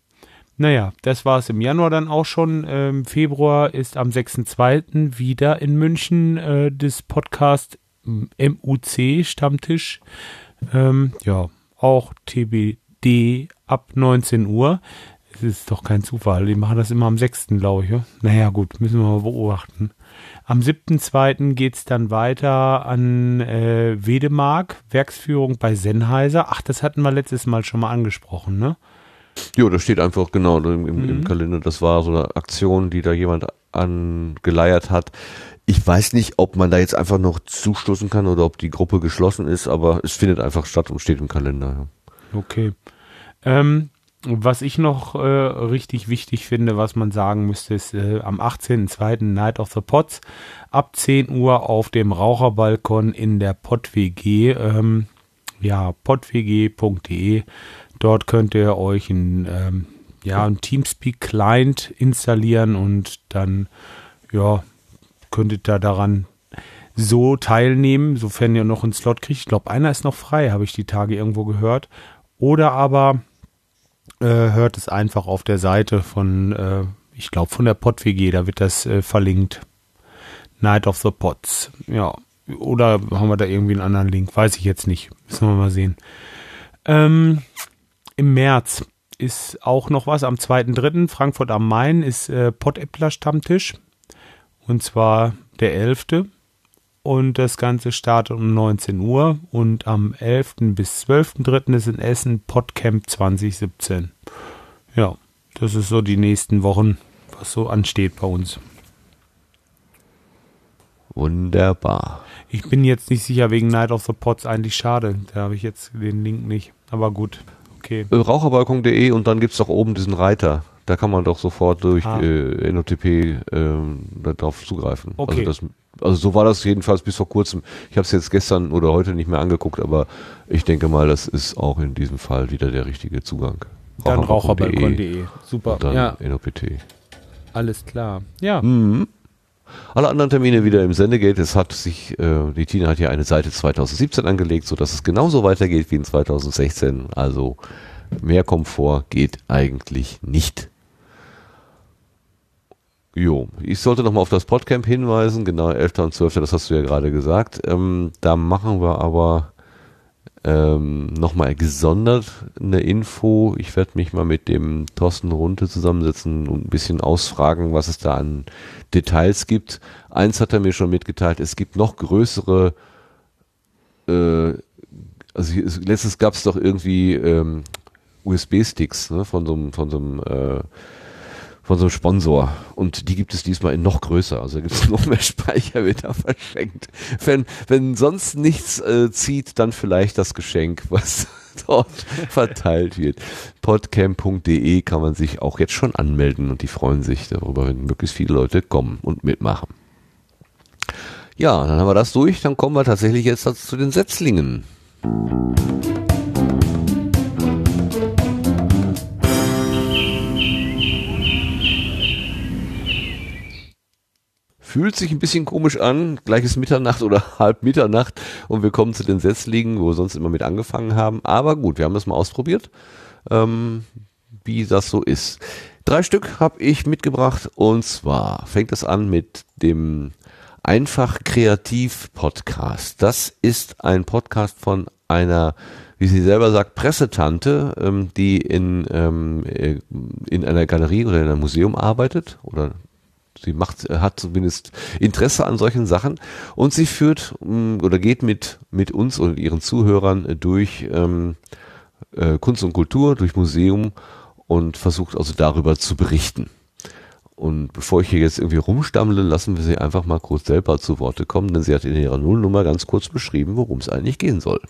Naja, das war es im Januar dann auch schon. Ähm, Februar ist am 6.2. wieder in München äh, das Podcast MUC Stammtisch. Ähm, ja, auch TBD ab 19 Uhr. Es ist doch kein Zufall. Die machen das immer am 6. glaube ich. Ja? Naja, gut, müssen wir mal beobachten. Am 7.2. geht's dann weiter an äh, Wedemark, Werksführung bei Sennheiser. Ach, das hatten wir letztes Mal schon mal angesprochen, ne?
Ja, da steht einfach genau im, im,
Mhm.
im Kalender. Das war so eine Aktion, die da jemand angeleiert hat. Ich weiß nicht, ob man da jetzt einfach noch zustoßen kann oder ob die Gruppe geschlossen ist, aber es findet einfach statt und steht im Kalender. Ja.
Okay. Ähm, was ich noch äh, richtig wichtig finde, was man sagen müsste, ist äh, am 18.02. Night of the Pots ab 10 Uhr auf dem Raucherbalkon in der PodWG. Ähm, ja, podwg.de. Dort könnt ihr euch ein, ähm, ja, ein Teamspeak-Client installieren und dann ja, könntet ihr daran so teilnehmen, sofern ihr noch einen Slot kriegt. Ich glaube, einer ist noch frei, habe ich die Tage irgendwo gehört. Oder aber äh, hört es einfach auf der Seite von, äh, ich glaube, von der PodWG, da wird das äh, verlinkt. Night of the Pots. Ja. Oder haben wir da irgendwie einen anderen Link? Weiß ich jetzt nicht. Müssen wir mal sehen. Ähm, Im März ist auch noch was. Am 2.3. Frankfurt am Main ist äh, Pottäppler Stammtisch. Und zwar der 11. Und das Ganze startet um 19 Uhr. Und am 11. bis 12.3. ist in Essen Podcamp 2017. Ja, das ist so die nächsten Wochen, was so ansteht bei uns.
Wunderbar.
Ich bin jetzt nicht sicher wegen Night of the Pots eigentlich schade. Da habe ich jetzt den Link nicht. Aber gut. Okay.
Äh, Raucherbalkon.de und dann gibt's doch oben diesen Reiter. Da kann man doch sofort durch
Ah.
äh, NOTP ähm, darauf zugreifen.
Okay.
Also, das, also so war das jedenfalls bis vor kurzem. Ich habe es jetzt gestern oder heute nicht mehr angeguckt, aber ich denke mal, das ist auch in diesem Fall wieder der richtige Zugang.
Dann raucherbalkon.de. Super.
Und dann
Ja,
NOPT.
alles klar. Ja.
Mhm. Alle anderen Termine wieder im Sendegate. Es hat sich, äh, die Tina hat ja eine Seite 2017 angelegt, sodass es genauso weitergeht wie in 2016. Also mehr Komfort geht eigentlich nicht. Jo, ich sollte nochmal auf das Podcamp hinweisen, genau, 11. und 12., das hast du ja gerade gesagt. Ähm, da machen wir aber ähm, nochmal gesondert eine Info. Ich werde mich mal mit dem Thorsten Runte zusammensetzen und ein bisschen ausfragen, was es da an Details gibt. Eins hat er mir schon mitgeteilt, es gibt noch größere, äh, also letztens gab es doch irgendwie ähm, USB-Sticks ne, von so einem, von so einem äh, von so einem Sponsor. Und die gibt es diesmal in noch größer. Also gibt es noch mehr Speicher, wird da verschenkt. Wenn, wenn sonst nichts äh, zieht, dann vielleicht das Geschenk, was dort verteilt wird. Podcamp.de kann man sich auch jetzt schon anmelden und die freuen sich darüber, wenn möglichst viele Leute kommen und mitmachen. Ja, dann haben wir das durch. Dann kommen wir tatsächlich jetzt zu den Setzlingen. Fühlt sich ein bisschen komisch an, gleiches Mitternacht oder halb Mitternacht und wir kommen zu den Setzlingen, wo wir sonst immer mit angefangen haben. Aber gut, wir haben das mal ausprobiert, ähm, wie das so ist. Drei Stück habe ich mitgebracht und zwar fängt es an mit dem Einfach Kreativ Podcast. Das ist ein Podcast von einer, wie sie selber sagt, Pressetante, ähm, die in, ähm, äh, in einer Galerie oder in einem Museum arbeitet oder sie macht, hat zumindest Interesse an solchen Sachen und sie führt mh, oder geht mit, mit uns und ihren Zuhörern durch ähm, äh, Kunst und Kultur, durch Museum und versucht also darüber zu berichten. Und bevor ich hier jetzt irgendwie rumstammle, lassen wir sie einfach mal kurz selber zu Worte kommen, denn sie hat in ihrer Nullnummer ganz kurz beschrieben, worum es eigentlich gehen soll.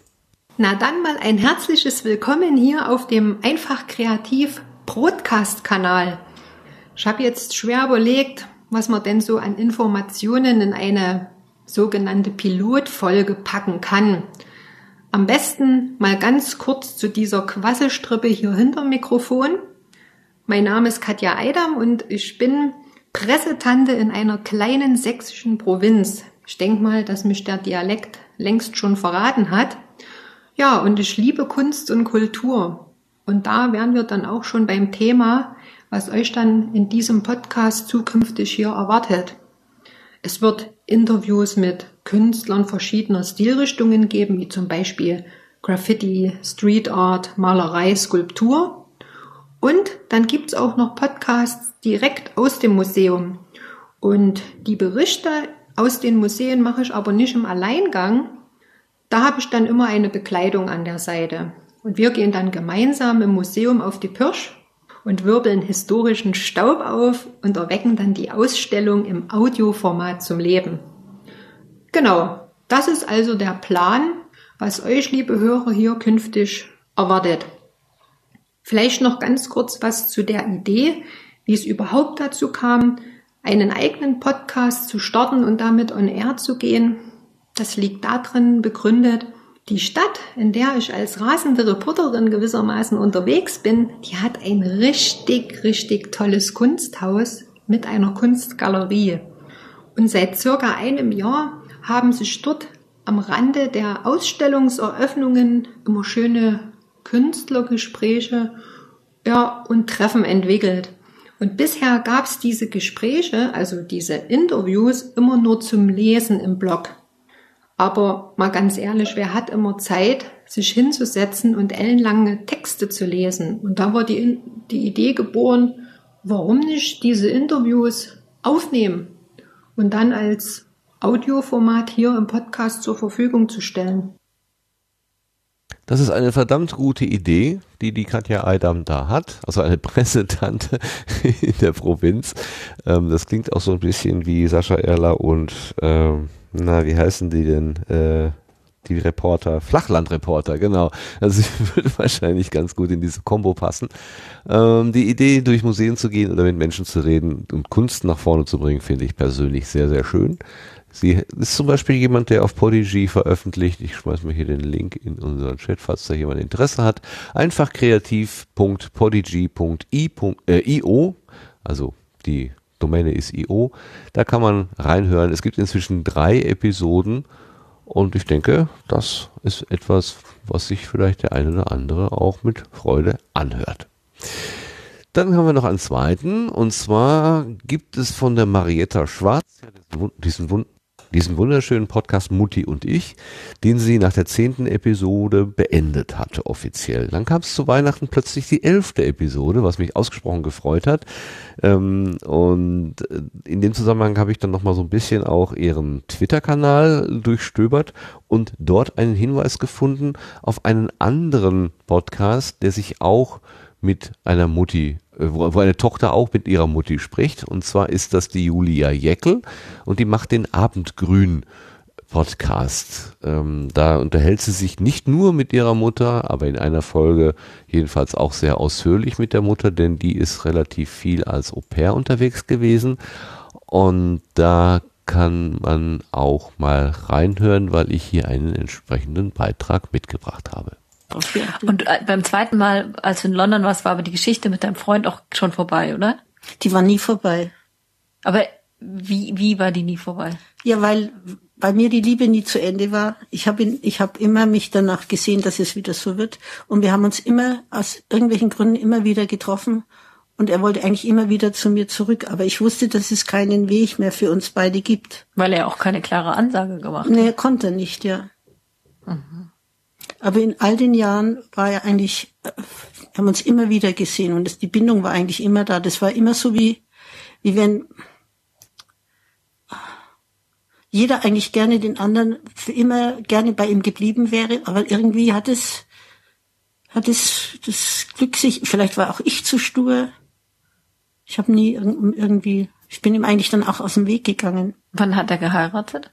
Na dann mal ein herzliches Willkommen hier auf dem Einfach Kreativ Broadcast-Kanal. Ich habe jetzt schwer überlegt, was man denn so an Informationen in eine sogenannte Pilotfolge packen kann. Am besten mal ganz kurz zu dieser Quasselstrippe hier hinterm Mikrofon. Mein Name ist Katja Eidam und ich bin Pressetante in einer kleinen sächsischen Provinz. Ich denke mal, dass mich der Dialekt längst schon verraten hat. Ja, und ich liebe Kunst und Kultur. Und da wären wir dann auch schon beim Thema, was euch dann in diesem Podcast zukünftig hier erwartet. Es wird Interviews mit Künstlern verschiedener Stilrichtungen geben, wie zum Beispiel Graffiti, Street Art, Malerei, Skulptur. Und dann gibt's auch noch Podcasts direkt aus dem Museum. Und die Berichte aus den Museen mache ich aber nicht im Alleingang. Da habe ich dann immer eine Bekleidung an der Seite. Und wir gehen dann gemeinsam im Museum auf die Pirsch und wirbeln historischen Staub auf und erwecken dann die Ausstellung im Audioformat zum Leben. Genau, das ist also der Plan, was euch, liebe Hörer, hier künftig erwartet. Vielleicht noch ganz kurz was zu der Idee, wie es überhaupt dazu kam, einen eigenen Podcast zu starten und damit on air zu gehen. Das liegt darin begründet, die Stadt, in der ich als rasende Reporterin gewissermaßen unterwegs bin, die hat ein richtig, richtig tolles Kunsthaus mit einer Kunstgalerie. Und seit circa einem Jahr haben sich dort am Rande der Ausstellungseröffnungen immer schöne Künstlergespräche ja, und Treffen entwickelt. Und bisher gab es diese Gespräche, also diese Interviews, immer nur zum Lesen im Blog. Aber mal ganz ehrlich, wer hat immer Zeit, sich hinzusetzen und ellenlange Texte zu lesen? Und da war die, die Idee geboren, warum nicht diese Interviews aufnehmen und dann als Audioformat hier im Podcast zur Verfügung zu stellen.
Das ist eine verdammt gute Idee, die die Katja Eidam da hat. Also eine Pressetante in der Provinz. Ähm, das klingt auch so ein bisschen wie Sascha Erler und, ähm, na, wie heißen die denn? Äh, die Reporter, Flachlandreporter, genau. Also sie würde wahrscheinlich ganz gut in diese Combo passen. Ähm, die Idee, durch Museen zu gehen oder mit Menschen zu reden und Kunst nach vorne zu bringen, finde ich persönlich sehr, sehr schön. Sie ist zum Beispiel jemand, der auf Podigy veröffentlicht. Ich schmeiß mal hier den Link in unseren Chat, falls da jemand Interesse hat. Einfach kreativ.podigy.io, also die Domäne ist io. Da kann man reinhören. Es gibt inzwischen drei Episoden und ich denke, das ist etwas, was sich vielleicht der eine oder andere auch mit Freude anhört. Dann haben wir noch einen zweiten, und zwar gibt es von der Marietta Schwarz diesen, diesen wunderschönen Podcast Mutti und ich, den sie nach der zehnten Episode beendet hatte offiziell. Dann kam es zu Weihnachten plötzlich die elfte Episode, was mich ausgesprochen gefreut hat. Ähm, und äh, in dem Zusammenhang habe ich dann nochmal so ein bisschen auch ihren Twitter-Kanal durchstöbert und dort einen Hinweis gefunden auf einen anderen Podcast, der sich auch mit einer Mutti äh, wo, eine Tochter auch mit ihrer Mutti spricht. Und zwar ist das die Julia Jeckel und die macht den Abendgrün. Podcast. Ähm, da unterhält sie sich nicht nur mit ihrer Mutter, aber in einer Folge jedenfalls auch sehr ausführlich mit der Mutter, denn die ist relativ viel als Au pair unterwegs gewesen. Und da kann man auch mal reinhören, weil ich hier einen entsprechenden Beitrag mitgebracht habe.
Und äh, beim zweiten Mal, als du in London warst, war aber die Geschichte mit deinem Freund auch schon vorbei, oder?
Die war nie vorbei.
Aber wie, wie war die nie vorbei?
Ja, weil bei mir die Liebe nie zu Ende war. Ich habe ich hab immer mich danach gesehen, dass es wieder so wird. Und wir haben uns immer aus irgendwelchen Gründen immer wieder getroffen. Und er wollte eigentlich immer wieder zu mir zurück. Aber ich wusste, dass es keinen Weg mehr für uns beide gibt.
Weil er auch keine klare Ansage gemacht hat.
Nee, er konnte nicht, ja. Mhm. Aber in all den Jahren war er eigentlich, wir haben uns immer wieder gesehen und das, die Bindung war eigentlich immer da. Das war immer so wie, wie wenn jeder eigentlich gerne den anderen für immer gerne bei ihm geblieben wäre, aber irgendwie hat es, hat es das Glück sich, vielleicht war auch ich zu stur. Ich habe nie irgendwie, ich bin ihm eigentlich dann auch aus dem Weg gegangen.
Wann hat er geheiratet?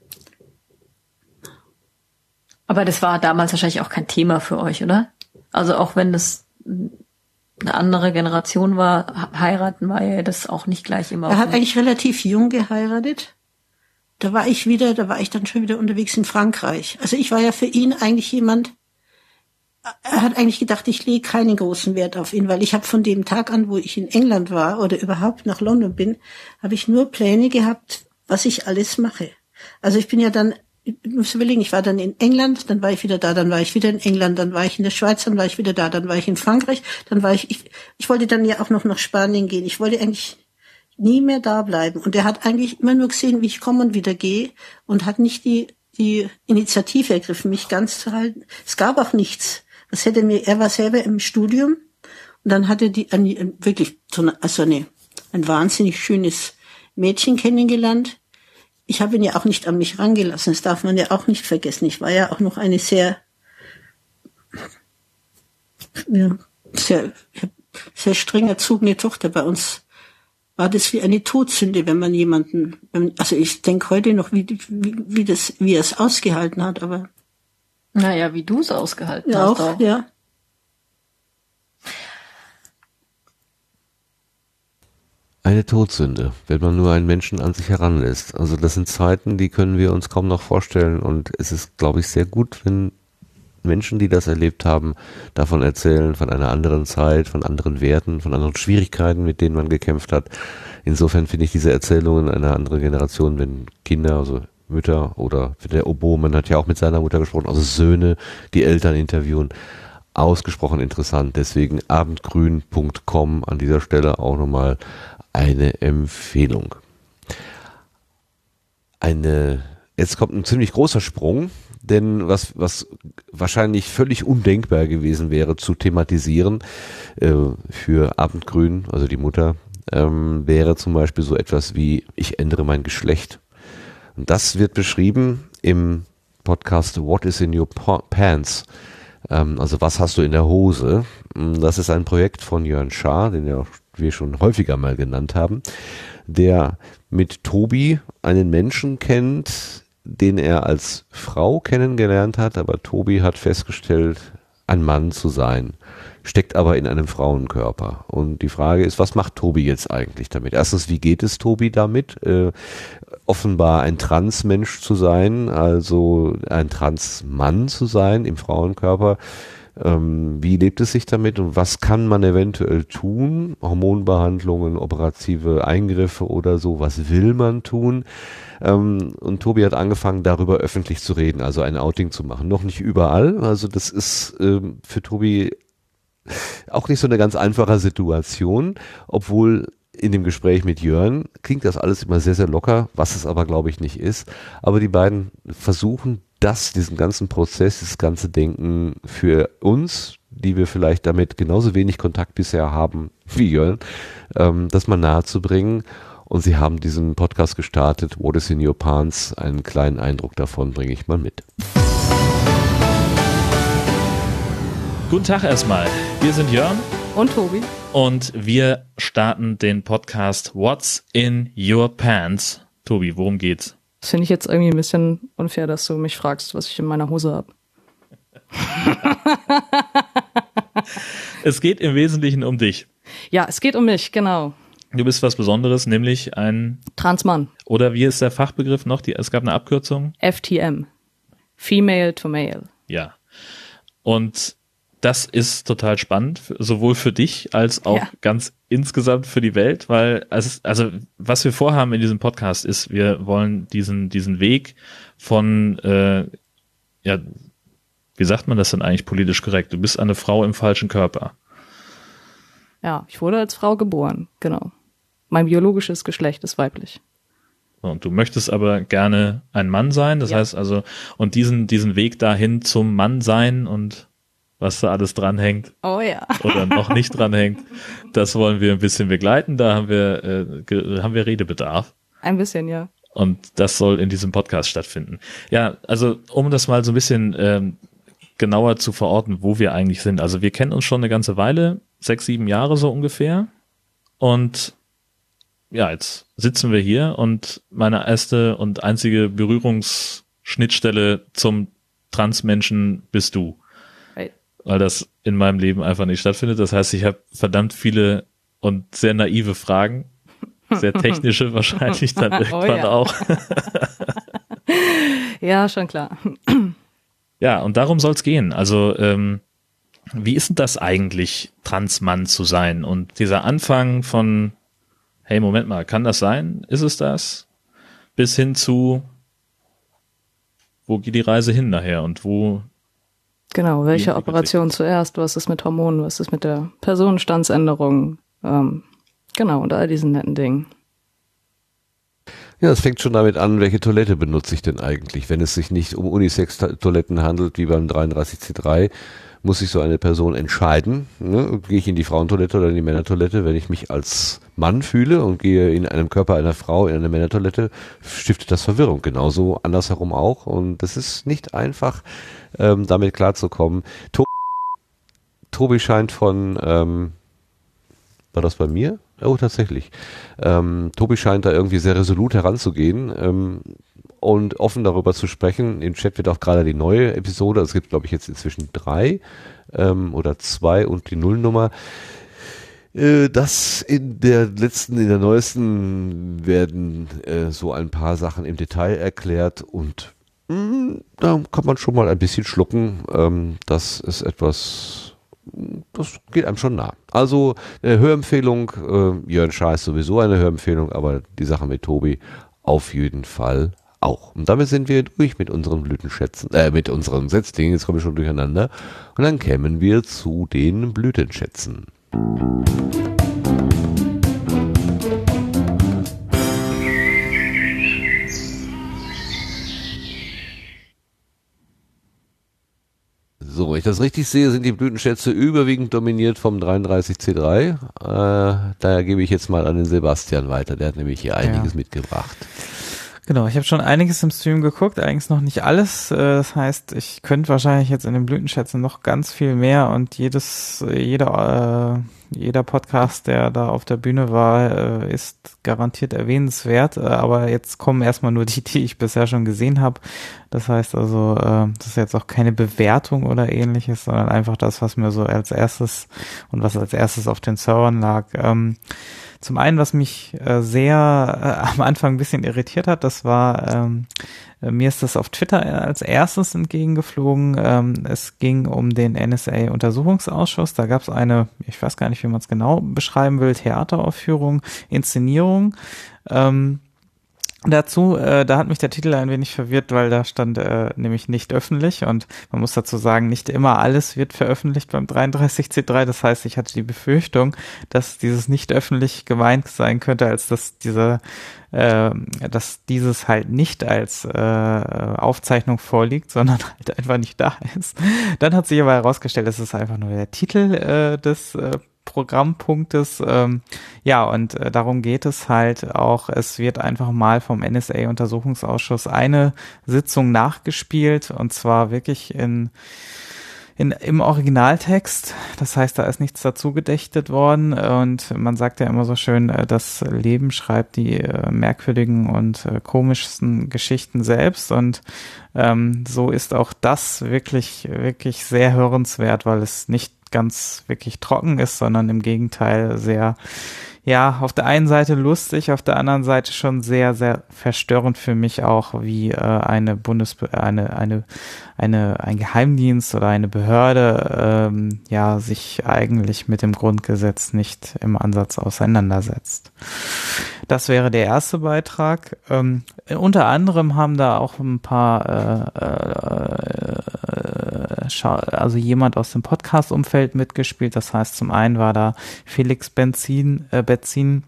Aber das war damals wahrscheinlich auch kein Thema für euch, oder? Also auch wenn das eine andere Generation war, heiraten war ja das auch nicht gleich immer.
Er hat eigentlich relativ jung geheiratet. Da war ich wieder, da war ich dann schon wieder unterwegs in Frankreich. Also ich war ja für ihn eigentlich jemand, er hat eigentlich gedacht, ich lege keinen großen Wert auf ihn, weil ich habe von dem Tag an, wo ich in England war oder überhaupt nach London bin, habe ich nur Pläne gehabt, was ich alles mache. Also ich bin ja dann muss überlegen, ich war dann in England, dann war ich wieder da, dann war ich wieder in England, dann war ich in der Schweiz, dann war ich wieder da, dann war ich in Frankreich, dann war ich, ich, ich wollte dann ja auch noch nach Spanien gehen. Ich wollte eigentlich nie mehr da bleiben. Und er hat eigentlich immer nur gesehen, wie ich komme und wieder gehe und hat nicht die, die Initiative ergriffen, mich ganz zu halten. Es gab auch nichts. Das hätte mir, er war selber im Studium und dann hatte die, wirklich so eine, also eine, ein wahnsinnig schönes Mädchen kennengelernt ich habe ihn ja auch nicht an mich rangelassen. Das darf man ja auch nicht vergessen. Ich war ja auch noch eine sehr, ja, sehr, sehr streng erzogene Tochter. Bei uns war das wie eine Todsünde, wenn man jemanden, also ich denke heute noch, wie, wie, wie das, wie er es ausgehalten hat, aber.
Naja, wie du es ausgehalten
ja,
hast.
Auch, auch. Ja,
Eine Todsünde, wenn man nur einen Menschen an sich heranlässt. Also das sind Zeiten, die können wir uns kaum noch vorstellen und es ist, glaube ich, sehr gut, wenn Menschen, die das erlebt haben, davon erzählen, von einer anderen Zeit, von anderen Werten, von anderen Schwierigkeiten, mit denen man gekämpft hat. Insofern finde ich diese Erzählungen einer anderen Generation, wenn Kinder, also Mütter oder der Obo, man hat ja auch mit seiner Mutter gesprochen, also Söhne, die Eltern interviewen, ausgesprochen interessant. Deswegen abendgrün.com an dieser Stelle auch nochmal eine Empfehlung. Eine, jetzt kommt ein ziemlich großer Sprung, denn was, was wahrscheinlich völlig undenkbar gewesen wäre zu thematisieren äh, für Abendgrün, also die Mutter, ähm, wäre zum Beispiel so etwas wie ich ändere mein Geschlecht. Und das wird beschrieben im Podcast What is in your pants? Ähm, also was hast du in der Hose? Das ist ein Projekt von Jörn Schaar, den ja wir schon häufiger mal genannt haben, der mit Tobi einen Menschen kennt, den er als Frau kennengelernt hat, aber Tobi hat festgestellt, ein Mann zu sein, steckt aber in einem Frauenkörper. Und die Frage ist, was macht Tobi jetzt eigentlich damit? Erstens, wie geht es Tobi damit? Äh, offenbar ein Transmensch zu sein, also ein Transmann zu sein im Frauenkörper. Ähm, wie lebt es sich damit und was kann man eventuell tun? Hormonbehandlungen, operative Eingriffe oder so, was will man tun? Ähm, und Tobi hat angefangen, darüber öffentlich zu reden, also ein Outing zu machen. Noch nicht überall, also das ist ähm, für Tobi auch nicht so eine ganz einfache Situation, obwohl in dem Gespräch mit Jörn klingt das alles immer sehr, sehr locker, was es aber, glaube ich, nicht ist. Aber die beiden versuchen das, diesen ganzen Prozess, das ganze Denken für uns, die wir vielleicht damit genauso wenig Kontakt bisher haben wie Jörn, ähm, das mal nahe zu bringen. Und sie haben diesen Podcast gestartet, What is in your pants? Einen kleinen Eindruck davon bringe ich mal mit.
Guten Tag erstmal. Wir sind Jörn
Und Tobi.
und wir starten den Podcast What's in Your Pants. Tobi, worum geht's?
Das finde ich jetzt irgendwie ein bisschen unfair, dass du mich fragst, was ich in meiner Hose habe.
Es geht im Wesentlichen um dich.
Ja, es geht um mich, genau.
Du bist was Besonderes, nämlich ein
Transmann.
oder wie ist der Fachbegriff noch? Die, es gab eine Abkürzung.
FTM. Female to Male.
Ja. Und das ist total spannend, sowohl für dich als auch
Ja.
ganz insgesamt für die Welt, weil es, also was wir vorhaben in diesem Podcast ist, wir wollen diesen diesen Weg von äh, ja, wie sagt man das denn eigentlich politisch korrekt? Du bist eine Frau im falschen Körper.
Ja, ich wurde als Frau geboren, genau. Mein biologisches Geschlecht ist weiblich.
Und du möchtest aber gerne ein Mann sein, das heißt also, und diesen, diesen Weg dahin zum Mann sein und was da alles dranhängt
Oh ja.
oder noch nicht dranhängt, das wollen wir ein bisschen begleiten. Da haben wir, äh, haben wir Redebedarf.
Ein bisschen, ja.
Und das soll in diesem Podcast stattfinden. Ja, also um das mal so ein bisschen ähm, genauer zu verorten, wo wir eigentlich sind. Also wir kennen uns schon eine ganze Weile, sechs, sieben Jahre so ungefähr. Und ja, jetzt sitzen wir hier und meine erste und einzige Berührungsschnittstelle zum Transmenschen bist du. Weil das in meinem Leben einfach nicht stattfindet. Das heißt, ich habe verdammt viele und sehr naive Fragen. Sehr technische wahrscheinlich dann
Oh
irgendwann
ja.
auch.
Ja, schon klar.
Ja, und darum soll's gehen. Also, ähm, wie ist denn das eigentlich, Transmann zu sein? Und dieser Anfang von, hey, Moment mal, kann das sein? Ist es das? Bis hin zu, wo geht die Reise hin nachher und wo,
Genau, welche Operation zuerst? Was ist mit Hormonen? Was ist mit der Personenstandsänderung? Ähm, genau, und all diesen netten Dingen.
Ja, es fängt schon damit an, welche Toilette benutze ich denn eigentlich? Wenn es sich nicht um Unisex-Toiletten handelt, wie beim 33C3, muss sich so eine Person entscheiden. Ne? Gehe ich in die Frauentoilette oder in die Männertoilette? Wenn ich mich als Mann fühle und gehe in einem Körper einer Frau in eine Männertoilette, stiftet das Verwirrung. Genauso andersherum auch. Und es ist nicht einfach, ähm, damit klarzukommen. To Tobi scheint von, ähm, war das bei mir? Oh, tatsächlich. Ähm, Tobi scheint da irgendwie sehr resolut heranzugehen ähm, und offen darüber zu sprechen. Im Chat wird auch gerade die neue Episode, es gibt glaube ich jetzt inzwischen drei ähm, oder zwei und die Nullnummer. Äh, Das in der letzten, in der neuesten werden äh, so ein paar Sachen im Detail erklärt und mh, da kann man schon mal ein bisschen schlucken. Ähm, das ist etwas, das geht einem schon nah. Also eine Hörempfehlung, äh, Jörn Schaar ist sowieso eine Hörempfehlung, aber die Sache mit Tobi auf jeden Fall auch. Und damit sind wir durch mit unseren Blütenschätzen, äh, mit unseren Setzlingen, jetzt komme ich schon durcheinander. Und dann kämen wir zu den Blütenschätzen. So, wenn ich das richtig sehe, sind die Blütenschätze überwiegend dominiert vom 33C3. Äh, daher gebe ich jetzt mal an den Sebastian weiter. Der hat nämlich hier einiges mitgebracht.
Genau, ich habe schon einiges im Stream geguckt, eigentlich noch nicht alles. Äh, Das heißt, ich könnte wahrscheinlich jetzt in den Blütenschätzen noch ganz viel mehr und jedes, jede jeder Podcast, der da auf der Bühne war, äh, ist garantiert erwähnenswert. Äh, aber jetzt kommen erstmal nur die, die ich bisher schon gesehen habe. Das heißt also, äh, das ist jetzt auch keine Bewertung oder ähnliches, sondern einfach das, was mir so als erstes und was als erstes auf den Servern lag. Ähm, zum einen, was mich äh, sehr äh, am Anfang ein bisschen irritiert hat, das war, ähm, äh, mir ist das auf Twitter als erstes entgegengeflogen. Ähm, es ging um den NSA-Untersuchungsausschuss. Da gab es eine, ich weiß gar nicht, wie man es genau beschreiben will, Theateraufführung, Inszenierung. Ähm, Dazu, äh, da hat mich der Titel ein wenig verwirrt, weil da stand äh, nämlich nicht öffentlich und man muss dazu sagen, nicht immer alles wird veröffentlicht beim 33C3. Das heißt, ich hatte die Befürchtung, dass dieses nicht öffentlich gemeint sein könnte, als dass dieser, äh, dass dieses halt nicht als äh, Aufzeichnung vorliegt, sondern halt einfach nicht da ist. Dann hat sich aber herausgestellt, es ist einfach nur der Titel äh, des äh, Programmpunktes. Ähm, ja, und äh, darum geht es halt auch. Es wird einfach mal vom NSA-Untersuchungsausschuss eine Sitzung nachgespielt und zwar wirklich in in, im Originaltext. Das heißt, da ist nichts dazu gedächtet worden. Und man sagt ja immer so schön, äh, das Leben schreibt die äh, merkwürdigen und äh, komischsten Geschichten selbst. Und ähm, so ist auch das wirklich, wirklich sehr hörenswert, weil es nicht ganz wirklich trocken ist, sondern im Gegenteil sehr, ja, auf der einen Seite lustig, auf der anderen Seite schon sehr, sehr verstörend für mich auch, wie äh, eine Bundes, eine, eine, eine, ein Geheimdienst oder eine Behörde, ähm, ja, sich eigentlich mit dem Grundgesetz nicht im Ansatz auseinandersetzt. Das wäre der erste Beitrag. Ähm, unter anderem haben da auch ein paar, äh, äh, also jemand aus dem Podcast-Umfeld mitgespielt. Das heißt, zum einen war da Felix Benzin, äh, Benzin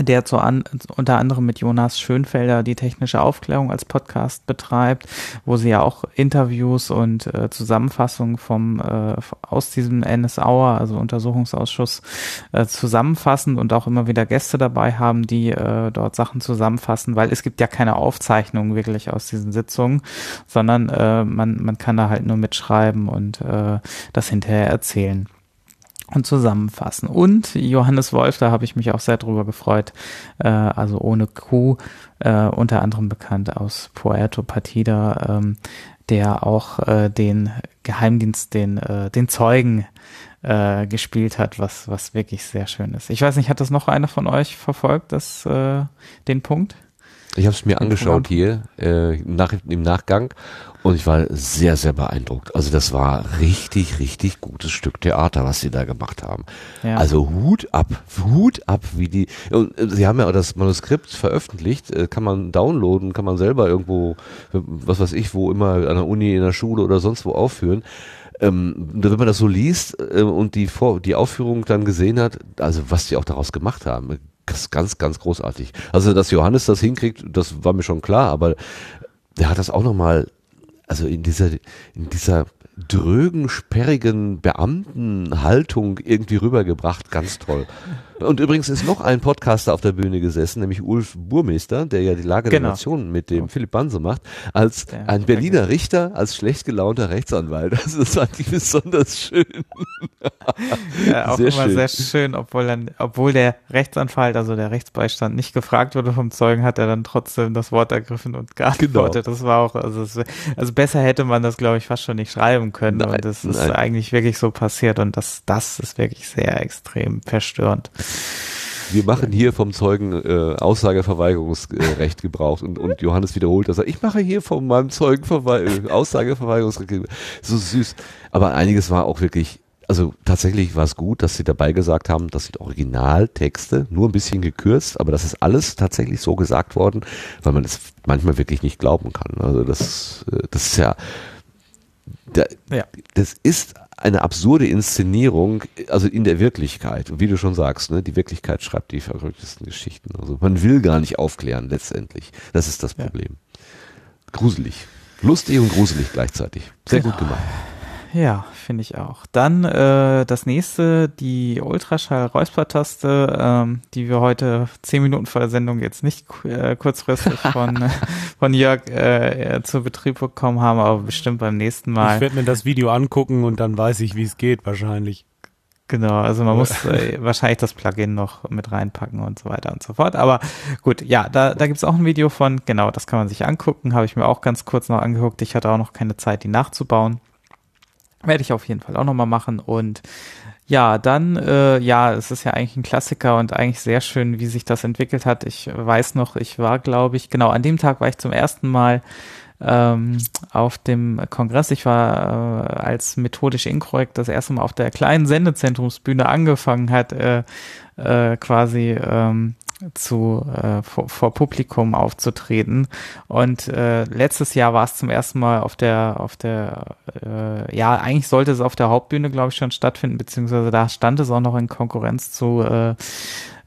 der zu an, unter anderem mit Jonas Schönfelder die technische Aufklärung als Podcast betreibt, wo sie ja auch Interviews und äh, Zusammenfassungen vom äh, aus diesem NSAUer, also Untersuchungsausschuss, äh, zusammenfassen und auch immer wieder Gäste dabei haben, die äh, dort Sachen zusammenfassen, weil es gibt ja keine Aufzeichnungen wirklich aus diesen Sitzungen, sondern äh, man, man kann da halt nur mitschreiben und äh, das hinterher erzählen und zusammenfassen. Und Johannes Wolf, da habe ich mich auch sehr drüber gefreut, äh, also ohne Q, äh, unter anderem bekannt aus Puerto Partida, ähm, der auch äh, den Geheimdienst, den, äh, den Zeugen äh, gespielt hat, was, was wirklich sehr schön ist. Ich weiß nicht, hat das noch einer von euch verfolgt, das, äh, den Punkt?
Ich habe es mir angeschaut hier äh, nach, im Nachgang und ich war sehr, sehr beeindruckt. Also das war richtig, richtig gutes Stück Theater, was sie da gemacht haben. Ja. Also Hut ab, Hut ab, wie die. Und äh, sie haben ja auch das Manuskript veröffentlicht, äh, kann man downloaden, kann man selber irgendwo, was weiß ich, wo immer an der Uni, in der Schule oder sonst wo aufführen. Ähm, wenn man das so liest äh, und die, Vor die Aufführung dann gesehen hat, also was die auch daraus gemacht haben, das ganz, ganz großartig. Also, dass Johannes das hinkriegt, das war mir schon klar, aber der hat das auch nochmal, also in dieser, in dieser drögen, sperrigen Beamtenhaltung irgendwie rübergebracht. Ganz toll. Und übrigens ist noch ein Podcaster auf der Bühne gesessen, nämlich Ulf Burmeister, der ja die Lage genau. der Nation mit dem Philipp Banse macht, als ja, ein Berliner danke. Richter, als schlecht gelaunter Rechtsanwalt. Also das fand ich besonders schön.
Ja, auch sehr immer schön. sehr schön, obwohl dann, obwohl der Rechtsanwalt, also der Rechtsbeistand nicht gefragt wurde vom Zeugen, hat er dann trotzdem das Wort ergriffen und geantwortet. Genau. Das war auch, also, es, also besser hätte man das, glaube ich, fast schon nicht schreiben können. Nein, und das ist nein. eigentlich wirklich so passiert und das, das ist wirklich sehr extrem verstörend.
Wir machen hier vom Zeugen äh, Aussageverweigerungsrecht gebraucht und, und Johannes wiederholt das. Ich mache hier von meinem Zeugen äh, Aussageverweigerungsrecht. So süß. Aber einiges war auch wirklich also tatsächlich war es gut, dass sie dabei gesagt haben, das sind Originaltexte, nur ein bisschen gekürzt, aber das ist alles tatsächlich so gesagt worden, weil man es manchmal wirklich nicht glauben kann. Also das, äh, das ist ja, ja. das ist eine absurde Inszenierung, also in der Wirklichkeit. Und wie du schon sagst, ne, die Wirklichkeit schreibt die verrücktesten Geschichten. Also man will gar nicht aufklären letztendlich. Das ist das Problem. Ja. Gruselig. Lustig und gruselig gleichzeitig. Sehr genau. gut gemacht.
Ja, finde ich auch. Dann äh, das nächste, die Ultraschall-Räuspertaste, ähm, die wir heute zehn Minuten vor der Sendung jetzt nicht äh, kurzfristig von, von Jörg äh, zu Betrieb bekommen haben, aber bestimmt beim nächsten Mal.
Ich werde mir das Video angucken und dann weiß ich, wie es geht wahrscheinlich.
Genau, also man muss äh, wahrscheinlich das Plugin noch mit reinpacken und so weiter und so fort. Aber gut, ja, da, da gibt's auch ein Video von, genau, das kann man sich angucken. Habe ich mir auch ganz kurz noch angeguckt. Ich hatte auch noch keine Zeit, die nachzubauen. Werde ich auf jeden Fall auch nochmal machen. Und ja, dann, äh, ja, es ist ja eigentlich ein Klassiker und eigentlich sehr schön, wie sich das entwickelt hat. Ich weiß noch, ich war, glaube ich, genau, an dem Tag war ich zum ersten Mal ähm, auf dem Kongress. Ich war äh, als methodisch inkorrekt das erste Mal auf der kleinen Sendezentrumsbühne angefangen hat, äh, äh, quasi ähm, zu äh, vor, vor Publikum aufzutreten und äh, letztes Jahr war es zum ersten Mal auf der auf der äh, ja eigentlich sollte es auf der Hauptbühne glaube ich schon stattfinden beziehungsweise da stand es auch noch in Konkurrenz zu äh,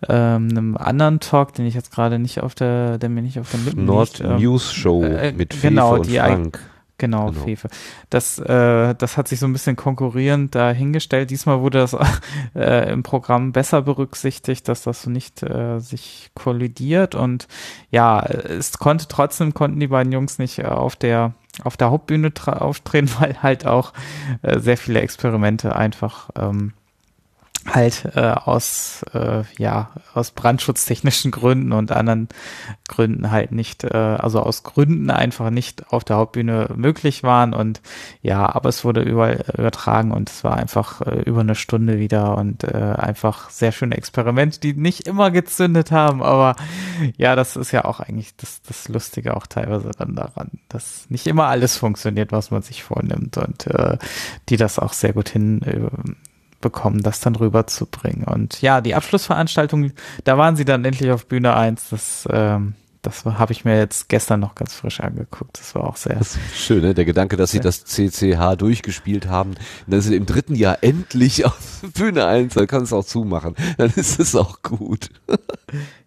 ähm, einem anderen Talk, den ich jetzt gerade nicht auf der, der mir nicht auf den Lippen
Nord
liegt, ähm,
News Show
äh,
mit Fefe
genau,
und
die
Frank.
Genau,
Genau.
Fefe. Das, äh, das hat sich so ein bisschen konkurrierend dahingestellt. Diesmal wurde das äh, im Programm besser berücksichtigt, dass das so nicht äh, sich kollidiert und ja, es konnte trotzdem konnten die beiden Jungs nicht äh, auf der auf der Hauptbühne auftreten, weil halt auch äh, sehr viele Experimente einfach ähm, halt äh, aus äh, ja aus brandschutztechnischen Gründen und anderen Gründen halt nicht äh, also aus Gründen einfach nicht auf der Hauptbühne möglich waren. Und ja aber es wurde überall übertragen und es war einfach äh, über eine Stunde wieder und äh, einfach sehr schöne Experimente die nicht immer gezündet haben. Aber ja das ist ja auch eigentlich das das Lustige auch teilweise dann daran dass nicht immer alles funktioniert was man sich vornimmt und äh, die das auch sehr gut hin äh, bekommen, das dann rüberzubringen. Und ja, die Abschlussveranstaltung, da waren sie dann endlich auf Bühne 1. Das, ähm, das habe ich mir jetzt gestern noch ganz frisch angeguckt. Das war auch sehr
schön, ne? Der Gedanke, dass sie das CCH durchgespielt haben, dann sind sie im dritten Jahr endlich auf Bühne 1, dann kann es auch zumachen. Dann ist es auch gut.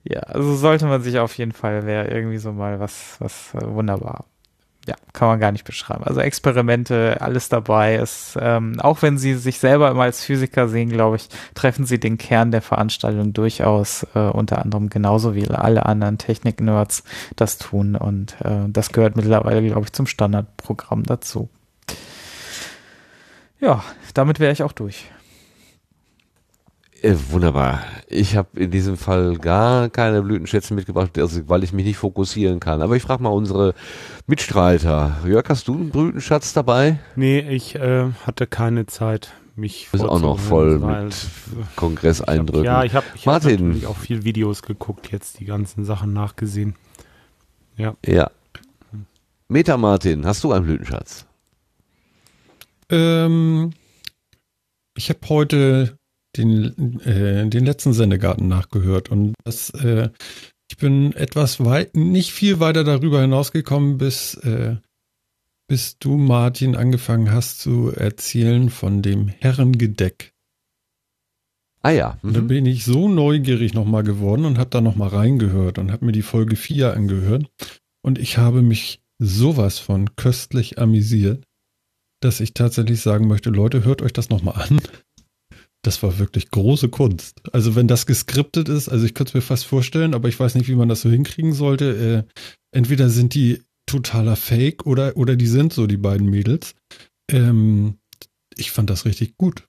Ja, also sollte man sich auf jeden Fall, wäre irgendwie so mal was, was äh, wunderbar. Ja, kann man gar nicht beschreiben. Also Experimente, alles dabei ist, ähm, auch wenn sie sich selber immer als Physiker sehen, glaube ich, treffen sie den Kern der Veranstaltung durchaus, äh, unter anderem genauso wie alle anderen Technik-Nerds das tun. Und äh, das gehört mittlerweile, glaube ich, zum Standardprogramm dazu. Ja, damit wäre ich auch durch.
Äh, wunderbar. Ich habe in diesem Fall gar keine Blütenschätze mitgebracht, also, weil ich mich nicht fokussieren kann. Aber ich frage mal unsere Mitstreiter. Jörg, hast du einen Blütenschatz dabei?
Nee, ich äh, hatte keine Zeit, mich
Du bist auch noch voll mit Kongresseindrücken.
Ja, ich habe ich hab
Martin.
natürlich auch viel Videos geguckt, jetzt die ganzen Sachen nachgesehen. Ja.
Ja. Meta Martin, hast du einen Blütenschatz?
Ähm, ich habe heute den, äh, den letzten Sendegarten nachgehört und das, äh, ich bin etwas weit, nicht viel weiter darüber hinausgekommen, bis, äh, bis du, Martin, angefangen hast zu erzählen von dem Herrengedeck.
Ah ja.
Und da
Mhm.
bin ich so neugierig nochmal geworden und habe da nochmal reingehört und habe mir die Folge 4 angehört. Und ich habe mich sowas von köstlich amüsiert, dass ich tatsächlich sagen möchte, Leute, hört euch das nochmal an. Das war wirklich große Kunst. Also wenn das geskriptet ist, also ich könnte es mir fast vorstellen, aber ich weiß nicht, wie man das so hinkriegen sollte. Äh, entweder sind die totaler Fake oder, oder die sind so, die beiden Mädels. Ähm, ich fand das richtig gut.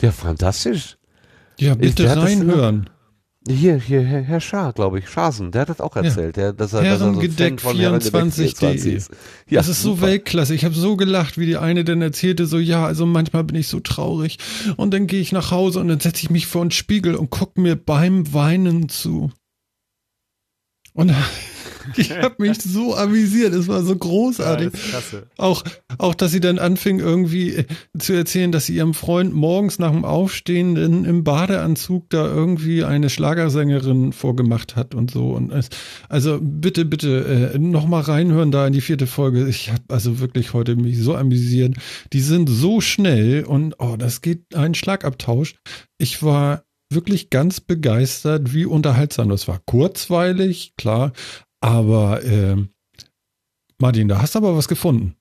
Ja, fantastisch.
Ja, bitte reinhören.
Hier, hier, Herr, Herr Schaar, glaube ich, Schasen, der hat das auch erzählt, der, dass er, dass er so ein Fan
Herrengedeck
von Herrengedeck
24.de.
ist. Ja,
das ist so
super.
Weltklasse. Ich habe so gelacht, wie die eine dann erzählte, so ja, also manchmal bin ich so traurig und dann gehe ich nach Hause und dann setze ich mich vor den Spiegel und guck mir beim Weinen zu. Und ich habe mich so amüsiert, es war so großartig.
Ja.
Auch, auch, dass sie dann anfing, irgendwie äh, zu erzählen, dass sie ihrem Freund morgens nach dem Aufstehen in, im Badeanzug da irgendwie eine Schlagersängerin vorgemacht hat und so. Und es, also bitte, bitte äh, noch mal reinhören da in die vierte Folge. Ich habe also wirklich heute mich so amüsiert. Die sind so schnell und oh, das geht ein Schlagabtausch. Ich war wirklich ganz begeistert, wie unterhaltsam das war. Kurzweilig, klar, aber äh, Martin, da hast du aber was gefunden.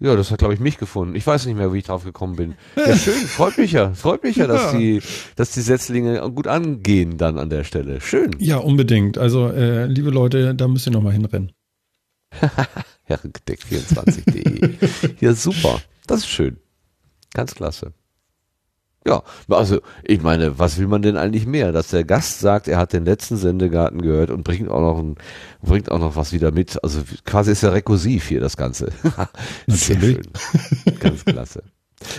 Ja, das hat, glaube ich, mich gefunden. Ich weiß nicht mehr, wie ich drauf gekommen bin. Ja, schön, freut mich ja. Freut mich ja, dass
Ja.
die, dass die Setzlinge gut angehen dann an der Stelle. Schön.
Ja, unbedingt. Also, äh, liebe Leute, da müsst ihr noch mal hinrennen.
Herrengedeck24.de. ja, super. Das ist schön. Ganz klasse. Ja, also ich meine, was will man denn eigentlich mehr? Dass der Gast sagt, er hat den letzten Sendegarten gehört und bringt auch noch ein, bringt auch noch was wieder mit. Also quasi ist ja rekursiv hier das Ganze. Sehr schön. Ganz klasse.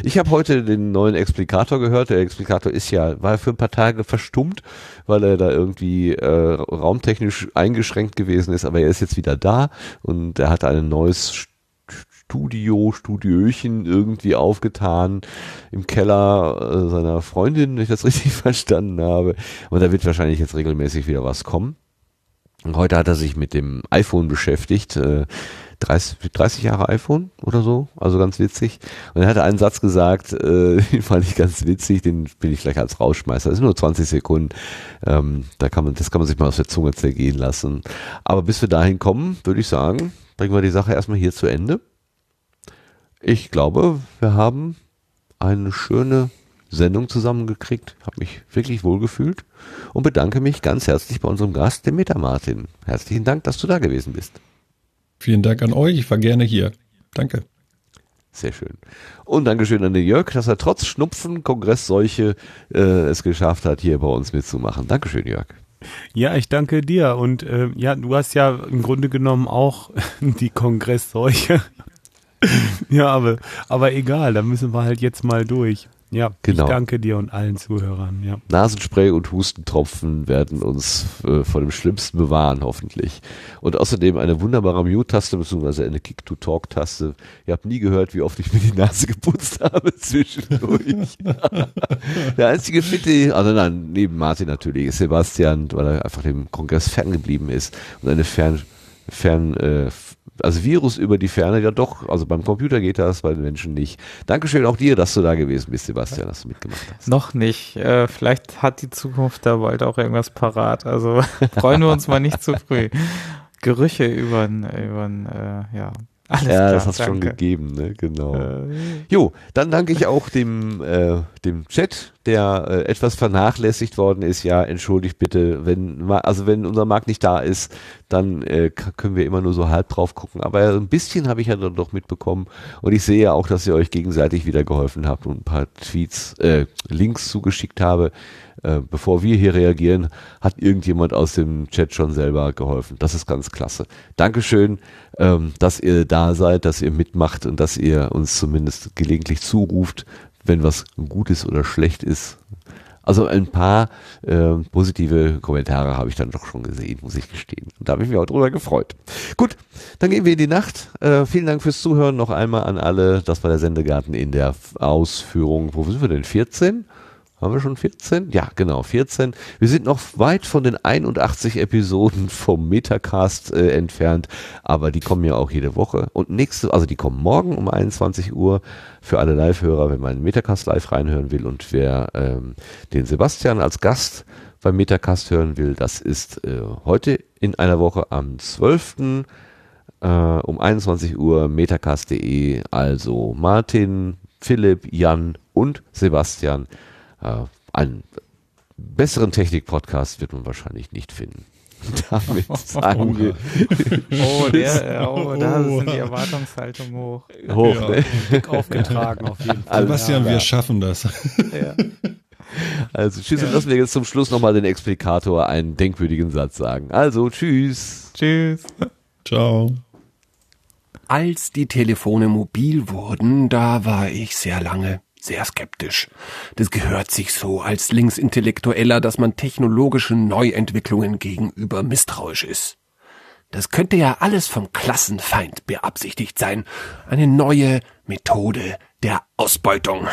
Ich habe heute den neuen Explikator gehört. Der Explikator ist ja, war für ein paar Tage verstummt, weil er da irgendwie äh, raumtechnisch eingeschränkt gewesen ist, aber er ist jetzt wieder da und er hat ein neues Studio, Studiochen irgendwie aufgetan im Keller äh, seiner Freundin, wenn ich das richtig verstanden habe. Und da wird wahrscheinlich jetzt regelmäßig wieder was kommen. Und heute hat er sich mit dem iPhone beschäftigt. Äh, 30, 30 Jahre iPhone oder so, also ganz witzig. Und er hatte einen Satz gesagt, äh, den fand ich ganz witzig, den bin ich gleich als Rausschmeißer. Das sind nur 20 Sekunden. Ähm, da kann man, das kann man sich mal aus der Zunge zergehen lassen. Aber bis wir dahin kommen, würde ich sagen, bringen wir die Sache erstmal hier zu Ende. Ich glaube, wir haben eine schöne Sendung zusammengekriegt, habe mich wirklich wohlgefühlt und bedanke mich ganz herzlich bei unserem Gast, dem Meta Martin. Herzlichen Dank, dass du da gewesen bist.
Vielen Dank an euch, ich war gerne hier. Danke.
Sehr schön. Und Dankeschön an den Jörg, dass er trotz Schnupfen, Kongressseuche äh, es geschafft hat, hier bei uns mitzumachen. Dankeschön, Jörg.
Ja, ich danke dir. Und äh, ja, du hast ja im Grunde genommen auch die Kongressseuche. ja, aber, aber egal, da müssen wir halt jetzt mal durch. Ja,
Genau.
ich danke dir und allen Zuhörern. Ja.
Nasenspray und Hustentropfen werden uns äh, vor dem Schlimmsten bewahren, hoffentlich. Und außerdem eine wunderbare Mute-Taste bzw. eine Kick-to-Talk-Taste. Ihr habt nie gehört, wie oft ich mir die Nase geputzt habe zwischendurch. Der einzige Fitte, also nein, neben Martin natürlich, ist Sebastian, weil er einfach dem Kongress ferngeblieben ist und eine fern, fern, äh, also Virus über die Ferne, ja doch, also beim Computer geht das, bei den Menschen nicht. Dankeschön auch dir, dass du da gewesen bist, Sebastian, dass du mitgemacht hast.
Noch nicht. Äh, vielleicht hat die Zukunft da bald auch irgendwas parat. Also freuen wir uns mal nicht zu früh. Gerüche über äh, ja, alles
ja,
klar,
das hast du schon gegeben, ne? Genau. Jo, dann danke ich auch dem, äh, dem Chat, der äh, etwas vernachlässigt worden ist. Ja, entschuldigt bitte, wenn, also wenn unser Markt nicht da ist, dann äh, können wir immer nur so halb drauf gucken. Aber ein bisschen habe ich ja dann doch mitbekommen. Und ich sehe ja auch, dass ihr euch gegenseitig wieder geholfen habt und ein paar Tweets, äh, Links zugeschickt habe. Äh, bevor wir hier reagieren, hat irgendjemand aus dem Chat schon selber geholfen. Das ist ganz klasse. Dankeschön, ähm, dass ihr da seid, dass ihr mitmacht und dass ihr uns zumindest gelegentlich zuruft, wenn was gut ist oder schlecht ist. Also ein paar äh, positive Kommentare habe ich dann doch schon gesehen, muss ich gestehen. Und da habe ich mich auch drüber gefreut. Gut, dann gehen wir in die Nacht. Äh, vielen Dank fürs Zuhören noch einmal an alle. Das war der Sendegarten in der Ausführung. Wo sind wir denn? 14? Haben wir schon 14? Ja, genau, 14. Wir sind noch weit von den 81 Episoden vom Metacast äh, entfernt, aber die kommen ja auch jede Woche. Und nächste, also die kommen morgen um 21 Uhr für alle Live-Hörer, wenn man den Metacast live reinhören will und wer ähm, den Sebastian als Gast beim Metacast hören will, das ist äh, heute in einer Woche am 12. Äh, um 21 Uhr metacast.de, also Martin, Philipp, Jan und Sebastian. Äh, einen besseren Technik-Podcast wird man wahrscheinlich nicht finden. Damit sagen wir.
Oh, der, oh, da sind die Erwartungshaltung hoch.
Hoch,
Ja.
ne?
Dick aufgetragen auf jeden Fall.
Sebastian,
klar.
wir schaffen das.
Ja.
Also tschüss und lassen wir jetzt zum Schluss nochmal den Explikator einen denkwürdigen Satz sagen. Also tschüss.
Tschüss.
Ciao.
Als die Telefone mobil wurden, da war ich sehr lange sehr skeptisch. Das gehört sich so als Linksintellektueller, dass man technologischen Neuentwicklungen gegenüber misstrauisch ist. Das könnte ja alles vom Klassenfeind beabsichtigt sein. Eine neue Methode der Ausbeutung.